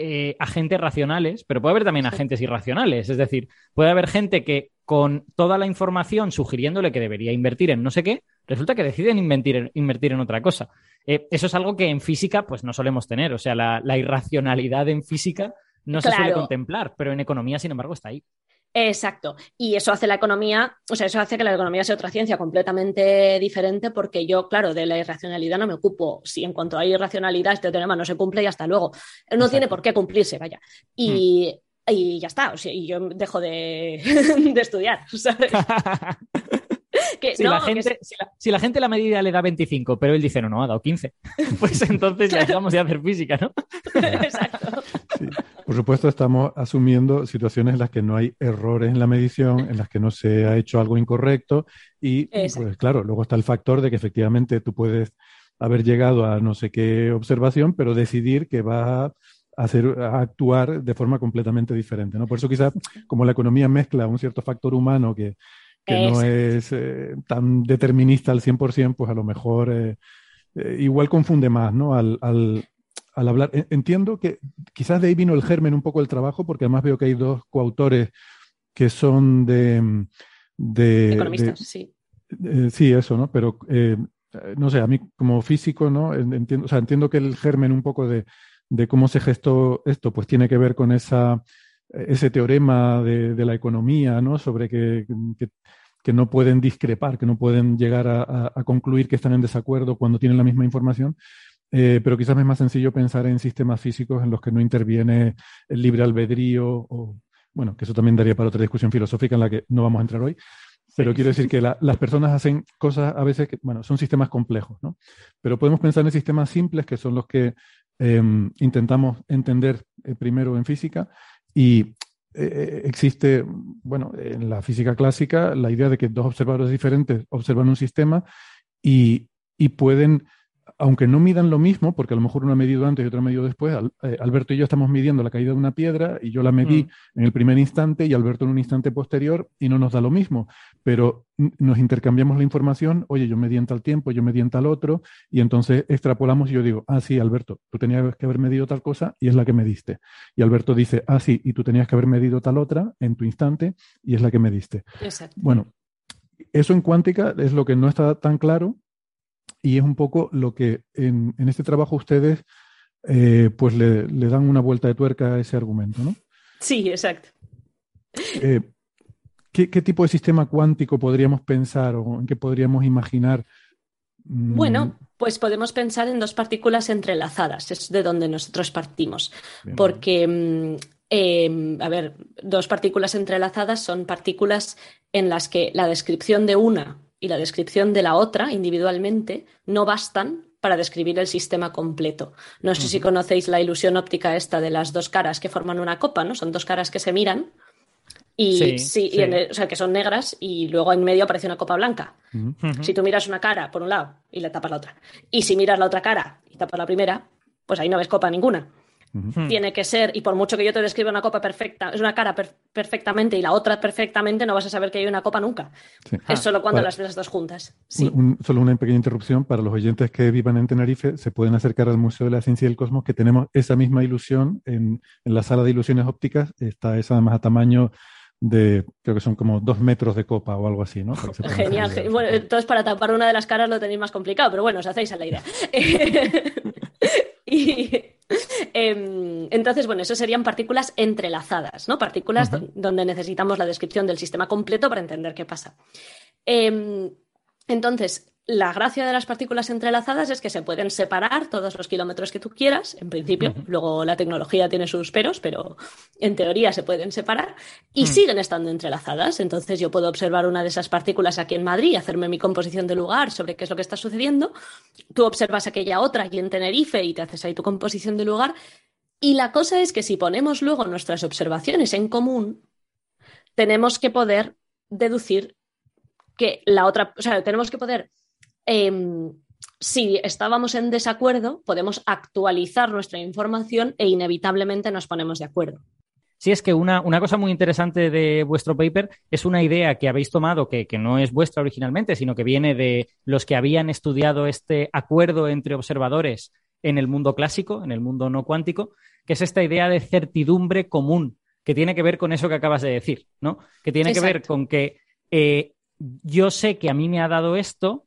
eh, agentes racionales, pero puede haber también agentes irracionales. Es decir, puede haber gente que con toda la información sugiriéndole que debería invertir en no sé qué, resulta que deciden invertir, invertir en otra cosa. Eh, eso es algo que en física pues no solemos tener. O sea, la, irracionalidad en física no se suele contemplar, pero en economía, sin embargo, está ahí. Exacto. Y eso hace la economía, o sea, eso hace que la economía sea otra ciencia completamente diferente porque yo, claro, de la irracionalidad no me ocupo. Si en cuanto hay irracionalidad, este teorema no se cumple y hasta luego. No tiene por qué cumplirse, vaya. Y, mm. ya está. O sea, y yo dejo de, estudiar, ¿sabes? si, la gente, si, la, gente la medida le da 25, pero él dice, no, no, ha dado 15, pues entonces ya estamos de hacer física, ¿no? Exacto. Por supuesto, estamos asumiendo situaciones en las que no hay errores en la medición, en las que no se ha hecho algo incorrecto y, pues claro, luego está el factor de que efectivamente tú puedes haber llegado a no sé qué observación, pero decidir que va a hacer, a actuar de forma completamente diferente. ¿no? Por eso quizás como la economía mezcla un cierto factor humano que, no es eh, tan determinista al 100%, pues a lo mejor eh, eh, igual confunde más ¿no? al, al, al, hablar. Entiendo que quizás de ahí vino el germen un poco el trabajo, porque además veo que hay dos coautores que son de... de Economistas, sí. sí, eso, ¿no? Pero no sé, a mí como físico, ¿no? Entiendo, o sea, entiendo que el germen un poco de, de cómo se gestó esto, pues tiene que ver con esa, ese teorema de, de la economía, ¿no? Sobre que, que, que, no pueden discrepar, que no pueden llegar a, a, concluir que están en desacuerdo cuando tienen la misma información. Eh, pero quizás es más sencillo pensar en sistemas físicos en los que no interviene el libre albedrío o, bueno, que eso también daría para otra discusión filosófica en la que no vamos a entrar hoy. Pero quiero decir que la, las personas hacen cosas a veces que, bueno, son sistemas complejos, ¿no? Pero podemos pensar en sistemas simples que son los que Em, intentamos entender eh, primero en física y eh, existe, bueno, en la física clásica la idea de que dos observadores diferentes observan un sistema y, y pueden aunque no midan lo mismo, porque a lo mejor uno ha medido antes y otro ha medido después, eh, Alberto y yo estamos midiendo la caída de una piedra y yo la medí mm. en el primer instante y Alberto en un instante posterior y no nos da lo mismo, pero nos intercambiamos la información, oye, yo medí en tal tiempo, yo medí en tal otro, y entonces extrapolamos y yo digo, ah, sí, Alberto, tú tenías que haber medido tal cosa y es la que mediste. Y Alberto dice, ah, sí, y tú tenías que haber medido tal otra en tu instante y es la que mediste. Exacto. Bueno, eso en cuántica es lo que no está tan claro, y es un poco lo que en, en este trabajo ustedes eh, pues le, le, dan una vuelta de tuerca a ese argumento, ¿no? Sí, exacto. Eh, ¿qué, ¿qué, tipo de sistema cuántico podríamos pensar o en qué podríamos imaginar? Mm, bueno, pues podemos pensar en dos partículas entrelazadas, es de donde nosotros partimos, porque mm, eh, a ver, dos partículas entrelazadas son partículas en las que la descripción de una y la descripción de la otra individualmente no bastan para describir el sistema completo. No sé si conocéis la ilusión óptica esta de las dos caras que forman una copa, ¿no? Son dos caras que se miran y sí, o sea, que son negras y luego en medio aparece una copa blanca. Si tú miras una cara por un lado y le tapas la otra, y si miras la otra cara y tapas la primera, pues ahí no ves copa ninguna. Hmm. Tiene que ser, y por mucho que yo te describa una copa perfecta, es una cara perfectamente y la otra perfectamente, no vas a saber que hay una copa nunca. Es ah, solo cuando las ves las dos juntas. solo una pequeña interrupción para los oyentes que vivan en Tenerife, se pueden acercar al Museo de la Ciencia y el Cosmos, que tenemos esa misma ilusión en, en la sala de ilusiones ópticas. Está esa además a tamaño de, creo que son como dos metros de copa o algo así, ¿no? Genial. Bueno, entonces para tapar una de las caras lo tenéis más complicado, pero bueno, os hacéis a la idea. y, Em, entonces, bueno, eso serían partículas entrelazadas, ¿no? Partículas donde necesitamos la descripción del sistema completo para entender qué pasa. Em, entonces, la gracia de las partículas entrelazadas es que se pueden separar todos los kilómetros que tú quieras, en principio. Luego la tecnología tiene sus peros, pero en teoría se pueden separar y siguen estando entrelazadas. Entonces yo puedo observar una de esas partículas aquí en Madrid, hacerme mi composición de lugar sobre qué es lo que está sucediendo. Tú observas aquella otra aquí en Tenerife y te haces ahí tu composición de lugar. Y la cosa es que si ponemos luego nuestras observaciones en común, tenemos que poder deducir que la otra, o sea, tenemos que poder Em, si estábamos en desacuerdo, podemos actualizar nuestra información e inevitablemente nos ponemos de acuerdo. Sí, es que una, una, cosa muy interesante de vuestro paper es una idea que habéis tomado que, que, no es vuestra originalmente, sino que viene de los que habían estudiado este acuerdo entre observadores en el mundo clásico, en el mundo no cuántico, que es esta idea de certidumbre común, que tiene que ver con eso que acabas de decir, ¿no? Que tiene que ver con que eh, yo sé que a mí me ha dado esto,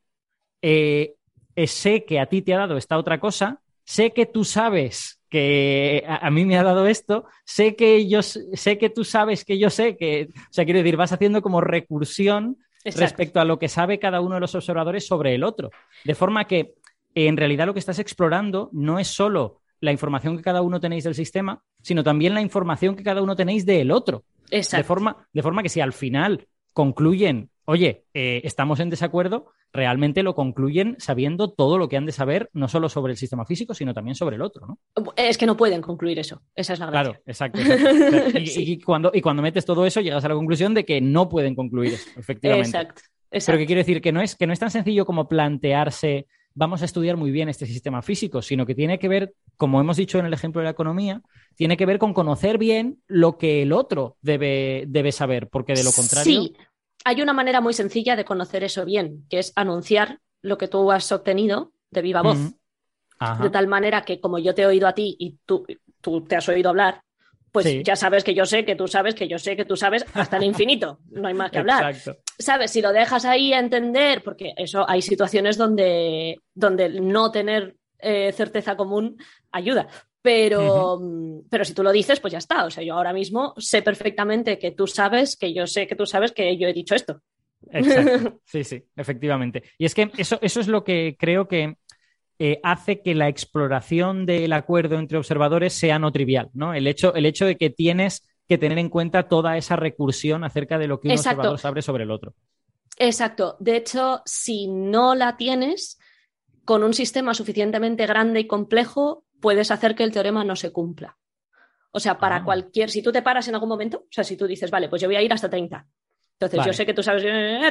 eh, eh, sé que a ti te ha dado esta otra cosa, sé que tú sabes que a, mí me ha dado esto, sé que yo sé que tú sabes que yo sé que, o sea, quiero decir, vas haciendo como recursión respecto a lo que sabe cada uno de los observadores sobre el otro. De forma que en realidad lo que estás explorando no es solo la información que cada uno tenéis del sistema, sino también la información que cada uno tenéis del otro. De forma, de forma que si al final concluyen oye, eh, estamos en desacuerdo, realmente lo concluyen sabiendo todo lo que han de saber, no solo sobre el sistema físico, sino también sobre el otro, ¿no? Es que no pueden concluir eso, esa es la gracia. Claro, exacto. y, cuando, y cuando metes todo eso, llegas a la conclusión de que no pueden concluir eso, efectivamente. Exacto. Pero que quiero decir que no, es, que no es tan sencillo como plantearse vamos a estudiar muy bien este sistema físico, sino que tiene que ver, como hemos dicho en el ejemplo de la economía, tiene que ver con conocer bien lo que el otro debe, debe saber, porque de lo contrario. Sí, hay una manera muy sencilla de conocer eso bien, que es anunciar lo que tú has obtenido de viva voz. De tal manera que como yo te he oído a ti y tú, tú te has oído hablar, pues ya sabes que yo sé, que tú sabes, que yo sé, que tú sabes, hasta el infinito. No hay más que hablar. ¿Sabes? Si lo dejas ahí a entender, porque eso hay situaciones donde, donde no tener eh, certeza común ayuda. Pero, pero si tú lo dices, pues ya está. O sea, yo ahora mismo sé perfectamente que tú sabes, que yo sé que tú sabes que yo he dicho esto. Exacto. Sí, sí, efectivamente. Y es que eso, eso es lo que creo que eh, hace que la exploración del acuerdo entre observadores sea no trivial, ¿no? El hecho, el hecho de que tienes que tener en cuenta toda esa recursión acerca de lo que un observador sabe sobre el otro. Exacto. De hecho, si no la tienes, con un sistema suficientemente grande y complejo, puedes hacer que el teorema no se cumpla. O sea, para ah. cualquier, si tú te paras en algún momento, o sea, si tú dices, vale, pues yo voy a ir hasta 30. Entonces, yo sé que tú sabes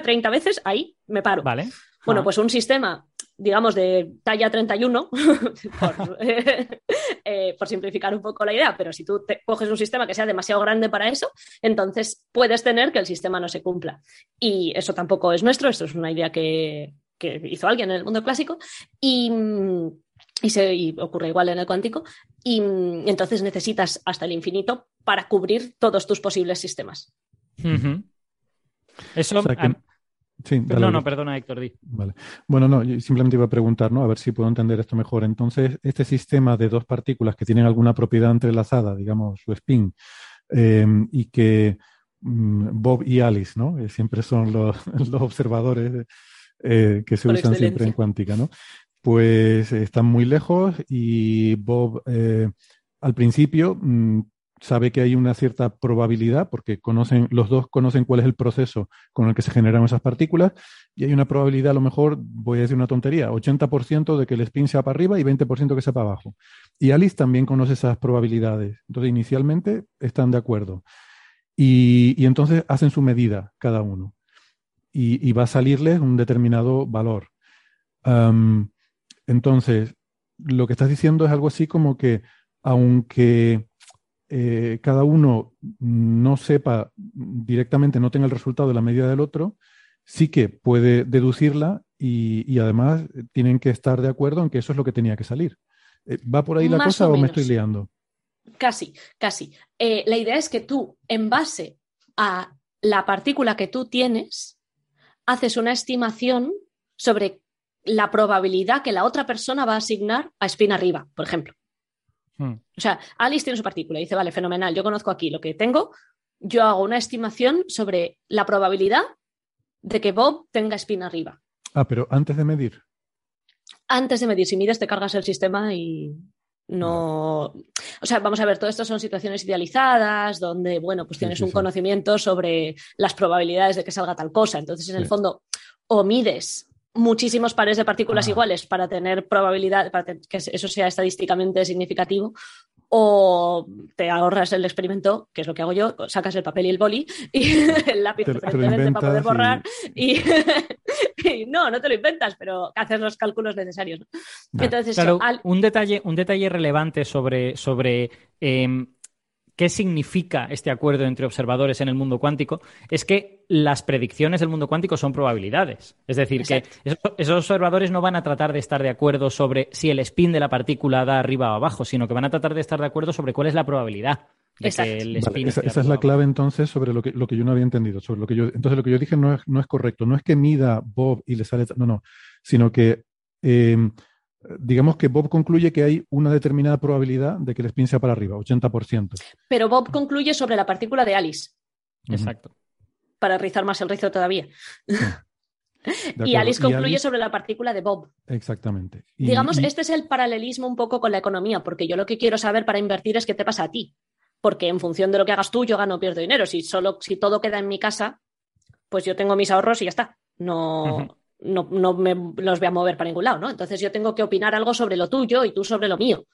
30 eh, veces, ahí me paro. Vale. Bueno, ah. pues un sistema, digamos, de talla 31, por, eh, por, simplificar un poco la idea, pero si tú te coges un sistema que sea demasiado grande para eso, entonces puedes tener que el sistema no se cumpla. Y eso tampoco es nuestro, esto es una idea que, que hizo alguien en el mundo clásico. Y y, se, ocurre igual en el cuántico, y, entonces necesitas hasta el infinito para cubrir todos tus posibles sistemas. Eso. no, no, perdona, Héctor. Di. Vale. Bueno, no, simplemente iba a preguntar, ¿no? A ver si puedo entender esto mejor. Entonces, este sistema de dos partículas que tienen alguna propiedad entrelazada, digamos, su spin, em, y que mm, Bob y Alice, ¿no? siempre son los, observadores eh, que se usan siempre en cuántica, ¿no? Pues están muy lejos y Bob eh, al principio mm, sabe que hay una cierta probabilidad, porque conocen, los dos conocen cuál es el proceso con el que se generan esas partículas, y hay una probabilidad, a lo mejor, voy a decir una tontería, 80% de que el spin sea para arriba y 20% que sea para abajo. Y Alice también conoce esas probabilidades. Entonces, inicialmente están de acuerdo. Y, entonces hacen su medida cada uno. Y, va a salirles un determinado valor. Entonces, lo que estás diciendo es algo así como que aunque eh, cada uno no sepa directamente, no tenga el resultado de la medida del otro, sí que puede deducirla y, además tienen que estar de acuerdo en que eso es lo que tenía que salir. Eh, ¿Va por ahí la cosa o, me estoy liando? Casi, casi. Eh, la idea es que tú, en base a la partícula que tú tienes, haces una estimación sobre la probabilidad que la otra persona va a asignar a spin arriba, por ejemplo. Hmm. O sea, Alice tiene su partícula y dice, vale, fenomenal, yo conozco aquí lo que tengo, yo hago una estimación sobre la probabilidad de que Bob tenga spin arriba. Ah, pero antes de medir. Antes de medir, si mides te cargas el sistema y no... O sea, vamos a ver, todo esto son situaciones idealizadas donde, bueno, pues tienes un conocimiento sobre las probabilidades de que salga tal cosa. Entonces, en el fondo, o mides muchísimos pares de partículas ah. iguales para tener probabilidad, para que eso sea estadísticamente significativo, o te ahorras el experimento, que es lo que hago yo, sacas el papel y el boli y el lápiz preferentemente para poder borrar y... no, no te lo inventas, pero haces los cálculos necesarios. Entonces, un, detalle, un detalle relevante sobre, sobre em, qué significa este acuerdo entre observadores en el mundo cuántico, es que las predicciones del mundo cuántico son probabilidades. Es decir, que esos, observadores no van a tratar de estar de acuerdo sobre si el spin de la partícula da arriba o abajo, sino que van a tratar de estar de acuerdo sobre cuál es la probabilidad. De que el spin esa, es la clave entonces sobre lo que, lo que yo no había entendido. Sobre lo que yo, entonces lo que yo dije no es, no es correcto. No es que mida Bob y le sale... No, no. Sino que eh, digamos que Bob concluye que hay una determinada probabilidad de que el spin sea para arriba, 80%. Pero Bob concluye sobre la partícula de Alice. Exacto. Para rizar más el rizo todavía. y Alice concluye sobre la partícula de Bob. Exactamente. Digamos, este es el paralelismo un poco con la economía, porque yo lo que quiero saber para invertir es qué te pasa a ti. Porque en función de lo que hagas tú, yo gano o pierdo dinero. Si, solo, si todo queda en mi casa, pues yo tengo mis ahorros y ya está. No, no, no me los voy a mover para ningún lado, ¿no? Entonces yo tengo que opinar algo sobre lo tuyo y tú sobre lo mío.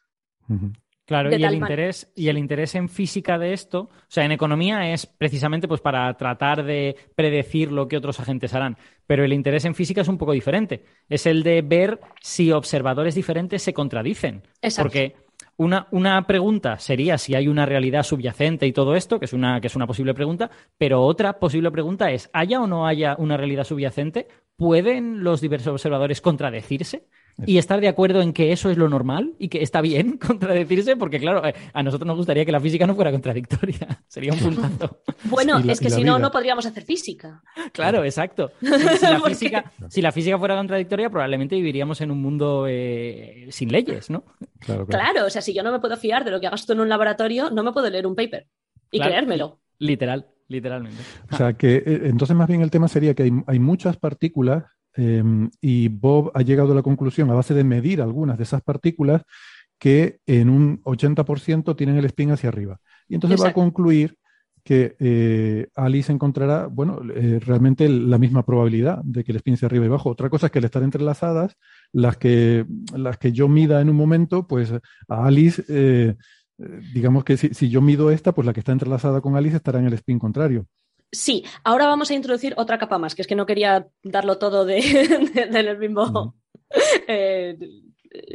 Claro, y el, interés, y el interés en física de esto, o sea, en economía es precisamente pues para tratar de predecir lo que otros agentes harán, pero el interés en física es un poco diferente. Es el de ver si observadores diferentes se contradicen. Exacto. Porque una, una, pregunta sería si hay una realidad subyacente y todo esto, que es, una, que es una posible pregunta, pero otra posible pregunta es, ¿haya o no haya una realidad subyacente? ¿Pueden los diversos observadores contradecirse? y estar de acuerdo en que eso es lo normal y que está bien contradecirse, porque claro, eh, a nosotros nos gustaría que la física no fuera contradictoria. Sería un puntazo. Bueno, es que si no, no podríamos hacer física. Claro, exacto. Si, la, física, fuera contradictoria, probablemente viviríamos en un mundo eh, sin leyes, ¿no? Claro, o sea, si yo no me puedo fiar de lo que hagas tú en un laboratorio, no me puedo leer un paper y creérmelo. Literal, literalmente. O sea, que eh, entonces más bien el tema sería que hay muchas partículas Em, y Bob ha llegado a la conclusión, a base de medir algunas de esas partículas, que en un 80% tienen el spin hacia arriba. Y entonces va a concluir que eh, Alice encontrará, bueno, eh, realmente la misma probabilidad de que el spin hacia arriba y abajo. Otra cosa es que al estar entrelazadas, las que, las que yo mida en un momento, pues a Alice, eh, digamos que si, si, yo mido esta, pues la que está entrelazada con Alice estará en el spin contrario. Sí, ahora vamos a introducir otra capa más, que es que no quería darlo todo de, del mismo. Eh,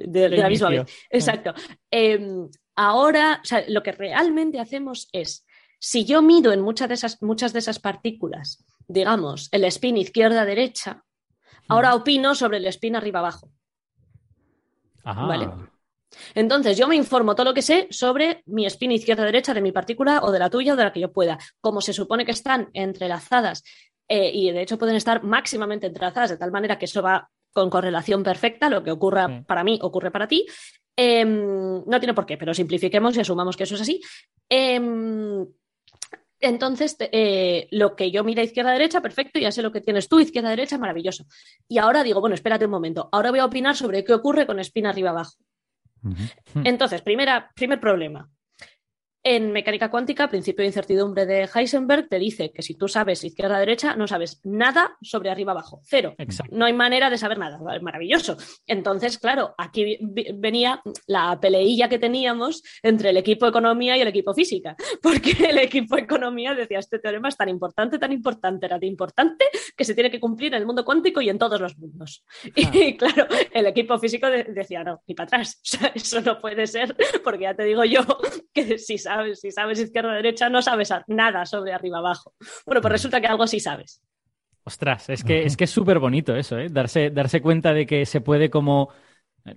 de, la misma vez. Exacto. Em, ahora, lo que realmente hacemos es, si yo mido en muchas de esas, muchas de esas partículas, digamos, el spin izquierda-derecha, ahora opino sobre el spin arriba-abajo. ¿Vale? Entonces, yo me informo todo lo que sé sobre mi spin izquierda-derecha de mi partícula o de la tuya o de la que yo pueda. Como se supone que están entrelazadas eh, y de hecho pueden estar máximamente entrelazadas de tal manera que eso va con correlación perfecta, lo que ocurra para mí ocurre para ti. Em, no tiene por qué, pero simplifiquemos y asumamos que eso es así. Em, entonces, eh, lo que yo mira izquierda-derecha, perfecto, ya sé lo que tienes tú, izquierda-derecha, maravilloso. Y ahora digo, bueno, espérate un momento, ahora voy a opinar sobre qué ocurre con spin arriba-abajo. Entonces, primera, primer problema. En mecánica cuántica, principio de incertidumbre de Heisenberg te dice que si tú sabes izquierda-derecha, no sabes nada sobre arriba-abajo. Cero. No hay manera de saber nada. Maravilloso. Entonces, claro, aquí venía la peleilla que teníamos entre el equipo economía y el equipo física. Porque el equipo economía decía, este teorema es tan importante, tan importante, era tan importante que se tiene que cumplir en el mundo cuántico y en todos los mundos. Y claro, el equipo físico decía, no, ni para atrás. eso no puede ser, porque ya te digo yo que si sabes si sabes izquierda derecha, no sabes nada sobre arriba abajo. Bueno, pues resulta que algo sí sabes. Ostras, es que es que es súper bonito eso, ¿eh? Darse, darse cuenta de que se puede como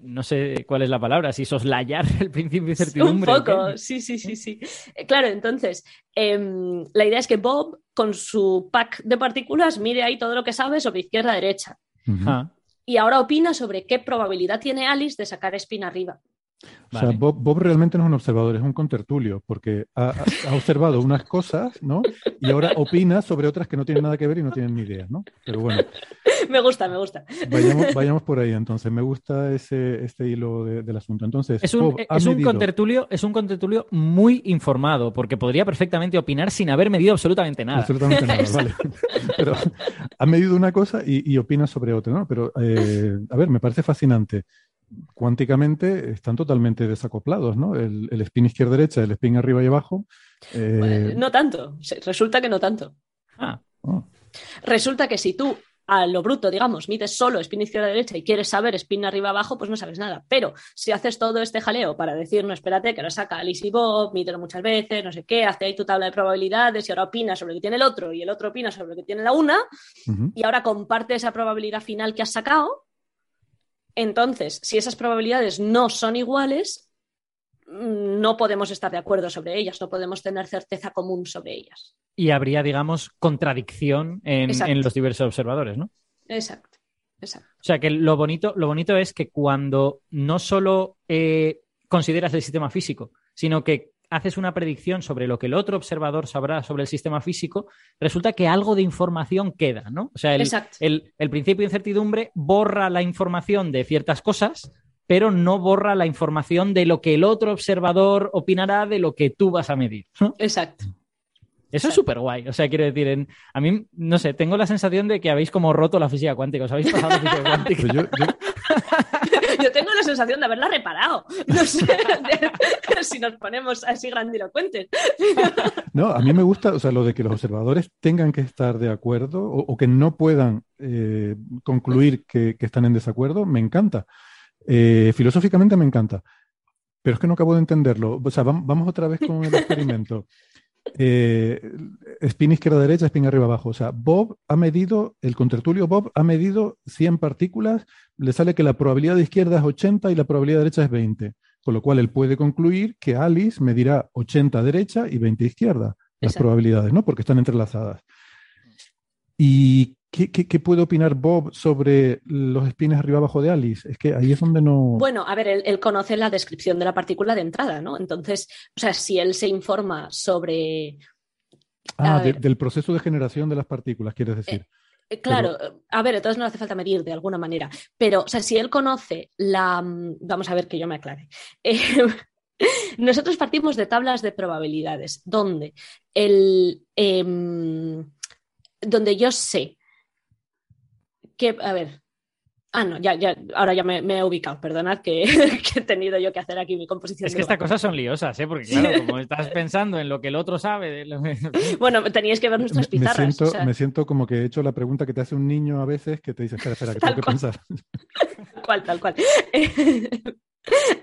no sé cuál es la palabra, si soslayar el principio de incertidumbre. Un poco, sí, sí, sí, sí. Eh, claro, entonces, em, la idea es que Bob, con su pack de partículas, mire ahí todo lo que sabe sobre izquierda-derecha. Y ahora opina sobre qué probabilidad tiene Alice de sacar espina arriba. O sea, Bob, realmente no es un observador, es un contertulio, porque ha, observado unas cosas, ¿no? Y ahora opina sobre otras que no tienen nada que ver y no tienen ni idea, ¿no? Pero bueno. me gusta, me gusta. Vayamos, por ahí entonces. Me gusta ese, este hilo del asunto. Entonces, es un, es, un contertulio, es un contertulio muy informado, porque podría perfectamente opinar sin haber medido absolutamente nada. Absolutamente nada, vale. Pero ha medido una cosa y, opina sobre otra, ¿no? Pero, eh, a ver, me parece fascinante cuánticamente están totalmente desacoplados, ¿no? El, spin izquierda-derecha, el spin arriba y abajo. Eh, no tanto, resulta que no tanto. Ah. Oh. Resulta que si tú a lo bruto, digamos, mides solo spin izquierda-derecha y quieres saber spin arriba-abajo, pues no sabes nada. Pero si haces todo este jaleo para decir, no, espérate, que lo saca Alice y Bob, mídelo muchas veces, no sé qué, hace ahí tu tabla de probabilidades y ahora opina sobre lo que tiene el otro y el otro opina sobre lo que tiene la una y ahora comparte esa probabilidad final que has sacado entonces, si esas probabilidades no son iguales, mm, no podemos estar de acuerdo sobre ellas, no podemos tener certeza común sobre ellas. Y habría, digamos, contradicción en, los diversos observadores, ¿no? Exacto, exacto. O sea que lo bonito, lo bonito es que cuando no solo eh, consideras el sistema físico, sino que haces una predicción sobre lo que el otro observador sabrá sobre el sistema físico, resulta que algo de información queda, ¿no? O sea, el, principio de incertidumbre borra la información de ciertas cosas, pero no borra la información de lo que el otro observador opinará de lo que tú vas a medir. Exacto. Eso es súper guay. O sea, quiero decir, en, a mí, no sé, tengo la sensación de que habéis como roto la física cuántica. Os habéis pasado la física cuántica. Yo, yo... tengo la sensación de haberla reparado. No sé si nos ponemos así grandilocuentes. No, a mí me gusta, o sea, lo de que los observadores tengan que estar de acuerdo o, que no puedan eh, concluir que, están en desacuerdo, me encanta. Eh, filosóficamente me encanta. Pero es que no acabo de entenderlo. O sea, vamos otra vez con el experimento eh, spin izquierda-derecha, spin arriba-abajo. O sea, Bob ha medido, el contertulio Bob ha medido 100 partículas, le sale que la probabilidad de izquierda es 80 y la probabilidad de derecha es 20. Con lo cual él puede concluir que Alice medirá 80 derecha y 20 izquierda, las probabilidades, ¿no? Porque están entrelazadas. ¿Y ¿Qué, puede opinar Bob sobre los espines arriba abajo de Alice? Es que ahí es donde no. Bueno, a ver, él, conoce la descripción de la partícula de entrada, ¿no? Entonces, o sea, si él se informa sobre. Ah, del proceso de generación de las partículas, quieres decir. Eh, eh, claro, a ver, entonces no hace falta medir de alguna manera. Pero, o sea, si él conoce la. Mm, vamos a ver que yo me aclare. nosotros partimos de tablas de probabilidades, donde el. Em, donde yo sé que, a ver, Ah, no, ya, ya, ahora ya me, he ubicado. Perdonad que, he tenido yo que hacer aquí mi composición. Es que estas cosas son liosas, ¿eh? Porque claro, como estás pensando en lo que el otro sabe. bueno, teníais que ver nuestras pizarras. Me siento, me siento, como que he hecho la pregunta que te hace un niño a veces que te dice, espera, espera, que tengo que pensar. Tal cual, tal cual.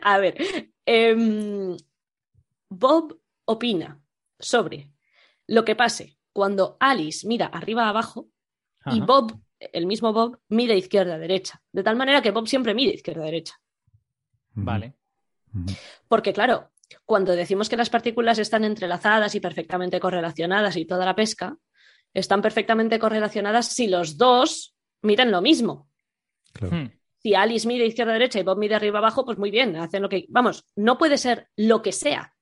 a ver, em, Bob opina sobre lo que pase cuando Alice mira arriba abajo y Bob el mismo Bob mide izquierda derecha. De tal manera que Bob siempre mide izquierda derecha. Vale. Porque, claro, cuando decimos que las partículas están entrelazadas y perfectamente correlacionadas y toda la pesca, están perfectamente correlacionadas si los dos miden lo mismo. Hmm. Si Alice mide izquierda derecha y Bob mide arriba abajo, pues muy bien, hacen lo que. Vamos, no puede ser lo que sea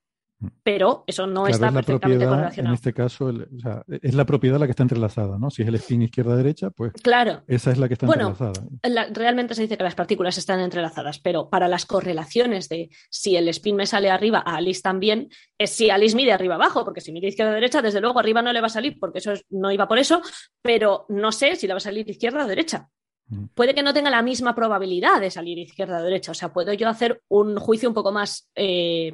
pero eso no está perfectamente correlacionado. En este caso, es la propiedad la que está entrelazada, ¿no? Si es el spin izquierda-derecha, pues claro. esa es la que está entrelazada. realmente se dice que las partículas están entrelazadas, pero para las correlaciones de si el spin me sale arriba, a Alice también, es si Alice mide arriba-abajo, porque si mide izquierda-derecha, desde luego arriba no le va a salir, porque eso no iba por eso, pero no sé si le va a salir izquierda o derecha. Mm. Puede que no tenga la misma probabilidad de salir izquierda o derecha. O sea, puedo yo hacer un juicio un poco más eh,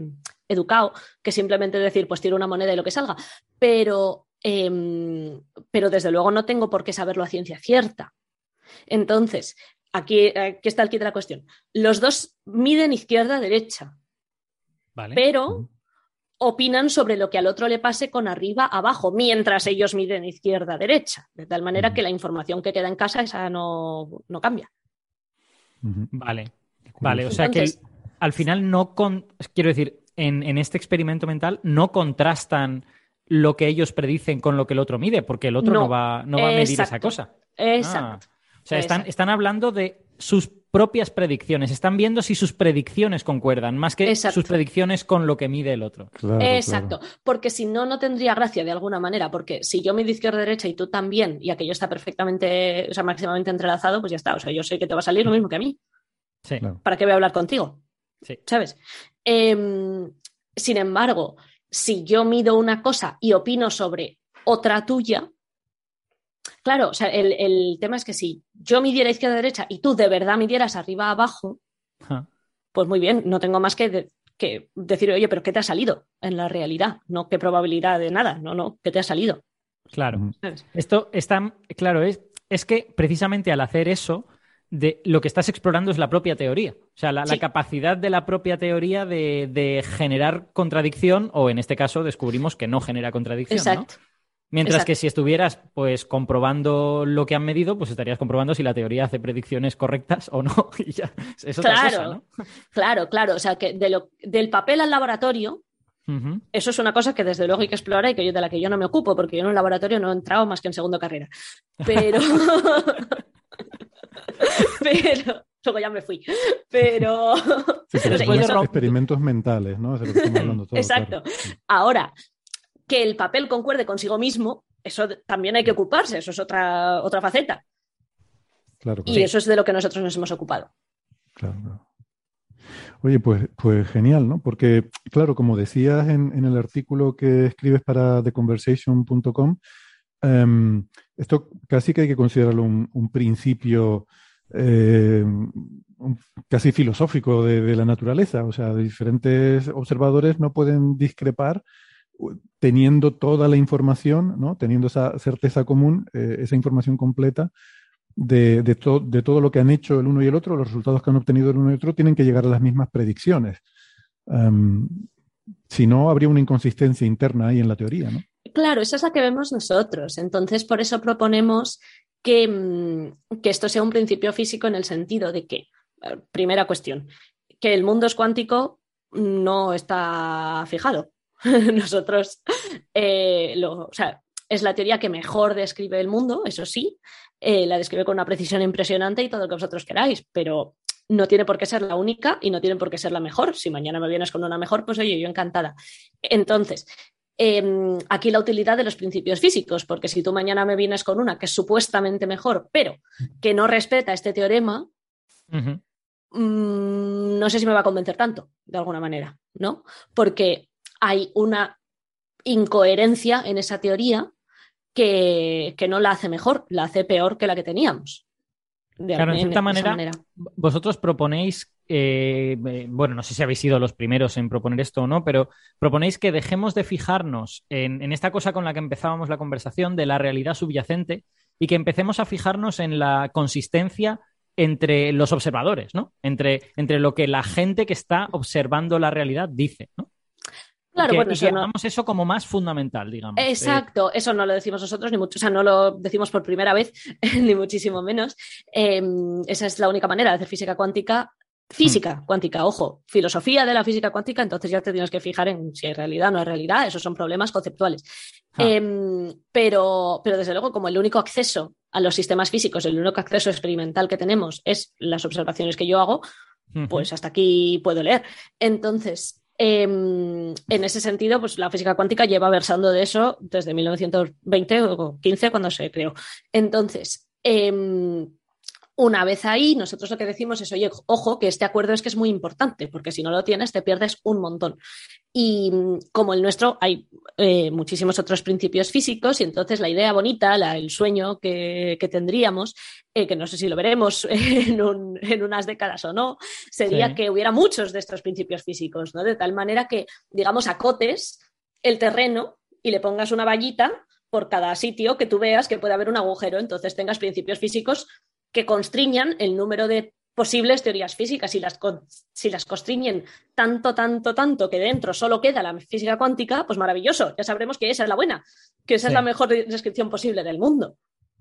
educado que simplemente decir, pues tiro una moneda y lo que salga. Pero, em, pero desde luego no tengo por qué saberlo a ciencia cierta. Entonces, aquí, aquí está el kit de la cuestión. Los dos miden izquierda-derecha. Vale. Pero opinan sobre lo que al otro le pase con arriba abajo, mientras ellos miden izquierda-derecha, de tal manera que la información que queda en casa esa no, cambia. Vale, vale, o sea que al final no con, quiero decir, en, este experimento mental no contrastan lo que ellos predicen con lo que el otro mide, porque el otro no, va, no va a medir esa cosa. Exacto. Ah. o sea, están, están hablando de sus propias predicciones. Están viendo si sus predicciones concuerdan, más que sus predicciones con lo que mide el otro. Exacto, porque si no, no tendría gracia de alguna manera, porque si yo mido izquierda-derecha y tú también, y aquello está perfectamente, o sea, máximamente entrelazado, pues ya está. O sea, yo sé que te va a salir lo mismo que a mí. Sí. ¿Para qué voy a hablar contigo? Sí. ¿Sabes? Em, sin embargo, si yo mido una cosa y opino sobre otra tuya, claro, o sea, el, tema es que si yo midiera izquierda-derecha y tú de verdad midieras arriba-abajo, pues muy bien, no tengo más que, que, decir, oye, pero ¿qué te ha salido en la realidad? No qué probabilidad de nada, no, no, ¿qué te ha salido? Claro. Esto está, claro, es, es que precisamente al hacer eso, de lo que estás explorando es la propia teoría. O sea, la, capacidad de la propia teoría de, generar contradicción, o en este caso descubrimos que no genera contradicción. Exacto. Mientras que si estuvieras pues comprobando lo que han medido, pues estarías comprobando si la teoría hace predicciones correctas o no. Y ya, es otra claro, cosa, ¿no? claro, claro. O sea, que de lo, del papel al laboratorio, eso es una cosa que desde luego hay que explorar y que yo, de la que yo no me ocupo, porque yo en un laboratorio no he entrado más que en segunda carrera. Pero. pero luego ya me fui. Pero. experimentos mentales, ¿no? Exacto. Ahora, que el papel concuerde consigo mismo, eso también hay que ocuparse, eso es otra, otra faceta. Claro, Y eso es de lo que nosotros nos hemos ocupado. Claro, Oye, pues, pues genial, ¿no? Porque, claro, como decías en, el artículo que escribes para theconversation.com, em, esto casi que hay que considerarlo un, principio eh, casi filosófico de, la naturaleza. O sea, diferentes observadores no pueden discrepar teniendo toda la información, ¿no? teniendo esa certeza común, eh, esa información completa de, todo lo que han hecho el uno y el otro, los resultados que han obtenido el uno y el otro, tienen que llegar a las mismas predicciones. si no, habría una inconsistencia interna ahí en la teoría, ¿no? Claro, esa es la que vemos nosotros. Entonces, por eso proponemos que, mm, que esto sea un principio físico en el sentido de que, eh, primera cuestión, que el mundo es cuántico no está fijado. nosotros, eh, lo, o sea, es la teoría que mejor describe el mundo, eso sí, eh, la describe con una precisión impresionante y todo lo que vosotros queráis, pero no tiene por qué ser la única y no tiene por qué ser la mejor. Si mañana me vienes con una mejor, pues oye, yo encantada. Entonces, em, aquí la utilidad de los principios físicos, porque si tú mañana me vienes con una que es supuestamente mejor, pero que no respeta este teorema, mm, no sé si me va a convencer tanto, de alguna manera, ¿no? Porque hay una incoherencia en esa teoría que, no la hace mejor, la hace peor que la que teníamos. claro, en cierta manera, vosotros proponéis, eh, eh, bueno, no sé si habéis sido los primeros en proponer esto o no, pero proponéis que dejemos de fijarnos en, esta cosa con la que empezábamos la conversación de la realidad subyacente y que empecemos a fijarnos en la consistencia entre los observadores, ¿no? Entre, entre lo que la gente que está observando la realidad dice, ¿no? Claro, bueno, eso eso como más fundamental, digamos. Exacto, eso no lo decimos nosotros, ni mucho, o sea, no lo decimos por primera vez, ni muchísimo menos. Em, esa es la única manera de hacer física cuántica. Física hmm. cuántica, ojo, filosofía de la física cuántica, entonces ya te tienes que fijar en si hay realidad o no hay realidad, esos son problemas conceptuales. Ah. Em, pero, pero desde luego, como el único acceso a los sistemas físicos, el único acceso experimental que tenemos es las observaciones que yo hago, pues hasta aquí puedo leer. Entonces, Em, en ese sentido, pues la física cuántica lleva versando de eso desde 1920 o 15 cuando se creó. Entonces, em, una vez ahí, nosotros lo que decimos es, oye, ojo, que este acuerdo es que es muy importante, porque si no lo tienes, te pierdes un montón. Y mm, como el nuestro, hay eh, muchísimos otros principios físicos, y entonces la idea bonita, el sueño que, tendríamos, eh, que no sé si lo veremos en, unas décadas o no, sería que hubiera muchos de estos principios físicos, ¿no? De tal manera que, digamos, acotes el terreno y le pongas una vallita por cada sitio que tú veas que puede haber un agujero, entonces tengas principios físicos que constriñan el número de posibles teorías físicas. Si las, si las constriñen tanto, tanto, tanto que dentro solo queda la física cuántica, pues maravilloso, ya sabremos que esa es la buena, que esa es la mejor descripción posible del mundo.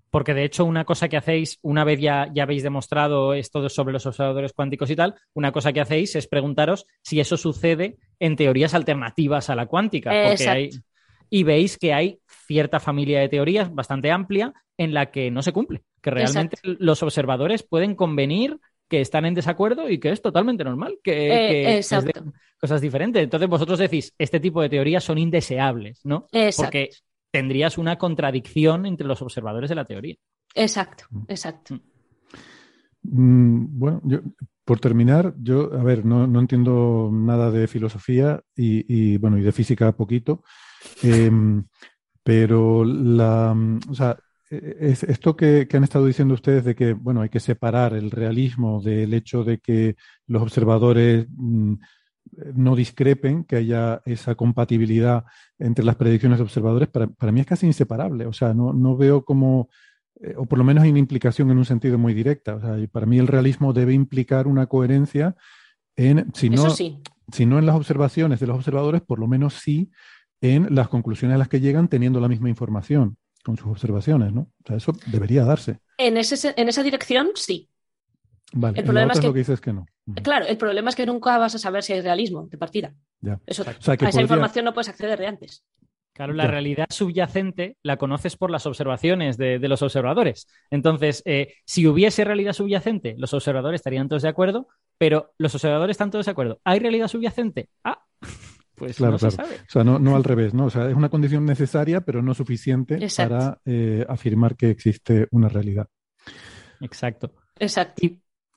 Porque de hecho, una cosa que hacéis, una vez ya, ya habéis demostrado esto sobre los observadores cuánticos y tal, una cosa que hacéis es preguntaros si eso sucede en teorías alternativas a la cuántica. y veis que hay cierta familia de teorías bastante amplia en la que no se cumple que realmente los observadores pueden convenir que están en desacuerdo y que es totalmente normal, que, eh, cosas diferentes. Entonces vosotros decís, este tipo de teorías son indeseables, ¿no? Porque tendrías una contradicción entre los observadores de la teoría. Exacto, mm. exacto. Mm. Mm, bueno, yo, por terminar, yo, a ver, no, entiendo nada de filosofía y, bueno, y de física poquito, em, pero la, o sea, es esto que, han estado diciendo ustedes de que, bueno, hay que separar el realismo del hecho de que los observadores mm, no discrepen, que haya esa compatibilidad entre las predicciones de observadores, para, mí es casi inseparable. O sea, no, veo como, eh, o por lo menos hay una implicación en un sentido muy directa. O sea, para mí el realismo debe implicar una coherencia en, si no, si no en las observaciones de los observadores, por lo menos sí en las conclusiones a las que llegan teniendo la misma información con sus observaciones, ¿no? O sea, eso debería darse. En, ese, en esa dirección, sí. Vale, el problema es que, lo que dices que no. Claro, el problema es que nunca vas a saber si hay realismo de partida. Ya. Eso, a esa información no puedes acceder de antes. Claro, la realidad subyacente la conoces por las observaciones de, los observadores. Entonces, eh, si hubiese realidad subyacente, los observadores estarían todos de acuerdo, pero los observadores están todos de acuerdo. ¿Hay realidad subyacente? Ah, pues claro, no claro. se sabe. O sea, no, al revés, ¿no? O sea, es una condición necesaria, pero no suficiente para eh, afirmar que existe una realidad. Exacto. Exacto.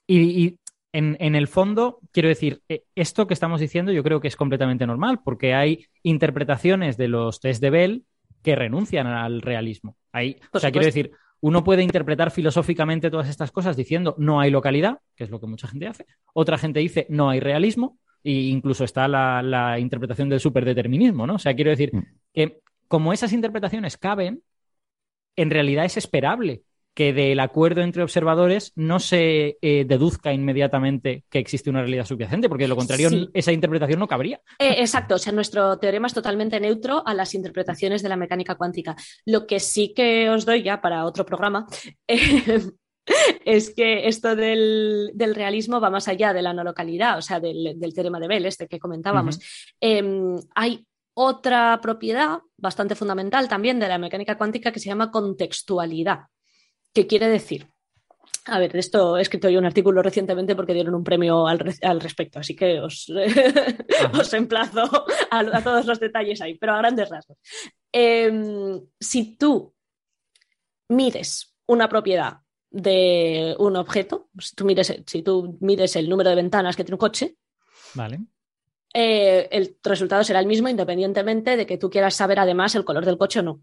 Y, en, el fondo, quiero decir, eh, esto que estamos diciendo yo creo que es completamente normal, porque hay interpretaciones de los test de Bell que renuncian al realismo. Hay, o sea, quiero decir, uno puede interpretar filosóficamente todas estas cosas diciendo no hay localidad, que es lo que mucha gente hace. Otra gente dice no hay realismo, e incluso está la, la interpretación del superdeterminismo, ¿no? O sea, quiero decir mm. que como esas interpretaciones caben, en realidad es esperable que del acuerdo entre observadores no se eh, deduzca inmediatamente que existe una realidad subyacente, porque de lo contrario esa interpretación no cabría. Eh, exacto, o sea, nuestro teorema es totalmente neutro a las interpretaciones de la mecánica cuántica. Lo que sí que os doy ya para otro programa es que esto del, realismo va más allá de la no localidad, o sea, del, teorema de Bell, este que comentábamos. Em, hay otra propiedad bastante fundamental también de la mecánica cuántica que se llama contextualidad. ¿Qué quiere decir? A ver, de esto he escrito yo un artículo recientemente porque dieron un premio al, respecto, así que os, os emplazo a, todos los detalles ahí, pero a grandes rasgos. Em, si tú mides una propiedad de un objeto, si tú, mires, si tú mides el número de ventanas que tiene un coche, vale. Eh, el resultado será el mismo independientemente de que tú quieras saber además el color del coche o no.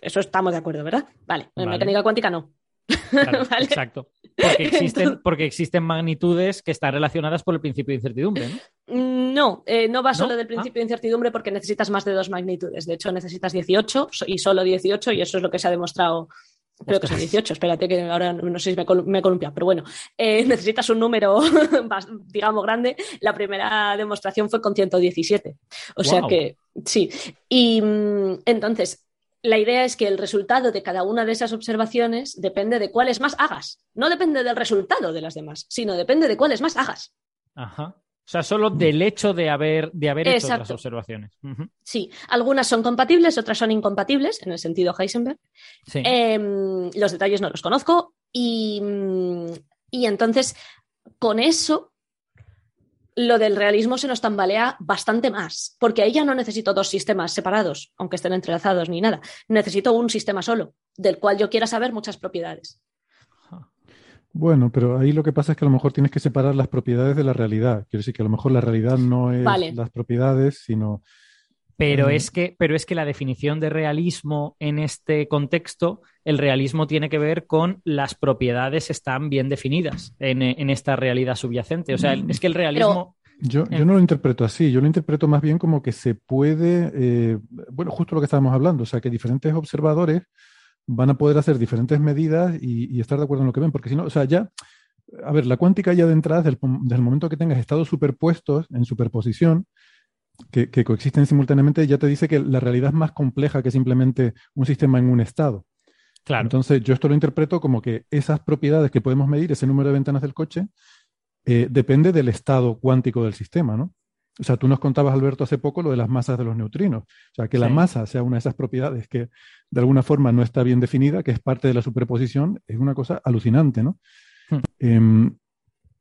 Eso estamos de acuerdo, ¿verdad? Vale, en mecánica cuántica no. Exacto. Porque existen, magnitudes que están relacionadas por el principio de incertidumbre, ¿no? Mm, no, eh, no va solo del principio de incertidumbre porque necesitas más de dos magnitudes. De hecho, necesitas 18 y solo 18 y eso es lo que se ha demostrado Creo que son 18, espérate que ahora no sé si me, me he columpiado, pero bueno, eh, necesitas un número, digamos, grande. La primera demostración fue con 117. O sea que, sí. Y mm, entonces, la idea es que el resultado de cada una de esas observaciones depende de cuáles más hagas. No depende del resultado de las demás, sino depende de cuáles más hagas. Ajá. O sea, solo del hecho de haber, de haber hecho las observaciones. Sí, algunas son compatibles, otras son incompatibles, en el sentido Heisenberg. Em, los detalles no los conozco. Y, y entonces, con eso lo del realismo se nos tambalea bastante más, porque ahí ya no necesito dos sistemas separados, aunque estén entrelazados ni nada. Necesito un sistema solo, del cual yo quiera saber muchas propiedades. Bueno, pero ahí lo que pasa es que a lo mejor tienes que separar las propiedades de la realidad. Quiero decir que a lo mejor la realidad no es las propiedades, sino pero, es que, pero es que la definición de realismo en este contexto, el realismo tiene que ver con las propiedades están bien definidas en, esta realidad subyacente. O sea, es que el realismo... Yo, yo, no lo interpreto así, yo lo interpreto más bien como que se puede, eh, bueno, justo lo que estábamos hablando, o sea, que diferentes observadores van a poder hacer diferentes medidas y, estar de acuerdo en lo que ven, porque si no, o sea, ya, a ver, la cuántica ya de entrada, desde el, momento que tengas estados superpuestos en superposición, que, que, coexisten simultáneamente, ya te dice que la realidad es más compleja que simplemente un sistema en un estado. Claro. Entonces, yo esto lo interpreto como que esas propiedades que podemos medir, ese número de ventanas del coche, eh, depende del estado cuántico del sistema, ¿no? O sea, tú nos contabas, Alberto, hace poco lo de las masas de los neutrinos. O sea, que la masa sea una de esas propiedades que de alguna forma no está bien definida, que es parte de la superposición, es una cosa alucinante, ¿no? Hmm. Em,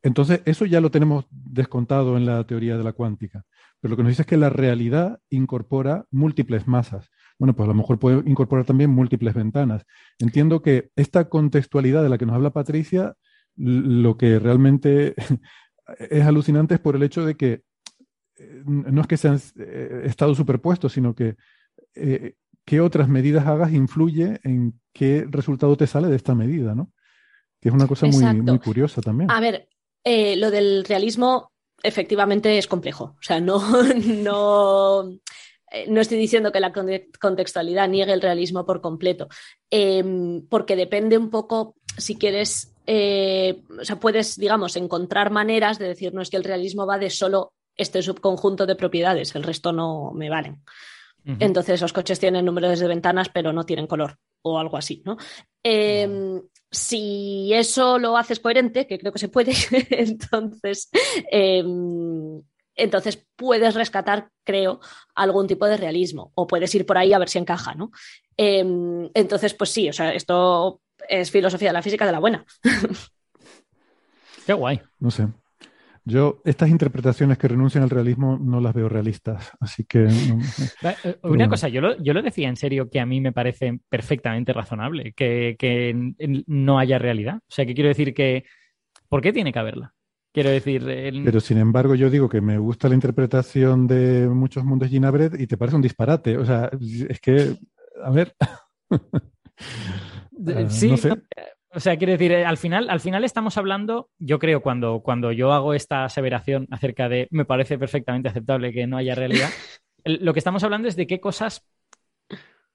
entonces, eso ya lo tenemos descontado en la teoría de la cuántica. Pero lo que nos dice es que la realidad incorpora múltiples masas. Bueno, pues a lo mejor puede incorporar también múltiples ventanas. Entiendo que esta contextualidad de la que nos habla Patricia lo que realmente es alucinante es por el hecho de que no es que sean eh, estados superpuestos, sino que eh, qué otras medidas hagas influye en qué resultado te sale de esta medida, ¿no? Que es una cosa muy, muy, curiosa también. A ver, lo del realismo efectivamente es complejo. O sea, no, no, no estoy diciendo que la contextualidad niegue el realismo por completo, em, porque depende un poco, si quieres, eh, o sea, puedes, digamos, encontrar maneras de decir, no es que el realismo va de solo este subconjunto de propiedades, el resto no me valen. Entonces los coches tienen números de ventanas, pero no tienen color o algo así, ¿no? Em, si eso lo haces coherente, que creo que se puede, entonces, em, entonces puedes rescatar, creo, algún tipo de realismo o puedes ir por ahí a ver si encaja, ¿no? Em, entonces, pues sí, o sea, esto es filosofía de la física de la buena. Qué guay. No sé. Yo estas interpretaciones que renuncian al realismo no las veo realistas, así que... Eh, una cosa, yo lo, yo lo, decía en serio que a mí me parece perfectamente razonable que, que, no haya realidad. O sea, que quiero decir que... ¿Por qué tiene que haberla? Quiero decir. Pero sin embargo, yo digo que me gusta la interpretación de muchos mundos Gina y te parece un disparate. O sea, es que. A ver. sí, o sea, quiero decir, eh, al final, al final estamos hablando, yo creo, cuando, cuando yo hago esta aseveración acerca de me parece perfectamente aceptable que no haya realidad, lo que estamos hablando es de qué cosas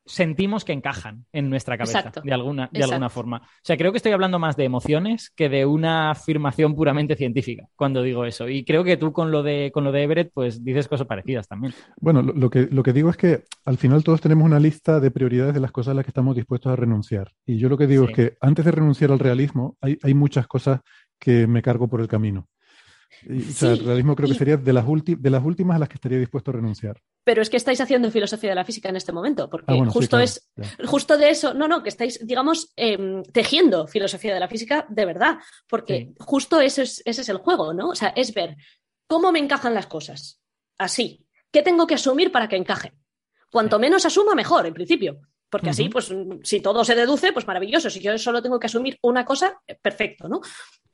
sentimos que encajan en nuestra cabeza de alguna, de alguna forma. O sea, creo que estoy hablando más de emociones que de una afirmación puramente científica cuando digo eso. Y creo que tú con lo de, con lo de Everett, pues dices cosas parecidas también. Bueno, lo, que, lo que digo es que al final todos tenemos una lista de prioridades de las cosas a las que estamos dispuestos a renunciar. Y yo lo que digo es que antes de renunciar al realismo, hay, hay muchas cosas que me cargo por el camino el realismo creo que sería de las, de las últimas a las que estaría dispuesto a renunciar. Pero es que estáis haciendo filosofía de la física en este momento, porque ah, justo es justo de eso, no, no, que estáis, digamos, em, tejiendo filosofía de la física de verdad, porque justo ese es, ese es el juego, ¿no? O sea, es ver cómo me encajan las cosas. Así. ¿Qué tengo que asumir para que encajen? Cuanto menos asuma, mejor, en principio. Porque así, pues, si todo se deduce, pues maravilloso. Si yo solo tengo que asumir una cosa, perfecto, ¿no?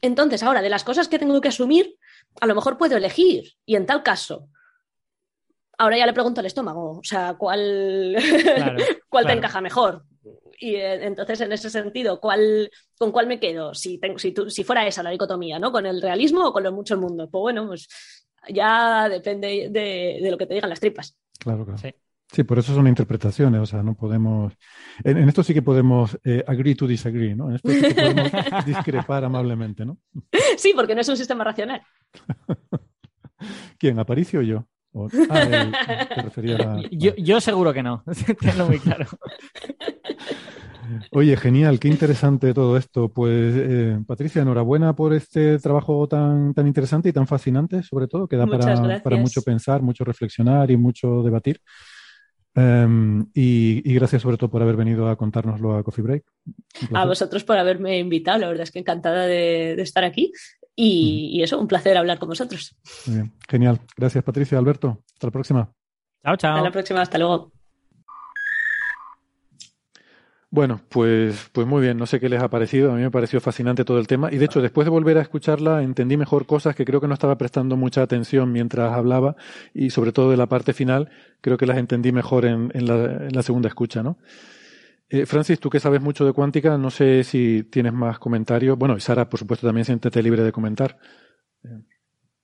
Entonces, ahora, de las cosas que tengo que asumir, a lo mejor puedo elegir. Y en tal caso, ahora ya le pregunto al estómago, o sea, ¿cuál, ¿cuál te encaja mejor? Y eh, entonces, en ese sentido, ¿cuál, ¿con cuál me quedo? Si, tengo, si, si fuera esa la dicotomía, ¿no? ¿Con el realismo o con lo mucho el mundo? Pues bueno, pues ya depende de, de lo que te digan las tripas. Claro, claro. Sí. Sí, por eso son interpretaciones, o sea, no podemos. En, esto sí que podemos eh, agree to disagree, ¿no? En esto sí que podemos discrepar amablemente, ¿no? Sí, porque no es un sistema racional. ¿Quién, Aparicio o yo? ah, yo, yo, seguro que no, tengo muy claro. Oye, genial, qué interesante todo esto. Pues, eh, Patricia, enhorabuena por este trabajo tan, tan interesante y tan fascinante, sobre todo, que da para, para mucho pensar, mucho reflexionar y mucho debatir. Em, y, gracias sobre todo por haber venido a contárnoslo a Coffee Break. A vosotros por haberme invitado, la verdad es que encantada de, estar aquí y, y, eso, un placer hablar con vosotros. Muy bien, genial. Gracias Patricia, Alberto. Hasta la próxima. Chao, chao. Hasta la próxima, hasta luego. Bueno, pues, pues muy bien, no sé qué les ha parecido, a mí me pareció fascinante todo el tema y de hecho después de volver a escucharla entendí mejor cosas que creo que no estaba prestando mucha atención mientras hablaba y sobre todo de la parte final creo que las entendí mejor en, en, la, en la, segunda escucha, ¿no? Eh, Francis, tú que sabes mucho de cuántica, no sé si tienes más comentarios. Bueno, y Sara, por supuesto, también siéntete libre de comentar.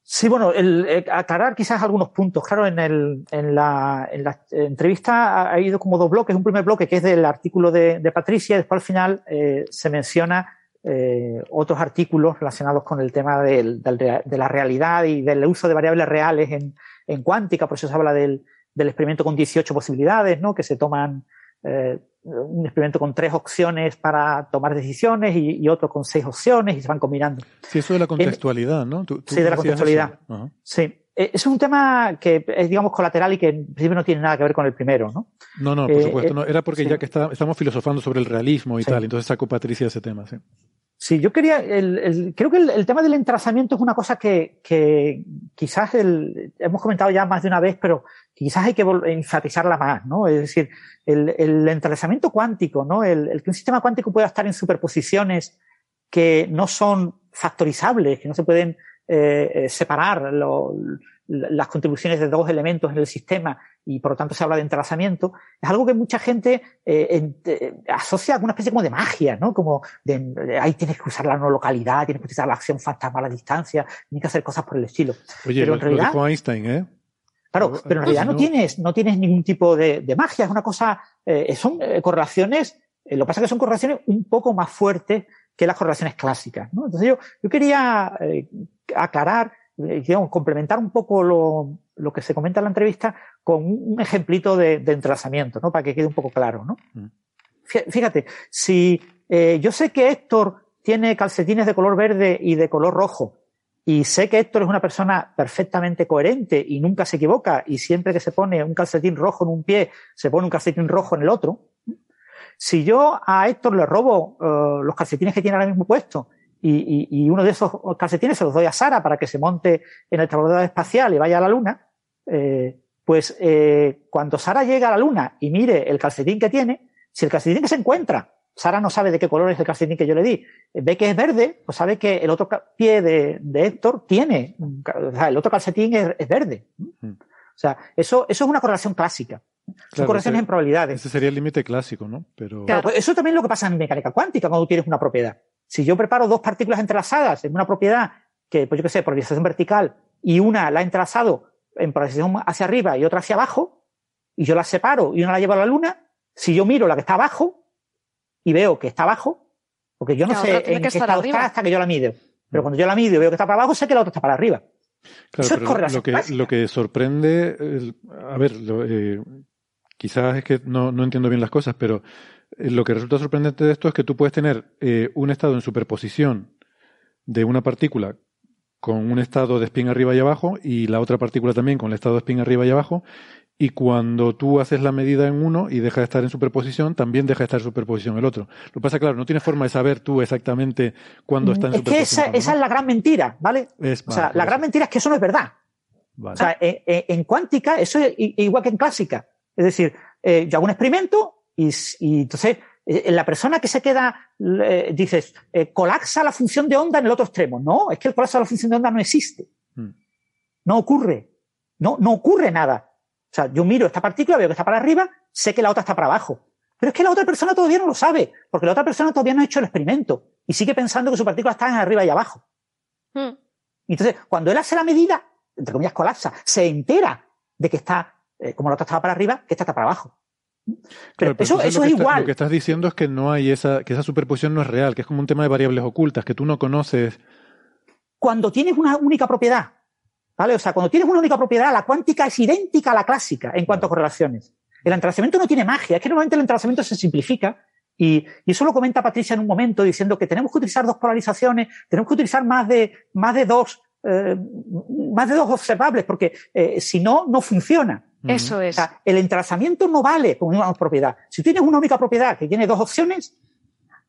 Sí, bueno, el, eh, aclarar quizás algunos puntos. Claro, en, el, en, la, en la entrevista ha, ido como dos bloques. Un primer bloque que es del artículo de, de Patricia, y después al final eh, se menciona eh, otros artículos relacionados con el tema del, del, de la realidad y del uso de variables reales en, en cuántica. Por eso se habla del, del experimento con 18 posibilidades, ¿no? Que se toman eh, un experimento con tres opciones para tomar decisiones y, otro con seis opciones y se van combinando. Sí, eso de la contextualidad, ¿no? sí, de la contextualidad. Sí. Eh, es un tema que es, digamos, colateral y que en principio no tiene nada que ver con el primero, ¿no? No, no, por eh, supuesto. no. Era porque ya que estamos filosofando sobre el realismo y tal, entonces sacó Patricia ese tema, sí. Sí, yo quería, el, creo que el, tema del entrazamiento es una cosa que, que quizás el, hemos comentado ya más de una vez, pero quizás hay que enfatizarla más, ¿no? Es decir, el, el entrelazamiento cuántico, ¿no? El, el, que un sistema cuántico pueda estar en superposiciones que no son factorizables, que no se pueden eh, eh separar lo, las contribuciones de dos elementos en el sistema y por lo tanto se habla de entrelazamiento, es algo que mucha gente eh, eh, asocia a una especie como de magia, ¿no? Como de, ahí tienes que usar la no localidad, tienes que utilizar la acción fantasma a la distancia, tienes que hacer cosas por el estilo. Oye, pero en realidad, lo Einstein, ¿eh? Claro, pero en realidad no, tienes, no tienes ningún tipo de, de magia, es una cosa, eh, son eh, correlaciones, lo que pasa es que son correlaciones un poco más fuertes que las correlaciones clásicas, ¿no? Entonces yo, yo quería aclarar eh, digamos, complementar un poco lo, lo, que se comenta en la entrevista con un ejemplito de, de entrelazamiento, ¿no? Para que quede un poco claro, ¿no? Mm. Fíjate, si eh, yo sé que Héctor tiene calcetines de color verde y de color rojo, y sé que Héctor es una persona perfectamente coherente y nunca se equivoca, y siempre que se pone un calcetín rojo en un pie, se pone un calcetín rojo en el otro, si yo a Héctor le robo uh, los calcetines que tiene ahora mismo puesto y, y, uno de esos calcetines se los doy a Sara para que se monte en el transbordador espacial y vaya a la Luna, eh, pues eh, cuando Sara llega a la Luna y mire el calcetín que tiene, si el calcetín que se encuentra Sara no sabe de qué color es el calcetín que yo le di. Ve que es verde, pues sabe que el otro pie de, Héctor tiene, o sea, el otro calcetín es, verde. Mm. O sea, eso, eso es una correlación clásica. Son correlaciones en probabilidades. Ese sería el límite clásico, ¿no? Pero... Claro, pues eso también es lo que pasa en mecánica cuántica cuando tienes una propiedad. Si yo preparo dos partículas entrelazadas en una propiedad que, pues yo qué sé, polarización vertical y una la he entrelazado en polarización hacia arriba y otra hacia abajo, y yo las separo y una la llevo a la luna, si yo miro la que está abajo y veo que está abajo, porque yo no sé en qué estado está hasta que yo la mido. Pero cuando yo la mido y veo que está para abajo, sé que la otra está para arriba. Eso es correlación lo que, lo que sorprende, a ver, eh, quizás es que no, no, entiendo bien las cosas, pero eh, lo que resulta sorprendente de esto es que tú puedes tener eh, un estado en superposición de una partícula con un estado de spin arriba y abajo y la otra partícula también con el estado de spin arriba y abajo y cuando tú haces la medida en uno y deja de estar en superposición, también deja de estar en superposición el otro. Lo que pasa, claro, no tienes forma de saber tú exactamente cuándo está en superposición. Es que esa, es la gran mentira, ¿vale? o sea, la gran mentira es que eso no es verdad. O sea, en, cuántica eso es igual que en clásica. Es decir, eh, yo hago un experimento y, entonces eh, la persona que se queda, dices, eh, colapsa la función de onda en el otro extremo. No, es que el colapso de la función de onda no existe. Hmm. No ocurre. No, no ocurre nada. O sea, yo miro esta partícula, veo que está para arriba, sé que la otra está para abajo. Pero es que la otra persona todavía no lo sabe, porque la otra persona todavía no ha hecho el experimento y sigue pensando que su partícula está en arriba y abajo. Hmm. entonces, cuando él hace la medida, entre comillas colapsa, se entera de que está, eh, como la otra estaba para arriba, que esta está para abajo. Pero, eso, eso es igual. lo que estás diciendo es que no hay esa, que esa superposición no es real, que es como un tema de variables ocultas, que tú no conoces. Cuando tienes una única propiedad, ¿Vale? O sea, cuando tienes una única propiedad, la cuántica es idéntica a la clásica en cuanto a correlaciones. El entrelazamiento no tiene magia, es que normalmente el entrelazamiento se simplifica y, eso lo comenta Patricia en un momento diciendo que tenemos que utilizar dos polarizaciones, tenemos que utilizar más de, más de dos, eh, más de dos observables, porque eh, si no, no funciona. Eso es. O sea, el entrelazamiento no vale como una propiedad. Si tienes una única propiedad que tiene dos opciones,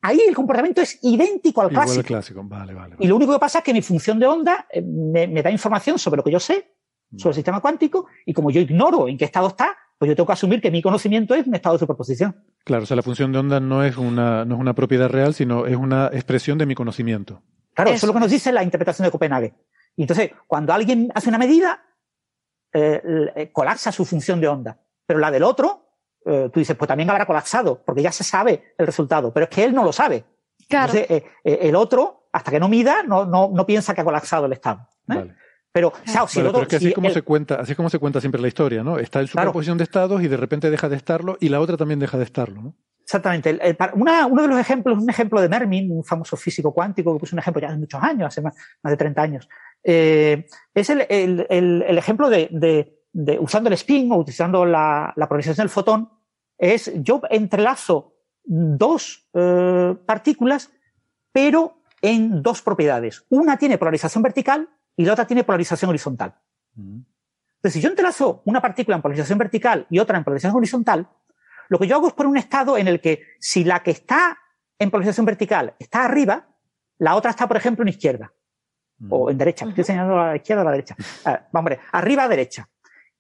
Ahí el comportamiento es idéntico al clásico. Vale, vale, Y lo único que pasa es que mi función de onda eh, me, da información sobre lo que yo sé, sobre el sistema cuántico, y como yo ignoro en qué estado está, pues yo tengo que asumir que mi conocimiento es un estado de superposición. Claro, o sea, la función de onda no es una, no es una propiedad real, sino es una expresión de mi conocimiento. Claro, eso, es lo que nos dice la interpretación de Copenhague. Y entonces, cuando alguien hace una medida, eh, eh, colapsa su función de onda. Pero la del otro eh, tú dices, pues también habrá colapsado, porque ya se sabe el resultado, pero es que él no lo sabe. Claro. Entonces, eh, eh, el otro, hasta que no mida, no, no, no piensa que ha colapsado el estado. Pero, si el otro, es que así, es como se cuenta, así es como se cuenta siempre la historia, ¿no? Está en superposición de estados y de repente deja de estarlo y la otra también deja de estarlo, ¿no? Exactamente. uno de los ejemplos, un ejemplo de Mermin, un famoso físico cuántico, que puso un ejemplo ya hace muchos años, hace más, de 30 años, es el, el, el, ejemplo de, de, de, usando el spin o utilizando la, la polarización del fotón, es yo entrelazo dos eh, partículas, pero en dos propiedades. Una tiene polarización vertical y la otra tiene polarización horizontal. Entonces, si yo entrelazo una partícula en polarización vertical y otra en polarización horizontal, lo que yo hago es poner un estado en el que si la que está en polarización vertical está arriba, la otra está, por ejemplo, en izquierda. O en derecha. Estoy señalando a la izquierda o a la derecha. vamos a ver, arriba a derecha.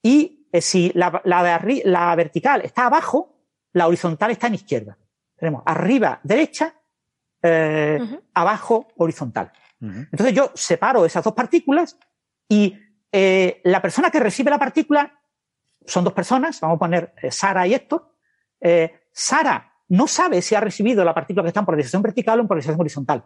Y si la, la, vertical está abajo, la horizontal está en izquierda. Tenemos arriba derecha, eh, abajo horizontal. Entonces yo separo esas dos partículas y eh, la persona que recibe la partícula son dos personas, vamos a poner eh, Sara y Héctor. Sara no sabe si ha recibido la partícula que está en polarización vertical o en polarización horizontal.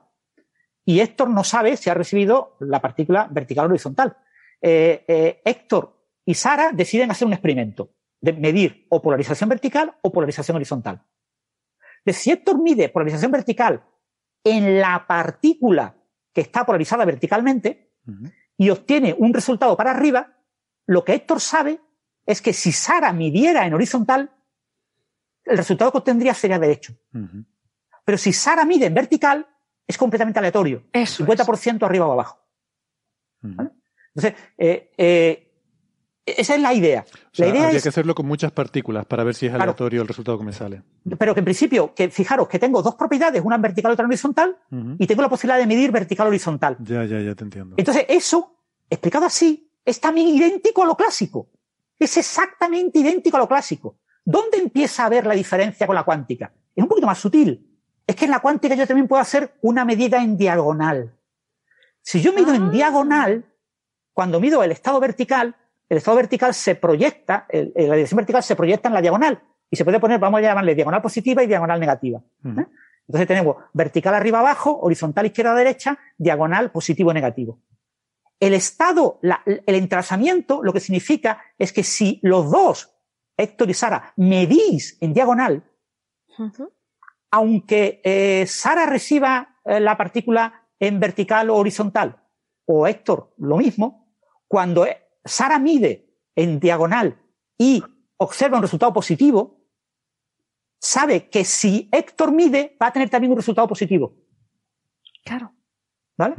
Y Héctor no sabe si ha recibido la partícula vertical o horizontal. Héctor y Sara deciden hacer un experimento de medir o polarización vertical o polarización horizontal. De si Héctor mide polarización vertical en la partícula que está polarizada verticalmente y obtiene un resultado para arriba, lo que Héctor sabe es que si Sara midiera en horizontal, el resultado que obtendría sería derecho. Pero si Sara mide en vertical, es completamente aleatorio. 50% arriba o abajo. Entonces, eh, eh, esa es la idea. la idea habría que hacerlo con muchas partículas para ver si es aleatorio el resultado que me sale. Pero que en principio, que fijaros que tengo dos propiedades, una en vertical y otra en horizontal, y tengo la posibilidad de medir vertical o horizontal. Ya, ya, ya te entiendo. Entonces, eso, explicado así, es también idéntico a lo clásico. Es exactamente idéntico a lo clásico. ¿Dónde empieza a ver la diferencia con la cuántica? Es un poquito más sutil. es que en la cuántica yo también puedo hacer una medida en diagonal. Si yo mido en ah. diagonal, cuando mido el estado vertical, el estado vertical se proyecta, la dirección vertical se proyecta en la diagonal y se puede poner, vamos a llamarle diagonal positiva y diagonal negativa. ¿eh? Entonces tenemos vertical arriba abajo, horizontal izquierda derecha, diagonal positivo negativo. El estado, el entrasamiento, lo que significa es que si los dos, Héctor y Sara, medís en diagonal, aunque eh, Sara reciba eh, la partícula en vertical o horizontal, o Héctor lo mismo, cuando Sara mide en diagonal y observa un resultado positivo, sabe que si Héctor mide, va a tener también un resultado positivo. Claro. ¿Vale?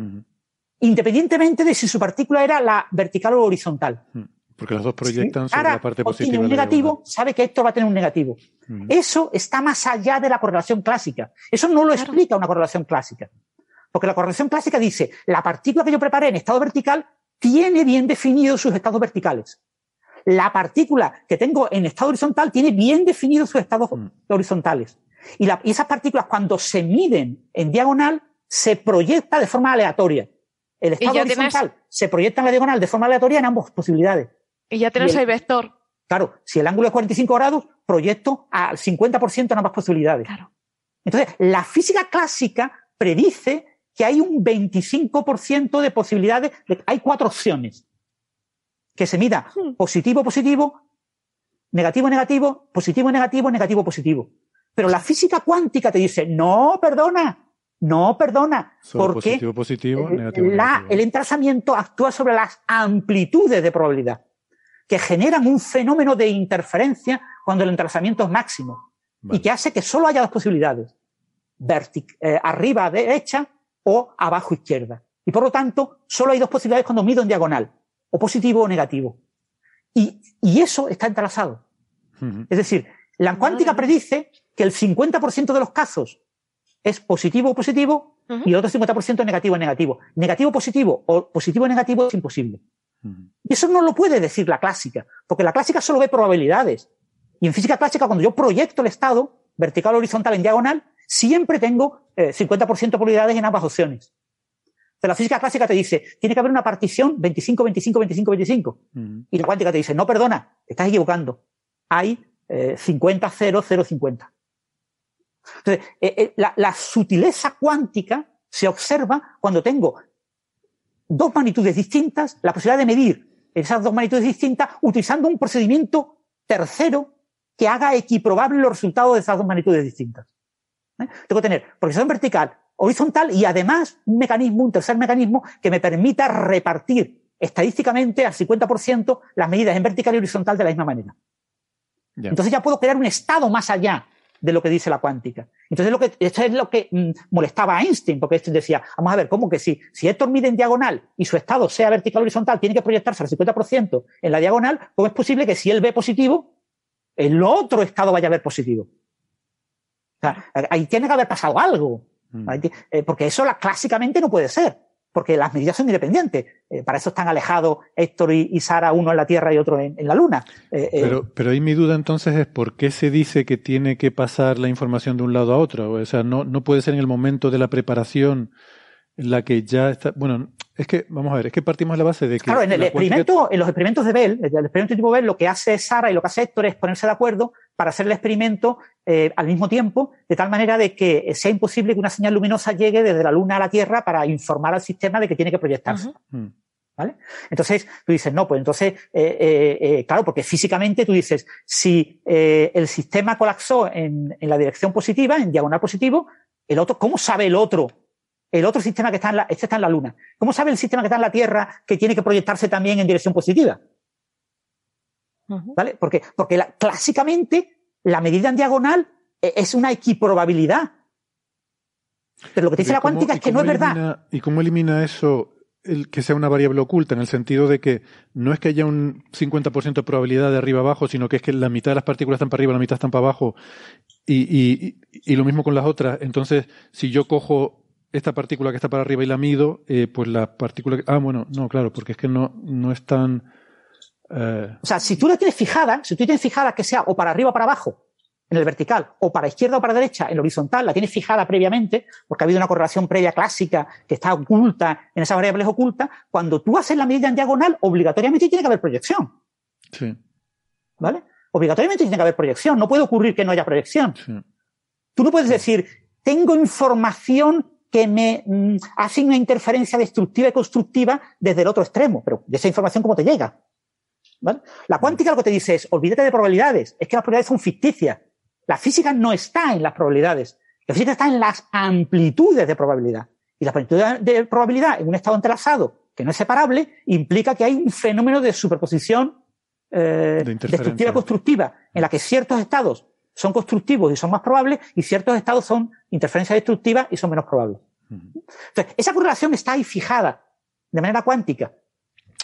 Independientemente de si su partícula era la vertical o horizontal. Porque los dos proyectan sobre la parte positiva. Tiene un negativo, sabe que Héctor va a tener un negativo. Eso está más allá de la correlación clásica. Eso no lo explica una correlación clásica. Porque la correlación clásica dice, la partícula que yo preparé en estado vertical tiene bien definidos sus estados verticales. La partícula que tengo en estado horizontal tiene bien definidos sus estados mm. horizontales. Y, esas partículas cuando se miden en diagonal se proyecta de forma aleatoria. El estado horizontal se proyecta en la diagonal de forma aleatoria en ambas posibilidades. Y ya tienes el, vector. Claro, si el ángulo es 45 grados, proyecto al 50% en ambas posibilidades. Claro. Entonces, la física clásica predice que hay un 25% de posibilidades, hay cuatro opciones. Que se mida hmm. positivo, positivo, negativo, negativo, positivo, negativo, negativo, positivo. Pero la física cuántica te dice, no, perdona, no, perdona, porque positivo, positivo, negativo, el entrazamiento actúa sobre las amplitudes de probabilidad, que generan un fenómeno de interferencia cuando el entrazamiento es máximo y que hace que solo haya dos posibilidades, eh, arriba derecha o abajo izquierda. Y por lo tanto, solo hay dos posibilidades cuando mido en diagonal o positivo o negativo. Y, eso está entrelazado. Es decir, la cuántica predice que el 50% de los casos es positivo o positivo y el otro 50% negativo o negativo. Negativo positivo o positivo negativo es imposible. Y eso no lo puede decir la clásica, porque la clásica solo ve probabilidades. Y en física clásica, cuando yo proyecto el estado, vertical o horizontal en diagonal, siempre tengo 50% eh, de probabilidades en ambas opciones la física clásica te dice, tiene que haber una partición 25, 25, 25, 25. Y la cuántica te dice, no, perdona, te estás equivocando. Hay 50, 0, 0, 50. Entonces, eh, eh, la, sutileza cuántica se observa cuando tengo dos magnitudes distintas, la posibilidad de medir esas dos magnitudes distintas utilizando un procedimiento tercero que haga equiprobable los resultados de esas dos magnitudes distintas. ¿Eh? Tengo que tener proyección vertical horizontal y además un mecanismo, un tercer mecanismo que me permita repartir estadísticamente al 50% las medidas en vertical y horizontal de la misma manera. Entonces ya puedo crear un estado más allá de lo que dice la cuántica. Entonces lo que, esto es lo que mm, molestaba a Einstein, porque Einstein decía, vamos a ver, ¿cómo que si, si Héctor mide en diagonal y su estado sea vertical o horizontal, tiene que proyectarse al 50% en la diagonal, ¿cómo es posible que si él ve positivo, el otro estado vaya a ver positivo? O sea, ahí tiene que haber pasado algo. Mm. Eh, porque eso clásicamente no puede ser, porque las medidas son independientes. Eh, para eso están alejados Héctor y, Sara, uno en la Tierra y otro en, la Luna. Eh, pero, pero ahí mi duda entonces es por qué se dice que tiene que pasar la información de un lado a otro. O sea, no, no puede ser en el momento de la preparación en la que ya está. Bueno, es que, vamos a ver, es que partimos de la base de que. Claro, en el experimento, en los experimentos de Bell, el experimento tipo Bell, lo que hace Sara y lo que hace Héctor es ponerse de acuerdo para hacer el experimento eh, al mismo tiempo, de tal manera de que sea imposible que una señal luminosa llegue desde la Luna a la Tierra para informar al sistema de que tiene que proyectarse. Mm. ¿Vale? Entonces, tú dices, no, pues entonces, eh, eh, claro, porque físicamente tú dices, si el sistema colapsó en, en la dirección positiva, en diagonal positivo, el otro, ¿cómo sabe el otro el otro sistema que está en la, este está en la Luna. ¿Cómo sabe el sistema que está en la Tierra que tiene que proyectarse también en dirección positiva? ¿Vale? Porque, porque clásicamente la medida en diagonal e, es una equiprobabilidad. Pero lo que dice la cuántica es que no es verdad. ¿Y cómo elimina eso el que sea una variable oculta? En el sentido de que no es que haya un 50% de probabilidad de arriba abajo, sino que es que la mitad de las partículas están para arriba, la mitad están para abajo. y, y lo mismo con las otras. Entonces, si yo cojo esta partícula que está para arriba y la mido, eh, pues la partícula... Ah, bueno, no, claro, porque es que no, no es tan... Eh, o sea, si tú la tienes fijada, si tú tienes fijada que sea o para arriba o para abajo, en el vertical, o para izquierda o para derecha en el horizontal, la tienes fijada previamente, porque ha habido una correlación previa clásica que está oculta en esas variables ocultas, cuando tú haces la medida en diagonal, obligatoriamente tiene que haber proyección. Sí. ¿Vale? Obligatoriamente tiene que haber proyección. No puede ocurrir que no haya proyección. Tú no puedes decir, tengo información que me mm, hace una interferencia destructiva y constructiva desde el otro extremo, pero de esa información, ¿cómo te llega? ¿Vale? La cuántica lo que te dice es, olvídate de probabilidades, es que las probabilidades son ficticias. La física no está en las probabilidades, la física está en las amplitudes de probabilidad. Y la amplitud de probabilidad en un estado entrelazado que no es separable implica que hay un fenómeno de superposición eh, destructiva constructiva en la que ciertos estados son constructivos y son más probables y ciertos estados son interferencias destructivas y son menos probables. Entonces, esa correlación está ahí fijada de manera cuántica.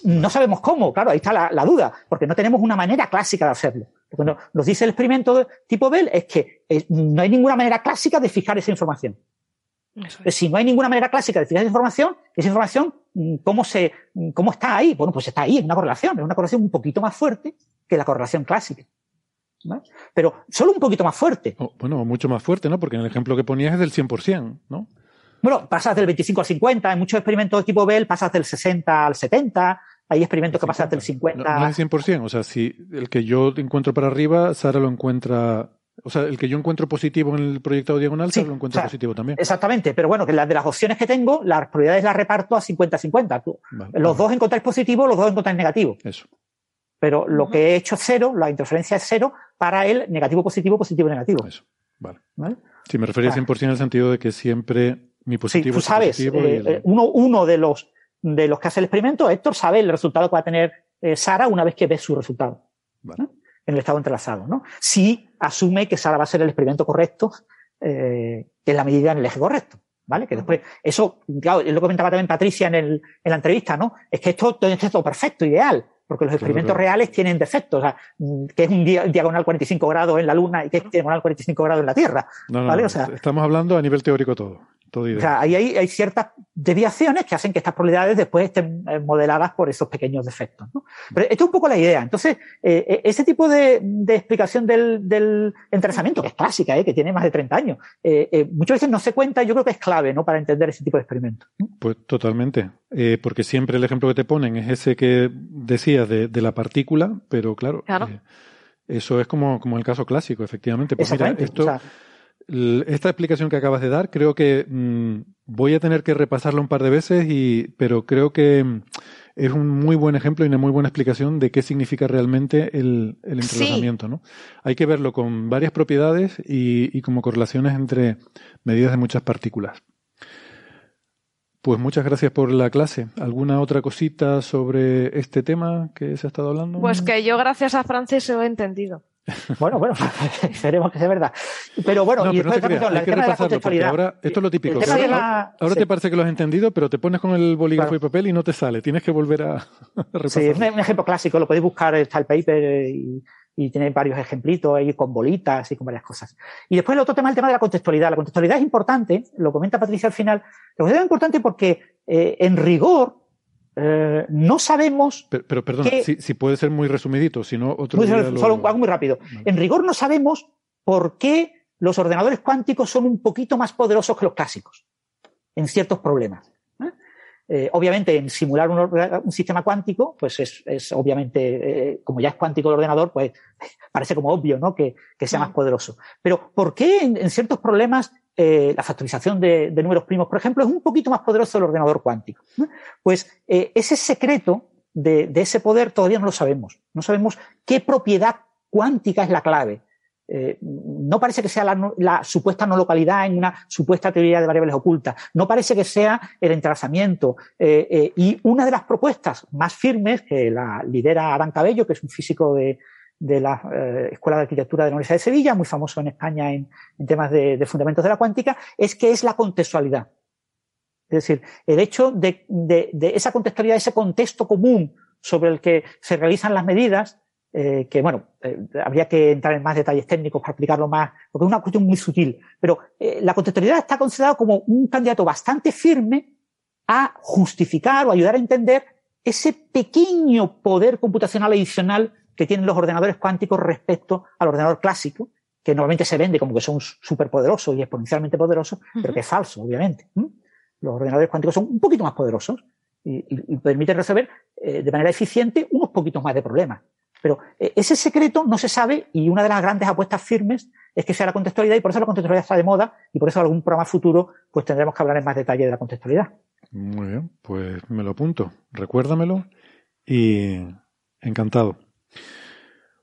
No sabemos cómo, claro, ahí está la, duda, porque no tenemos una manera clásica de hacerlo. Lo que nos dice el experimento tipo Bell es que eh, no hay ninguna manera clásica de fijar esa información. Si no hay ninguna manera clásica de fijar esa información, esa información, mm, ¿cómo, se, mm, ¿cómo está ahí? Bueno, pues está ahí, es una correlación, es una correlación un poquito más fuerte que la correlación clásica. Pero solo un poquito más fuerte. bueno, mucho más fuerte, ¿no? Porque en el ejemplo que ponías es del 100%, ¿no? Bueno, pasas del 25 al 50, en muchos experimentos de tipo Bell pasas del 60 al 70, hay experimentos que pasan del 50. No, es 100%, o sea, si el que yo encuentro para arriba, Sara lo encuentra o sea, el que yo encuentro positivo en el proyectado diagonal, Sara lo encuentra positivo también. Exactamente, pero bueno, que las de las opciones que tengo, las probabilidades las reparto a 50-50. los dos encontráis positivo, los dos encontráis negativo. Eso. Pero lo que he hecho es cero, la interferencia es cero para el negativo, positivo, positivo, negativo. Eso. Vale. Sí, me refería 100% en el sentido de que siempre mi positivo sí, tú sabes, eh, eh, uno, uno de los de los que hace el experimento, Héctor sabe el resultado que va a tener eh, Sara una vez que ve su resultado. En el estado entrelazado, ¿no? Si asume que Sara va a ser el experimento correcto eh, en la medida en el eje correcto. ¿Vale? Que después, eso, claro, lo comentaba también Patricia en, el, en la entrevista, ¿no? Es que esto, es todo perfecto, ideal, porque los experimentos reales tienen defectos, o sea, que es un diagonal 45 grados en la Luna y que es diagonal 45 grados en la Tierra. ¿vale? o sea, estamos hablando a nivel teórico todo. O sea, ahí hay, ciertas desviaciones que hacen que estas probabilidades después estén eh, modeladas por esos pequeños defectos. ¿no? Pero esto es un poco la idea. Entonces, eh, eh, ese tipo de, explicación del, del entrenamiento, que es clásica, que tiene más de 30 años, muchas veces no se cuenta y yo creo que es clave ¿no? para entender ese tipo de experimentos. Pues totalmente. porque siempre el ejemplo que te ponen es ese que decías de, la partícula, pero claro. eso es como, como el caso clásico, efectivamente. Pues mira, esto, esta explicación que acabas de dar, creo que mm, voy a tener que repasarla un par de veces, y, pero creo que mm, es un muy buen ejemplo y una muy buena explicación de qué significa realmente el, el entrelazamiento. ¿no? Hay que verlo con varias propiedades y, y como correlaciones entre medidas de muchas partículas. Pues muchas gracias por la clase. ¿Alguna otra cosita sobre este tema que se ha estado hablando? Pues que yo, gracias a Francis, lo he entendido. Bueno, bueno, esperemos que sea verdad. Pero bueno, y después, no. Ahora, esto es lo típico. ahora te parece que lo has entendido, pero te pones con el bolígrafo y papel y no te sale. Tienes que volver a, repasar. Sí, es un ejemplo clásico. Lo podéis buscar, está el paper y, y tiene varios ejemplitos ahí con bolitas y con varias cosas. Y después el otro tema es el tema de la contextualidad. La contextualidad es importante, lo comenta Patricia al final. La contextualidad es importante porque, eh, en rigor, eh, no sabemos. Pero, pero perdona, si, puede ser muy resumidito, si no otro. Muy, solo muy rápido. En rigor no sabemos por qué los ordenadores cuánticos son un poquito más poderosos que los clásicos en ciertos problemas. ¿eh? Eh, obviamente, en simular un, sistema cuántico, pues es, obviamente, como ya es cuántico el ordenador, pues parece como obvio, ¿no? Que, sea más poderoso. Pero, ¿por qué en ciertos problemas eh, la factorización de, números primos, por ejemplo, es un poquito más poderoso del ordenador cuántico. Pues eh, ese secreto de, ese poder todavía no lo sabemos. No sabemos qué propiedad cuántica es la clave. Eh, no parece que sea la, supuesta no localidad en una supuesta teoría de variables ocultas. No parece que sea el entrelazamiento. y una de las propuestas más firmes que la lidera Adán Cabello, que es un físico de, de la eh, Escuela de Arquitectura de la Universidad de Sevilla, muy famoso en España en, temas de, fundamentos de la cuántica, es que es la contextualidad. Es decir, el hecho de, esa contextualidad, ese contexto común sobre el que se realizan las medidas, eh, que bueno, eh, habría que entrar en más detalles técnicos para explicarlo más, porque es una cuestión muy sutil, pero la contextualidad está considerada como un candidato bastante firme a justificar o ayudar a entender ese pequeño poder computacional adicional que tienen los ordenadores cuánticos respecto al ordenador clásico, que normalmente se vende como que son súper poderosos y exponencialmente poderosos, pero que es falso, obviamente. Los ordenadores cuánticos son un poquito más poderosos y, permiten resolver eh, de manera eficiente unos poquitos más de problemas. Pero eh, ese secreto no se sabe y una de las grandes apuestas firmes es que sea la contextualidad y por eso la contextualidad está de moda y por eso en algún programa futuro pues tendremos que hablar en más detalle de la contextualidad. Muy bien, pues me lo apunto, recuérdamelo y encantado.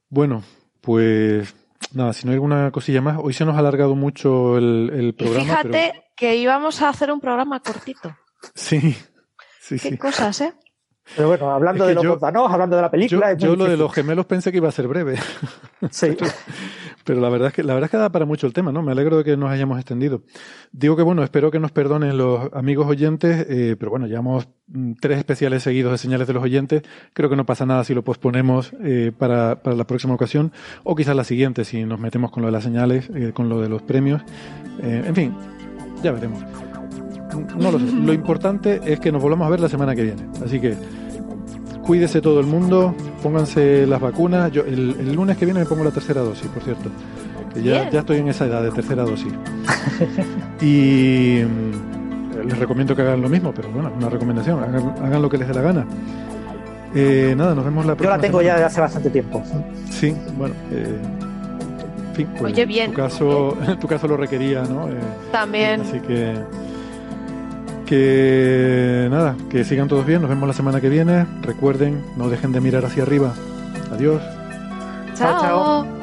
Bueno, pues nada, si no hay alguna cosilla más, hoy se nos ha alargado mucho el, programa. fíjate que íbamos a hacer un programa cortito. Sí, sí, Qué cosas, ¿eh? Pero bueno, hablando de los botanos, hablando de la película. Yo, lo de los gemelos pensé que iba a ser breve. Sí. Pero la verdad es que la verdad es que da para mucho el tema, ¿no? Me alegro de que nos hayamos extendido. Digo que bueno, espero que nos perdonen los amigos oyentes, eh, pero bueno, llevamos mm, tres especiales seguidos de señales de los oyentes. Creo que no pasa nada si lo posponemos eh, para, para, la próxima ocasión, o quizás la siguiente, si nos metemos con lo de las señales, eh, con lo de los premios. en fin, ya veremos. No lo sé. Lo importante es que nos volvamos a ver la semana que viene. Así que cuídese todo el mundo, pónganse las vacunas. Yo el, lunes que viene me pongo la tercera dosis, por cierto. ya, ya estoy en esa edad de tercera dosis. y mm, les recomiendo que hagan lo mismo, pero bueno, una recomendación, hagan, lo que les dé la gana. Eh, nada, nos vemos la próxima. Yo la tengo ya de hace bastante tiempo. Sí, bueno. Eh, en fin, pues, Oye, bien. Tu caso, tu caso lo requería, ¿no? Eh, También. Así que que nada, que sigan todos bien, nos vemos la semana que viene. Recuerden, no dejen de mirar hacia arriba. Adiós. chao. chao.